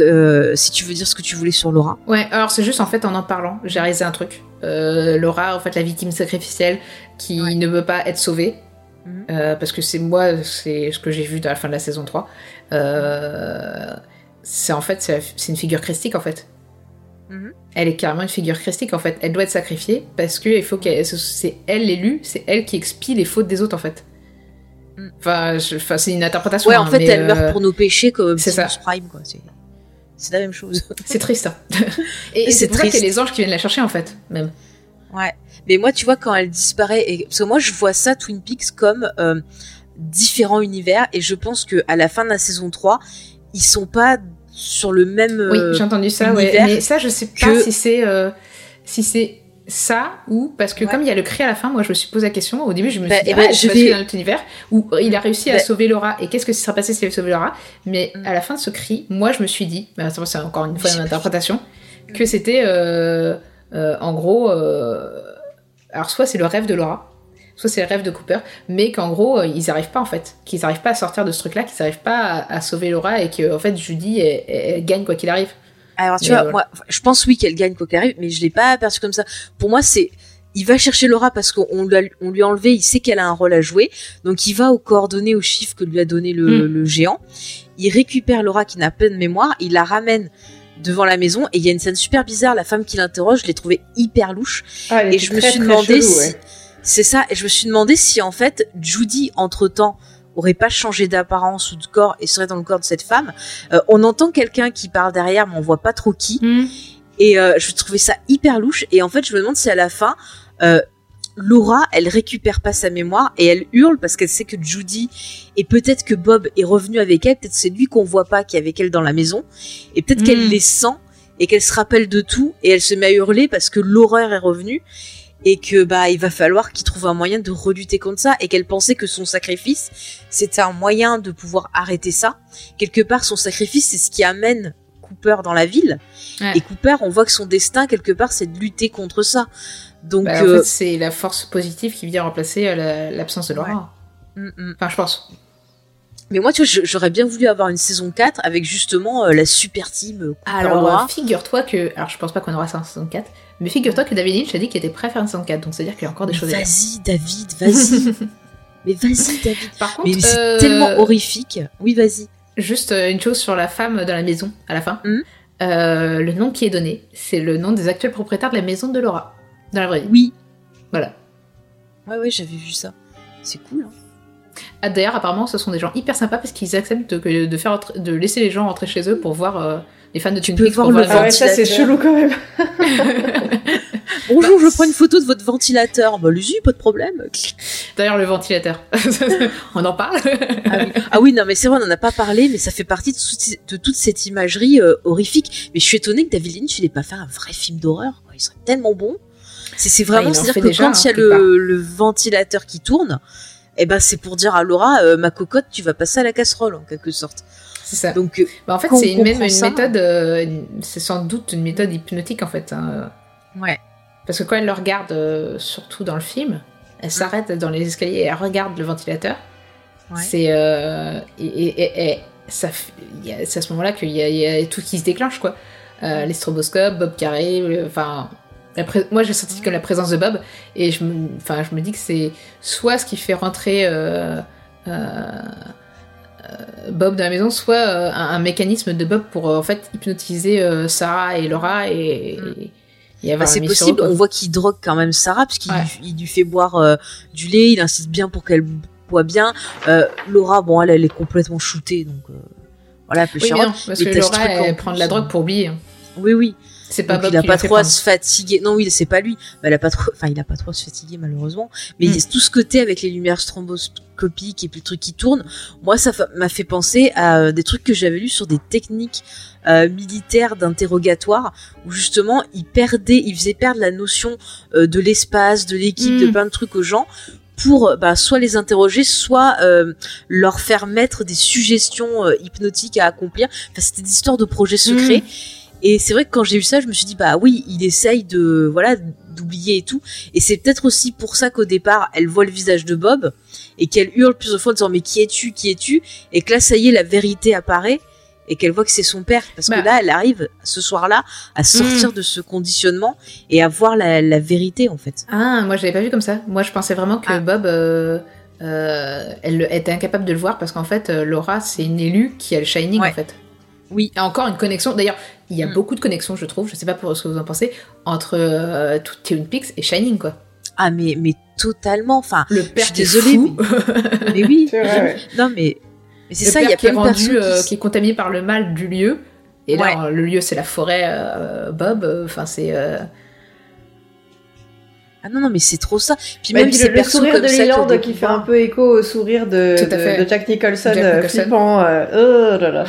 euh, si tu veux dire ce que tu voulais sur Laura, Ouais, alors c'est juste en fait en en parlant, j'ai réalisé un truc. Euh, Laura, en fait, la victime sacrificielle qui Ouais. ne veut pas être sauvée. Mhm. Euh, parce que c'est moi, c'est ce que j'ai vu à la fin de la saison 3. Euh, c'est en fait, c'est une figure christique en fait. Mhm. Elle est carrément une figure christique en fait. Elle doit être sacrifiée parce que il faut qu'elle, c'est elle l'élu, c'est elle qui expie les fautes des autres en fait. Mhm. Enfin, c'est une interprétation. ouais, en hein, fait mais, elle meurt pour nos péchés comme c'est ça. Prime quoi. C'est la même chose. C'est triste. hein. et, et C'est pour ça les anges qui viennent la chercher en fait, même. Ouais. Mais moi, tu vois, quand elle disparaît, et... parce que moi, je vois ça, Twin Peaks, comme euh, différents univers, et je pense que à la fin de la saison 3, ils sont pas sur le même. Oui, euh, j'ai entendu ça, ouais. univers Mais ça, je sais pas que- si c'est euh, si c'est ça ou parce que Ouais. comme il y a le cri à la fin, moi je me suis posé la question. Au début, je me Bah, suis dit, eh ben, ah, je vais dans notre univers où il a réussi à Bah- sauver Laura. Et qu'est-ce que se serait passé s'il avait sauvé Laura? Mais Mm. à la fin de ce cri, moi je me suis dit, mais attends, c'est encore une fois une interprétation, que c'était euh, euh, en gros, euh, alors soit c'est le rêve de Laura. Soit c'est le rêve de Cooper, mais qu'en gros ils arrivent pas en fait, qu'ils arrivent pas à sortir de ce truc-là, qu'ils arrivent pas à, à sauver Laura et que en fait Judy elle- elle gagne quoi qu'il arrive. Alors tu Mais vois, voilà. moi, je pense oui qu'elle gagne quoi qu'il arrive, mais je l'ai pas aperçu comme ça. Pour moi, c'est il va chercher Laura parce qu'on lui a, on lui a enlevé, il sait qu'elle a un rôle à jouer, donc il va aux coordonnées, aux chiffres que lui a donné le, Mm. le géant. Il récupère Laura qui n'a pas de mémoire, il la ramène devant la maison et il y a une scène super bizarre. La femme qui l'interroge, je l'ai trouvée hyper louche. Ah, Et je me suis demandé chelou, si ouais. c'est ça. Et je me suis demandé si en fait Judy entre temps aurait pas changé d'apparence ou de corps et serait dans le corps de cette femme. Euh, on entend quelqu'un qui parle derrière, mais on voit pas trop qui. Et euh, je trouvais ça hyper louche. Et en fait, je me demande si à la fin, euh, Laura, elle récupère pas sa mémoire et elle hurle parce qu'elle sait que Judy et peut-être que Bob est revenu avec elle. Peut-être c'est lui qu'on voit pas qui est avec elle dans la maison. Et peut-être qu'elle les sent et qu'elle se rappelle de tout et elle se met à hurler parce que l'horreur est revenue et que bah il va falloir qu'il trouve un moyen de relutter contre ça et qu'elle pensait que son sacrifice c'était un moyen de pouvoir arrêter ça. Quelque part, son sacrifice c'est ce qui amène Cooper dans la ville. Ouais. Et Cooper, on voit que son destin quelque part c'est de lutter contre ça. Donc Bah, en euh, fait, c'est la force positive qui vient remplacer euh, la- l'absence de Laura. mm, mm. Enfin, je pense. mais moi tu vois, j'aurais bien voulu avoir une saison 4 avec justement euh, la super team euh, Cooper Alors, euh, figure-toi que. Alors, je pense pas qu'on aura ça en saison 4, mais figure-toi que David Lynch a dit qu'il était prêt à faire une saison 4, donc c'est-à-dire qu'il y a encore des Mais choses à dire. Vas-y David, vas-y. mais vas-y David. Par contre, Mais c'est euh, tellement horrifique. Oui, vas-y. Juste euh, une chose sur la femme dans la maison, à la fin. Mhm. Euh, le nom qui est donné, c'est le nom des actuels propriétaires de la maison de Laura. Dans la vraie vie. Oui. Voilà. Ouais, ouais, j'avais vu ça. C'est cool. Hein. Ah, D'ailleurs, apparemment, ce sont des gens hyper sympas parce qu'ils acceptent de, de, faire, de laisser les gens rentrer chez eux pour voir euh, les fans de Twin peux Peaks. voir le Ah ouais, ça c'est chelou quand même. Bonjour, Bah, je prends une photo de votre ventilateur. Bah, allez-y, pas de problème. D'ailleurs, le ventilateur. On en parle Ah oui. Ah oui, non, mais c'est vrai, on n'en a pas parlé, mais ça fait partie de, toute- de toute cette imagerie euh, horrifique. Mais je suis étonnée que David Lynch, il ait pas fait un vrai film d'horreur. quoi. Il serait tellement bon. C'est Ah, vraiment, en c'est-à-dire que déjà, quand il y a hein, le ventilateur qui tourne, eh ben, c'est pour dire à Laura, euh, ma cocotte, tu vas passer à la casserole, en quelque sorte. C'est ça. Donc, euh, Bah, en fait, c'est même une ça- méthode, euh, c'est sans doute une méthode hypnotique en fait. hein. ouais. Parce que quand elle le regarde, euh, surtout dans le film, elle s'arrête dans les escaliers et elle regarde le ventilateur. Ouais. C'est euh, et, et- ça, c'est à ce moment-là qu'il y, a- il y a tout qui se déclenche quoi. Euh, les stroboscopes, Bob le- enfin. Moi j'ai senti comme la présence de Bob et je me, enfin, je me dis que c'est soit ce qui fait rentrer euh, euh, euh, Bob dans la maison, soit euh, un, un mécanisme de Bob pour euh, en fait hypnotiser euh, Sarah et Laura et, Bah, c'est possible. On voit qu'il drogue quand même Sarah parce qu'il Ouais. lui- il lui fait boire euh, du lait. Il insiste bien pour qu'elle boit bien. Euh, Laura, bon, elle, elle est complètement shootée, donc euh, voilà, peut Oui, non, parce que Laura elle prend de la plus, drogue hein. pour oublier. hein. Oui, oui. C'est pas Donc, il a pas trop à se fatiguer. Non, oui, c'est pas lui. Bah, il a pas trop. Enfin, il a pas trop à se fatiguer malheureusement. Mais a tout ce côté avec les lumières stroboscopiques et puis le truc qui tourne. Moi, ça m'a fait penser à euh, des trucs que j'avais lus sur des techniques euh, militaires d'interrogatoire où justement ils perdaient, ils faisaient perdre la notion euh, de l'espace, de l'équipe, de Mm. plein de trucs aux gens pour bah, soit les interroger, soit euh, leur faire mettre des suggestions euh, hypnotiques à accomplir. Enfin, c'était des histoires de projets secrets. Et c'est vrai que quand j'ai vu ça, je me suis dit bah oui, il essaye de voilà d'oublier et tout. Et c'est peut-être aussi pour ça qu'au départ, elle voit le visage de Bob et qu'elle hurle plusieurs fois en disant mais qui es-tu, qui es-tu? Et que là, ça y est, la vérité apparaît et qu'elle voit que c'est son père. Parce Bah. que là, elle arrive ce soir-là à sortir de ce conditionnement et à voir la, la vérité en fait. Ah, moi je l'avais pas vu comme ça. Moi je pensais vraiment que Ah. Bob, euh, euh, elle était incapable de le voir parce qu'en fait euh, Laura c'est une élue qui a le Shining Ouais. en fait. Oui. Il y a encore une connexion. D'ailleurs, il y a Mm. beaucoup de connexions, je trouve. Je sais pas pour ce que vous en pensez entre euh, tout Twin Peaks et Shining quoi. Ah mais mais totalement. Enfin, Le je père suis qui est désolée, fou. mais, mais oui. C'est vrai, ouais. Non mais mais c'est le ça. père Il y a qui est plein rendu, euh, qui- qui est contaminé par le mal du lieu. Et là, Ouais. euh, le lieu c'est la forêt. euh, Bob. euh, Enfin c'est. Ah non non mais c'est trop ça. Puis Bah, même le, le sourire comme de des qui fait un peu écho au sourire de, Jack Nicholson, Jack euh, Nicholson. flippant. euh, oh là là.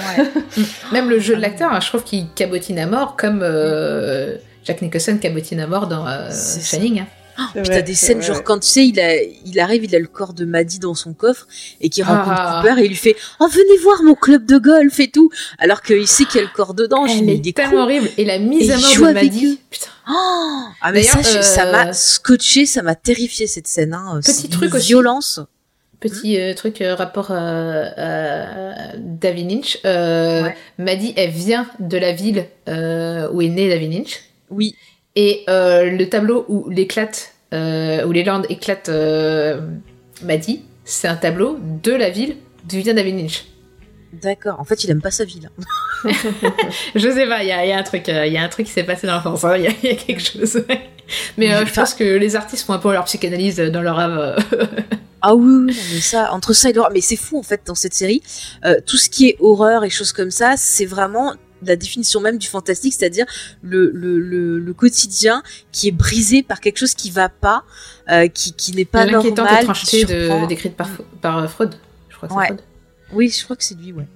Même le jeu de l'acteur, hein, je trouve qu'il cabotine à mort comme euh, Jack Nicholson cabotine à mort dans euh. Shining. hein. Vrai, t'as des scènes vrai. genre quand tu sais il a il arrive il a le corps de Maddie dans son coffre et qu'il rencontre Ah. Cooper et il lui fait oh venez voir mon club de golf et tout alors qu'il sait qu'il y a le corps dedans Elle est est tellement horrible. Et la mise Et à mort de Maddie. Putain. Oh ah mais ça ça euh, m'a scotché ça m'a terrifié cette scène hein. Petit truc aussi. violence Petit euh, truc euh, rapport à, à David Lynch. Euh, Ouais. Maddie, elle vient de la ville euh, où est né David Lynch. oui Et euh, le tableau où l'éclate, euh, où les Landes éclatent euh, Maddie, c'est un tableau de la ville d'où vient David Lynch. d'accord en fait il aime pas sa ville hein. Je sais pas, il y a, il y a un truc, euh, il y a un truc qui s'est passé dans l'enfance, hein, il y, a- il y a quelque chose. Mais je pense que les artistes font un peu leur psychanalyse dans leur âme. Ah oui, oui, mais ça, entre ça et l'horreur, mais c'est fou en fait dans cette série. Euh, tout ce qui est horreur et choses comme ça, c'est vraiment la définition même du fantastique, c'est-à-dire le, le, le, le quotidien qui est brisé par quelque chose qui va pas, euh, qui, qui n'est pas normal. qui de- décrite par, par euh, Freud. Je crois que Ouais. Freud. Oui, je crois que c'est lui, ouais.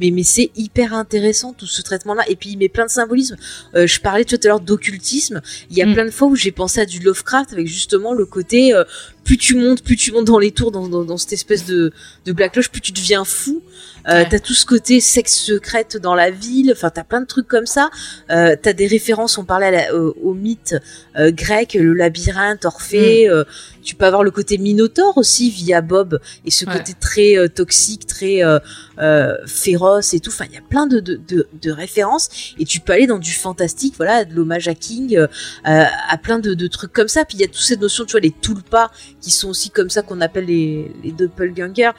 Mais, mais c'est hyper intéressant tout ce traitement-là. Et puis il met plein de symbolisme. Euh, je parlais tout à l'heure d'occultisme. Il y a Mm. plein de fois où j'ai pensé à du Lovecraft avec justement le côté euh, plus tu montes, plus tu montes dans les tours, dans, dans, dans cette espèce de, de Black Lodge, plus tu deviens fou. Euh. T'as tout ce côté sexe secrète dans la ville. Enfin, t'as plein de trucs comme ça. Euh, t'as des références. On parlait à la- au, au mythe euh, grec, le labyrinthe, Orphée. Mm. euh, tu peux avoir le côté Minotaure aussi via Bob et ce Ouais. côté très euh, toxique, très euh, euh, féroce et tout. Enfin, il y a plein de, de, de, de références et tu peux aller dans du fantastique, voilà, de l'hommage à King, à plein de, de trucs comme ça. Puis il y a toute cette notion, tu vois, les tulpas qui sont aussi comme ça qu'on appelle les, les doppelgangers.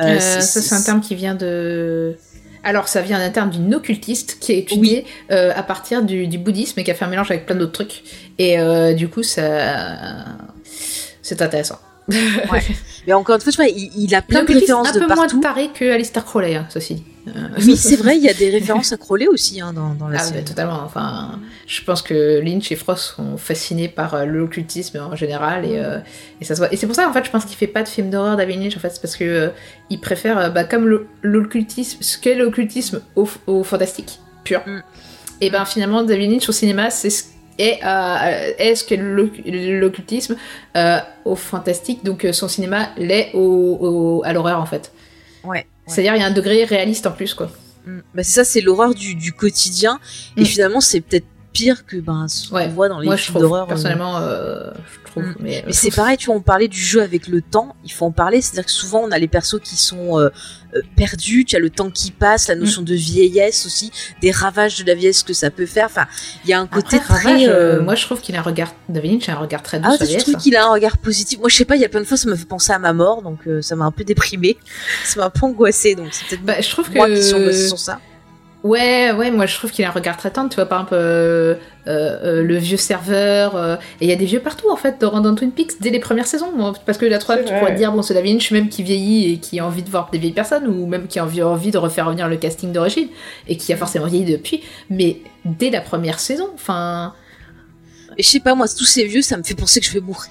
Euh, Euh, c'est- ça, c'est un terme qui vient de. Alors, ça vient d'un terme d'une occultiste qui est étudiée euh, à partir du, du bouddhisme et qui a fait un mélange avec plein d'autres trucs. Et euh, du coup, ça. C'est intéressant. Mais encore une fois, tu vois, il, il a plein de références un de peu moins partout. taré que Alistair Crowley, hein, ceci. Euh, Oui, c'est vrai, il y a des références à Crowley aussi hein, dans, dans la Ah, série. bah, totalement. Enfin, je pense que Lynch et Frost sont fascinés par euh, l'occultisme en général et, euh, et ça se voit. Et c'est pour ça en fait, je pense qu'il fait pas de film d'horreur David Lynch en fait, c'est parce que euh, il préfère bah, comme l'occultisme, ce qu'est l'occultisme au, au fantastique pur. Mm. Et ben finalement, David Lynch au cinéma, c'est ce euh, est ce l'oc- l'occultisme euh, au fantastique, donc euh, son cinéma l'est au, au- à l'horreur en fait. Ouais. ouais. C'est-à-dire il y a un degré réaliste en plus quoi. Mm. Bah, c'est ça, c'est l'horreur du, du quotidien. Et Mm. finalement, c'est peut-être pire que ben ce qu'on voit dans les Moi, films d'horreur. euh. personnellement, euh, je trouve. Mm. Mais, Mais c'est pareil, tu vois, on parlait du jeu avec le temps, il faut en parler, c'est-à-dire que souvent on a les persos qui sont euh, perdus, tu as le temps qui passe, la notion de vieillesse aussi, des ravages de la vieillesse que ça peut faire, enfin, il y a un côté Après, très... Ravage, euh, moi, je trouve qu'il a un regard. David Lynch a un regard très doux Ah, sur la je trouve hein. qu'il a un regard positif. Moi, je sais pas, il y a plein de fois, ça m'a fait penser à ma mort, donc ça m'a un peu déprimé. Ça m'a un peu angoissé, donc c'est peut-être Bah, je trouve moi que- qui suis angoissée sur ça. Ouais, ouais, moi je trouve qu'il a un regard très tendre, tu vois, par exemple, euh, euh, euh, le vieux serveur, euh, et il y a des vieux partout en fait dans, dans Twin Peaks dès les premières saisons, moi, parce que la troisième, C'est tu vrai. pourrais dire, bon, c'est David Lynch même qui vieillit et qui a envie de voir des vieilles personnes, ou même qui a envie, envie de refaire revenir le casting d'origine, et qui a forcément vieilli depuis, mais dès la première saison, enfin. Et je sais pas, moi, tous ces vieux, ça me fait penser que je vais mourir.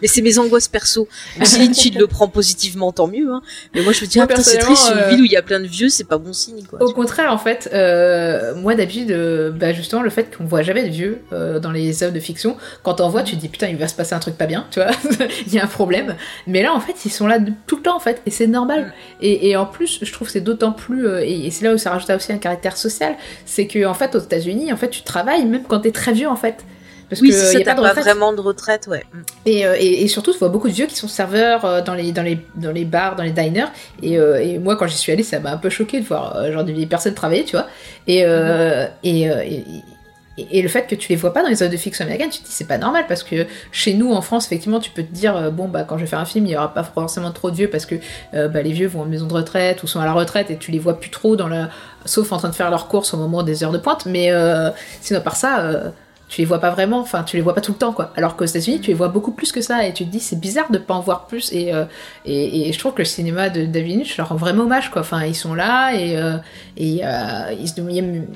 Mais c'est mes angoisses perso. Si il le prend positivement, tant mieux. Hein. Mais moi, je me dis, ah, putain, c'est triste, une euh, ville où il y a plein de vieux, c'est pas bon signe, quoi. Au contraire, en fait, euh, moi d'habitude, euh, bah, justement, le fait qu'on voit jamais de vieux euh, dans les œuvres de fiction, quand on voit, tu te dis putain, il va se passer un truc pas bien, tu vois, il y a un problème. Mais là, en fait, ils sont là tout le temps, en fait, et c'est normal. Et, et en plus, je trouve que c'est d'autant plus, et, et c'est là où ça rajoute aussi un caractère social, c'est que en fait, aux États-Unis, en fait, tu travailles même quand t'es très vieux, en fait. Parce Oui, que y a pas de pas vraiment de retraite, ouais. Mm. Et, euh, et, et surtout, tu vois beaucoup de vieux qui sont serveurs euh, dans, les, dans, les, dans les bars, dans les diners. Et, euh, et moi, quand j'y suis allée, ça m'a un peu choqué de voir genre des vieilles personnes travailler, tu vois. Et, euh, et, le fait que tu les vois pas dans les œuvres de fiction américaines, tu te dis c'est pas normal parce que chez nous en France, effectivement, tu peux te dire bon bah quand je vais faire un film, il y aura pas forcément trop de vieux parce que euh, bah, les vieux vont en maison de retraite ou sont à la retraite et tu les vois plus trop dans la sauf en train de faire leurs courses au moment des heures de pointe. Mais euh, sinon par ça. euh, tu les vois pas vraiment, enfin tu les vois pas tout le temps quoi. Alors qu'aux États-Unis, tu les vois beaucoup plus que ça et tu te dis c'est bizarre de pas en voir plus et, euh, et, et je trouve que le cinéma de David Lynch leur rend vraiment hommage quoi. Enfin ils sont là et, euh, et euh, ils se a une,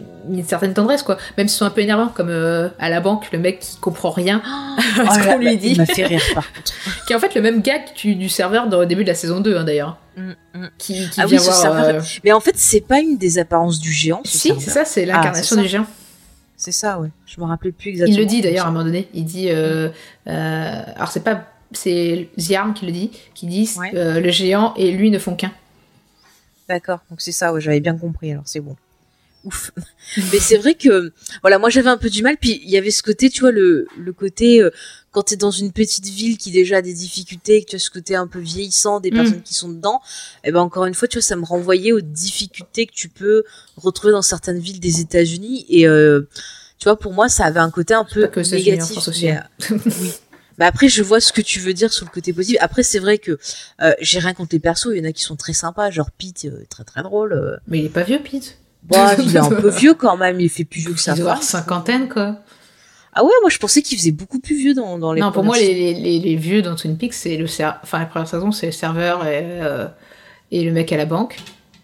certaine tendresse quoi. Même s'ils sont un peu énervants comme euh, à la banque le mec qui comprend rien à ce Oh qu'on lui dit, Il fait rire, par contre. qui est en fait le même gag du, du serveur dans- au début de la saison 2 hein, d'ailleurs. Mm, mm. Qui, qui Ah vient voir. serveur. euh, Mais en fait, c'est pas une des apparences du géant. ce Si, c'est ça, c'est l'incarnation c'est ça. du géant. C'est ça, ouais. Je me rappelais plus exactement. Il le dit d'ailleurs à un moment donné. Il dit. euh, euh, alors c'est pas. C'est Ziarm qui le dit. Qui dit Ouais. euh, le géant et lui ne font qu'un. D'accord, donc c'est ça, ouais, j'avais bien compris, alors c'est bon. Ouf. Mais c'est vrai que, voilà, moi j'avais un peu du mal, puis il y avait ce côté, tu vois, le, le côté, quand t'es dans une petite ville qui déjà a des difficultés, que tu as ce côté un peu vieillissant des Mm. personnes qui sont dedans, et ben encore une fois, tu vois, ça me renvoyait aux difficultés que tu peux retrouver dans certaines villes des États-Unis, et euh, tu vois, pour moi, ça avait un côté un peu que négatif. Aussi, mais, hein. euh, oui. Bah après, je vois ce que tu veux dire sur le côté positif. Après, c'est vrai que euh, j'ai rien contre les persos. Il y en a qui sont très sympas, genre Pete, euh, très très drôle. euh. Mais il est pas vieux, Pete. Bon, il est un peu vieux quand même. Il fait plus vieux que Il sa doit avoir cinquantaine, quoi. Ah ouais, moi je pensais qu'il faisait beaucoup plus vieux dans, dans les. non, pour moi, les, les, vieux dans Twin Peaks, c'est le ser- enfin la première saison, c'est le serveur et, euh, et le mec à la banque.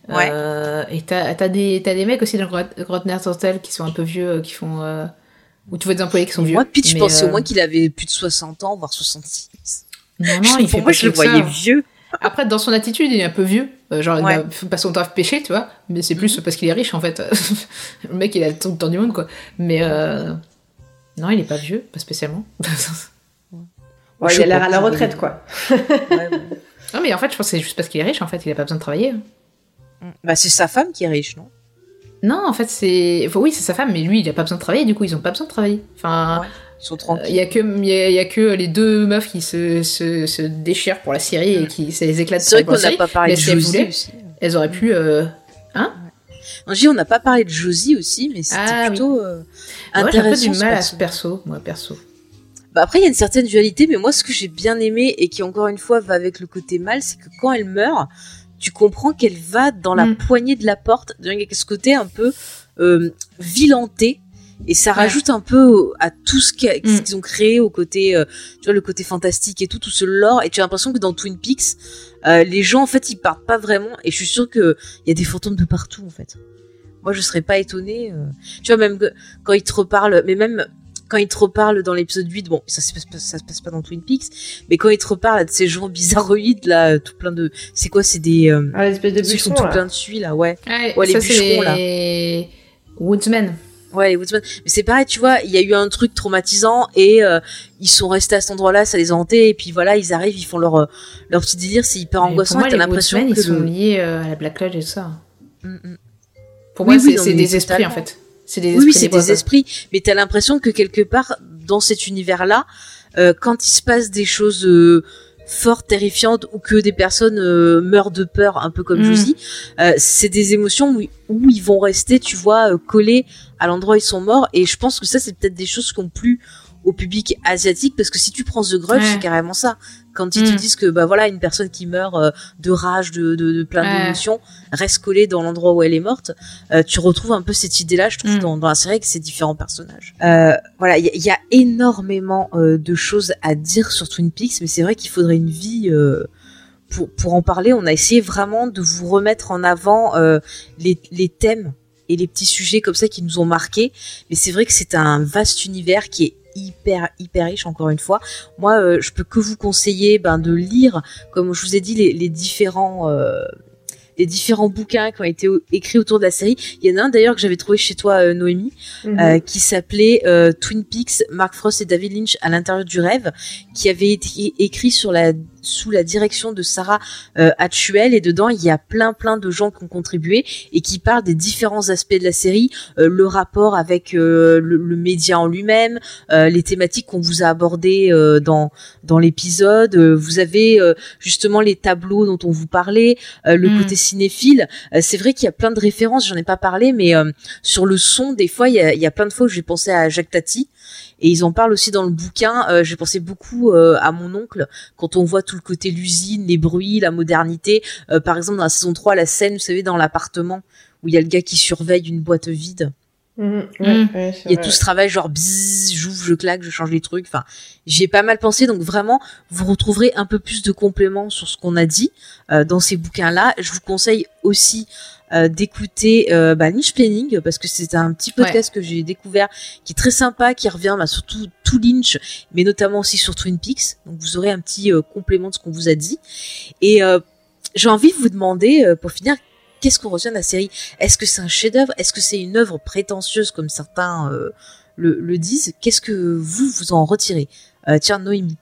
Ouais. Euh, et t'as t'as des, t'as des mecs aussi dans Grot- Grotner's Hotel qui sont un peu vieux, euh, qui font. euh, Ou tu vois des employés qui sont vieux. Moi, Pete, je pensais au moins qu'il avait plus de 60 ans, voire 66. Non, non, pour il fait moi, je le ça. voyais vieux. Après, dans son attitude, il est un peu vieux. Genre, Ouais. il va pas son temps à pêcher, tu vois. Mais c'est plus parce qu'il est riche, en fait. le mec, il a tout le temps du monde, quoi. Mais euh... non, il est pas vieux, pas spécialement. Ouais, il a l'air à la retraite, quoi. Ouais, ouais. non, mais en fait, je pense que c'est juste parce qu'il est riche, en fait. Il a pas besoin de travailler. Bah, c'est sa femme qui est riche, non? Non, en fait, c'est. Enfin, oui, c'est sa femme, mais lui, il a pas besoin de travailler, du coup, ils ont pas besoin de travailler. Enfin. Ouais. Ils sont Il tranquilles. y, a que, il y, a, y a que les deux meufs qui se, se, se déchirent pour la série et qui ça les éclate C'est vrai qu'on n'a pas parlé mais de Josie voulait, aussi. Elles auraient pu. euh, Non, je dis, on n'a pas parlé de Josie aussi, mais c'était Ah, oui. plutôt euh, Moi, j'ai un peu intéressant. du mal à perso. ce perso, moi, perso. Bah après, il y a une certaine dualité, mais moi, ce que j'ai bien aimé et qui encore une fois va avec le côté mal, c'est que quand elle meurt, tu comprends qu'elle va dans la Mm. poignée de la porte. Il y a ce côté un peu euh, vilanté. Et ça Ouais. rajoute un peu à tout ce Mm. qu'ils ont créé au côté, euh, tu vois, le côté fantastique et tout, tout ce lore. Et tu as l'impression que dans Twin Peaks, euh, les gens, en fait, ils partent pas vraiment. Et je suis sûre que il y a des fantômes de partout, en fait. Moi, je serais pas étonnée. euh. Tu vois, même que- quand ils te reparlent, mais même quand ils te reparlent dans l'épisode 8, bon, ça se passe pas, ça se passe pas dans Twin Peaks, mais quand ils te reparlent de ces gens bizarroïdes, là, tout plein de, c'est quoi, c'est des, euh, Ah, l'espèce de ceux qui sont tout là. plein de suie, là, ouais. Ouais, Ouais, les ça, c'est bûcherons, là. les Woodsmen. Ouais, les Woodsmen. Mais c'est pareil, tu vois, il y a eu un truc traumatisant et euh, ils sont restés à cet endroit-là, ça les a hantés, et puis voilà, ils arrivent, ils font leur, euh, leur petit délire, c'est hyper angoissant, moi, et t'as l'impression que ils sont liés euh, à la Black Lodge et tout ça. Mm, mm. Pour Oui, moi, oui, c'est des esprits, en fait. C'est des Oui, esprits oui, c'est des esprits. Mais t'as l'impression que quelque part, dans cet univers-là, euh, quand il se passe des choses euh, fortes, terrifiantes, ou que des personnes euh, meurent de peur, un peu comme Mm. Josie, euh, c'est des émotions où, où ils vont rester, tu vois, euh, collés à l'endroit où ils sont morts. Et je pense que ça, c'est peut-être des choses qui ont plu au public asiatique, parce que si tu prends The Grudge, Ouais. c'est carrément ça. Quand ils te Mm. disent que, bah voilà, une personne qui meurt euh, de rage, de, de, de plein Ouais. d'émotions, reste collée dans l'endroit où elle est morte, euh, tu retrouves un peu cette idée-là, je trouve, Mm. dans, dans la série avec ces différents personnages. Euh, voilà, il y, a- il y a énormément euh, de choses à dire sur Twin Peaks, mais c'est vrai qu'il faudrait une vie pour, pour en parler. On a essayé vraiment de vous remettre en avant les, les thèmes et les petits sujets comme ça qui nous ont marqués. Mais c'est vrai que c'est un vaste univers qui est hyper hyper riche encore une fois moi euh, je peux que vous conseiller ben de lire comme je vous ai dit les, les différents euh, les différents bouquins qui ont été écrits autour de la série. Il y en a un d'ailleurs que j'avais trouvé chez toi, euh, Noémie, Mhm. qui s'appelait Twin Peaks, Mark Frost et David Lynch à l'intérieur du rêve, qui avait été écrit sur la sous la direction de Sarah euh, Hatchuel et dedans il y a plein plein de gens qui ont contribué et qui parlent des différents aspects de la série, euh, le rapport avec euh, le, le média en lui-même, euh, les thématiques qu'on vous a abordées euh, dans dans l'épisode. Euh, vous avez euh, justement les tableaux dont on vous parlait, euh, le Mm. côté cinéphile. Euh, c'est vrai qu'il y a plein de références, j'en ai pas parlé, mais euh, sur le son, des fois, il y a, il y a plein de fois où j'ai pensé à Jacques Tati. Et ils en parlent aussi dans le bouquin. Euh, j'ai pensé beaucoup euh, à mon oncle quand on voit tout le côté l'usine, les bruits, la modernité. Euh, par exemple, dans la saison 3, la scène, vous savez, dans l'appartement où il y a le gars qui surveille une boîte vide. Mhm. Mm. Ouais, ouais, Il y a vrai. tout ce travail genre bzzz, j'ouvre, je claque, je change les trucs. Enfin, j'y ai pas mal pensé. Donc vraiment, vous retrouverez un peu plus de compléments sur ce qu'on a dit euh, dans ces bouquins-là. Je vous conseille aussi euh, d'écouter euh, bah, Niche Planning parce que c'est un petit podcast que j'ai découvert qui est très sympa, qui revient bah, surtout tout Lynch, mais notamment aussi sur Twin Peaks. Donc vous aurez un petit euh, complément de ce qu'on vous a dit. Et euh, j'ai envie de vous demander, euh, pour finir, qu'est-ce qu'on retient de la série? Est-ce que c'est un chef-d'œuvre? Est-ce que c'est une œuvre prétentieuse comme certains euh, le, le disent? Qu'est-ce que vous vous en retirez? Euh, Tiens, Noémie.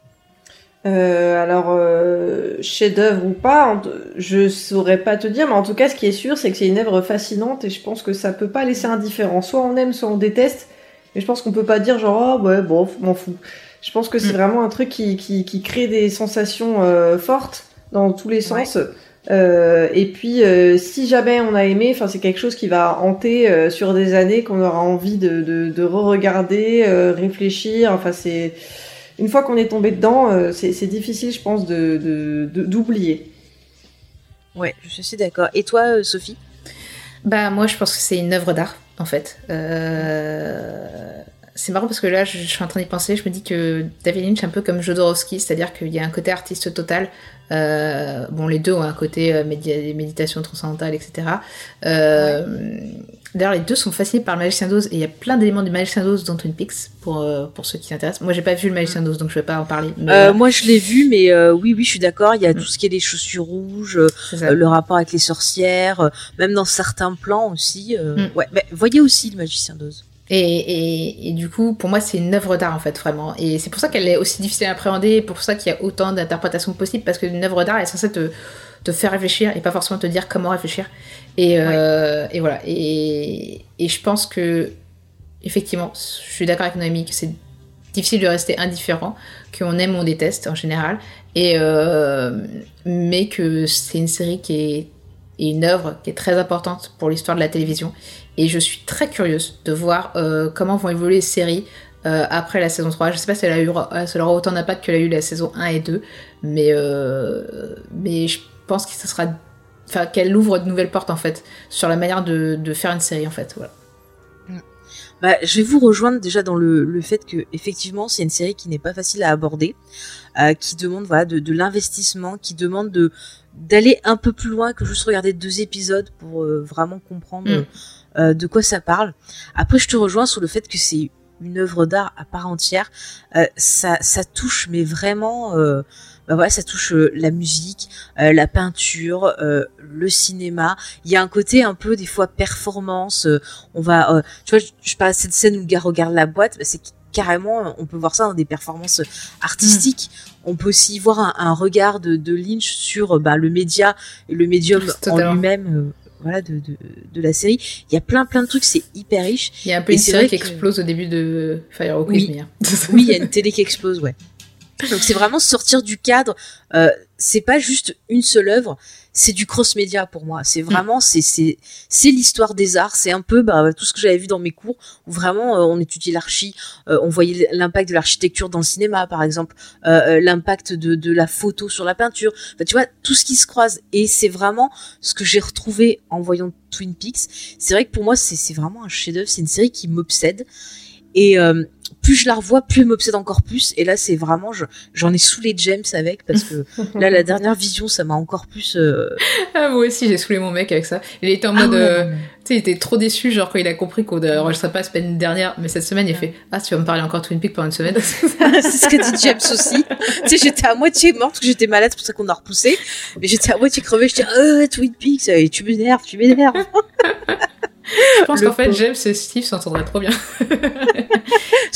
Euh, alors, chef-d'œuvre ou pas, je saurais pas te dire, mais en tout cas, ce qui est sûr, c'est que c'est une œuvre fascinante et je pense que ça peut pas laisser indifférent. Soit on aime, soit on déteste, mais je pense qu'on peut pas dire genre, oh, ouais, bon, m'en fous. Je pense que c'est Mm. vraiment un truc qui, qui, qui crée des sensations fortes dans tous les sens. Euh, et puis, euh, si jamais on a aimé, enfin, c'est quelque chose qui va hanter euh, sur des années, qu'on aura envie de, de, de re-regarder, euh, réfléchir. Enfin, c'est une fois qu'on est tombé dedans, euh, c'est difficile, je pense, de de- de- d'oublier. Ouais, je suis d'accord. Et toi, Sophie? Bah moi je pense que c'est une œuvre d'art en fait. C'est marrant parce que là je, je suis en train d'y penser, je me dis que David Lynch est un peu comme Jodorowsky, c'est-à-dire qu'il y a un côté artiste total. Euh, bon les deux ont un côté euh, médi- méditation transcendantale, etc. Euh, D'ailleurs les deux sont fascinés par le Magicien d'Oz et il y a plein d'éléments du Magicien d'Oz dans Twin Peaks pour, euh, pour ceux qui s'intéressent. Moi j'ai pas vu le Magicien d'Oz donc je vais pas en parler. Mais Euh, Moi, je l'ai vu, mais oui, oui, je suis d'accord. Il y a tout ce qui est les chaussures rouges, le rapport avec les sorcières, même dans certains plans aussi. Mm. Ouais, mais voyez aussi le magicien d'Oz. Et, et, et du coup, pour moi, c'est une œuvre d'art en fait, vraiment. Et c'est pour ça qu'elle est aussi difficile à appréhender, et pour ça qu'il y a autant d'interprétations possibles, parce qu'une œuvre d'art est censée te, te faire réfléchir et pas forcément te dire comment réfléchir. Et, euh, et voilà. Et, et je pense que, effectivement, je suis d'accord avec Noémie que c'est difficile de rester indifférent, qu'on aime ou on déteste en général, et euh, mais que c'est une série qui est et une œuvre qui est très importante pour l'histoire de la télévision. Et je suis très curieuse de voir euh, comment vont évoluer les séries euh, après la saison 3. Je sais pas si elle, a eu, euh, si elle aura autant d'impact qu'elle a eu la saison 1 et 2, mais, euh, mais je pense que ça sera. Enfin, qu'elle ouvre de nouvelles portes en fait sur la manière de, de faire une série en fait. Voilà. Bah, je vais vous rejoindre déjà dans le, le fait que effectivement c'est une série qui n'est pas facile à aborder, euh, qui demande voilà de, de l'investissement, qui demande de d'aller un peu plus loin que juste regarder deux épisodes pour vraiment comprendre Mm. Euh, de quoi ça parle. Après, je te rejoins sur le fait que c'est une œuvre d'art à part entière. Euh, ça, ça touche, mais vraiment, euh, bah ça touche la musique, la peinture, le cinéma. Il y a un côté un peu des fois performance. on va, tu vois, je, je parle de cette scène où le gars regarde la boîte. bah, c'est carrément, on peut voir ça dans des performances artistiques. On peut aussi voir un, un regard de, de Lynch sur bah, le média et le médium en lui-même. Voilà de, de, de la série. Il y a plein plein de trucs, c'est hyper riche. Il y a un peu Et une série qui que- explose au début de Fire Walk Oui. Hein. Oui, il y a une télé qui explose, ouais. Donc c'est vraiment sortir du cadre. Euh, c'est pas juste une seule œuvre, c'est du cross-média pour moi. C'est vraiment c'est c'est c'est l'histoire des arts. C'est un peu bah, tout ce que j'avais vu dans mes cours où vraiment euh, on étudiait l'archi, euh, on voyait l'impact de l'architecture dans le cinéma par exemple, euh, l'impact de de la photo sur la peinture. Enfin, tu vois tout ce qui se croise et c'est vraiment ce que j'ai retrouvé en voyant Twin Peaks. C'est vrai que pour moi c'est c'est vraiment un chef-d'œuvre. C'est une série qui m'obsède et euh, plus je la revois, plus elle m'obsède encore plus. Et là, c'est vraiment, je- j'en ai saoulé James avec parce que là, la dernière vision, ça m'a encore plus. euh, Ah, moi aussi, j'ai saoulé mon mec avec ça. Il était en ah mode. ouais, euh, Tu sais, il était trop déçu, genre quand il a compris qu'on ne enregistrerait pas la semaine dernière, mais cette semaine, il fait Ah, tu vas me parler encore de Twin Peaks pendant une semaine c'est ce qu'a dit James aussi. tu sais, j'étais à moitié morte parce que j'étais malade, c'est pour ça qu'on a repoussé. Mais j'étais à moitié crevée, j'étais euh, Twin Peaks, tu m'énerves, tu m'énerves. Je pense qu'en fait. James et Steve s'entendraient trop bien.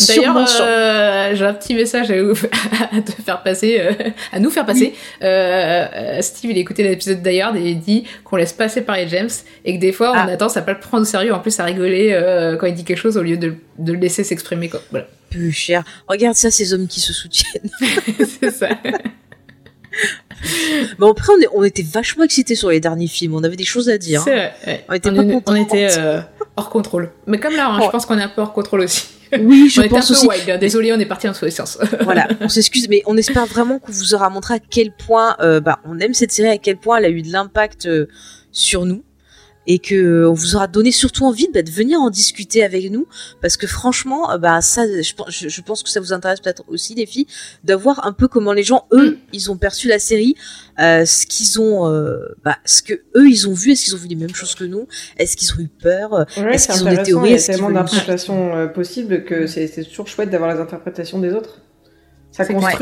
D'ailleurs, euh, j'ai un petit message à, vous- à te faire passer, euh, à nous faire passer. Euh, euh, Steve, il a écouté l'épisode d'Ayard et il dit qu'on laisse passer parler James et que des fois, Ah. on a tendance à pas le prendre au sérieux, en plus à rigoler quand il dit quelque chose au lieu de, de le laisser s'exprimer. Voilà, Peu cher. Regarde ça, ces hommes qui se soutiennent. c'est ça. Bon, après, on, est- on était vachement excités sur les derniers films. On avait des choses à dire. C'est hein. vrai. On était on, pas est- contents. on était euh, hors contrôle. Mais comme là, hein, je Ouais. pense qu'on est un peu hors contrôle aussi. Oui, je on était un pense peu aussi. wild. hein. Désolé, on est parti les sens. voilà, on s'excuse, mais on espère vraiment qu'on vous aura montré à quel point euh, bah, on aime cette série, à quel point elle a eu de l'impact euh, sur nous, et que euh, on vous aura donné surtout envie bah, de venir en discuter avec nous, parce que franchement, euh, bah ça, je, pense- je, je pense que ça vous intéresse peut-être aussi les filles, d'avoir un peu comment les gens eux ils ont perçu la série, euh, ce qu'ils ont, euh, bah, ce que eux ils ont vu, est-ce qu'ils ont vu les mêmes choses que nous, est-ce qu'ils ont eu peur, Ouais, Est-ce qu'ils ont des théories Il y a tellement d'interprétations euh, possibles que c'est c'est toujours chouette d'avoir les interprétations des autres.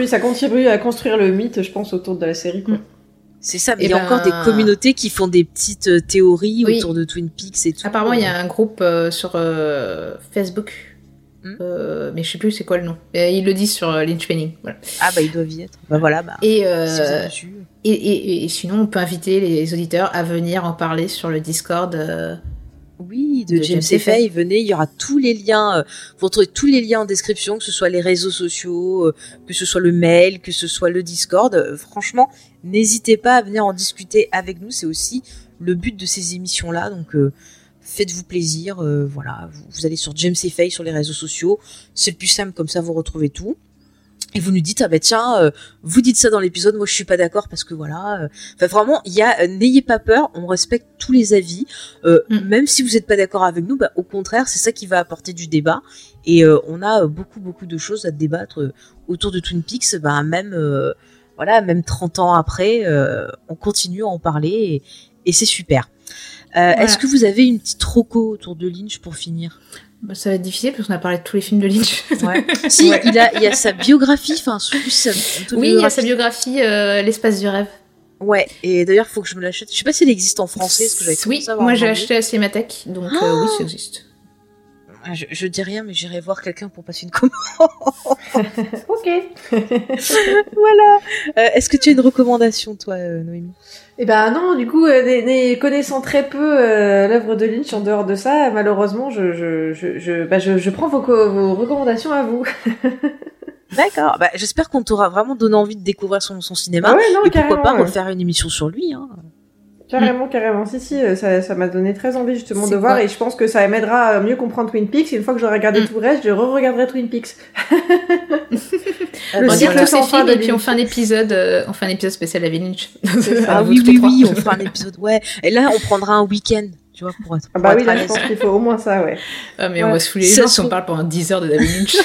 Ça contribue à construire le mythe, je pense, autour de la série. Quoi. Mm. C'est ça, mais Eh il y a ben- encore des communautés qui font des petites euh, théories Oui. autour de Twin Peaks et tout. Apparemment, il y a un groupe euh, sur euh, Facebook. Hmm. Euh, mais je sais plus c'est quoi le nom. Euh, ils le disent sur euh, Lynch Penning. Voilà. Ah bah ils doivent y être. Bah voilà, bah. Si euh, et, et, et sinon, on peut inviter les auditeurs à venir en parler sur le Discord. Oui, de, de James Faye, venez, il y aura tous les liens, euh, vous retrouvez tous les liens en description, que ce soit les réseaux sociaux, euh, que ce soit le mail, que ce soit le Discord. Euh, franchement, n'hésitez pas à venir en discuter avec nous, c'est aussi le but de ces émissions-là, donc euh, faites-vous plaisir, euh, voilà, vous, vous allez sur James et Faye sur les réseaux sociaux, c'est le plus simple, comme ça vous retrouvez tout. Et vous nous dites ah bah tiens euh, vous dites ça dans l'épisode moi je suis pas d'accord parce que voilà euh, enfin vraiment il y a euh, n'ayez pas peur on respecte tous les avis euh, Mm. même si vous n'êtes pas d'accord avec nous, bah, au contraire, c'est ça qui va apporter du débat. Et euh, on a beaucoup, beaucoup de choses à débattre autour de Twin Peaks. Bah, même, euh, voilà, même 30 ans après, euh, on continue à en parler et, et c'est super. Euh, Est-ce que vous avez une petite roco autour de Lynch pour finir? Ça va être difficile parce qu'on a parlé de tous les films de Lynch. Si, Ouais. il, a, il y a sa biographie, enfin, oui, il y a sa biographie, euh, L'espace du rêve. Ouais, et d'ailleurs, il faut que je me l'achète. Je sais pas si elle existe en français, parce que j'avais Oui, moi j'ai acheté à Cinémathèque, donc euh, oui, ça existe. Ah, Je, je dis rien, mais j'irai voir quelqu'un pour passer une commande. Ok. voilà. Euh, Est-ce que tu as une recommandation, toi, euh, Noémie? Et ben non, du coup, euh, connaissant très peu euh, l'œuvre de Lynch en dehors de ça, malheureusement, je, je, je, je, bah, je, je prends vos, vos recommandations à vous. D'accord. Bah, J'espère qu'on t'aura vraiment donné envie de découvrir son, son cinéma. Ah ouais, non, et pourquoi pas refaire une émission sur lui. Hein. Carrément, carrément. Si, si, euh, ça, ça m'a donné très envie justement de voir et je pense que ça m'aidera à mieux comprendre Twin Peaks. Et une fois que j'aurai regardé Mm. tout le reste, je re-regarderai Twin Peaks. Le On cycle regarde tous ces films et puis on fait un épisode, euh, on fait un épisode spécial à Lynch. Ah Vous oui, les oui, oui, on fera un épisode. Ouais. Et là, on prendra un week-end, tu vois, pour être, Ah pour bah oui, être à là, je pense qu'il faut au moins ça, ouais. Ah, mais on va saouler les Ça gens se si on parle pendant 10 heures de David Lynch.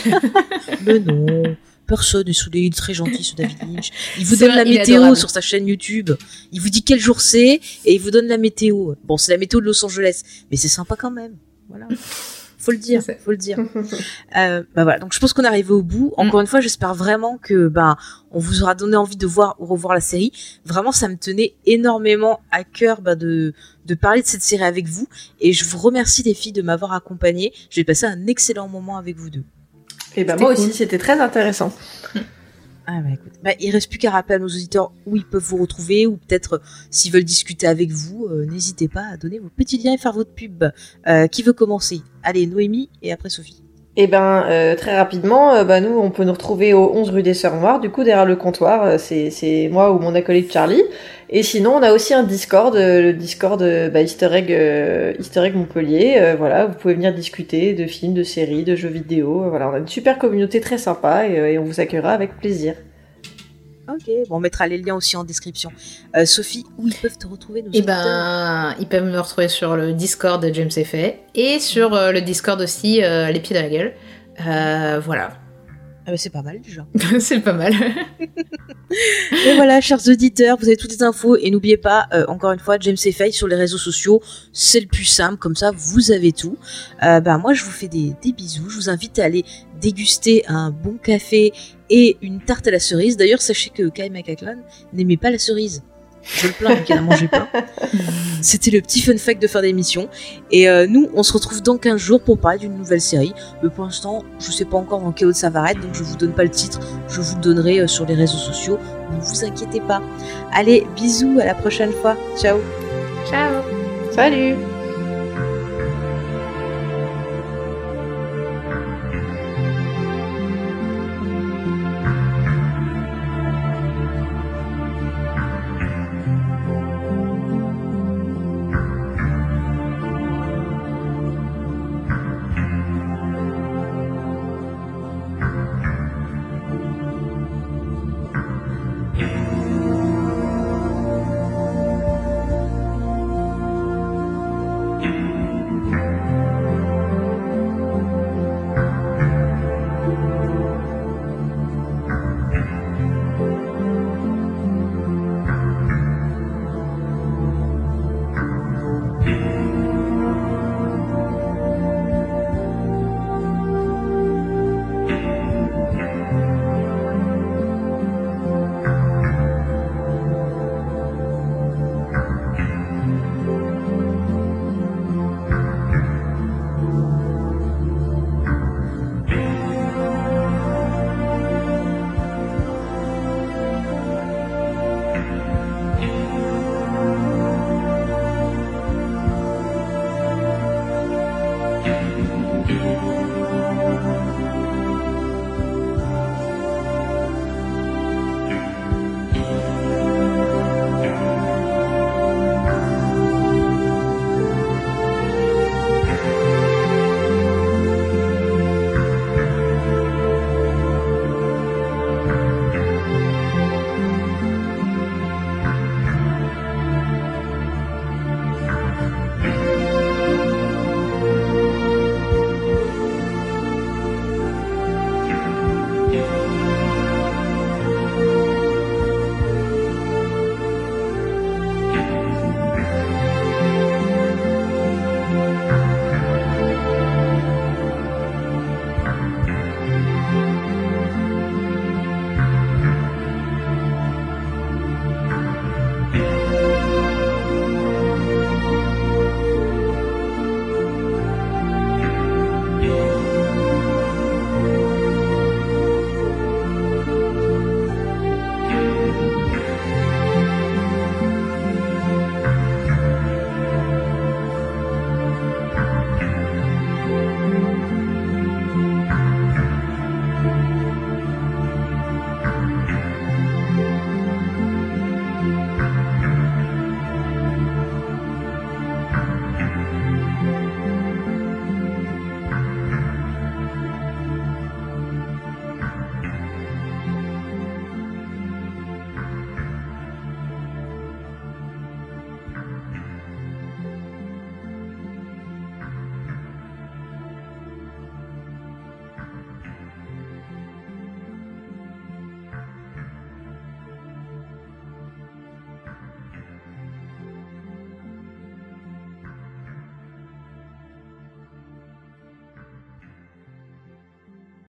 Mais non. Personne n'est saoulé, il est très gentil ce David Lynch. Il vous donne vrai, la il est météo sur sa chaîne YouTube. Il vous dit quel jour c'est et il vous donne la météo. Bon, c'est la météo de Los Angeles, mais c'est sympa quand même. Voilà. Faut le dire, faut le dire. Euh, bah voilà, donc je pense qu'on est arrivé au bout. Encore une fois, j'espère vraiment que ben on vous aura donné envie de voir ou revoir la série. Vraiment, ça me tenait énormément à cœur bah, de de parler de cette série avec vous et je vous remercie les filles de m'avoir accompagnée. J'ai passé un excellent moment avec vous deux. Et bah C'était moi cool. aussi, c'était très intéressant. Ah bah écoute, bah, il reste plus qu'à rappeler à nos auditeurs où ils peuvent vous retrouver ou peut-être euh, s'ils veulent discuter avec vous, euh, n'hésitez pas à donner vos petits liens et faire votre pub. Euh, qui veut commencer? Allez, Noémie et après Sophie. Eh ben, euh, très rapidement, euh, bah, nous, on peut nous retrouver au 11 rue des Sœurs Noires, du coup, derrière le comptoir. euh, c'est, c'est moi ou mon acolyte Charlie. Et sinon, on a aussi un Discord, euh, le Discord euh, bah, Easter, Egg, euh, Easter Egg Montpellier. Euh, voilà, vous pouvez venir discuter de films, de séries, de jeux vidéo. Voilà, on a une super communauté très sympa et, et on vous accueillera avec plaisir. Ok, bon, on mettra les liens aussi en description. Euh, Sophie, où ils peuvent te retrouver nos auditeurs ben, ils peuvent me retrouver sur le Discord de James Effet et sur euh, le Discord aussi, euh, les pieds dans la gueule. Euh, voilà, Ah bah, c'est pas mal déjà. c'est pas mal. Et voilà, chers auditeurs, vous avez toutes les infos et n'oubliez pas, euh, encore une fois, James et Faye sur les réseaux sociaux, c'est le plus simple, comme ça vous avez tout. Euh, bah, moi je vous fais des, des bisous, je vous invite à aller déguster un bon café et une tarte à la cerise. D'ailleurs, sachez que Kai McLachlan n'aimait pas la cerise. Je le plains, elle en mangeait pas. C'était le petit fun fact de fin d'émission. Et euh, nous, on se retrouve dans 15 jours pour parler d'une nouvelle série. Mais pour l'instant, je sais pas encore en quel autre ça va être, donc je vous donne pas le titre. Je vous le donnerai euh, sur les réseaux sociaux. Ne vous inquiétez pas. Allez, bisous, à la prochaine fois. Ciao Ciao Salut